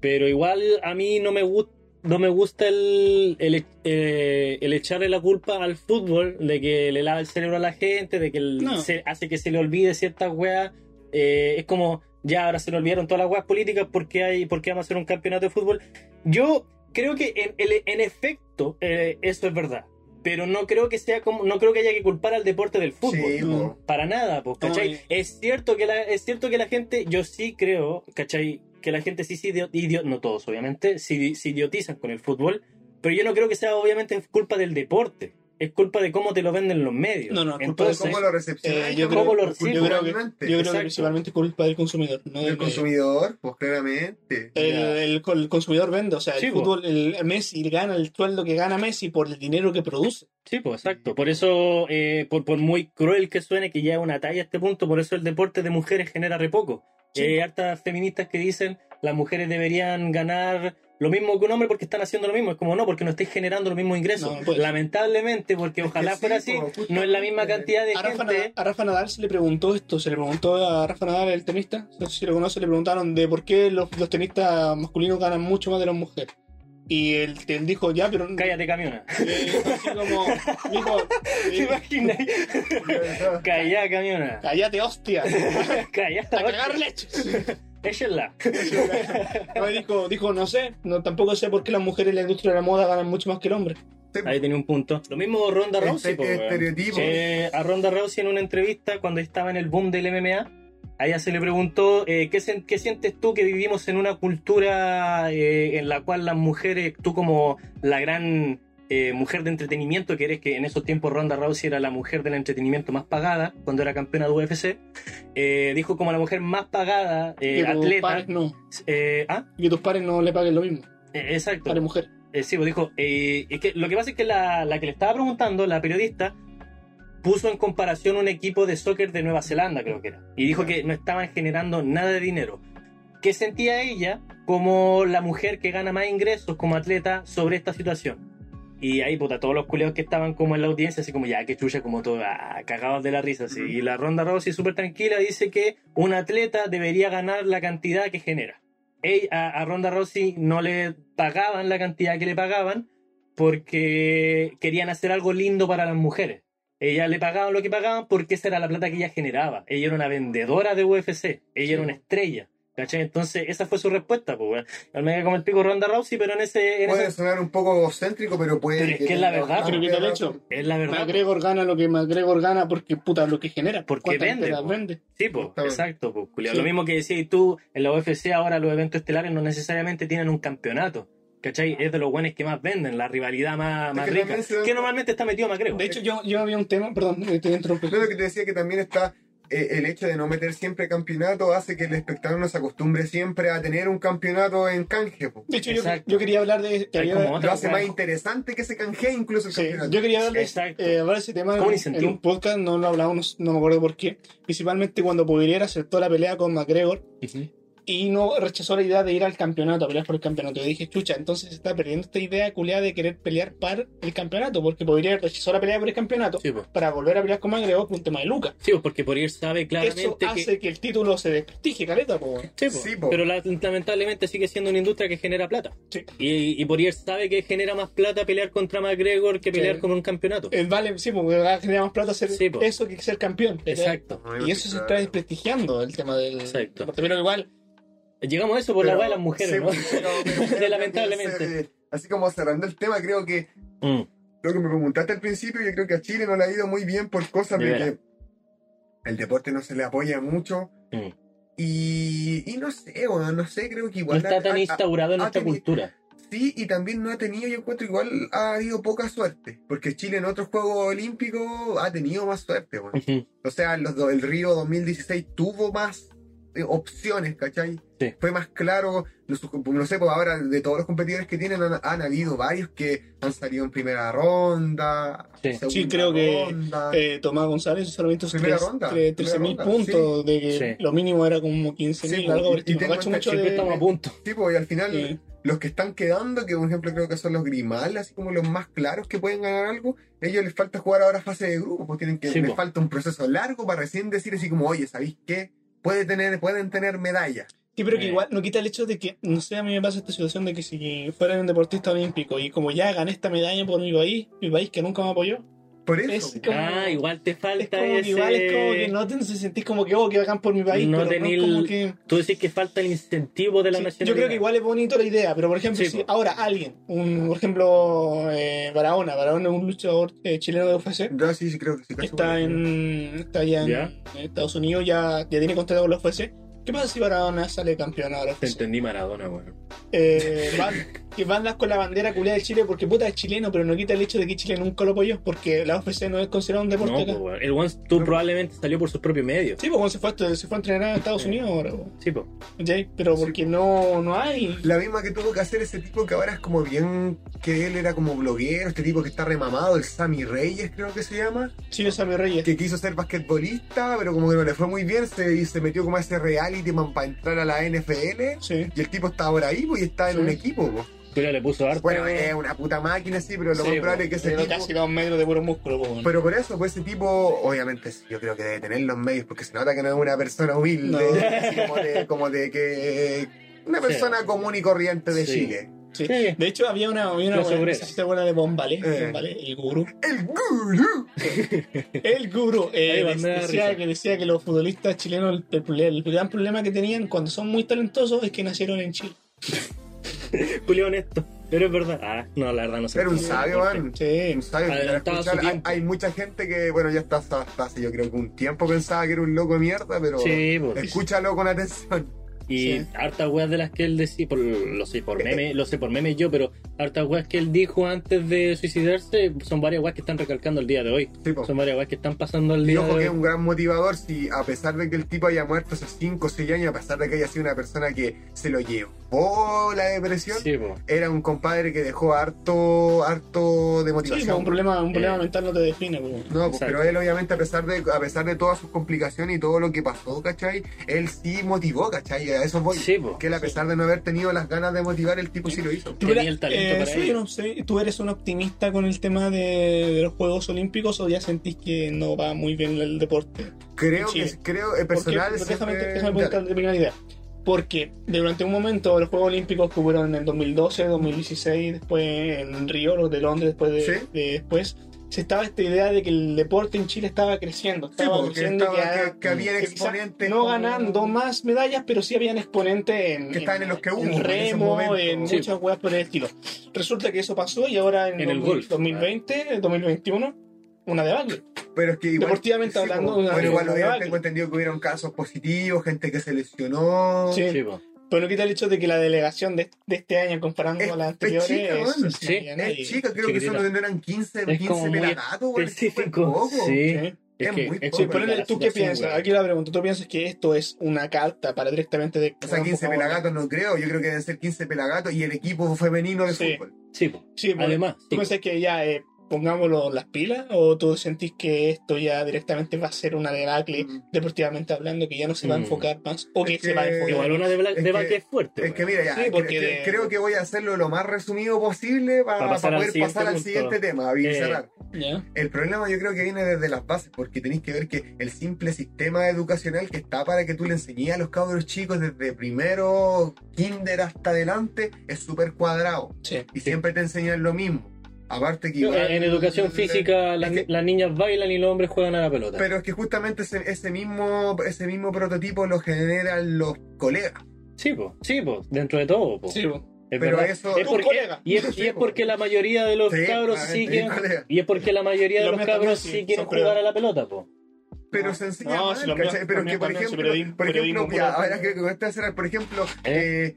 [SPEAKER 2] pero igual a mí no me gusta. No me gusta el, el, eh, el echarle la culpa al fútbol de que le lava el cerebro a la gente, de que el-
[SPEAKER 1] No.
[SPEAKER 2] se, hace que se le olvide ciertas weas. Eh, es como, ya ahora se le olvidaron todas las weas políticas porque hay, porque vamos a hacer un campeonato de fútbol. Yo creo que en, en- en efecto eh, eso es verdad. Pero no creo que sea como, no creo que haya que culpar al deporte del fútbol.
[SPEAKER 3] Sí.
[SPEAKER 2] Para nada, pues, Es cierto que la, es cierto que la gente, yo sí creo, ¿cachai? Que la gente sí se idio- idio- no todos obviamente, se, se idiotizan con el fútbol, pero yo no creo que sea obviamente culpa del deporte, es culpa de cómo te lo venden los medios.
[SPEAKER 1] No, no, es culpa de
[SPEAKER 2] Entonces,
[SPEAKER 3] ¿Cómo lo recepcionan?
[SPEAKER 1] Eh, yo
[SPEAKER 2] ¿Cómo
[SPEAKER 1] creo-
[SPEAKER 2] lo
[SPEAKER 1] yo creo que, yo creo que principalmente es culpa del consumidor, no del
[SPEAKER 3] El consumidor, pues claramente.
[SPEAKER 1] El, el- el consumidor vende, o sea, el
[SPEAKER 2] Sí, po.
[SPEAKER 1] fútbol, el Messi gana el sueldo que gana Messi por el dinero que produce.
[SPEAKER 2] Sí, pues exacto. Por eso, eh, por, por muy cruel que suene, que ya es una talla a este punto, por eso el deporte de mujeres genera re poco.
[SPEAKER 1] Sí.
[SPEAKER 2] Hay hartas feministas que dicen las mujeres deberían ganar lo mismo que un hombre porque están haciendo lo mismo. Es como no, porque no estáis generando los mismos ingresos.
[SPEAKER 1] No, puede.
[SPEAKER 2] Lamentablemente, porque ojalá
[SPEAKER 3] sí,
[SPEAKER 2] fuera así,
[SPEAKER 3] po,
[SPEAKER 2] no es la misma
[SPEAKER 3] justamente.
[SPEAKER 2] cantidad de
[SPEAKER 1] A Rafa,
[SPEAKER 2] gente.
[SPEAKER 1] Nadal, a Rafa Nadal se le preguntó esto, se le preguntó a Rafa Nadal, el tenista, no sé si lo conoce, le preguntaron de por qué los, los tenistas masculinos ganan mucho más de las mujeres. Y él, él dijo, ya, pero...
[SPEAKER 2] Cállate, camiona.
[SPEAKER 1] Eh, así como, dijo, (laughs)
[SPEAKER 2] ¿Te imaginas? Calla, camiona.
[SPEAKER 1] cállate, hostia, (laughs)
[SPEAKER 2] Calla.
[SPEAKER 1] a cagar leches.
[SPEAKER 2] Échenla.
[SPEAKER 1] No, dijo, dijo, no sé, no, tampoco sé por qué las mujeres en la industria de la moda ganan mucho más que el hombre.
[SPEAKER 2] Ahí tenía un punto. Lo mismo Ronda Rousey.
[SPEAKER 3] Este-
[SPEAKER 2] po,
[SPEAKER 3] estereotipo.
[SPEAKER 2] Eh, a Ronda Rousey en una entrevista cuando estaba en el boom del MMA, a ella se le preguntó eh, ¿qué, sientes tú que vivimos en una cultura eh, en la cual las mujeres, tú como la gran eh, mujer de entretenimiento que eres, que en esos tiempos Ronda Rousey era la mujer del entretenimiento más pagada cuando era campeona de UFC, dijo como la mujer más pagada,
[SPEAKER 1] que tus
[SPEAKER 2] atleta.
[SPEAKER 1] no,
[SPEAKER 2] ah,
[SPEAKER 1] y que tus pares no le paguen lo mismo,
[SPEAKER 2] exacto.
[SPEAKER 1] pares mujer.
[SPEAKER 2] Eh, sí, pues dijo, es que lo que pasa es que la, la que le estaba preguntando, la periodista, puso en comparación un equipo de soccer de Nueva Zelanda, creo que era, y dijo que no estaban generando nada de dinero. ¿Qué sentía ella como la mujer que gana más ingresos como atleta sobre esta situación? Y ahí, puta, todos los culeos que estaban como en la audiencia, así como ya, que chucha, como todo, ah, cagados de la risa, así. Y la Ronda Rousey, súper tranquila, dice que un atleta debería ganar la cantidad que genera. Ella, a, a Ronda Rousey no le pagaban la cantidad que le pagaban porque querían hacer algo lindo para las mujeres. Ella le pagaban lo que pagaban porque esa era la plata que ella generaba. Ella era una vendedora de UFC. Ella era una estrella. ¿Cachai? Entonces, esa fue su respuesta, pues, weón. Al menos como el pico Ronda Rousey, pero en ese. En
[SPEAKER 3] Puede
[SPEAKER 2] ese-
[SPEAKER 3] sonar un poco egocéntrico, pero puede.
[SPEAKER 2] Pero es que es la verdad,
[SPEAKER 1] pero.
[SPEAKER 2] Es la verdad.
[SPEAKER 1] McGregor gana lo que McGregor gana porque puta lo que genera.
[SPEAKER 2] Porque
[SPEAKER 1] ¿Cuántas
[SPEAKER 2] vende, po.
[SPEAKER 1] vende?
[SPEAKER 2] Sí, pues, exacto, pues.
[SPEAKER 1] Sí.
[SPEAKER 2] Lo mismo que decías tú, en la UFC ahora los eventos estelares no necesariamente tienen un campeonato. ¿Cachai? Es de los buenos que más venden, la rivalidad más, más
[SPEAKER 3] que
[SPEAKER 2] rica.
[SPEAKER 3] da-
[SPEAKER 2] Que normalmente está metido McGregor.
[SPEAKER 1] De hecho, yo, yo había un tema, perdón, te interrumpí.
[SPEAKER 3] No, lo que te decía que también está eh, el hecho de no meter siempre campeonato hace que el espectador no se acostumbre siempre a tener un campeonato en canje. po.
[SPEAKER 1] De hecho, yo, yo quería hablar de. que había-
[SPEAKER 2] como otra
[SPEAKER 3] Lo hace más interesante que se canjee incluso el
[SPEAKER 1] Sí,
[SPEAKER 3] campeonato.
[SPEAKER 1] yo quería hablar de, eh, hablar de ese tema en, en un podcast, no lo hablamos, no, me acuerdo por qué. Principalmente cuando Poirier aceptó la pelea con McGregor
[SPEAKER 2] Ujú.
[SPEAKER 1] Y no rechazó la idea de ir al campeonato, a pelear por el campeonato. Yo dije, chucha, entonces se está perdiendo esta idea culiada de querer pelear para el campeonato, porque Poirier rechazó la pelea por el campeonato
[SPEAKER 2] Sí, pues.
[SPEAKER 1] para volver a pelear con McGregor por un tema de Lucas.
[SPEAKER 2] Sí, pues, porque por ir sabe
[SPEAKER 1] Eso
[SPEAKER 2] claramente
[SPEAKER 1] hace
[SPEAKER 2] que.
[SPEAKER 1] que... el título se desprestigie, caleta, po.
[SPEAKER 2] Sí, pues,
[SPEAKER 3] Sí, po.
[SPEAKER 2] pero la- lamentablemente sigue siendo una industria que genera plata.
[SPEAKER 1] Sí.
[SPEAKER 2] Y, y Poirier sabe que genera más plata pelear contra McGregor que pelear
[SPEAKER 1] Sí.
[SPEAKER 2] con un campeonato.
[SPEAKER 1] El vale, sí, porque va a generar más plata hacer eso que ser campeón.
[SPEAKER 2] Exacto.
[SPEAKER 1] Y eso se está desprestigiando el tema del.
[SPEAKER 2] Exacto.
[SPEAKER 1] Primero igual,
[SPEAKER 2] Llegamos a eso por la
[SPEAKER 3] Pero-
[SPEAKER 2] weá de las mujeres,
[SPEAKER 3] sí,
[SPEAKER 2] ¿no?
[SPEAKER 3] pero- (laughs) pero
[SPEAKER 2] Lamentablemente.
[SPEAKER 3] se- así como cerrando el tema, creo que
[SPEAKER 2] Mm.
[SPEAKER 3] lo que me preguntaste al principio, yo creo que a Chile no le ha ido muy bien por cosas
[SPEAKER 2] De
[SPEAKER 3] que el deporte no se le apoya mucho.
[SPEAKER 2] Mm.
[SPEAKER 3] Y, y no sé, bueno, no sé, creo que
[SPEAKER 2] No
[SPEAKER 3] igual.
[SPEAKER 2] está
[SPEAKER 3] ha-
[SPEAKER 2] tan
[SPEAKER 3] ha-
[SPEAKER 2] instaurado en
[SPEAKER 3] ha
[SPEAKER 2] nuestra cultura.
[SPEAKER 3] Sí, y también no ha tenido, yo encuentro igual, ha habido poca suerte. Porque Chile en otros Juegos Olímpicos ha tenido más suerte, bueno.
[SPEAKER 2] Ujú.
[SPEAKER 3] O sea, los el Río 2016 tuvo más eh, opciones, ¿cachai?
[SPEAKER 2] Sí.
[SPEAKER 3] Fue más claro, no, sé, no sé, pues ahora de todos los competidores que tienen han, han habido varios que han salido en primera ronda,
[SPEAKER 2] Sí.
[SPEAKER 1] Sí, creo que,
[SPEAKER 3] ronda.
[SPEAKER 1] eh, Tomás González solamente esos
[SPEAKER 3] Primera
[SPEAKER 1] tres-
[SPEAKER 3] ronda,
[SPEAKER 1] tres-
[SPEAKER 3] primera
[SPEAKER 1] 13.000
[SPEAKER 3] ronda,
[SPEAKER 1] puntos, de que
[SPEAKER 2] Sí.
[SPEAKER 1] lo mínimo era como 15.000,
[SPEAKER 3] Sí, pues,
[SPEAKER 1] algo
[SPEAKER 3] y- y tengo
[SPEAKER 1] mucho de-
[SPEAKER 2] estamos a punto.
[SPEAKER 3] Sí, pues, y al final
[SPEAKER 1] Sí.
[SPEAKER 3] los que están quedando, que por ejemplo creo que son los Grimal, así como los más claros que pueden ganar algo, a ellos les falta jugar ahora fase de grupo, pues tienen que,
[SPEAKER 2] Sí,
[SPEAKER 3] les
[SPEAKER 2] po.
[SPEAKER 3] falta un proceso largo para recién decir así como, oye, ¿sabéis qué? Puede tener, pueden tener medallas.
[SPEAKER 1] Sí, pero que
[SPEAKER 2] Eh.
[SPEAKER 1] igual no quita el hecho de que, no sé, a mí me pasa esta situación de que si fuera un deportista olímpico y como ya gané esta medalla por mi país, mi país que nunca me apoyó,
[SPEAKER 3] Por eso.
[SPEAKER 1] Es como-
[SPEAKER 2] Ah, igual te
[SPEAKER 1] es
[SPEAKER 2] falta
[SPEAKER 1] como que
[SPEAKER 2] ese...
[SPEAKER 1] igual es como que no te sentís como que, oh, que bacán por mi país,
[SPEAKER 2] No
[SPEAKER 1] pero no
[SPEAKER 2] tení
[SPEAKER 1] es como
[SPEAKER 2] el-
[SPEAKER 1] que...
[SPEAKER 2] Tú decís que falta el incentivo de la
[SPEAKER 1] Sí,
[SPEAKER 2] nacionalidad.
[SPEAKER 1] yo creo que igual es bonito la idea, pero por ejemplo,
[SPEAKER 2] Sí,
[SPEAKER 1] si
[SPEAKER 2] po.
[SPEAKER 1] ahora alguien, un, por ejemplo, eh, Barahona, Barahona es un luchador eh, chileno de UFC,
[SPEAKER 3] Yo sí, sí creo que sí.
[SPEAKER 1] está en, está allá en,
[SPEAKER 2] Ya.
[SPEAKER 1] en Estados Unidos, ya, ya tiene contrato con la UFC. ¿Qué pasa si Barahona sale campeón ahora?
[SPEAKER 2] Te entendí Maradona, weón.
[SPEAKER 1] Eh, van, que bandas con la bandera culiada de Chile porque puta es chileno, pero no quita el hecho de que Chile nunca lo apoyó porque la UFC no es considerado un deporte
[SPEAKER 2] No,
[SPEAKER 1] acá.
[SPEAKER 2] po, weón. El One tú
[SPEAKER 3] No.
[SPEAKER 2] probablemente salió por sus propios medios.
[SPEAKER 1] Sí, pues cuando se fue, a- se fue a entrenar a Estados
[SPEAKER 2] Sí.
[SPEAKER 1] Unidos ahora, po,
[SPEAKER 2] Sí, po.
[SPEAKER 1] ¿cachai? pero
[SPEAKER 3] Sí.
[SPEAKER 1] porque no, no hay.
[SPEAKER 3] La misma que tuvo que hacer ese tipo que ahora es como bien, que él era como bloguero, este tipo que está remamado, el Sammy Reyes creo que se llama,
[SPEAKER 1] Sí, es Sammy Reyes.
[SPEAKER 3] que quiso ser basquetbolista, pero como que no le fue muy bien, se, y se metió como a ese reality para entrar a la NFL,
[SPEAKER 1] Sí.
[SPEAKER 3] y el tipo está ahora ahí, pues, y está en
[SPEAKER 1] Sí.
[SPEAKER 3] un equipo, pues.
[SPEAKER 2] Pero le puso harto.
[SPEAKER 3] Bueno, es una puta máquina, sí, pero lo
[SPEAKER 2] Sí,
[SPEAKER 3] más probable es que ese
[SPEAKER 1] Pero
[SPEAKER 3] tipo...
[SPEAKER 1] casi dos metros de puro músculo.
[SPEAKER 3] Pero por eso, pues ese tipo, obviamente, sí, yo creo que debe tener los medios, porque se nota que no es una persona humilde,
[SPEAKER 1] No.
[SPEAKER 3] así como de, como de que... Una persona común y corriente de
[SPEAKER 2] Sí.
[SPEAKER 3] Chile.
[SPEAKER 1] Sí.
[SPEAKER 2] Sí.
[SPEAKER 1] De hecho, había una, había una buena, acuerdas de Bombale,
[SPEAKER 3] Eh.
[SPEAKER 1] Bombale, el gurú.
[SPEAKER 3] ¡El gurú! (laughs)
[SPEAKER 1] El gurú eh, decía, que decía que los futbolistas chilenos, el, el- el gran problema que tenían cuando son muy talentosos es que nacieron en Chile. (laughs)
[SPEAKER 2] Julio honesto. Pero es verdad. Ah, no, la verdad no sé.
[SPEAKER 3] Era un sabio, man.
[SPEAKER 1] Sí.
[SPEAKER 3] Un sabio, hay, mucha gente que, bueno, ya está hasta, hasta hace yo creo que un tiempo pensaba que era un loco de mierda, pero
[SPEAKER 2] Sí, pues.
[SPEAKER 3] escúchalo con atención.
[SPEAKER 2] Y
[SPEAKER 1] Sí.
[SPEAKER 2] hartas weas de las que él decía, por, lo sé por meme, lo sé por meme yo, pero hartas weas que él dijo antes de suicidarse son varias weas que están recalcando el día de hoy.
[SPEAKER 3] Sí, po.
[SPEAKER 2] Son varias weas que están pasando el
[SPEAKER 3] Y
[SPEAKER 2] día
[SPEAKER 3] ojo
[SPEAKER 2] de
[SPEAKER 3] que es un gran motivador si a pesar de que el tipo haya muerto hace 5 o 6 años, a pesar de que haya sido una persona que se lo llevó. Salvó la depresión,
[SPEAKER 2] Sí,
[SPEAKER 3] era un compadre que dejó harto, harto de
[SPEAKER 1] Sí,
[SPEAKER 3] motivación.
[SPEAKER 1] pues, un problema, un problema
[SPEAKER 2] Eh.
[SPEAKER 1] mental no te define. pues.
[SPEAKER 3] No, pues,
[SPEAKER 2] Exacto.
[SPEAKER 3] pero él obviamente a pesar de a pesar de todas sus complicaciones y todo lo que pasó, ¿cachai? Él sí motivó, ¿cachai? A eso voy.
[SPEAKER 2] Sí,
[SPEAKER 3] que él a pesar de no haber tenido las ganas de motivar, el tipo sí lo hizo.
[SPEAKER 1] ¿Tú
[SPEAKER 2] Tenía
[SPEAKER 1] eres-
[SPEAKER 2] el talento para
[SPEAKER 1] sí,
[SPEAKER 2] ello.
[SPEAKER 1] no sé, ¿Tú eres un optimista con el tema de, de los Juegos Olímpicos o ya sentís que no va muy bien el deporte?
[SPEAKER 3] Creo
[SPEAKER 1] Sí.
[SPEAKER 3] que creo eh, personal
[SPEAKER 1] déjame,
[SPEAKER 3] siempre-
[SPEAKER 1] déjame primera idea. Porque durante un momento los Juegos Olímpicos que hubieron en el 2012, 2016, después en Río, los de Londres, después de,
[SPEAKER 3] Sí.
[SPEAKER 1] de- después, se estaba esta idea de que el deporte en Chile estaba creciendo.
[SPEAKER 3] Sí,
[SPEAKER 1] Estaba
[SPEAKER 3] porque
[SPEAKER 1] creciendo
[SPEAKER 3] estaba-
[SPEAKER 1] que,
[SPEAKER 3] que, que había
[SPEAKER 1] que quizá
[SPEAKER 3] exponentes
[SPEAKER 1] no
[SPEAKER 3] como-
[SPEAKER 1] ganando más medallas, pero sí habían exponentes en,
[SPEAKER 3] Que estaban en los que hubo,
[SPEAKER 1] en
[SPEAKER 3] en
[SPEAKER 1] remo, en
[SPEAKER 2] Sí.
[SPEAKER 1] muchas weas por el estilo. Resulta que eso pasó y ahora en,
[SPEAKER 2] En el
[SPEAKER 1] 2000
[SPEAKER 2] golf.
[SPEAKER 1] 2020, 2021, una debacle.
[SPEAKER 3] Pero es que igual,
[SPEAKER 1] Deportivamente hablando,
[SPEAKER 3] po.
[SPEAKER 1] una-
[SPEAKER 3] bueno, igual
[SPEAKER 1] una
[SPEAKER 3] tengo entendido que hubieron casos positivos, gente que se lesionó.
[SPEAKER 1] Sí.
[SPEAKER 2] Sí.
[SPEAKER 1] Pero no quita el hecho de que la delegación de, de este año, comparando
[SPEAKER 3] Es-
[SPEAKER 1] a las
[SPEAKER 3] es
[SPEAKER 1] anteriores,
[SPEAKER 3] chica,
[SPEAKER 1] es,
[SPEAKER 2] Sí.
[SPEAKER 3] Es chica, creo que
[SPEAKER 2] Chiquitita.
[SPEAKER 3] solo no eran 15,
[SPEAKER 2] Es
[SPEAKER 3] 15
[SPEAKER 2] como muy
[SPEAKER 3] pelagatos,
[SPEAKER 2] específico.
[SPEAKER 3] poco.
[SPEAKER 2] Sí.
[SPEAKER 1] Sí.
[SPEAKER 2] Es
[SPEAKER 3] Es
[SPEAKER 2] que
[SPEAKER 3] muy
[SPEAKER 2] es
[SPEAKER 3] poco.
[SPEAKER 1] Sí, pero ¿tú qué piensas?
[SPEAKER 2] weón.
[SPEAKER 1] Aquí la pregunta. ¿Tú piensas que esto es una carta para directamente de...
[SPEAKER 3] O sea, 15 pelagatos no creo, yo creo que deben ser 15 pelagatos y el equipo femenino de
[SPEAKER 1] Sí.
[SPEAKER 3] fútbol.
[SPEAKER 2] Sí.
[SPEAKER 1] Sí,
[SPEAKER 2] Además,
[SPEAKER 1] ¿tú
[SPEAKER 2] sí,
[SPEAKER 1] piensas que ya eh, pongámoslo las pilas o tú sentís que esto ya directamente va a ser una debacle
[SPEAKER 3] Mm.
[SPEAKER 1] deportivamente hablando que ya no se va a
[SPEAKER 2] Mm.
[SPEAKER 1] enfocar más o que se va a enfocar?
[SPEAKER 2] Igual una debla-
[SPEAKER 3] Es
[SPEAKER 2] debate
[SPEAKER 3] que-
[SPEAKER 2] es fuerte.
[SPEAKER 3] Es que mira, ya,
[SPEAKER 1] Sí,
[SPEAKER 3] cre-
[SPEAKER 1] porque
[SPEAKER 3] cre-
[SPEAKER 1] de-
[SPEAKER 3] creo que voy a hacerlo lo más resumido posible para,
[SPEAKER 2] Para pasar al
[SPEAKER 3] poder pasar al siguiente tema
[SPEAKER 2] Eh.
[SPEAKER 3] El problema yo creo que viene desde las bases, porque tenéis que ver que el simple sistema educacional que está para que tú le enseñes a los cabros chicos desde primero kinder hasta adelante es súper cuadrado.
[SPEAKER 1] Sí.
[SPEAKER 3] Y siempre te enseñan lo mismo. Aparte que igual-
[SPEAKER 2] En educación física, las,
[SPEAKER 3] es que-
[SPEAKER 2] las niñas bailan y los hombres juegan a la pelota.
[SPEAKER 3] Pero es que justamente ese, ese mismo, ese mismo prototipo lo generan los colegas.
[SPEAKER 2] Sí, po. Sí, po. Dentro de todo, po.
[SPEAKER 1] Sí, po.
[SPEAKER 2] Es
[SPEAKER 3] pero
[SPEAKER 2] verdad.
[SPEAKER 3] eso-
[SPEAKER 2] Es porque, y, es, y porque la mayoría de los
[SPEAKER 3] Sí,
[SPEAKER 2] cabros sí quieren. Y es porque la mayoría de
[SPEAKER 1] Los
[SPEAKER 2] cabros sí
[SPEAKER 1] sí,
[SPEAKER 2] quieren jugar
[SPEAKER 1] pruebas.
[SPEAKER 2] a la pelota, po.
[SPEAKER 3] Pero
[SPEAKER 1] No.
[SPEAKER 3] se enseña
[SPEAKER 1] No.
[SPEAKER 3] Pero que, por ejemplo, por ejemplo, ya, ahora que con por ejemplo,
[SPEAKER 2] ¿Eh?
[SPEAKER 3] eh,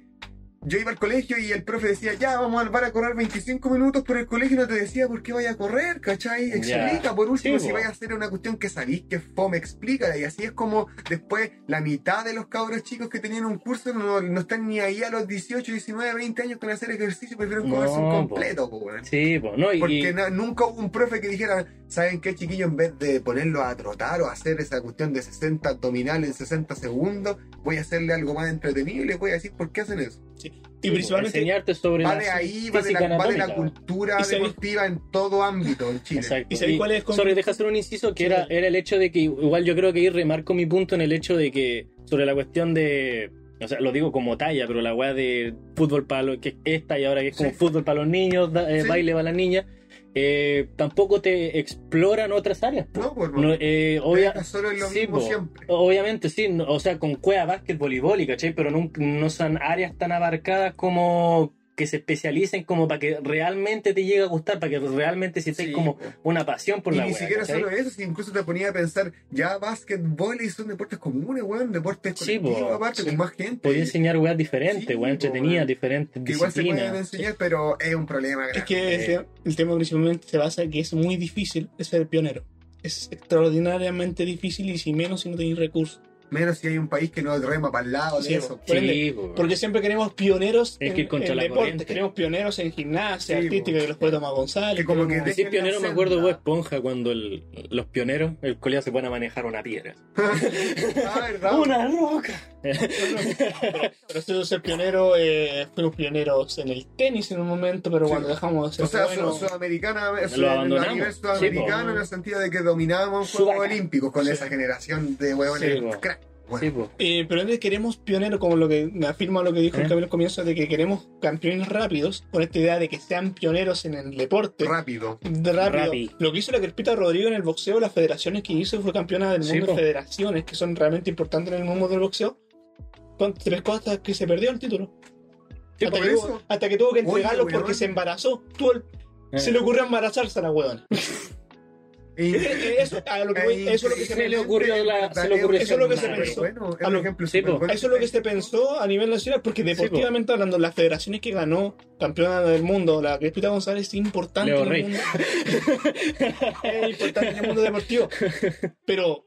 [SPEAKER 3] yo iba al colegio y el profe decía, ya, vamos a, van a correr 25 minutos, pero el colegio no te decía por qué vaya a correr, ¿cachai? Explica, por último,
[SPEAKER 2] Sí,
[SPEAKER 3] si vaya a hacer una cuestión que sabéis que es fome, explícala. Y así es como después la mitad de los cabros chicos que tenían un curso no, no están ni ahí a los 18, 19, 20 años con hacer ejercicio, prefieren
[SPEAKER 2] No,
[SPEAKER 3] comerse un completo, po.
[SPEAKER 2] Sí, po. No, y,
[SPEAKER 3] Porque
[SPEAKER 2] y-
[SPEAKER 3] nunca hubo un profe que dijera, ¿saben qué, chiquillo? En vez de ponerlo a trotar o hacer esa cuestión de 60 abdominales en 60 segundos, voy a hacerle algo más entretenido y les voy a decir por qué hacen eso.
[SPEAKER 1] Y
[SPEAKER 2] sí, po,
[SPEAKER 1] principalmente,
[SPEAKER 2] enseñarte sobre
[SPEAKER 3] Va
[SPEAKER 2] la
[SPEAKER 3] de ahí, va de la, va de la cultura deportiva en todo ámbito en Chile.
[SPEAKER 2] Exacto.
[SPEAKER 1] ¿Y sabéis cuál es con-
[SPEAKER 2] Sorry, deja hacer un inciso que
[SPEAKER 1] Sí,
[SPEAKER 2] era, era el hecho de que, igual yo creo que ahí remarco mi punto en el hecho de que, sobre la cuestión de, o sea, lo digo como talla, pero la weá de fútbol para los, que es esta y ahora que es como
[SPEAKER 3] Sí.
[SPEAKER 2] fútbol para los niños, da- eh,
[SPEAKER 3] Sí.
[SPEAKER 2] baile para las niñas, eh, tampoco te exploran otras áreas. po.
[SPEAKER 3] No, por
[SPEAKER 2] No, eh, obvia-
[SPEAKER 3] Deja solo en lo
[SPEAKER 2] sí,
[SPEAKER 3] mismo
[SPEAKER 2] po.
[SPEAKER 3] siempre.
[SPEAKER 2] Obviamente, sí, no- o sea, con cueva, básquet, voleibol, y ¿cachai? Pero no, no son áreas tan abarcadas como que se especialicen como para que realmente te llegue a gustar, para que realmente sientas
[SPEAKER 3] Sí,
[SPEAKER 2] como
[SPEAKER 3] po.
[SPEAKER 2] una pasión por
[SPEAKER 3] Y
[SPEAKER 2] la
[SPEAKER 3] ni
[SPEAKER 2] wea,
[SPEAKER 3] siquiera
[SPEAKER 2] ¿cachai?
[SPEAKER 3] solo eso, si incluso te ponía a pensar, ya básquetbol y son deportes comunes, weón, deportes
[SPEAKER 2] Sí,
[SPEAKER 3] colectivos, aparte,
[SPEAKER 1] Sí.
[SPEAKER 3] con más gente.
[SPEAKER 2] Podía enseñar weas diferentes,
[SPEAKER 3] Sí, po,
[SPEAKER 2] entretenidas,
[SPEAKER 3] weón.
[SPEAKER 2] diferentes
[SPEAKER 3] que igual se pueden
[SPEAKER 2] disciplinas.
[SPEAKER 3] enseñar, pero es un problema grande.
[SPEAKER 1] es que el te- el tema principalmente se basa en que es muy difícil ser pionero. Es extraordinariamente difícil y si menos si no tenéis recursos.
[SPEAKER 3] Menos si hay un país que no rema para el lado de
[SPEAKER 1] Sí,
[SPEAKER 3] eso.
[SPEAKER 1] Por. Porque siempre queremos pioneros
[SPEAKER 2] Es
[SPEAKER 1] en,
[SPEAKER 2] que ir contra
[SPEAKER 1] en
[SPEAKER 2] la
[SPEAKER 1] deporte,
[SPEAKER 2] corriente.
[SPEAKER 1] queremos pioneros en gimnasia
[SPEAKER 3] Sí,
[SPEAKER 1] artística, que los puede tomar González.
[SPEAKER 3] Que como que
[SPEAKER 2] Decir pionero me acuerdo de Esponja cuando el- los pioneros, el colegio se pone a manejar una piedra. (laughs)
[SPEAKER 3] ah, ¿verdad? (laughs)
[SPEAKER 2] ¡Una roca! (laughs)
[SPEAKER 1] Pero esto de ser pionero, eh, fuimos pioneros en el tenis en un momento, pero
[SPEAKER 3] Sí.
[SPEAKER 1] cuando dejamos de ser
[SPEAKER 3] O sea, su- sudamericana, su- a nivel sudamericano en el sentido de que dominábamos Juegos. Olímpicos con
[SPEAKER 1] Sí.
[SPEAKER 3] esa generación de huevones crack. Bueno.
[SPEAKER 1] Eh, pero antes queremos pioneros, como lo que me afirma lo que dijo el
[SPEAKER 2] ¿Eh?
[SPEAKER 1] Camilo al comienzo, de que queremos campeones rápidos, con esta idea de que sean pioneros en el deporte.
[SPEAKER 3] rápido.
[SPEAKER 1] de rápido.
[SPEAKER 2] Rápido.
[SPEAKER 1] Lo que hizo la Crespita Rodrigo en el boxeo, las federaciones que hizo, fue campeona del mundo de federaciones, que son realmente importantes en el mundo del boxeo. Con tres cosas que se perdió el título.
[SPEAKER 3] Sí,
[SPEAKER 1] hasta, que tuvo, hasta que tuvo que
[SPEAKER 3] Oye,
[SPEAKER 1] entregarlo
[SPEAKER 3] weón.
[SPEAKER 1] porque se embarazó. El-
[SPEAKER 2] Eh.
[SPEAKER 1] Se le ocurrió embarazarse a la huevona. (laughs)
[SPEAKER 3] Y-
[SPEAKER 1] eso, a lo que voy- eso es lo que se
[SPEAKER 2] Se le
[SPEAKER 1] pensó.
[SPEAKER 2] ocurrió la- se le ocurrió
[SPEAKER 1] Eso es lo que se
[SPEAKER 2] Pero
[SPEAKER 1] pensó.
[SPEAKER 3] Bueno, es
[SPEAKER 1] A
[SPEAKER 3] un
[SPEAKER 1] lo-
[SPEAKER 3] ejemplo
[SPEAKER 2] Sí,
[SPEAKER 3] súper
[SPEAKER 2] po.
[SPEAKER 3] bueno.
[SPEAKER 1] Eso es lo que se pensó a nivel nacional, porque deportivamente hablando, las federaciones que ganó campeona del mundo, la Crespita González, es importante
[SPEAKER 2] Leo
[SPEAKER 1] en el mundo. (laughs) es importante en el mundo deportivo. (laughs) Pero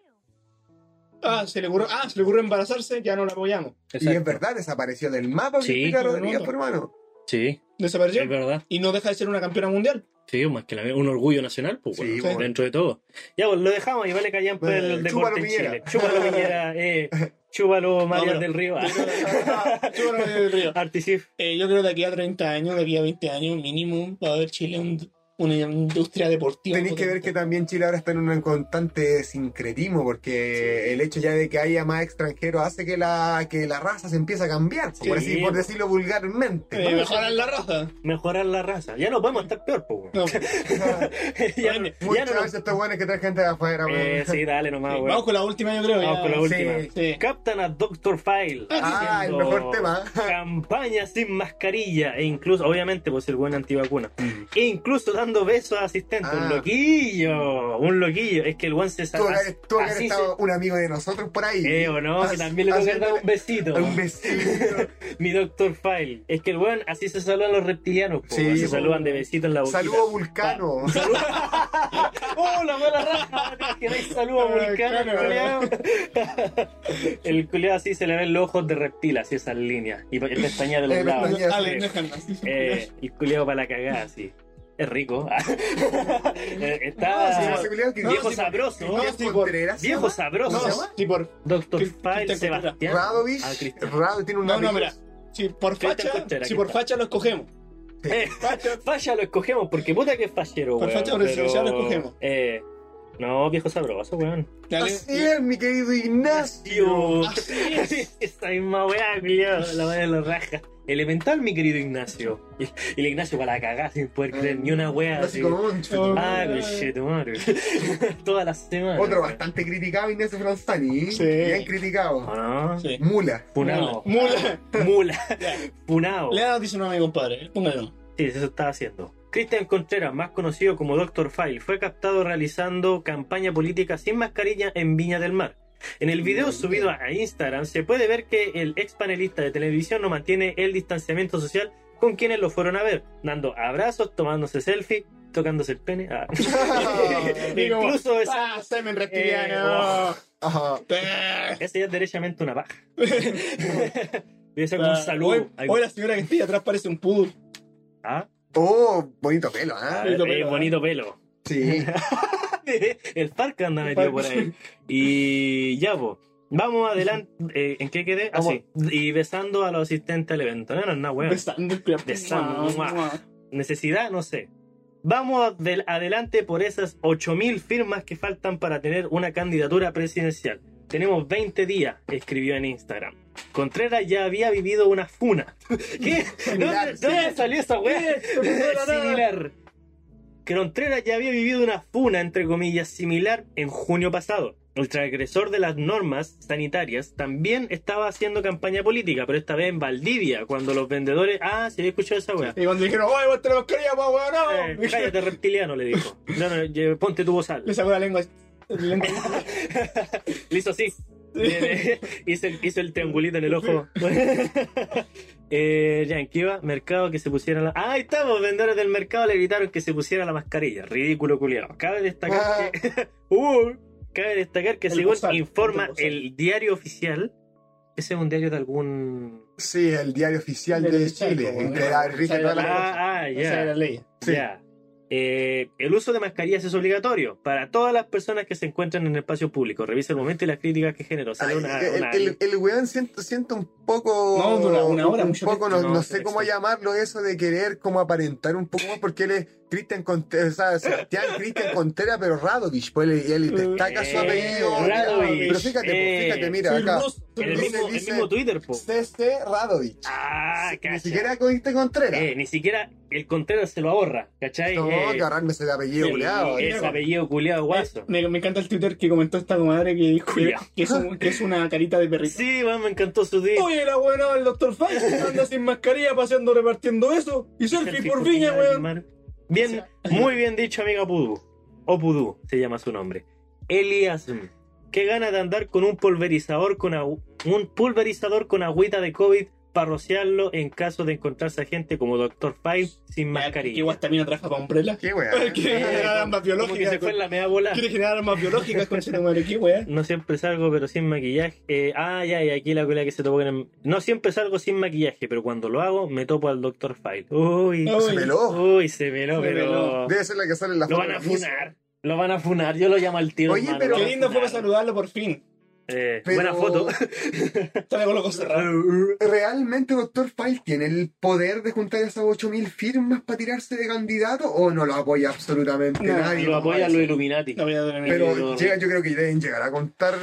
[SPEAKER 1] Ah, se le ocurrió, ah, se le ocurrió embarazarse, ya no la apoyamos.
[SPEAKER 3] Y
[SPEAKER 2] Exacto.
[SPEAKER 3] es verdad, desapareció del mapa
[SPEAKER 2] Sí.
[SPEAKER 3] Rodríguez, hermano.
[SPEAKER 2] Sí,
[SPEAKER 1] Desapareció.
[SPEAKER 2] es verdad.
[SPEAKER 1] Y no deja de ser una campeona mundial.
[SPEAKER 2] Sí, más que la- un orgullo nacional, pues,
[SPEAKER 3] Sí,
[SPEAKER 2] bueno,
[SPEAKER 1] pues.
[SPEAKER 2] dentro de todo. Ya, pues lo dejamos y vale callan por
[SPEAKER 3] Eh,
[SPEAKER 2] el deporte
[SPEAKER 3] chúpalo,
[SPEAKER 2] en
[SPEAKER 3] Piñera.
[SPEAKER 2] Chile. Chúpalo, Piñera. Eh, (laughs) chúpalo, María del Río. (laughs)
[SPEAKER 1] Chúpalo del río.
[SPEAKER 2] Artisif.
[SPEAKER 1] Eh, yo creo que de aquí a 30 años, de aquí a 20 años mínimo, va a haber Chile un- una industria deportiva.
[SPEAKER 3] Tenéis que ver que también Chile ahora está en un constante sincretismo, porque el hecho ya de que haya más extranjeros hace que la, que la raza se empiece a cambiar,
[SPEAKER 2] Sí,
[SPEAKER 3] por, así, por decirlo vulgarmente.
[SPEAKER 1] Eh, mejorar la raza.
[SPEAKER 2] Mejorar la raza. Ya no podemos estar peor, pues. (laughs)
[SPEAKER 1] No,
[SPEAKER 2] ya no,
[SPEAKER 3] Muchas
[SPEAKER 2] ya no
[SPEAKER 3] veces estos buenos que traen gente de afuera.
[SPEAKER 2] Eh, sí, dale nomás,
[SPEAKER 1] Sí. Vamos con la última, yo creo.
[SPEAKER 2] Vamos
[SPEAKER 1] ya.
[SPEAKER 2] con la última.
[SPEAKER 3] Sí.
[SPEAKER 1] Sí.
[SPEAKER 2] Captan a Doctor File.
[SPEAKER 3] Ah, el
[SPEAKER 2] haciendo
[SPEAKER 3] mejor tema.
[SPEAKER 2] Campaña sin mascarilla. E incluso, obviamente, pues el buen antivacuna. E incluso dando besos a asistentes. Un
[SPEAKER 3] Ah.
[SPEAKER 2] loquillo. Un loquillo. Es que el buen se
[SPEAKER 3] Tuvo que haber, estado un amigo de nosotros por ahí.
[SPEAKER 2] Eh, o no, que también le tengo que dar un besito.
[SPEAKER 3] Un besito. (laughs)
[SPEAKER 2] Mi Doctor File. Es que el buen así se saludan los reptilianos. po,
[SPEAKER 3] Sí,
[SPEAKER 2] se
[SPEAKER 3] po.
[SPEAKER 2] saludan de besito en la boquita.
[SPEAKER 3] Saludo Vulcano. (laughs)
[SPEAKER 2] ¡Oh, la mala raja! Que no hay saludo a Vulcano,
[SPEAKER 1] Vulcano. (laughs)
[SPEAKER 2] El culiao así se le ven los ojos de reptil, así esas líneas. Y el pestañea de los
[SPEAKER 3] Eh,
[SPEAKER 2] lados.
[SPEAKER 1] Ale,
[SPEAKER 2] Eh, y culiao para la cagada, así. Es rico. (laughs)
[SPEAKER 3] No, sí,
[SPEAKER 2] Está viejo
[SPEAKER 3] sí,
[SPEAKER 2] sabroso.
[SPEAKER 3] no, sí, ¿se
[SPEAKER 2] Viejo sabroso.
[SPEAKER 1] Sí, por,
[SPEAKER 2] Doctor File. Sebastián.
[SPEAKER 3] Radovich.
[SPEAKER 2] Ah.
[SPEAKER 3] Rado tiene un
[SPEAKER 1] no, no,
[SPEAKER 3] amigo.
[SPEAKER 1] mira. Si por facha, si por facha lo escogemos. (laughs)
[SPEAKER 2] Eh, falla lo escogemos porque puta que es fallero,
[SPEAKER 1] Por facha presidencial lo escogemos.
[SPEAKER 2] Eh, no, viejo sabroso, weón.
[SPEAKER 1] Dale.
[SPEAKER 3] Así es, mi querido Ignacio.
[SPEAKER 1] Así es. (laughs)
[SPEAKER 2] Esa misma weá, culiao, la weá de los rajas. Elemental, mi querido Ignacio. Y el Ignacio para la cagada sin poder creer ni una weá. así.
[SPEAKER 3] Como un.
[SPEAKER 2] Ah, madre. (laughs) Todas las semanas.
[SPEAKER 3] Otro bastante criticado, Ignacio Franzani.
[SPEAKER 1] Sí.
[SPEAKER 3] Bien criticado.
[SPEAKER 2] ¿O no?
[SPEAKER 1] Sí.
[SPEAKER 3] Mula.
[SPEAKER 2] Funao.
[SPEAKER 1] Mula.
[SPEAKER 2] Mula.
[SPEAKER 1] Ya.
[SPEAKER 2] Funao.
[SPEAKER 1] Le da noticia a mi compadre. Póngalo.
[SPEAKER 2] Sí, eso estaba haciendo. Cristian Contreras, más conocido como Dr. File, fue captado realizando campaña política sin mascarilla en Viña del Mar. En el video subido a Instagram se puede ver que el ex panelista de televisión no mantiene el distanciamiento social con quienes lo fueron a ver, dando abrazos, tomándose selfie, tocándose el pene. Ah. (laughs) (laughs) Incluso es,
[SPEAKER 1] Ah, semen reptiliano. Eh. (laughs)
[SPEAKER 2] ese ya es derechamente una paja. Debe ser como un saludo.
[SPEAKER 1] Hoy, hoy la señora que está atrás parece un poodle.
[SPEAKER 2] Ah,
[SPEAKER 3] Oh, bonito pelo, ¿ah?
[SPEAKER 2] eh,
[SPEAKER 1] bonito pelo,
[SPEAKER 2] bonito pelo.
[SPEAKER 3] Sí. (laughs)
[SPEAKER 2] el parque anda metido por ahí. Y ya, pues. Vamos adelante. Eh, ¿En qué quedé? Así. Y besando a los asistentes al evento. No, no, no, weón.
[SPEAKER 1] Besando.
[SPEAKER 2] Besando,
[SPEAKER 1] Mua, mua.
[SPEAKER 2] Necesidad, no sé. Vamos del- adelante por esas 8.000 firmas que faltan para tener una candidatura presidencial. Tenemos 20 días, escribió en Instagram. Contreras ya había vivido una funa. (laughs) ¿Qué?
[SPEAKER 3] Similar,
[SPEAKER 2] ¿Dónde, dónde salió esa weá? Similar. Contreras ya había vivido una funa, entre comillas, similar en junio pasado. El transgresor de las normas sanitarias también estaba haciendo campaña política, pero esta vez en Valdivia, cuando los vendedores... Ah, se había escuchado esa weá.
[SPEAKER 1] Y cuando dijeron, oye, vos te mascarilla, pa, weón,
[SPEAKER 2] Eh,
[SPEAKER 1] no.
[SPEAKER 2] cállate, reptiliano, le dijo. No, no, lle- ponte tu bozal.
[SPEAKER 1] Le sacó la lengua. (laughs) lengua.
[SPEAKER 2] Le hizo así. (laughs) Hizo, el, hizo el triangulito en el ojo. (laughs) eh, ya, ¿en qué iba? Mercado que se pusiera la. Ah, ahí estamos, vendedores del mercado le gritaron que se pusiera la mascarilla. Ridículo culiado. Cabe destacar que. (laughs) Uh, cabe destacar que
[SPEAKER 1] El
[SPEAKER 2] según informa
[SPEAKER 1] el
[SPEAKER 2] diario oficial. Ese es un diario de algún.
[SPEAKER 3] Sí, el diario oficial de Chile. En que la- rige toda la cosa.
[SPEAKER 2] Ah, ah,
[SPEAKER 1] la
[SPEAKER 2] ya.
[SPEAKER 1] ley.
[SPEAKER 3] Sí.
[SPEAKER 2] Ya. Eh, el uso de mascarillas es obligatorio para todas las personas que se encuentran en el espacio público. Revisa el momento y las críticas que generó. Sale
[SPEAKER 3] Ay,
[SPEAKER 2] una,
[SPEAKER 3] el,
[SPEAKER 2] una-
[SPEAKER 3] el, el weón siento, siento un poco.
[SPEAKER 1] No, dura una hora,
[SPEAKER 3] un
[SPEAKER 1] mucho
[SPEAKER 3] poco, no, no
[SPEAKER 2] No,
[SPEAKER 3] sé cómo llamarlo, eso de querer como aparentar un poco más, porque él es Cristian Contreras, o sea, Cristian Contreras, pero Radovich, pues él, él destaca su
[SPEAKER 2] Eh,
[SPEAKER 3] apellido.
[SPEAKER 2] Radovich,
[SPEAKER 3] Pero fíjate, pues,
[SPEAKER 2] eh,
[SPEAKER 3] fíjate, mira, acá.
[SPEAKER 2] en el
[SPEAKER 3] dice-
[SPEAKER 2] mismo, el Twitter, po.
[SPEAKER 3] CC Radovich.
[SPEAKER 2] Ah,
[SPEAKER 3] Ni
[SPEAKER 2] cacha.
[SPEAKER 3] siquiera Cristian Contreras.
[SPEAKER 2] Eh, ni siquiera el Contreras se lo ahorra, ¿cachai?
[SPEAKER 3] no,
[SPEAKER 2] Eh,
[SPEAKER 3] que ahorrarme ese apellido,
[SPEAKER 2] el-
[SPEAKER 3] culiao.
[SPEAKER 2] ese apellido culiado guaso.
[SPEAKER 1] Me, me encanta el Twitter que comentó esta comadre que dijo que,
[SPEAKER 2] Culiao.
[SPEAKER 1] que es, un- que es una carita de perrito.
[SPEAKER 2] Sí, weón, me encantó su día.
[SPEAKER 1] Oye, la buena del Dr. Fine anda sin mascarilla paseando repartiendo eso. Y selfie por viña, weón.
[SPEAKER 2] Bien, muy bien dicho, amiga Pudú. O Pudú, se llama su nombre. Elias, qué gana de andar con un pulverizador con agu- un pulverizador con agüita de COVID para rociarlo en caso de encontrarse a gente como Dr. Five sin
[SPEAKER 1] Que
[SPEAKER 2] mascarilla.
[SPEAKER 1] igual también trabaja para Umbrella.
[SPEAKER 3] Qué weá. (laughs)
[SPEAKER 1] Quiere generar armas
[SPEAKER 2] Como que
[SPEAKER 1] biológicas.
[SPEAKER 2] se fue en la media bola.
[SPEAKER 1] Quiere generar armas biológicas con. ¿Qué weá?
[SPEAKER 2] No siempre salgo, pero sin maquillaje. Eh, ah, ya, y aquí la cola que se topó con el- No siempre salgo sin maquillaje, pero cuando lo hago, me topo al Dr. File. Uy,
[SPEAKER 1] Uy.
[SPEAKER 3] Se peló.
[SPEAKER 2] uy, se peló,
[SPEAKER 1] Se
[SPEAKER 2] pero.
[SPEAKER 1] peló.
[SPEAKER 3] Debe ser la que sale en la
[SPEAKER 2] Lo
[SPEAKER 3] foto
[SPEAKER 2] van a funar. Lo van a funar. Yo lo llamo al tío.
[SPEAKER 3] Oye,
[SPEAKER 2] hermano,
[SPEAKER 3] pero-
[SPEAKER 1] Qué lindo fue saludarlo por fin.
[SPEAKER 2] Eh,
[SPEAKER 3] Pero-
[SPEAKER 2] Buena foto. (laughs)
[SPEAKER 1] Con los. (laughs)
[SPEAKER 3] ¿Realmente Doctor File tiene el poder de juntar esas 8000 firmas para tirarse de candidato o no lo apoya absolutamente
[SPEAKER 1] No,
[SPEAKER 3] nadie?
[SPEAKER 2] lo apoyan los Illuminati.
[SPEAKER 1] No.
[SPEAKER 3] Pero llega- yo creo que deben llegar a contar.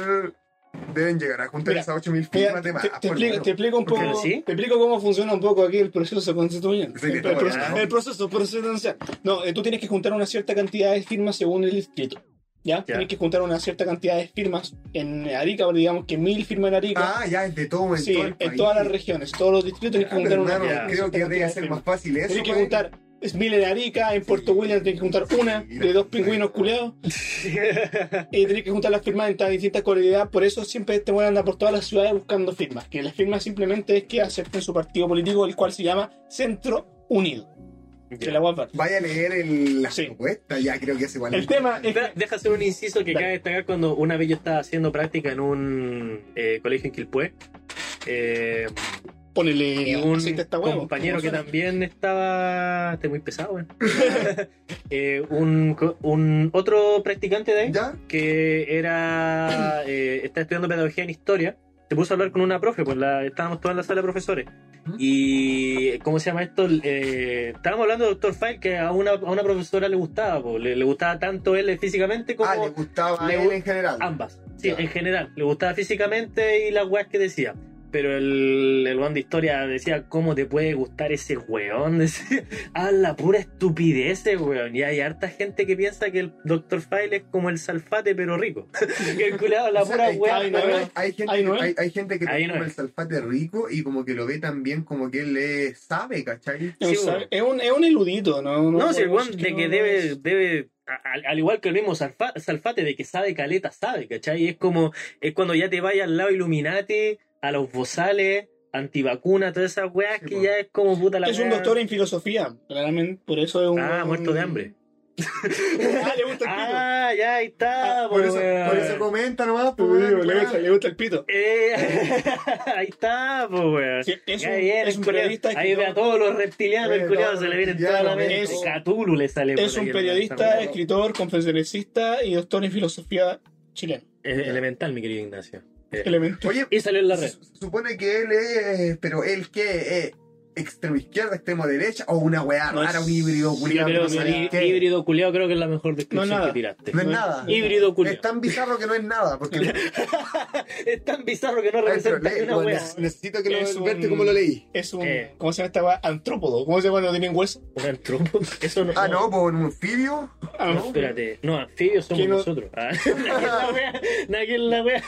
[SPEAKER 3] Deben llegar a juntar
[SPEAKER 1] Mira,
[SPEAKER 3] esas 8000
[SPEAKER 1] Mira,
[SPEAKER 3] firmas de más.
[SPEAKER 1] te, te explico, te explico un poco,
[SPEAKER 2] sí.
[SPEAKER 1] te explico cómo funciona un poco aquí el proceso constituyente.
[SPEAKER 3] Sí,
[SPEAKER 1] el, el
[SPEAKER 3] todo,
[SPEAKER 1] proceso,
[SPEAKER 3] ¿no?
[SPEAKER 1] el proceso presidencial. No, eh, tú tienes que juntar una cierta cantidad de firmas según el distrito. ¿Ya? Tienes que juntar una cierta cantidad de firmas en Arica, digamos que mil firmas en Arica.
[SPEAKER 3] Ah, ya, de todo en
[SPEAKER 1] sí,
[SPEAKER 3] todo el
[SPEAKER 1] en todas las regiones, todos los distritos tienes que juntar una,
[SPEAKER 3] creo que debe
[SPEAKER 1] de
[SPEAKER 3] ser más fácil eso.
[SPEAKER 1] Tienes que
[SPEAKER 3] pues.
[SPEAKER 1] juntar es mil en Arica, en Puerto William tienes que juntar una de dos pingüinos (laughs) culeados. y tienes que juntar las firmas en todas distintas colectividades. Por eso siempre te van a andar por todas las ciudades buscando firmas. Que las firmas simplemente es que acepten su partido político, el cual se llama Centro Unido. Que la guapa.
[SPEAKER 3] Vaya a leer el, la
[SPEAKER 1] Sí.
[SPEAKER 3] propuesta, ya creo que es igual.
[SPEAKER 1] El tema es que
[SPEAKER 2] Deja hacer un inciso que
[SPEAKER 1] Dale.
[SPEAKER 2] cabe destacar cuando una vez yo estaba haciendo práctica en un eh, colegio en Quilpué. Eh,
[SPEAKER 1] ponele
[SPEAKER 2] y un
[SPEAKER 1] esta huevo.
[SPEAKER 2] compañero que también estaba. Este muy pesado. (laughs) (laughs) Eh, un, otro practicante de ahí
[SPEAKER 3] ¿Ya?
[SPEAKER 2] que era. eh, está estudiando pedagogía en historia. Se puso a hablar con una profe, pues la, estábamos todos en la sala de profesores. Y. ¿Cómo se llama esto? Eh, estábamos hablando de Doctor File que a una, a una profesora le gustaba, pues, le, le gustaba tanto él físicamente como
[SPEAKER 3] Ah, le gustaba
[SPEAKER 2] le
[SPEAKER 3] él en general.
[SPEAKER 2] ambas. Sí,
[SPEAKER 3] Ya.
[SPEAKER 2] en general. Le gustaba físicamente y las weas que decía. Pero el, el weón de historia decía, ¿cómo te puede gustar ese weón? (laughs) Decía, ah, la pura estupidez, ese weón. Y hay harta gente que piensa que el Dr. File es como el salfate, pero rico. que (laughs) el culiado, la
[SPEAKER 3] O sea,
[SPEAKER 2] pura
[SPEAKER 3] hay,
[SPEAKER 1] no, no.
[SPEAKER 3] hay gente,
[SPEAKER 1] no
[SPEAKER 3] hay, gente que toma
[SPEAKER 2] no
[SPEAKER 3] el salfate rico y como que lo ve también como que él le sabe, ¿cachai?
[SPEAKER 1] Es un
[SPEAKER 2] Sí,
[SPEAKER 1] sabe- es, un, es un eludito, ¿no?
[SPEAKER 2] No, si el weón de que
[SPEAKER 1] no
[SPEAKER 2] debe,
[SPEAKER 1] es-
[SPEAKER 2] debe al, al igual que el mismo Salfa- Salfate, de que sabe caleta, sabe, ¿cachai? Es como, es cuando ya te vayas al lado Illuminati, a los bozales, antivacuna, todas esas weas
[SPEAKER 3] Sí,
[SPEAKER 2] que
[SPEAKER 3] po.
[SPEAKER 2] ya es como puta la
[SPEAKER 1] Es un doctor en filosofía, claramente, por eso es un...
[SPEAKER 2] Ah, muerto de hambre.
[SPEAKER 1] ah, le gusta el pito.
[SPEAKER 2] Ah, ya ahí está,
[SPEAKER 3] Por
[SPEAKER 2] po,
[SPEAKER 3] eso, por eso comenta nomás, pues, weón,
[SPEAKER 1] le, gusta,
[SPEAKER 3] weón.
[SPEAKER 1] le gusta el pito.
[SPEAKER 2] Eh, (laughs) ahí está, pues, weón.
[SPEAKER 1] Sí, es
[SPEAKER 2] Ya
[SPEAKER 1] un- es periodista
[SPEAKER 2] Ahí ve a todos los reptilianos, el culiado se le viene toda la mente.
[SPEAKER 1] es-
[SPEAKER 2] Cthulhu le sale por
[SPEAKER 1] Es un periodista, escritor, conferencista y doctor en filosofía chileno.
[SPEAKER 2] Es elemental, mi querido Ignacio. Eh, (laughs)
[SPEAKER 1] Elemento.
[SPEAKER 3] Oye,
[SPEAKER 2] Y salió en la red.
[SPEAKER 3] supone que él es, pero él que es extremo izquierda, extremo derecha o una weá
[SPEAKER 1] No
[SPEAKER 3] rara,
[SPEAKER 1] es-
[SPEAKER 3] un híbrido
[SPEAKER 2] Yo
[SPEAKER 3] culiado.
[SPEAKER 2] creo
[SPEAKER 3] no
[SPEAKER 2] que híbrido culiado creo que es la mejor descripción
[SPEAKER 1] No es nada.
[SPEAKER 2] que tiraste.
[SPEAKER 3] No es
[SPEAKER 1] No es-
[SPEAKER 3] nada.
[SPEAKER 2] Híbrido
[SPEAKER 3] Es
[SPEAKER 2] culiado.
[SPEAKER 3] tan bizarro que no es nada, porque (laughs)
[SPEAKER 2] Es tan bizarro que no
[SPEAKER 3] Ay,
[SPEAKER 2] representa
[SPEAKER 3] lee,
[SPEAKER 2] ni una
[SPEAKER 3] weón,
[SPEAKER 2] wea.
[SPEAKER 3] necesito que
[SPEAKER 1] Es
[SPEAKER 3] lo
[SPEAKER 1] un-
[SPEAKER 3] verte cómo lo leí.
[SPEAKER 1] Es un.
[SPEAKER 2] Eh.
[SPEAKER 1] ¿Cómo se llama esta weá? Antrópodo. ¿Cómo se llama cuando tienen hueso?
[SPEAKER 2] Un. Eso no.
[SPEAKER 3] Ah, no, por un anfibio.
[SPEAKER 1] Ah,
[SPEAKER 2] No,
[SPEAKER 1] no.
[SPEAKER 2] espérate. No, anfibios somos
[SPEAKER 1] ¿Qué no?
[SPEAKER 2] nosotros. Ah, (laughs) Nadie en la wea.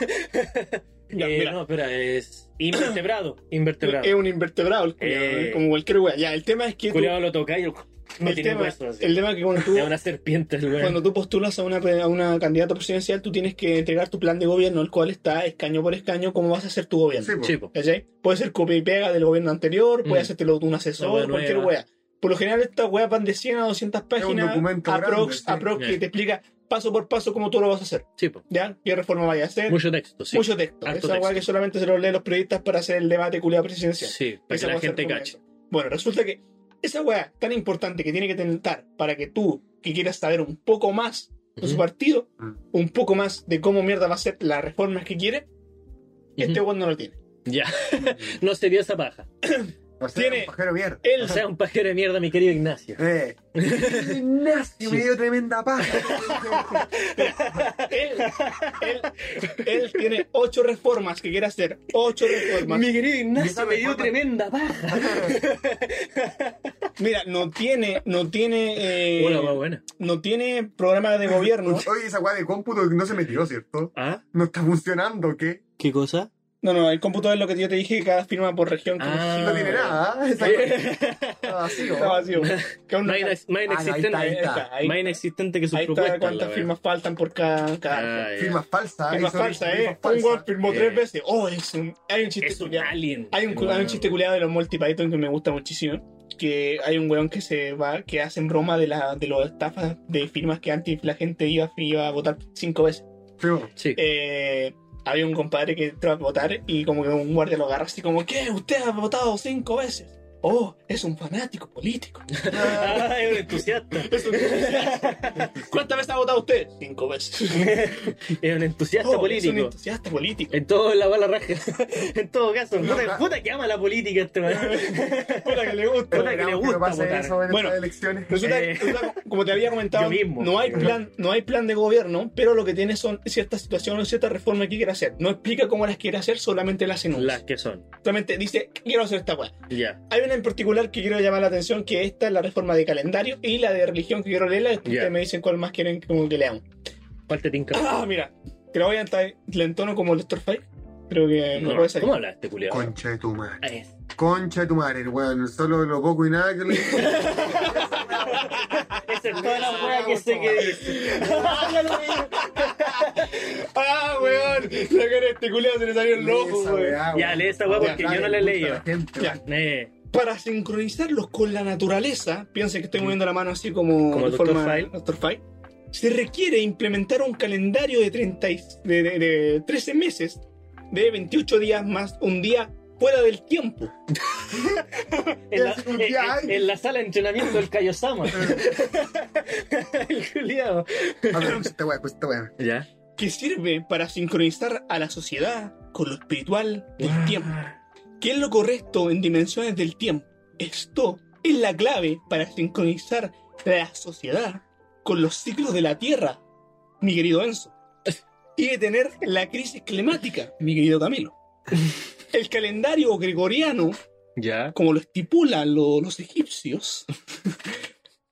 [SPEAKER 2] Eh, no, espera, es invertebrado. (coughs) Invertebrado.
[SPEAKER 1] Es un invertebrado, el culiao,
[SPEAKER 2] Eh.
[SPEAKER 1] como cualquier weá. Ya, el tema es que. tú-
[SPEAKER 2] Culiado lo toca y no
[SPEAKER 1] el,
[SPEAKER 2] tiene
[SPEAKER 1] tema,
[SPEAKER 2] hueso así.
[SPEAKER 1] el tema es que cuando tú,
[SPEAKER 2] Es una serpiente el
[SPEAKER 1] cuando tú postulas a una, a una candidata presidencial, tú tienes que entregar tu plan de gobierno, el cual está escaño por escaño, cómo vas a hacer tu gobierno.
[SPEAKER 3] Sí, po.
[SPEAKER 2] Sí.
[SPEAKER 1] Puede ser copia y pega del gobierno anterior, puede
[SPEAKER 2] Mm.
[SPEAKER 1] hacértelo un asesor,
[SPEAKER 2] wea
[SPEAKER 1] cualquier
[SPEAKER 2] nueva.
[SPEAKER 1] wea. Por lo general, estas weas van de 100 a 200 páginas.
[SPEAKER 3] documento
[SPEAKER 1] aprox,
[SPEAKER 3] grande, sí.
[SPEAKER 1] aprox,
[SPEAKER 2] Ya.
[SPEAKER 1] que te explica paso por paso cómo tú lo vas a hacer.
[SPEAKER 2] Sí, po.
[SPEAKER 1] ¿Ya? ¿Qué reforma vaya a hacer?
[SPEAKER 2] Mucho texto, sí.
[SPEAKER 1] Mucho texto.
[SPEAKER 2] Harto
[SPEAKER 1] Esa weá
[SPEAKER 2] texto.
[SPEAKER 1] que solamente se lo leen los periodistas para hacer el debate culiado presidencial.
[SPEAKER 2] Sí, para
[SPEAKER 1] Esa
[SPEAKER 2] que la gente cache.
[SPEAKER 1] Bueno, resulta que esa weá tan importante que tiene que tentar para que tú, que quieras saber un poco más de su
[SPEAKER 2] Ujú.
[SPEAKER 1] partido,
[SPEAKER 3] Mm.
[SPEAKER 1] un poco más de cómo mierda va a ser las reformas que quiere, este
[SPEAKER 2] Ujú.
[SPEAKER 1] weón no lo tiene.
[SPEAKER 2] Ya. (laughs) no sería esa paja. (clears throat)
[SPEAKER 3] O sea,
[SPEAKER 1] Tiene-
[SPEAKER 3] un pajero mierda.
[SPEAKER 1] Él,
[SPEAKER 2] O sea, un pajero de mierda, mi querido Ignacio.
[SPEAKER 3] Eh. (laughs) Ignacio me dio tremenda paja. (laughs)
[SPEAKER 1] él, él, él tiene ocho reformas que quiere hacer. Ocho reformas.
[SPEAKER 2] Mi querido Ignacio me dio tremenda paja. (laughs)
[SPEAKER 1] Mira, no tiene, no tiene, eh,
[SPEAKER 2] Hola, va buena.
[SPEAKER 1] no tiene programa de gobierno.
[SPEAKER 3] Oye, esa weá de cómputo no se metió, ¿cierto?
[SPEAKER 2] ¿Ah?
[SPEAKER 3] No está funcionando, ¿qué?
[SPEAKER 2] ¿Qué cosa?
[SPEAKER 1] No, no, el cómputo es lo que yo te dije que cada firma por región. como
[SPEAKER 2] Ah.
[SPEAKER 3] No tiene nada, ¿eh? Está- está vacío.
[SPEAKER 1] Está vacío. (laughs) Que aún no
[SPEAKER 2] Más,
[SPEAKER 1] está-
[SPEAKER 2] inex- más
[SPEAKER 3] Ah, ahí está,
[SPEAKER 2] inexistente,
[SPEAKER 3] ahí
[SPEAKER 1] está. Ahí-
[SPEAKER 2] más inexistente que sus
[SPEAKER 1] Ahí está
[SPEAKER 2] propuestas.
[SPEAKER 1] cuántas firmas faltan por cada. cada.
[SPEAKER 2] Ah, ya.
[SPEAKER 3] Firmas falsas.
[SPEAKER 1] firmas
[SPEAKER 3] ahí son
[SPEAKER 1] falsas,
[SPEAKER 3] firmas
[SPEAKER 1] ¿eh?
[SPEAKER 3] falsas.
[SPEAKER 1] Un weón firmó
[SPEAKER 2] Eh.
[SPEAKER 1] tres veces. Oh, es un. Hay un chiste
[SPEAKER 2] Es un
[SPEAKER 1] culiao.
[SPEAKER 2] alien.
[SPEAKER 1] Hay un, cu- hay un chiste culiado de los Multi Python que me gusta muchísimo. Que hay un weón que se va, que hacen broma de la de los estafas de firmas que antes la gente iba, iba a votar cinco veces.
[SPEAKER 3] Firma.
[SPEAKER 2] Sí.
[SPEAKER 1] Eh, había un compadre que entró a votar y como que un guardia lo agarra así como, ¿qué? ¿Usted ha votado cinco veces? Oh, es un fanático político.
[SPEAKER 2] Ah, es un entusiasta. (laughs)
[SPEAKER 1] Es un- ¿Cuántas veces ha votado usted? Cinco veces. (laughs)
[SPEAKER 2] Es un entusiasta
[SPEAKER 1] Oh, Es un
[SPEAKER 2] político.
[SPEAKER 1] entusiasta político.
[SPEAKER 2] En todo la bala raja. (laughs) en todo caso.
[SPEAKER 3] No,
[SPEAKER 2] Puta, puta que ama la política este weón.
[SPEAKER 1] Puta que le gusta.
[SPEAKER 2] Puta que le gusta
[SPEAKER 3] no pase
[SPEAKER 2] votar.
[SPEAKER 3] eso en
[SPEAKER 1] Bueno,
[SPEAKER 3] estas elecciones.
[SPEAKER 1] Resulta,
[SPEAKER 2] Eh.
[SPEAKER 1] resulta, como te había comentado,
[SPEAKER 2] Yo mismo.
[SPEAKER 1] no hay plan, no hay plan de gobierno, pero lo que tiene son ciertas situaciones, ciertas reformas que quiere hacer. No explica cómo las quiere hacer, solamente las enuncia.
[SPEAKER 2] Las que son.
[SPEAKER 1] Solamente dice, quiero hacer esta weá.
[SPEAKER 2] Ya.
[SPEAKER 1] Hay una en particular que quiero llamar la atención, que esta es la reforma de calendario y la de religión que quiero leerla. Después ustedes me dicen cuál más quieren como que leamos.
[SPEAKER 2] ¿Cuál te tinca?
[SPEAKER 1] Ah, mira, que la voy a entono como el Dr. Five. Creo que me
[SPEAKER 2] No,
[SPEAKER 1] puede salir.
[SPEAKER 2] ¿Cómo habla este culiado?
[SPEAKER 3] Concha de tu madre.
[SPEAKER 2] Es-
[SPEAKER 3] Concha de tu madre, weón. Solo lo poco y nada que le. (laughs) (laughs)
[SPEAKER 2] Esa es toda la wea que sé que dice. (laughs)
[SPEAKER 1] Ah, weón, la cara de este culiado se le salió el ojo, weón.
[SPEAKER 3] weá,
[SPEAKER 2] Ya, lee esa weá porque yo no la he
[SPEAKER 3] le
[SPEAKER 2] leído.
[SPEAKER 1] Ya.
[SPEAKER 2] Eh,
[SPEAKER 1] Para sincronizarlos con la naturaleza, piensen que estoy moviendo la mano así como,
[SPEAKER 2] Como
[SPEAKER 1] de
[SPEAKER 2] Dr.
[SPEAKER 1] forma
[SPEAKER 2] File.
[SPEAKER 1] Dr. File, se requiere implementar un calendario de, 30 y- de, de- de 13 meses, de 28 días más un día fuera del tiempo. (laughs)
[SPEAKER 2] en, la, en- en-
[SPEAKER 3] hay.
[SPEAKER 2] en la sala de entrenamiento del Kaiosama. (laughs) (laughs) El culiado.
[SPEAKER 3] A ver, escucha esta weá.
[SPEAKER 2] Ya.
[SPEAKER 1] que sirve para sincronizar a la sociedad con lo espiritual del tiempo. ¿Qué es lo correcto en dimensiones del tiempo? Esto es la clave para sincronizar la sociedad con los ciclos de la Tierra, mi querido Enzo. Y detener la crisis climática, mi querido Camilo. El calendario gregoriano,
[SPEAKER 2] Ya.
[SPEAKER 1] como lo estipulan lo- los egipcios,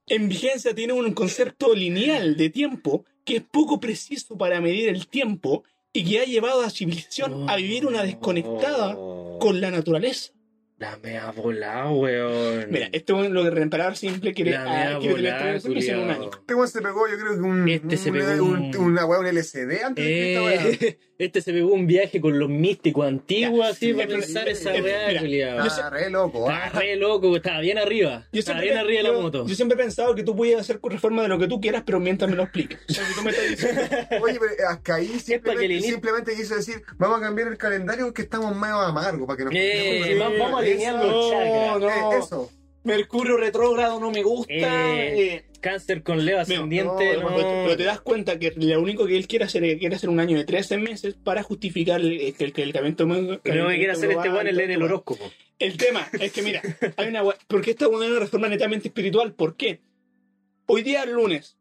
[SPEAKER 1] en vigencia tiene un concepto lineal de tiempo que es poco preciso para medir el tiempo y que ha llevado a la civilización a vivir una desconectada con la naturaleza.
[SPEAKER 2] La mea volada, weón.
[SPEAKER 1] Mira, esto es lo que el emperador simple quiere,
[SPEAKER 2] La
[SPEAKER 1] ah, quiere tener
[SPEAKER 2] volada,
[SPEAKER 1] todo eso en un año.
[SPEAKER 3] Este weón se pegó, yo creo que un.
[SPEAKER 2] Este se
[SPEAKER 3] un-
[SPEAKER 2] pegó
[SPEAKER 3] un-
[SPEAKER 2] un-
[SPEAKER 3] una weá, un LCD antes de esta weá.
[SPEAKER 2] Eh, este se pegó un viaje con los místicos antiguos, así,
[SPEAKER 1] sí,
[SPEAKER 2] para pensar esa
[SPEAKER 1] eh,
[SPEAKER 2] weá,
[SPEAKER 1] sé-
[SPEAKER 3] Ah, re loco.
[SPEAKER 2] Estaba
[SPEAKER 3] ah.
[SPEAKER 2] re loco, estaba bien arriba.
[SPEAKER 1] Yo
[SPEAKER 2] Estaba
[SPEAKER 1] siempre,
[SPEAKER 2] bien arriba de la
[SPEAKER 1] yo-
[SPEAKER 2] moto.
[SPEAKER 1] yo siempre he pensado que tú podías hacer reforma de lo que tú quieras, pero mientras me lo expliques. O sea, si tú me estás diciendo, (laughs)
[SPEAKER 3] Oye, pero es que ahí simplemente, simplemente quiso decir, vamos a cambiar el calendario porque estamos medio amargos para que nos
[SPEAKER 2] Eh, vamos- vamos a
[SPEAKER 3] Eso,
[SPEAKER 2] alinear los chakras.
[SPEAKER 1] no.
[SPEAKER 3] eh, eso.
[SPEAKER 1] Mercurio retrógrado no me gusta.
[SPEAKER 2] Eh,
[SPEAKER 1] eh,
[SPEAKER 2] Cáncer con Leo ascendiente,
[SPEAKER 3] no,
[SPEAKER 2] no.
[SPEAKER 1] Pero, pero te das cuenta que lo único que él quiere hacer es quiere hacer un año de 13 meses para justificar el, el, el, global,
[SPEAKER 2] Lo que quiere hacer este weón es leer el horóscopo.
[SPEAKER 1] El tema es que, mira, hay una porque esta es una reforma netamente espiritual. ¿Por qué? Hoy día es lunes,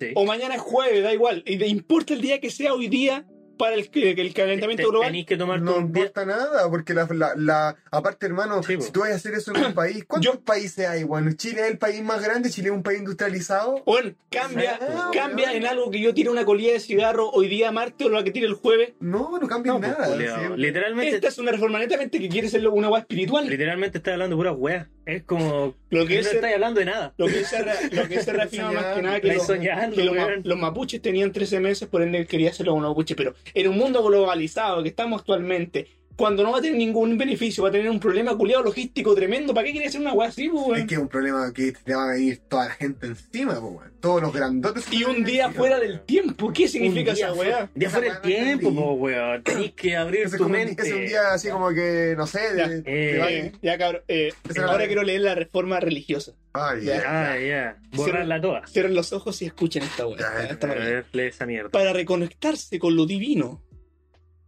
[SPEAKER 2] Sí.
[SPEAKER 1] o mañana es jueves, da igual. Y importa el día que sea hoy día para el, el, el calentamiento
[SPEAKER 2] Te-
[SPEAKER 1] global.
[SPEAKER 2] Tenéis que tomar
[SPEAKER 3] No
[SPEAKER 2] un
[SPEAKER 3] importa nada, porque la, la, la- aparte, hermano,
[SPEAKER 2] Sí,
[SPEAKER 3] si tú vas a hacer eso en un país, ¿cuántos
[SPEAKER 1] Yo-
[SPEAKER 3] países hay? Bueno, Chile es el país más grande, Chile es un país industrializado.
[SPEAKER 1] Bueno, cambia,
[SPEAKER 3] Ah,
[SPEAKER 1] cambia en algo que yo tire una colilla de cigarro hoy día martes o lo que tire el jueves.
[SPEAKER 3] No, no cambia
[SPEAKER 2] No, pues,
[SPEAKER 3] nada.
[SPEAKER 2] Literalmente,
[SPEAKER 1] Esta es una reforma netamente que quiere ser una weá espiritual.
[SPEAKER 2] literalmente está hablando de pura weá. Es como.
[SPEAKER 1] Lo que
[SPEAKER 2] no
[SPEAKER 1] es-
[SPEAKER 2] estáis hablando de nada.
[SPEAKER 1] Lo que se, lo que se (laughs) reafirma más que nada que, los,
[SPEAKER 2] soñando,
[SPEAKER 1] que los, mapuches tenían 13 meses, por ende quería hacerlo con los mapuches, pero en un mundo globalizado que estamos actualmente, cuando no va a tener ningún beneficio, va a tener un problema culiado logístico tremendo, ¿para qué quiere hacer una weá así, weón?
[SPEAKER 3] Es que es un problema que te va a venir toda la gente encima, po, weón. Todos los grandotes.
[SPEAKER 1] Y un día fuera del tiempo, ¿qué significa
[SPEAKER 2] Un día
[SPEAKER 1] esa
[SPEAKER 2] fuera-
[SPEAKER 1] weá?
[SPEAKER 2] Día fuera
[SPEAKER 3] Esa
[SPEAKER 2] el
[SPEAKER 3] weá no
[SPEAKER 2] tiempo, po, weón. (coughs) Tenéis que abrir
[SPEAKER 3] es
[SPEAKER 2] tu
[SPEAKER 3] como
[SPEAKER 2] mente.
[SPEAKER 3] es un día así como que, no sé,
[SPEAKER 1] Ya.
[SPEAKER 3] de,
[SPEAKER 2] Eh,
[SPEAKER 3] de va-
[SPEAKER 1] Eh, ya cabrón, eh, ahora quiero leer la reforma religiosa.
[SPEAKER 3] Ay,
[SPEAKER 1] Ya.
[SPEAKER 3] ya.
[SPEAKER 2] Ah, ya. Borrarla toda.
[SPEAKER 1] Cierren los ojos y escuchen esta weá.
[SPEAKER 3] Ya,
[SPEAKER 1] esta
[SPEAKER 2] A
[SPEAKER 1] maravilla.
[SPEAKER 2] ver, lee esa mierda.
[SPEAKER 1] Para reconectarse con lo divino.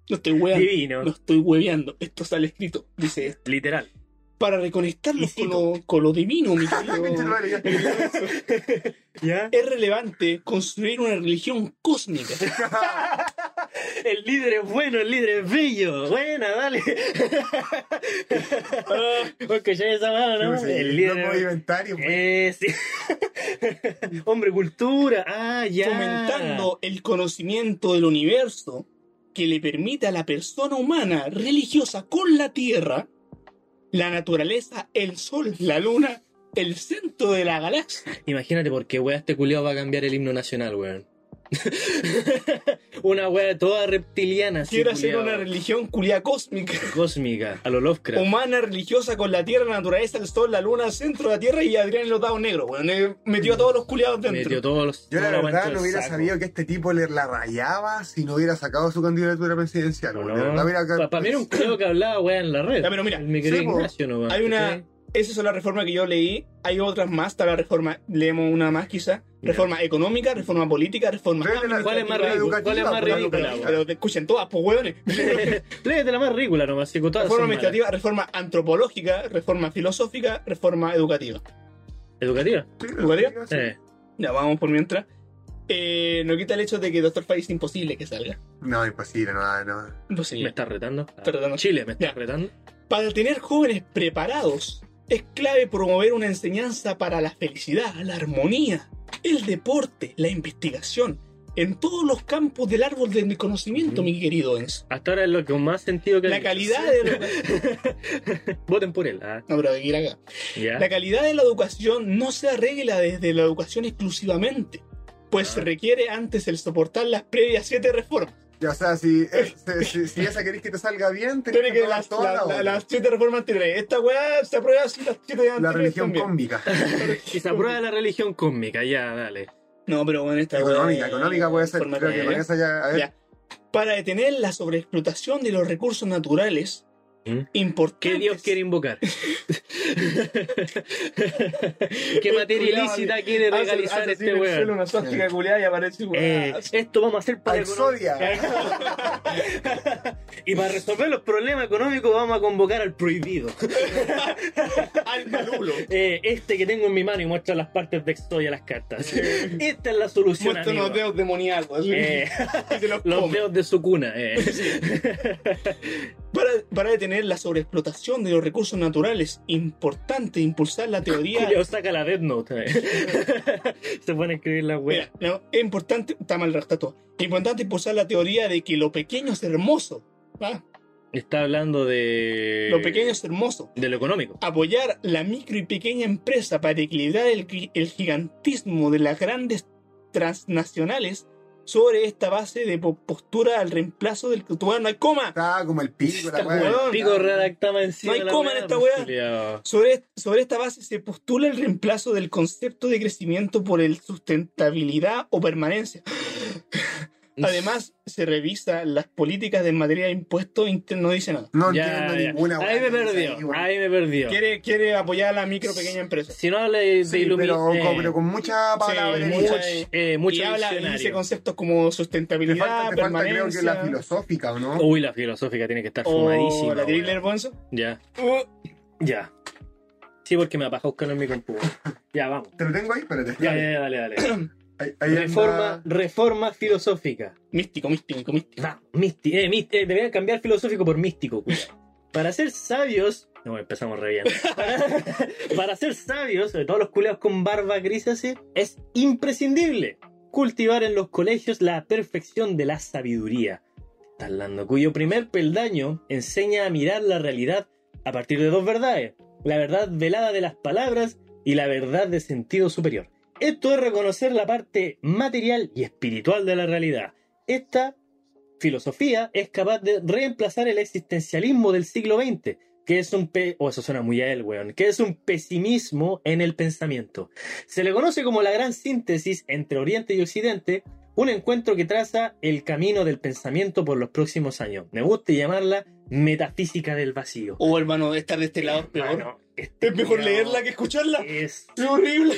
[SPEAKER 1] No estoy weando.
[SPEAKER 2] Divino.
[SPEAKER 1] No estoy hueveando. Esto sale escrito. Dice esto.
[SPEAKER 2] Literal.
[SPEAKER 1] Para reconectarlos
[SPEAKER 2] Y
[SPEAKER 1] con lo, con lo divino, mi. (laughs) Es relevante construir una religión cósmica. (laughs)
[SPEAKER 2] El líder es bueno, el líder es bello. Buena, dale. (laughs) Porque ya esa mano, ¿no?
[SPEAKER 3] Sí,
[SPEAKER 2] El
[SPEAKER 3] no
[SPEAKER 2] líder.
[SPEAKER 3] puedo pues.
[SPEAKER 2] Eh, sí. Hombre, cultura. Ah, ya.
[SPEAKER 1] Fomentando el conocimiento del universo que le permite a la persona humana religiosa con la tierra, la naturaleza, el sol, la luna, el centro de la galaxia.
[SPEAKER 2] Imagínate por qué wea este culiao va a cambiar el himno nacional, weón. (laughs) una wea toda reptiliana, así,
[SPEAKER 1] Quiere hacer
[SPEAKER 2] culiao.
[SPEAKER 1] una religión culia cósmica,
[SPEAKER 2] cósmica, a lo Lovecraft.
[SPEAKER 1] humana, religiosa con la tierra, la naturaleza, el sol, la luna, el centro de la tierra y Adrián en los dados negros. Bueno, eh, metió a todos los culiados dentro.
[SPEAKER 2] Metió todos los.
[SPEAKER 3] Yo la verdad no hubiera sabido que este tipo le la rayaba si no hubiera sacado su candidatura presidencial.
[SPEAKER 2] No,
[SPEAKER 3] mira,
[SPEAKER 2] Para mí era un (clears throat) culiao que hablaba wea en la red.
[SPEAKER 1] Ya, pero mira,
[SPEAKER 2] El mi querido
[SPEAKER 3] sí.
[SPEAKER 2] Ignacio nomás.
[SPEAKER 1] Hay una. Esa es la reforma que yo leí. Hay otras más. Está la reforma. Leemos una más, quizá. Reforma económica, reforma política, reforma.
[SPEAKER 3] La-
[SPEAKER 2] ¿Cuál es más ridícula? ¿Cuál es más
[SPEAKER 3] educativa,
[SPEAKER 2] ridícula?
[SPEAKER 1] Pero te escuchen todas, pues hueones. (laughs)
[SPEAKER 2] Léete la más ridícula nomás, todas
[SPEAKER 1] reforma
[SPEAKER 2] malas.
[SPEAKER 1] administrativa, reforma antropológica, reforma filosófica, reforma educativa.
[SPEAKER 2] ¿Educativa?
[SPEAKER 3] Sí,
[SPEAKER 1] ¿Educativa?
[SPEAKER 3] sí.
[SPEAKER 2] Eh.
[SPEAKER 1] Ya, vamos por mientras. Eh, no quita el hecho de que Doctor Fire es imposible que salga.
[SPEAKER 3] No, imposible, no, no.
[SPEAKER 2] ¿Me
[SPEAKER 1] Imposible.
[SPEAKER 2] estás retando?
[SPEAKER 1] retando.
[SPEAKER 2] Chile, ¿me estás
[SPEAKER 1] Ya.
[SPEAKER 2] retando?
[SPEAKER 1] Para tener jóvenes preparados, es clave promover una enseñanza para la felicidad, la armonía, el deporte, la investigación, en todos los campos del árbol del conocimiento,
[SPEAKER 2] Ujú.
[SPEAKER 1] mi querido Enzo.
[SPEAKER 2] Hasta ahora es lo que más sentido que
[SPEAKER 1] La
[SPEAKER 2] hay.
[SPEAKER 1] calidad de la... (laughs)
[SPEAKER 2] Voten por él, ¿ah?
[SPEAKER 1] No, pero ir acá. La calidad de la educación no se arregla desde la educación exclusivamente, pues se requiere antes el soportar las previas siete reformas.
[SPEAKER 3] Ya, o sea, si, es- si, si- si esa querés que te salga bien, tenés
[SPEAKER 1] Tiene
[SPEAKER 3] que
[SPEAKER 1] que las,
[SPEAKER 3] toda
[SPEAKER 1] la-
[SPEAKER 3] la
[SPEAKER 1] las siete reformas anteriores. Esta weá se aprueba si las siete
[SPEAKER 3] La religión cómica.
[SPEAKER 2] Y (laughs) se aprueba la religión cósmica, ya, dale.
[SPEAKER 1] No, pero bueno, esta
[SPEAKER 3] Económica, económica puede ser. Creo que con esa ya. A ver,
[SPEAKER 1] Ya. Para detener la sobreexplotación de los recursos naturales. Importantes.
[SPEAKER 2] ¿Qué Dios quiere invocar? (laughs) ¿Qué materia ilícita quiere legalizar este weón?
[SPEAKER 1] una suástica culiada y aparece.
[SPEAKER 2] Eh, esto vamos a hacer para
[SPEAKER 3] Exodia. (laughs)
[SPEAKER 2] y para resolver los problemas económicos vamos a convocar al prohibido. (laughs)
[SPEAKER 1] al malulo.
[SPEAKER 2] Eh, este que tengo en mi mano y muestra las partes de Exodia las cartas. Esta es la solución.
[SPEAKER 1] Muestra unos dedos demoníacos.
[SPEAKER 2] Eh,
[SPEAKER 1] los
[SPEAKER 2] los dedos de su cuna.
[SPEAKER 1] Para, para detener la sobreexplotación de los recursos naturales, importante impulsar la teoría. (laughs)
[SPEAKER 2] Saca la Death Note. eh. (laughs) Se pone a escribir la wea.
[SPEAKER 1] Mira, no, es importante, está mal. Es importante impulsar la teoría de que lo pequeño es hermoso. ¿va?
[SPEAKER 2] Está hablando de.
[SPEAKER 1] Lo pequeño es hermoso.
[SPEAKER 2] De lo económico.
[SPEAKER 1] Apoyar la micro y pequeña empresa para equilibrar el, el gigantismo de las grandes transnacionales sobre esta base de po- postura al reemplazo del que no hay coma.
[SPEAKER 3] Estaba como el pico, la weá.
[SPEAKER 2] Pico redactaba encima.
[SPEAKER 1] No hay
[SPEAKER 2] la
[SPEAKER 1] coma en esta
[SPEAKER 2] pues, culiao.
[SPEAKER 1] Sobre, sobre esta base se postula el reemplazo del concepto de crecimiento por el sustentabilidad o permanencia. Además, se revisa las políticas de materia de impuestos no dice nada.
[SPEAKER 3] No
[SPEAKER 2] Ya,
[SPEAKER 3] entiendo
[SPEAKER 2] ya.
[SPEAKER 3] ninguna
[SPEAKER 2] Ahí me perdió.
[SPEAKER 3] ahí, weón.
[SPEAKER 2] Ahí me perdió.
[SPEAKER 1] Quiere, quiere apoyar a la micro pequeña empresa.
[SPEAKER 2] Si no habla de, de
[SPEAKER 3] Sí, pero,
[SPEAKER 2] eh,
[SPEAKER 3] con, pero con mucha palabra.
[SPEAKER 1] mucha-
[SPEAKER 2] much- eh, mucho
[SPEAKER 1] y habla y dice conceptos como
[SPEAKER 3] Te
[SPEAKER 1] sustentabilidad,
[SPEAKER 3] falta, te falta creo
[SPEAKER 1] permanencia.
[SPEAKER 3] que la filosófica, ¿o no?
[SPEAKER 2] Uy, la filosófica tiene que estar
[SPEAKER 1] o
[SPEAKER 2] fumadísima.
[SPEAKER 1] la
[SPEAKER 2] weón.
[SPEAKER 1] Bonzo.
[SPEAKER 2] Ya,
[SPEAKER 1] Uh,
[SPEAKER 2] ya. Sí, porque me apaja buscarlo en mi compu. Ya, vamos.
[SPEAKER 3] ¿Te lo tengo ahí? Espérate.
[SPEAKER 2] Ya, ya, ya, dale, dale. (coughs)
[SPEAKER 3] Ahí, ahí anda-
[SPEAKER 2] Reforma, reforma filosófica.
[SPEAKER 1] místico, místico, místico.
[SPEAKER 2] Va, místico. Eh, eh, deberían cambiar filosófico por místico. Para ser sabios. No, empezamos re bien. (laughs) Para, para ser sabios, sobre todo los culeados con barba gris así, es imprescindible cultivar en los colegios la perfección de la sabiduría. Está hablando, cuyo primer peldaño enseña a mirar la realidad a partir de dos verdades: la verdad velada de las palabras y la verdad de sentido superior. Esto es reconocer la parte material y espiritual de la realidad. Esta filosofía es capaz de reemplazar el existencialismo del siglo XX, que es un pe oh, eso suena muy a él, weón, que es un pesimismo en el pensamiento. Se le conoce como la gran síntesis entre Oriente y Occidente, un encuentro que traza el camino del pensamiento por los próximos años. Me gusta llamarla metafísica del vacío.
[SPEAKER 1] O hermano, estar de este lado es peor.
[SPEAKER 2] Hermano, este
[SPEAKER 1] es mejor leerla que escucharla.
[SPEAKER 2] Es,
[SPEAKER 1] Es horrible.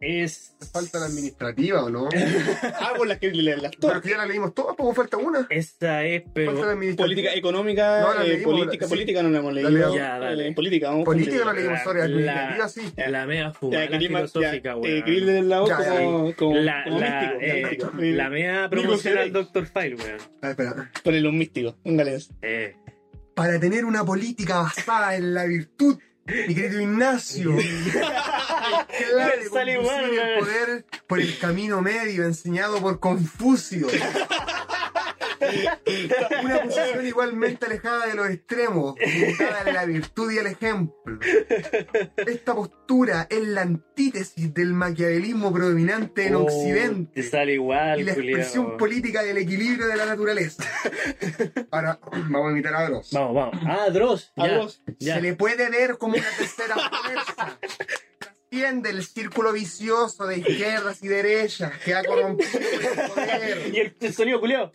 [SPEAKER 2] Es,
[SPEAKER 3] Falta la administrativa, ¿o no? (laughs)
[SPEAKER 1] Ah, por las que leerlas
[SPEAKER 3] Pero
[SPEAKER 1] todas.
[SPEAKER 3] que ya la leímos todas, pues falta una.
[SPEAKER 2] esa es, pero
[SPEAKER 3] Falta la administrativa.
[SPEAKER 1] Política económica,
[SPEAKER 3] No, la
[SPEAKER 1] eh,
[SPEAKER 3] leímos,
[SPEAKER 1] política,
[SPEAKER 3] sí.
[SPEAKER 1] política no la hemos
[SPEAKER 3] La
[SPEAKER 1] leído.
[SPEAKER 3] leímos.
[SPEAKER 2] Ya, dale.
[SPEAKER 1] Política, vamos
[SPEAKER 3] Política no
[SPEAKER 1] política.
[SPEAKER 3] leímos, sorry,
[SPEAKER 2] La-
[SPEAKER 3] administrativa sí.
[SPEAKER 2] la mea fumada filosófica, weón.
[SPEAKER 1] eh, la como, como,
[SPEAKER 2] la,
[SPEAKER 1] como
[SPEAKER 2] la,
[SPEAKER 1] místico.
[SPEAKER 2] eh, la mea promoción al Dr. File, weón.
[SPEAKER 3] Ah, espera.
[SPEAKER 1] Ponele un místico, un galés.
[SPEAKER 2] Eh,
[SPEAKER 3] Para tener una política basada en la virtud, mi querido Ignacio. (laughs) de
[SPEAKER 2] Sale igual,
[SPEAKER 3] el poder por el camino medio enseñado por Confucio. (laughs) Una posición igualmente alejada de los extremos, orientada a la virtud y el ejemplo. Esta postura es la antítesis del maquiavelismo predominante en
[SPEAKER 2] Oh,
[SPEAKER 3] Occidente
[SPEAKER 2] Te sale igual,
[SPEAKER 3] y la expresión
[SPEAKER 2] culiao.
[SPEAKER 3] política del equilibrio de la naturaleza. Ahora, vamos a imitar a Dross.
[SPEAKER 2] Vamos, vamos. Ah, Dross.
[SPEAKER 1] A Dross.
[SPEAKER 2] ya.
[SPEAKER 3] Se le puede ver como una tercera fuerza. Trasciende el círculo vicioso de izquierdas y derechas que ha corrompido el poder. (laughs)
[SPEAKER 2] Y el, el sonido culiao.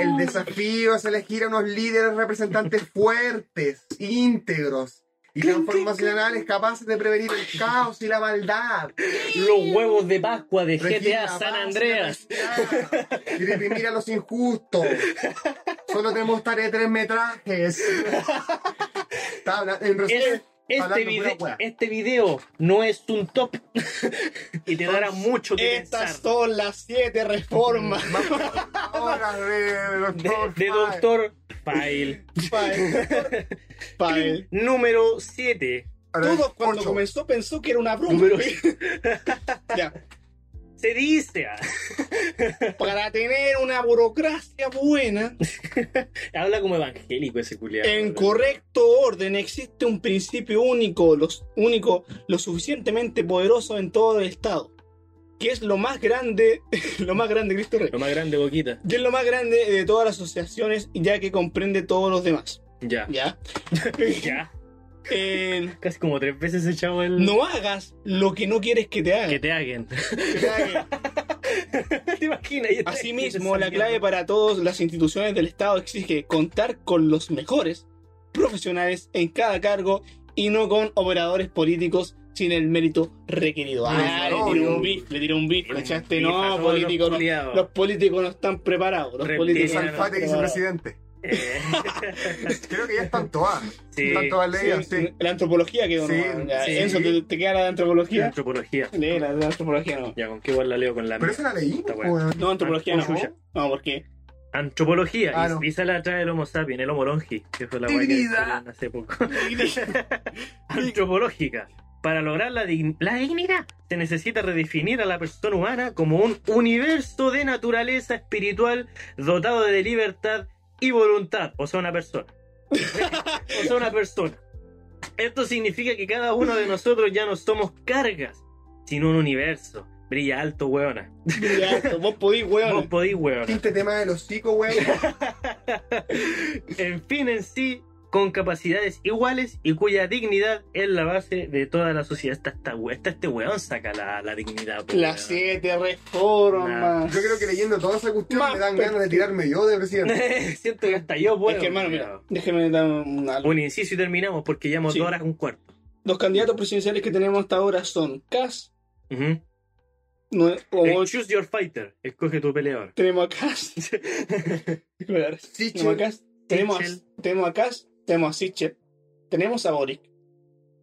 [SPEAKER 3] El desafío es elegir a unos líderes representantes fuertes, íntegros y transformacionales capaces de prevenir el caos y la maldad.
[SPEAKER 2] Los huevos de Pascua de GTA San Andreas.
[SPEAKER 3] Y reprimir a los injustos. Solo tenemos tarea de tres metrajes. (laughs) En resumen,
[SPEAKER 2] este, video, este video no es un top (laughs) y te dará mucho que
[SPEAKER 1] Estas
[SPEAKER 2] pensar.
[SPEAKER 1] son las siete reformas.
[SPEAKER 3] Ahora (laughs) de
[SPEAKER 2] De,
[SPEAKER 3] Doctor. File. (laughs)
[SPEAKER 2] File. Número 7.
[SPEAKER 3] Ahora,
[SPEAKER 1] Todo cuando
[SPEAKER 3] ocho.
[SPEAKER 1] comenzó pensó que era una broma.
[SPEAKER 2] Número-
[SPEAKER 1] Ya.
[SPEAKER 2] Se dice. (laughs)
[SPEAKER 1] Para tener una burocracia buena, (laughs)
[SPEAKER 2] Habla como evangélico ese culiado.
[SPEAKER 1] en correcto orden, existe un principio único, los, único, lo suficientemente poderoso en todo el Estado. Que es lo más grande, (laughs) lo más grande, Cristo Rey.
[SPEAKER 2] Lo más grande, boquita.
[SPEAKER 1] Que es lo más grande de todas las asociaciones, ya que comprende todos los demás.
[SPEAKER 2] Ya.
[SPEAKER 1] ¿Ya?
[SPEAKER 2] Ya.
[SPEAKER 1] Eh, (laughs)
[SPEAKER 2] Casi como tres veces echado el.
[SPEAKER 1] no hagas lo que no quieres que te hagan.
[SPEAKER 2] Que te hagan.
[SPEAKER 1] Que te hagan. (laughs)
[SPEAKER 2] ¿Te imaginas?
[SPEAKER 1] Asimismo, la clave para todas las instituciones del Estado exige contar con los mejores profesionales en cada cargo y no con operadores políticos sin el mérito requerido. Ah, le tiró un bif, le tiró un bif,
[SPEAKER 2] a
[SPEAKER 1] No,
[SPEAKER 2] todos
[SPEAKER 1] políticos
[SPEAKER 2] los
[SPEAKER 1] no, los políticos no están preparados. Los
[SPEAKER 2] Reptiles.
[SPEAKER 1] políticos no
[SPEAKER 3] Salfate
[SPEAKER 1] están preparados.
[SPEAKER 3] vicepresidente.
[SPEAKER 2] Eh, (laughs)
[SPEAKER 3] Creo que ya están todas.
[SPEAKER 2] sí.
[SPEAKER 3] Están todas leídas,
[SPEAKER 1] Sí,
[SPEAKER 3] sí.
[SPEAKER 1] La antropología quedó
[SPEAKER 3] Sí,
[SPEAKER 1] no, ya,
[SPEAKER 2] sí.
[SPEAKER 1] Enzo, ¿te, te queda la de antropología?
[SPEAKER 2] Antropología.
[SPEAKER 1] Lee la de antropología, no.
[SPEAKER 2] Ya, ¿con qué igual la leo con la
[SPEAKER 3] Pero
[SPEAKER 2] mía?
[SPEAKER 3] esa la leí,
[SPEAKER 2] Está bueno.
[SPEAKER 1] No, antropología no.
[SPEAKER 2] Chucha.
[SPEAKER 1] No, porque
[SPEAKER 2] Antropología.
[SPEAKER 3] Ah,
[SPEAKER 2] y,
[SPEAKER 3] no.
[SPEAKER 2] y esa la trae el Homo sapiens, el Homo longi, que fue la que
[SPEAKER 3] Dignidad.
[SPEAKER 2] descubrieron hace poco. (laughs) (laughs) Antropológica. Para lograr la, dign- la dignidad, se necesita redefinir a la persona humana como un universo de naturaleza espiritual dotado de libertad y voluntad. O sea, una persona. (laughs) o sea, una persona. Esto significa que cada uno de nosotros ya no somos cargas, sino un universo. Brilla alto, weona.
[SPEAKER 1] ya, vos podís, (laughs)
[SPEAKER 2] Vos
[SPEAKER 1] weón.
[SPEAKER 2] podís, weona.
[SPEAKER 3] Este tema de los hocico, weón. (laughs)
[SPEAKER 2] en fin, en sí, con capacidades iguales y cuya dignidad es la base de toda la sociedad. Esta, esta, we- esta- este weón saca la, la dignidad.
[SPEAKER 1] Las
[SPEAKER 2] weón.
[SPEAKER 1] siete reformas.
[SPEAKER 3] Yo creo que leyendo toda esa cuestión
[SPEAKER 1] Más
[SPEAKER 3] me dan ganas de tirarme yo de presidente. (laughs)
[SPEAKER 2] Siento que hasta yo puedo.
[SPEAKER 1] es que, hermano, mira, déjeme dar un algo.
[SPEAKER 2] Un inciso y terminamos porque llevamos
[SPEAKER 1] Sí.
[SPEAKER 2] dos horas con un cuarto.
[SPEAKER 1] Los candidatos presidenciales que tenemos hasta ahora son Cas,
[SPEAKER 2] Ujú.
[SPEAKER 1] no, o
[SPEAKER 2] Eh, choose your fighter. Escoge tu peleador.
[SPEAKER 1] tenemos a Cas, (laughs) (laughs) tenemos a
[SPEAKER 3] Sichel.
[SPEAKER 1] Cas, tenemos, a- tenemos a Cas, tenemos a Sichel, tenemos a Boric,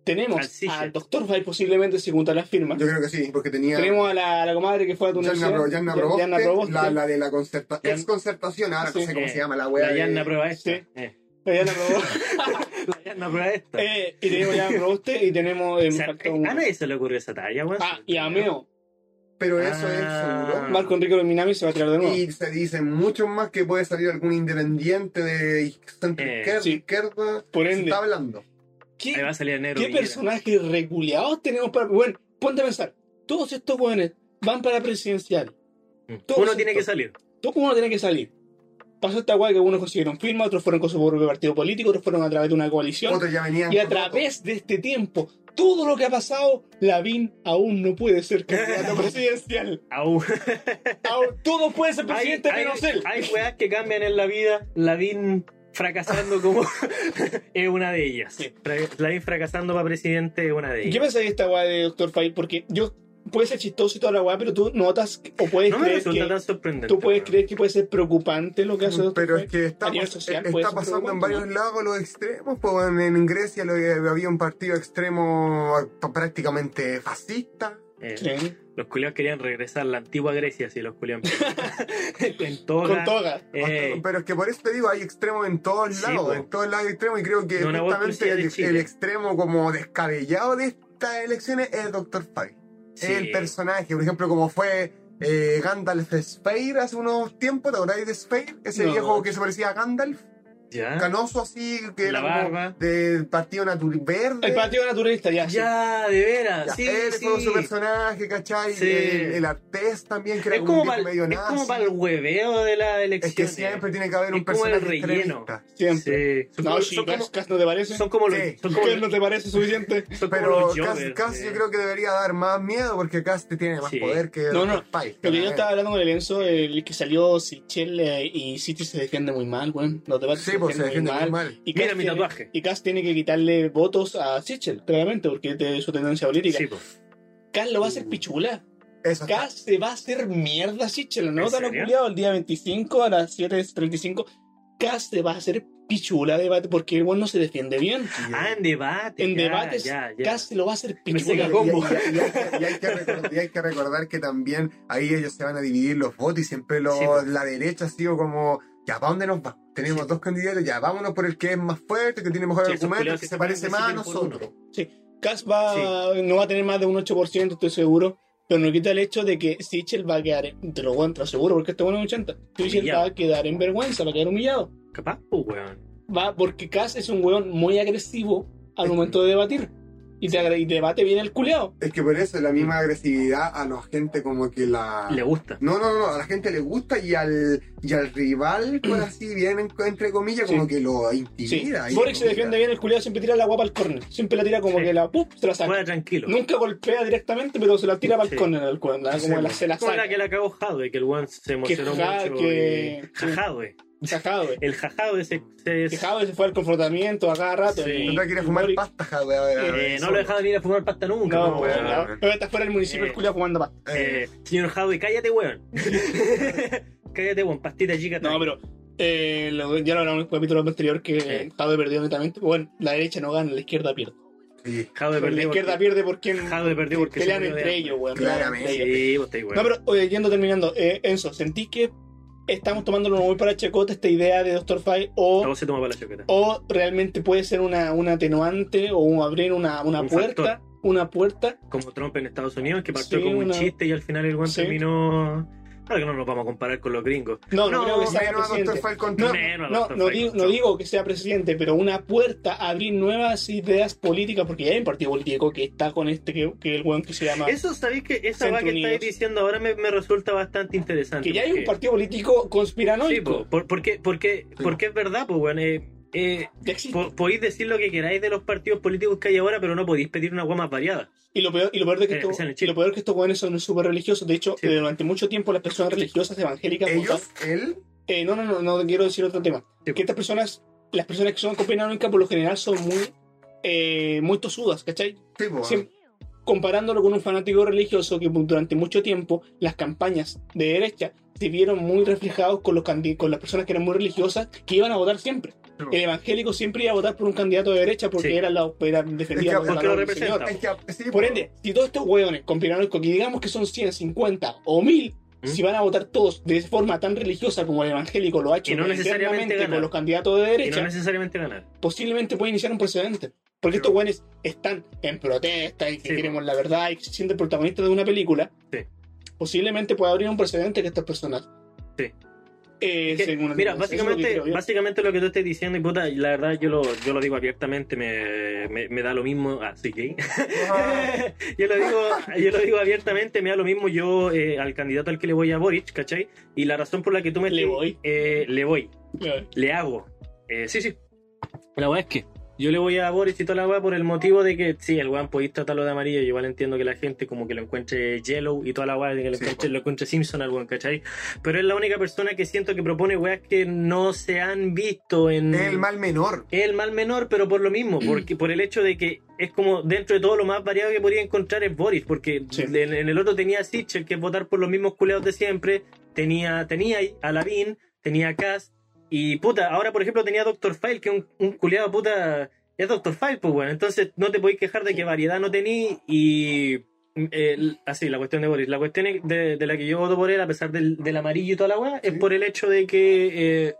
[SPEAKER 1] tenemos al Doctor Fay posiblemente si junta las firmas,
[SPEAKER 3] Yo creo que sí, porque tenía.
[SPEAKER 1] tenemos a la, a la comadre que fue a tu
[SPEAKER 3] Yanna, Pro- Yanna Proboste,
[SPEAKER 1] Yanna Proboste.
[SPEAKER 3] la, la de la concerta,
[SPEAKER 1] Yan-
[SPEAKER 3] ex concertación, ahora
[SPEAKER 1] Sí.
[SPEAKER 3] no sé cómo
[SPEAKER 2] Eh,
[SPEAKER 3] se llama la wea.
[SPEAKER 2] La
[SPEAKER 3] de-
[SPEAKER 2] Yanna prueba esta.
[SPEAKER 1] Sí.
[SPEAKER 2] Eh,
[SPEAKER 1] La Yanna Proboste. (laughs)
[SPEAKER 2] La Yanna prueba esta.
[SPEAKER 1] Eh, y tenemos a Yanna Proboste y tenemos... eh,
[SPEAKER 2] O sea,
[SPEAKER 1] falta
[SPEAKER 2] eh,
[SPEAKER 1] un-
[SPEAKER 2] a nadie se le ocurrió esa talla, weón.
[SPEAKER 1] Ah, y a Meo.
[SPEAKER 3] Pero eso
[SPEAKER 2] Ah.
[SPEAKER 3] es seguro.
[SPEAKER 1] Marco Enrique Minami se va a tirar de nuevo.
[SPEAKER 3] Y se dicen mucho más que puede salir algún independiente de centro
[SPEAKER 2] Eh,
[SPEAKER 3] izquierda,
[SPEAKER 1] sí.
[SPEAKER 3] izquierda.
[SPEAKER 1] Por
[SPEAKER 3] Se
[SPEAKER 1] ende.
[SPEAKER 3] está hablando.
[SPEAKER 1] ¿Qué,
[SPEAKER 2] Ahí va a salir el negro.
[SPEAKER 1] ¿Qué personajes reculeados tenemos para.? Bueno, ponte a pensar. Todos estos jóvenes van para presidencial.
[SPEAKER 2] Mm.
[SPEAKER 1] Todos
[SPEAKER 2] Uno tiene que
[SPEAKER 1] estos.
[SPEAKER 2] salir.
[SPEAKER 1] Todo uno tiene que salir. Pasó esta guay que algunos consiguieron firma, otros fueron con su propio partido político, otros fueron a través de una coalición.
[SPEAKER 3] Otros ya venían.
[SPEAKER 1] Y a través de este tiempo, todo lo que ha pasado, Lavín aún no puede ser candidato (laughs) presidencial.
[SPEAKER 2] Au.
[SPEAKER 1] Aún, todo puede ser presidente
[SPEAKER 2] hay,
[SPEAKER 1] menos
[SPEAKER 2] hay,
[SPEAKER 1] él.
[SPEAKER 2] hay weas que cambian en la vida. Lavín fracasando como (laughs) es una de ellas.
[SPEAKER 1] Sí.
[SPEAKER 2] Lavín fracasando para presidente es una de
[SPEAKER 1] ¿Qué
[SPEAKER 2] ellas.
[SPEAKER 1] pensáis de esta guay de Dr. Fay? Porque yo puede ser chistoso y toda la guay, pero tú notas que- o puedes
[SPEAKER 2] No
[SPEAKER 1] creer que
[SPEAKER 2] tan sorprendente.
[SPEAKER 1] tú puedes creer que puede ser preocupante lo que hace Dr.
[SPEAKER 3] Pero es que está,
[SPEAKER 1] social
[SPEAKER 3] está pasando en varios lados los extremos. Pues en, en Grecia lo, había un partido extremo prácticamente fascista.
[SPEAKER 2] Eh,
[SPEAKER 1] Sí.
[SPEAKER 2] Los culiados querían regresar a la antigua Grecia, si los culiados (laughs) (laughs) en toga.
[SPEAKER 1] Con toga.
[SPEAKER 2] eh,
[SPEAKER 3] Pero es que por eso te digo, hay extremos en todos
[SPEAKER 2] Sí,
[SPEAKER 3] lados.
[SPEAKER 2] po.
[SPEAKER 3] En todos lados hay extremos. Y creo que
[SPEAKER 2] No,
[SPEAKER 3] justamente el, extremo como descabellado de estas elecciones es el Dr. Fay.
[SPEAKER 2] Sí.
[SPEAKER 3] el personaje, por ejemplo, como fue eh, Gandalf Spare hace unos tiempos, ¿te acordáis de? Ese
[SPEAKER 1] No.
[SPEAKER 3] viejo que se parecía a Gandalf,
[SPEAKER 2] Ya.
[SPEAKER 3] canoso así, que
[SPEAKER 2] La
[SPEAKER 3] era como
[SPEAKER 2] barba.
[SPEAKER 3] de partido natural verde.
[SPEAKER 1] El partido naturalista, ya. sí.
[SPEAKER 2] Ya, de veras.
[SPEAKER 3] Ya,
[SPEAKER 2] Sí,
[SPEAKER 3] él
[SPEAKER 2] sí.
[SPEAKER 3] fue su personaje, ¿cachai?
[SPEAKER 2] Sí.
[SPEAKER 3] El, el Artés también, que era
[SPEAKER 2] Es
[SPEAKER 3] como,
[SPEAKER 2] como,
[SPEAKER 3] un
[SPEAKER 2] para,
[SPEAKER 3] viejo medio
[SPEAKER 2] es
[SPEAKER 3] nazi.
[SPEAKER 2] como para el hueveo de la elección.
[SPEAKER 3] Es que siempre tiene que haber un
[SPEAKER 2] Es como el
[SPEAKER 3] personaje
[SPEAKER 2] relleno.
[SPEAKER 3] extremista.
[SPEAKER 1] Siempre.
[SPEAKER 2] Sí. Son
[SPEAKER 1] No,
[SPEAKER 2] como, son como,
[SPEAKER 1] Cas, ¿no te parece?
[SPEAKER 2] son como los,
[SPEAKER 3] Sí.
[SPEAKER 2] son como
[SPEAKER 1] ¿Qué
[SPEAKER 2] los-
[SPEAKER 1] no te parece suficiente? (laughs)
[SPEAKER 2] son
[SPEAKER 3] Pero Cass,
[SPEAKER 2] sí.
[SPEAKER 3] yo creo que debería dar más miedo porque Cass te tiene más
[SPEAKER 2] Sí.
[SPEAKER 3] poder que
[SPEAKER 1] No, no. Lo que yo estaba hablando con el Enzo, el que salió Sichel eh, y City se defiende muy mal, weón. Los debates
[SPEAKER 3] Sí, pues se defiende muy mal.
[SPEAKER 1] Y
[SPEAKER 2] Mira
[SPEAKER 1] Cass
[SPEAKER 2] mi
[SPEAKER 1] tiene-
[SPEAKER 2] tatuaje.
[SPEAKER 1] Y Cass tiene que quitarle votos a Sichel, claramente, porque es de su tendencia política.
[SPEAKER 2] Sí, pues.
[SPEAKER 1] Cass lo va a hacer pichula.
[SPEAKER 3] Eso está.
[SPEAKER 1] Cass se va a hacer mierda a Sichel. ¿No
[SPEAKER 2] ¿En
[SPEAKER 1] te lo
[SPEAKER 2] serio?
[SPEAKER 1] culiado el día 25 a las 7.35? Cass se va a hacer pichula de debate porque el weón no se defiende bien.
[SPEAKER 2] Ah, en debate.
[SPEAKER 1] En
[SPEAKER 2] ya,
[SPEAKER 1] debates,
[SPEAKER 2] ya, ya.
[SPEAKER 1] Cass se lo va a hacer pichula.
[SPEAKER 3] Y, y- y hay que, y hay que recordar, y hay que recordar que también ahí ellos se van a dividir los votos y siempre los,
[SPEAKER 2] Sí, pues.
[SPEAKER 3] la derecha ha sido como, ya, ¿para dónde nos va? Tenemos dos candidatos, ya, vámonos por el que es más fuerte, que tiene mejor
[SPEAKER 2] Sí,
[SPEAKER 3] argumento, que
[SPEAKER 2] que
[SPEAKER 3] se parece más a nosotros.
[SPEAKER 1] Cass va, no va a tener más de un 8%, estoy seguro. Pero no quita el hecho de que Sichel va a quedar, en- te lo voy a entrar seguro, porque este bueno es un 80. Sichel va a quedar en vergüenza, va a quedar humillado.
[SPEAKER 2] Capaz, pues, weón.
[SPEAKER 1] Va, porque Cass es un weón muy agresivo al momento de debatir. Y te, y te debate bien el culeado.
[SPEAKER 3] Es que por eso la misma agresividad a la gente como que la...
[SPEAKER 2] Le gusta.
[SPEAKER 3] No, no, no, a la gente le gusta y al, y al rival, por (clears throat) así bien, en- entre comillas, como
[SPEAKER 1] Sí.
[SPEAKER 3] que lo
[SPEAKER 1] Sí.
[SPEAKER 3] intimida. y
[SPEAKER 1] Boric se
[SPEAKER 3] lo
[SPEAKER 1] defiende bien, el culeado siempre tira la guapa al córner. Siempre la tira como
[SPEAKER 2] Sí.
[SPEAKER 1] que la ¡pup! se la saca.
[SPEAKER 2] Juega tranquilo.
[SPEAKER 1] Nunca golpea directamente, pero se la tira para el
[SPEAKER 2] Sí.
[SPEAKER 1] córner al cuerno,
[SPEAKER 3] Sí,
[SPEAKER 1] como la,
[SPEAKER 3] sí.
[SPEAKER 1] se la
[SPEAKER 2] Como
[SPEAKER 1] saca.
[SPEAKER 2] la que la cagó Jadwe, que el weón se emocionó
[SPEAKER 1] Ja-
[SPEAKER 2] mucho.
[SPEAKER 1] que-
[SPEAKER 2] y- Jajadwe.
[SPEAKER 1] Sajado,
[SPEAKER 2] El Jajadwe se, se,
[SPEAKER 1] Que Jadwe se fue al confrontamiento a cada rato.
[SPEAKER 2] Sí.
[SPEAKER 3] a
[SPEAKER 1] y
[SPEAKER 3] fumar pasta, ja, wea, wea,
[SPEAKER 2] Eh, no lo dejaban ir a fumar pasta nunca.
[SPEAKER 1] No,
[SPEAKER 2] no,
[SPEAKER 1] weón, no. Pero está fuera del municipio
[SPEAKER 2] Eh.
[SPEAKER 1] el culiao jugando pasta.
[SPEAKER 2] Eh, señor Jadwe, cállate, weón. (laughs) cállate, weón, pastita chica.
[SPEAKER 1] No, pero eh, lo- ya lo hablamos en el capítulo anterior que. Jadwe perdió netamente. Bueno, la derecha no gana, la izquierda pierde.
[SPEAKER 3] Sí,
[SPEAKER 2] Jadwe
[SPEAKER 1] la
[SPEAKER 2] perdió.
[SPEAKER 1] izquierda
[SPEAKER 2] porque-
[SPEAKER 1] pierde porque
[SPEAKER 2] Jadwe perdió porque se
[SPEAKER 1] pelean entre ellos, weón.
[SPEAKER 3] Claramente.
[SPEAKER 2] Sí, vos estáis, weón.
[SPEAKER 1] No, pero oye, yendo terminando, eh, Enzo, ¿sentí que estamos tomándolo muy para chacota esta idea de Doctor Five o,
[SPEAKER 2] se toma para la
[SPEAKER 1] o realmente puede ser una, una atenuante o abrir una, una
[SPEAKER 2] Un
[SPEAKER 1] puerta?
[SPEAKER 2] factor.
[SPEAKER 1] Una puerta.
[SPEAKER 2] Como Trump en Estados Unidos, que partió
[SPEAKER 1] Sí,
[SPEAKER 2] como un chiste y al final el
[SPEAKER 1] Sí.
[SPEAKER 2] terminó. Claro que no nos vamos a comparar con los gringos.
[SPEAKER 1] No, no,
[SPEAKER 2] No,
[SPEAKER 1] creo que sea
[SPEAKER 3] Menos a
[SPEAKER 1] presidente.
[SPEAKER 3] Doctor File contra...
[SPEAKER 1] No,
[SPEAKER 2] Menos
[SPEAKER 1] no, digo, no que sea presidente, pero una puerta a abrir nuevas ideas políticas, porque ya hay un partido político que está con este, que, que el weón que se llama.
[SPEAKER 2] Eso, ¿sabéis que esa va que estáis diciendo ahora me, me resulta bastante interesante?
[SPEAKER 1] que ya hay un partido político
[SPEAKER 2] Sí,
[SPEAKER 1] conspiranoico.
[SPEAKER 2] po, por- porque, porque, porque es verdad, pues, weón. eh, eh, podéis decir lo que queráis de los partidos políticos que hay ahora, pero no podéis pedir una agua más variada.
[SPEAKER 1] Y lo peor, y lo peor de que
[SPEAKER 2] Eh,
[SPEAKER 1] esto- y lo peor es que estos jóvenes son súper religiosos. De hecho,
[SPEAKER 2] Sí.
[SPEAKER 1] eh, durante mucho tiempo las personas religiosas evangélicas
[SPEAKER 3] Ellos, él,
[SPEAKER 1] Eh, no, no, no, no quiero decir otro tema.
[SPEAKER 2] Sí.
[SPEAKER 1] Que estas personas, las personas que son conspiranoicas por lo general son muy, eh, muy tosudas, ¿cachai?
[SPEAKER 3] tipo,
[SPEAKER 1] Siem- comparándolo con un fanático religioso que durante mucho tiempo las campañas de derecha se vieron muy reflejados con, los candi- con las personas que eran muy religiosas que iban a votar siempre. El evangélico siempre iba a votar por un candidato de derecha porque
[SPEAKER 2] Sí.
[SPEAKER 1] era la era defendía
[SPEAKER 3] Es que-
[SPEAKER 2] porque lo representa.
[SPEAKER 1] Señor.
[SPEAKER 3] es que, sí,
[SPEAKER 1] Por ende, si todos estos hueones conspiranoicos, que digamos que son 150 o 1000,
[SPEAKER 2] ¿Mm?
[SPEAKER 1] si van a votar todos de forma tan religiosa como el evangélico lo ha hecho
[SPEAKER 2] Y no necesariamente ganar.
[SPEAKER 1] con los candidatos de
[SPEAKER 2] Y
[SPEAKER 1] derecha,
[SPEAKER 2] no necesariamente ganar.
[SPEAKER 1] posiblemente puede iniciar un precedente. Porque
[SPEAKER 3] Sí.
[SPEAKER 1] estos hueones están en protesta y que
[SPEAKER 2] Sí.
[SPEAKER 1] queremos la verdad y que se sienten protagonistas de una película.
[SPEAKER 2] Sí.
[SPEAKER 1] Posiblemente puede abrir un precedente que estas personas.
[SPEAKER 2] Sí.
[SPEAKER 1] Eh,
[SPEAKER 2] Que, mira,
[SPEAKER 1] es lo que
[SPEAKER 2] básicamente, básicamente lo que tú estás diciendo, y puta, la verdad yo lo, yo lo digo abiertamente, me, me, me da lo mismo. Ah, sí, gay. (laughs) Yo, lo digo, yo lo digo abiertamente, me da lo mismo yo eh, al candidato al que le voy a Boric, ¿cachai? Y la razón por la que tú me
[SPEAKER 1] Le voy.
[SPEAKER 2] eh, le voy, le hago. Eh, sí, sí. La weá es que yo le voy a Boris y toda la weá por el motivo de que, sí, el weón podéis tratarlo de amarillo. Yo igual entiendo que la gente como que lo encuentre Yellow y toda la weá, que lo
[SPEAKER 3] Sí,
[SPEAKER 2] encuentre, lo encuentre Simpson al weón, ¿cachai? Pero es la única persona que siento que propone weas que no se han visto en.
[SPEAKER 3] es el mal menor.
[SPEAKER 2] Es el mal menor, pero por lo mismo, (clears throat) porque por el hecho de que es como dentro de todo lo más variado que podría encontrar es Boris, porque
[SPEAKER 1] Sí.
[SPEAKER 2] en, en el otro tenía a Sitcher, que es votar por los mismos culeados de siempre, tenía, tenía a Lavín, tenía a Cass, y puta, ahora por ejemplo tenía Doctor File, que es un, un culeado puta, es Doctor File, pues bueno, entonces no te podéis quejar de que variedad no tení y... eh, así, la cuestión de Boris. La cuestión es de, de la que yo voto por él, a pesar del, del amarillo y toda la weá, es por el hecho de que eh,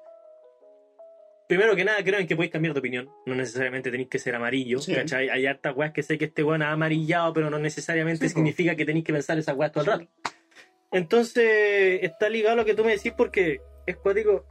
[SPEAKER 2] Primero que nada, creo en que podéis cambiar de opinión. No necesariamente tenéis que ser amarillo.
[SPEAKER 1] Sí.
[SPEAKER 2] ¿cachai? Hay hartas weas que sé que este weón ha amarillado, pero no necesariamente
[SPEAKER 3] Sí,
[SPEAKER 2] significa que tenéis que pensar esas weas todo el rato. Entonces, está ligado a lo que tú me decís porque es cuático.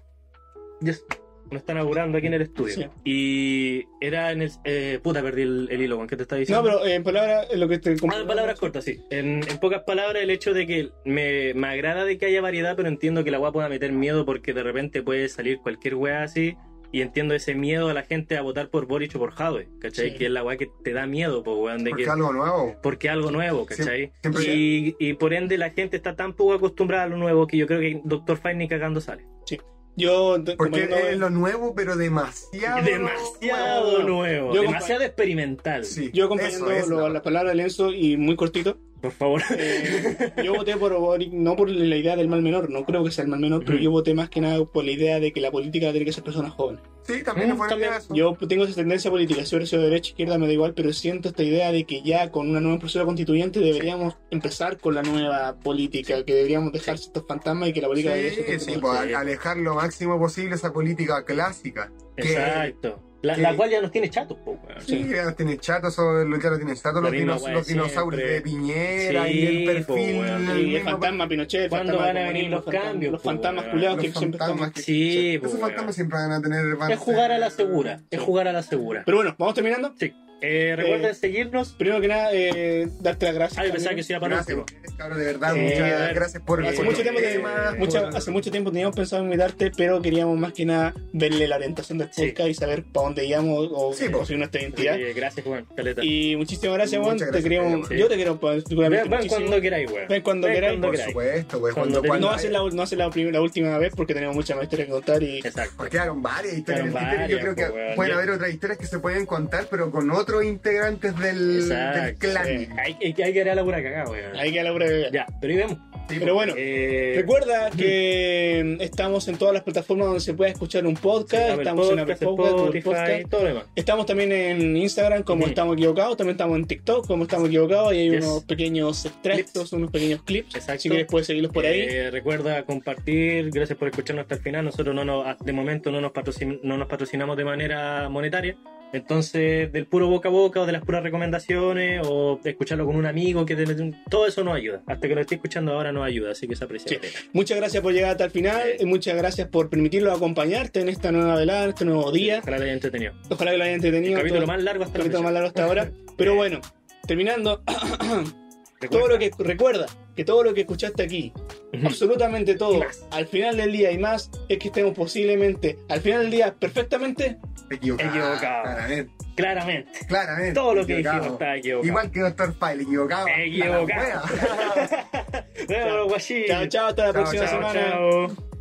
[SPEAKER 2] Yes. Me están augurando aquí en el estudio.
[SPEAKER 1] Sí.
[SPEAKER 2] Y era en el. Eh, puta, perdí el, el hilo, Juan, ¿qué te estaba
[SPEAKER 1] No,
[SPEAKER 2] diciendo?
[SPEAKER 1] pero en palabras, en lo que te
[SPEAKER 2] Ah, en palabras cortas, sí. En, en pocas palabras, el hecho de que me, me agrada de que haya variedad, pero entiendo que la weá pueda meter miedo porque de repente puede salir cualquier weá así. Y entiendo ese miedo a la gente a votar por Boric o por Jadwe, ¿cachai?
[SPEAKER 1] Sí.
[SPEAKER 2] Que es la weá que te da miedo, po, weón, de
[SPEAKER 3] Porque
[SPEAKER 2] que
[SPEAKER 3] algo nuevo.
[SPEAKER 2] porque algo nuevo, ¿cachai?
[SPEAKER 3] siempre-
[SPEAKER 2] y, y por ende la gente está tan poco acostumbrada a lo nuevo que yo creo que Doctor Fine ni cagando sale.
[SPEAKER 1] Yo,
[SPEAKER 3] Porque
[SPEAKER 1] como no-
[SPEAKER 3] es lo nuevo, pero demasiado.
[SPEAKER 2] Demasiado
[SPEAKER 1] nuevo.
[SPEAKER 2] demasiado experimental.
[SPEAKER 3] Sí,
[SPEAKER 1] yo acompañando
[SPEAKER 3] eso es
[SPEAKER 1] lo-
[SPEAKER 3] la-
[SPEAKER 1] la palabra de Lenzo y muy cortito,
[SPEAKER 2] Por favor.
[SPEAKER 1] eh, yo voté por Boric no por la idea del mal menor, no creo que sea el mal menor, pero yo voté más que nada por la idea de que la política tiene que ser personas jóvenes.
[SPEAKER 3] Sí, también
[SPEAKER 2] Mm,
[SPEAKER 3] eso.
[SPEAKER 1] Yo tengo esa tendencia política, si hubiera sido de derecha, izquierda, me da igual, pero siento esta idea de que ya con una nueva proceso constituyente deberíamos empezar con la nueva política, que deberíamos dejar estos fantasmas y que la política debería ser
[SPEAKER 3] Sí, sí,
[SPEAKER 1] como-
[SPEAKER 3] pues, alejar lo máximo posible esa política clásica. Que,
[SPEAKER 2] Exacto. La,
[SPEAKER 3] que-
[SPEAKER 2] la cual ya nos tiene chatos, po, weón.
[SPEAKER 3] Sí, ya los tienen chatos, o lo- ya lo tienen chatos los, dinos- los dinosaurios
[SPEAKER 2] siempre.
[SPEAKER 3] de Piñera
[SPEAKER 2] Sí,
[SPEAKER 3] y el perfil.
[SPEAKER 2] po, weón.
[SPEAKER 3] el
[SPEAKER 1] Y el
[SPEAKER 3] mismo-
[SPEAKER 1] fantasma Pinochet,
[SPEAKER 2] ¿Cuándo
[SPEAKER 1] fantasma
[SPEAKER 2] van a venir los cambios,
[SPEAKER 1] Los fantasmas
[SPEAKER 3] los
[SPEAKER 1] que siempre están.
[SPEAKER 2] Sí,
[SPEAKER 3] esos
[SPEAKER 2] po,
[SPEAKER 3] fantasmas siempre van a tener. van
[SPEAKER 2] Es jugar a la segura. Es jugar a la segura.
[SPEAKER 1] Pero bueno, vamos terminando.
[SPEAKER 2] Sí. Eh, recuerden
[SPEAKER 1] Eh,
[SPEAKER 2] seguirnos.
[SPEAKER 1] Primero que nada, eh, darte las gracias.
[SPEAKER 2] Ay, pensaba
[SPEAKER 1] también.
[SPEAKER 2] que se iba para
[SPEAKER 3] Gracias, ustedes, de verdad.
[SPEAKER 2] Eh,
[SPEAKER 3] muchas gracias por
[SPEAKER 1] Hace mucho tiempo, mucha- hace mucho tiempo teníamos pensado invitarte, pero queríamos más que nada verle la orientación del
[SPEAKER 2] Sí.
[SPEAKER 1] podcast y saber para dónde íbamos o,
[SPEAKER 3] Sí,
[SPEAKER 1] o
[SPEAKER 3] po.
[SPEAKER 1] si nuestra identidad.
[SPEAKER 2] Gracias, Juan. Caleta.
[SPEAKER 1] Y muchísimas gracias, Juan. Te queríamos,
[SPEAKER 2] sí.
[SPEAKER 1] yo te quiero particularmente
[SPEAKER 2] Ven, ven cuando queráis, weón.
[SPEAKER 1] Ven cuando queráis.
[SPEAKER 2] cuando
[SPEAKER 3] Por
[SPEAKER 2] queráis.
[SPEAKER 3] supuesto, güey.
[SPEAKER 2] Cuando
[SPEAKER 3] Cuando,
[SPEAKER 1] No va a ser, la, no ser la, la última vez porque tenemos mucha más historia que contar y
[SPEAKER 2] Exacto.
[SPEAKER 3] Porque quedaron varias historias. Yo creo que
[SPEAKER 2] weón.
[SPEAKER 3] pueden
[SPEAKER 2] Yo-
[SPEAKER 3] haber otras historias que se pueden contar, pero con otros integrantes del,
[SPEAKER 2] Exacto,
[SPEAKER 3] del clan.
[SPEAKER 1] sí.
[SPEAKER 2] Hay, hay, hay que ir a la pura cagada, weón.
[SPEAKER 1] hay que a la hora de
[SPEAKER 2] Ya, pero ahí vemos.
[SPEAKER 3] Sí,
[SPEAKER 1] Pero bueno,
[SPEAKER 2] Eh,
[SPEAKER 1] recuerda que estamos en todas las plataformas donde se puede escuchar un podcast. Estamos en Apple
[SPEAKER 2] Podcast, Spotify,
[SPEAKER 1] Podcast.
[SPEAKER 2] todo lo demás.
[SPEAKER 1] Estamos también en Instagram como. Estamos Equivocados, también estamos en TikTok como Estamos Equivocados y hay
[SPEAKER 2] Yes.
[SPEAKER 1] unos pequeños extractos, unos pequeños clips.
[SPEAKER 2] Exacto.
[SPEAKER 1] Si quieres puedes seguirlos por ahí.
[SPEAKER 2] Eh, recuerda compartir, gracias por escucharnos hasta el final. Nosotros no nos, de momento no nos, patrocin- no nos patrocinamos de manera monetaria. Entonces, del puro boca a boca o de las puras recomendaciones o de escucharlo con un amigo, que te- todo eso nos ayuda. Hasta que lo esté escuchando ahora nos ayuda, así que se aprecia.
[SPEAKER 1] Sí. Muchas gracias por llegar hasta el final
[SPEAKER 2] Sí.
[SPEAKER 1] y muchas gracias por permitirlo acompañarte en esta nueva velada, este nuevo día.
[SPEAKER 2] Ojalá le haya entretenido.
[SPEAKER 1] Ojalá que lo hayan
[SPEAKER 2] El
[SPEAKER 1] entretenido.
[SPEAKER 2] capítulo
[SPEAKER 1] todo-
[SPEAKER 2] más largo hasta
[SPEAKER 1] el capítulo más largo hasta ahora. (laughs) Pero bueno, terminando, (clears throat)
[SPEAKER 2] Recuerda.
[SPEAKER 1] todo lo que recuerda que todo lo que escuchaste aquí, absolutamente todo, al final del día y más, es que estemos posiblemente al final del día perfectamente
[SPEAKER 3] Equivocado.
[SPEAKER 2] Equivocado.
[SPEAKER 3] Claramente.
[SPEAKER 2] Claramente.
[SPEAKER 3] claramente.
[SPEAKER 2] Todo lo que dijimos está equivocado.
[SPEAKER 3] Igual que Doctor File, equivocado.
[SPEAKER 2] Equivocado. Bueno. (laughs)
[SPEAKER 1] Chao, chao, hasta la
[SPEAKER 3] Chao,
[SPEAKER 1] próxima
[SPEAKER 3] chao,
[SPEAKER 1] semana.
[SPEAKER 2] Chao.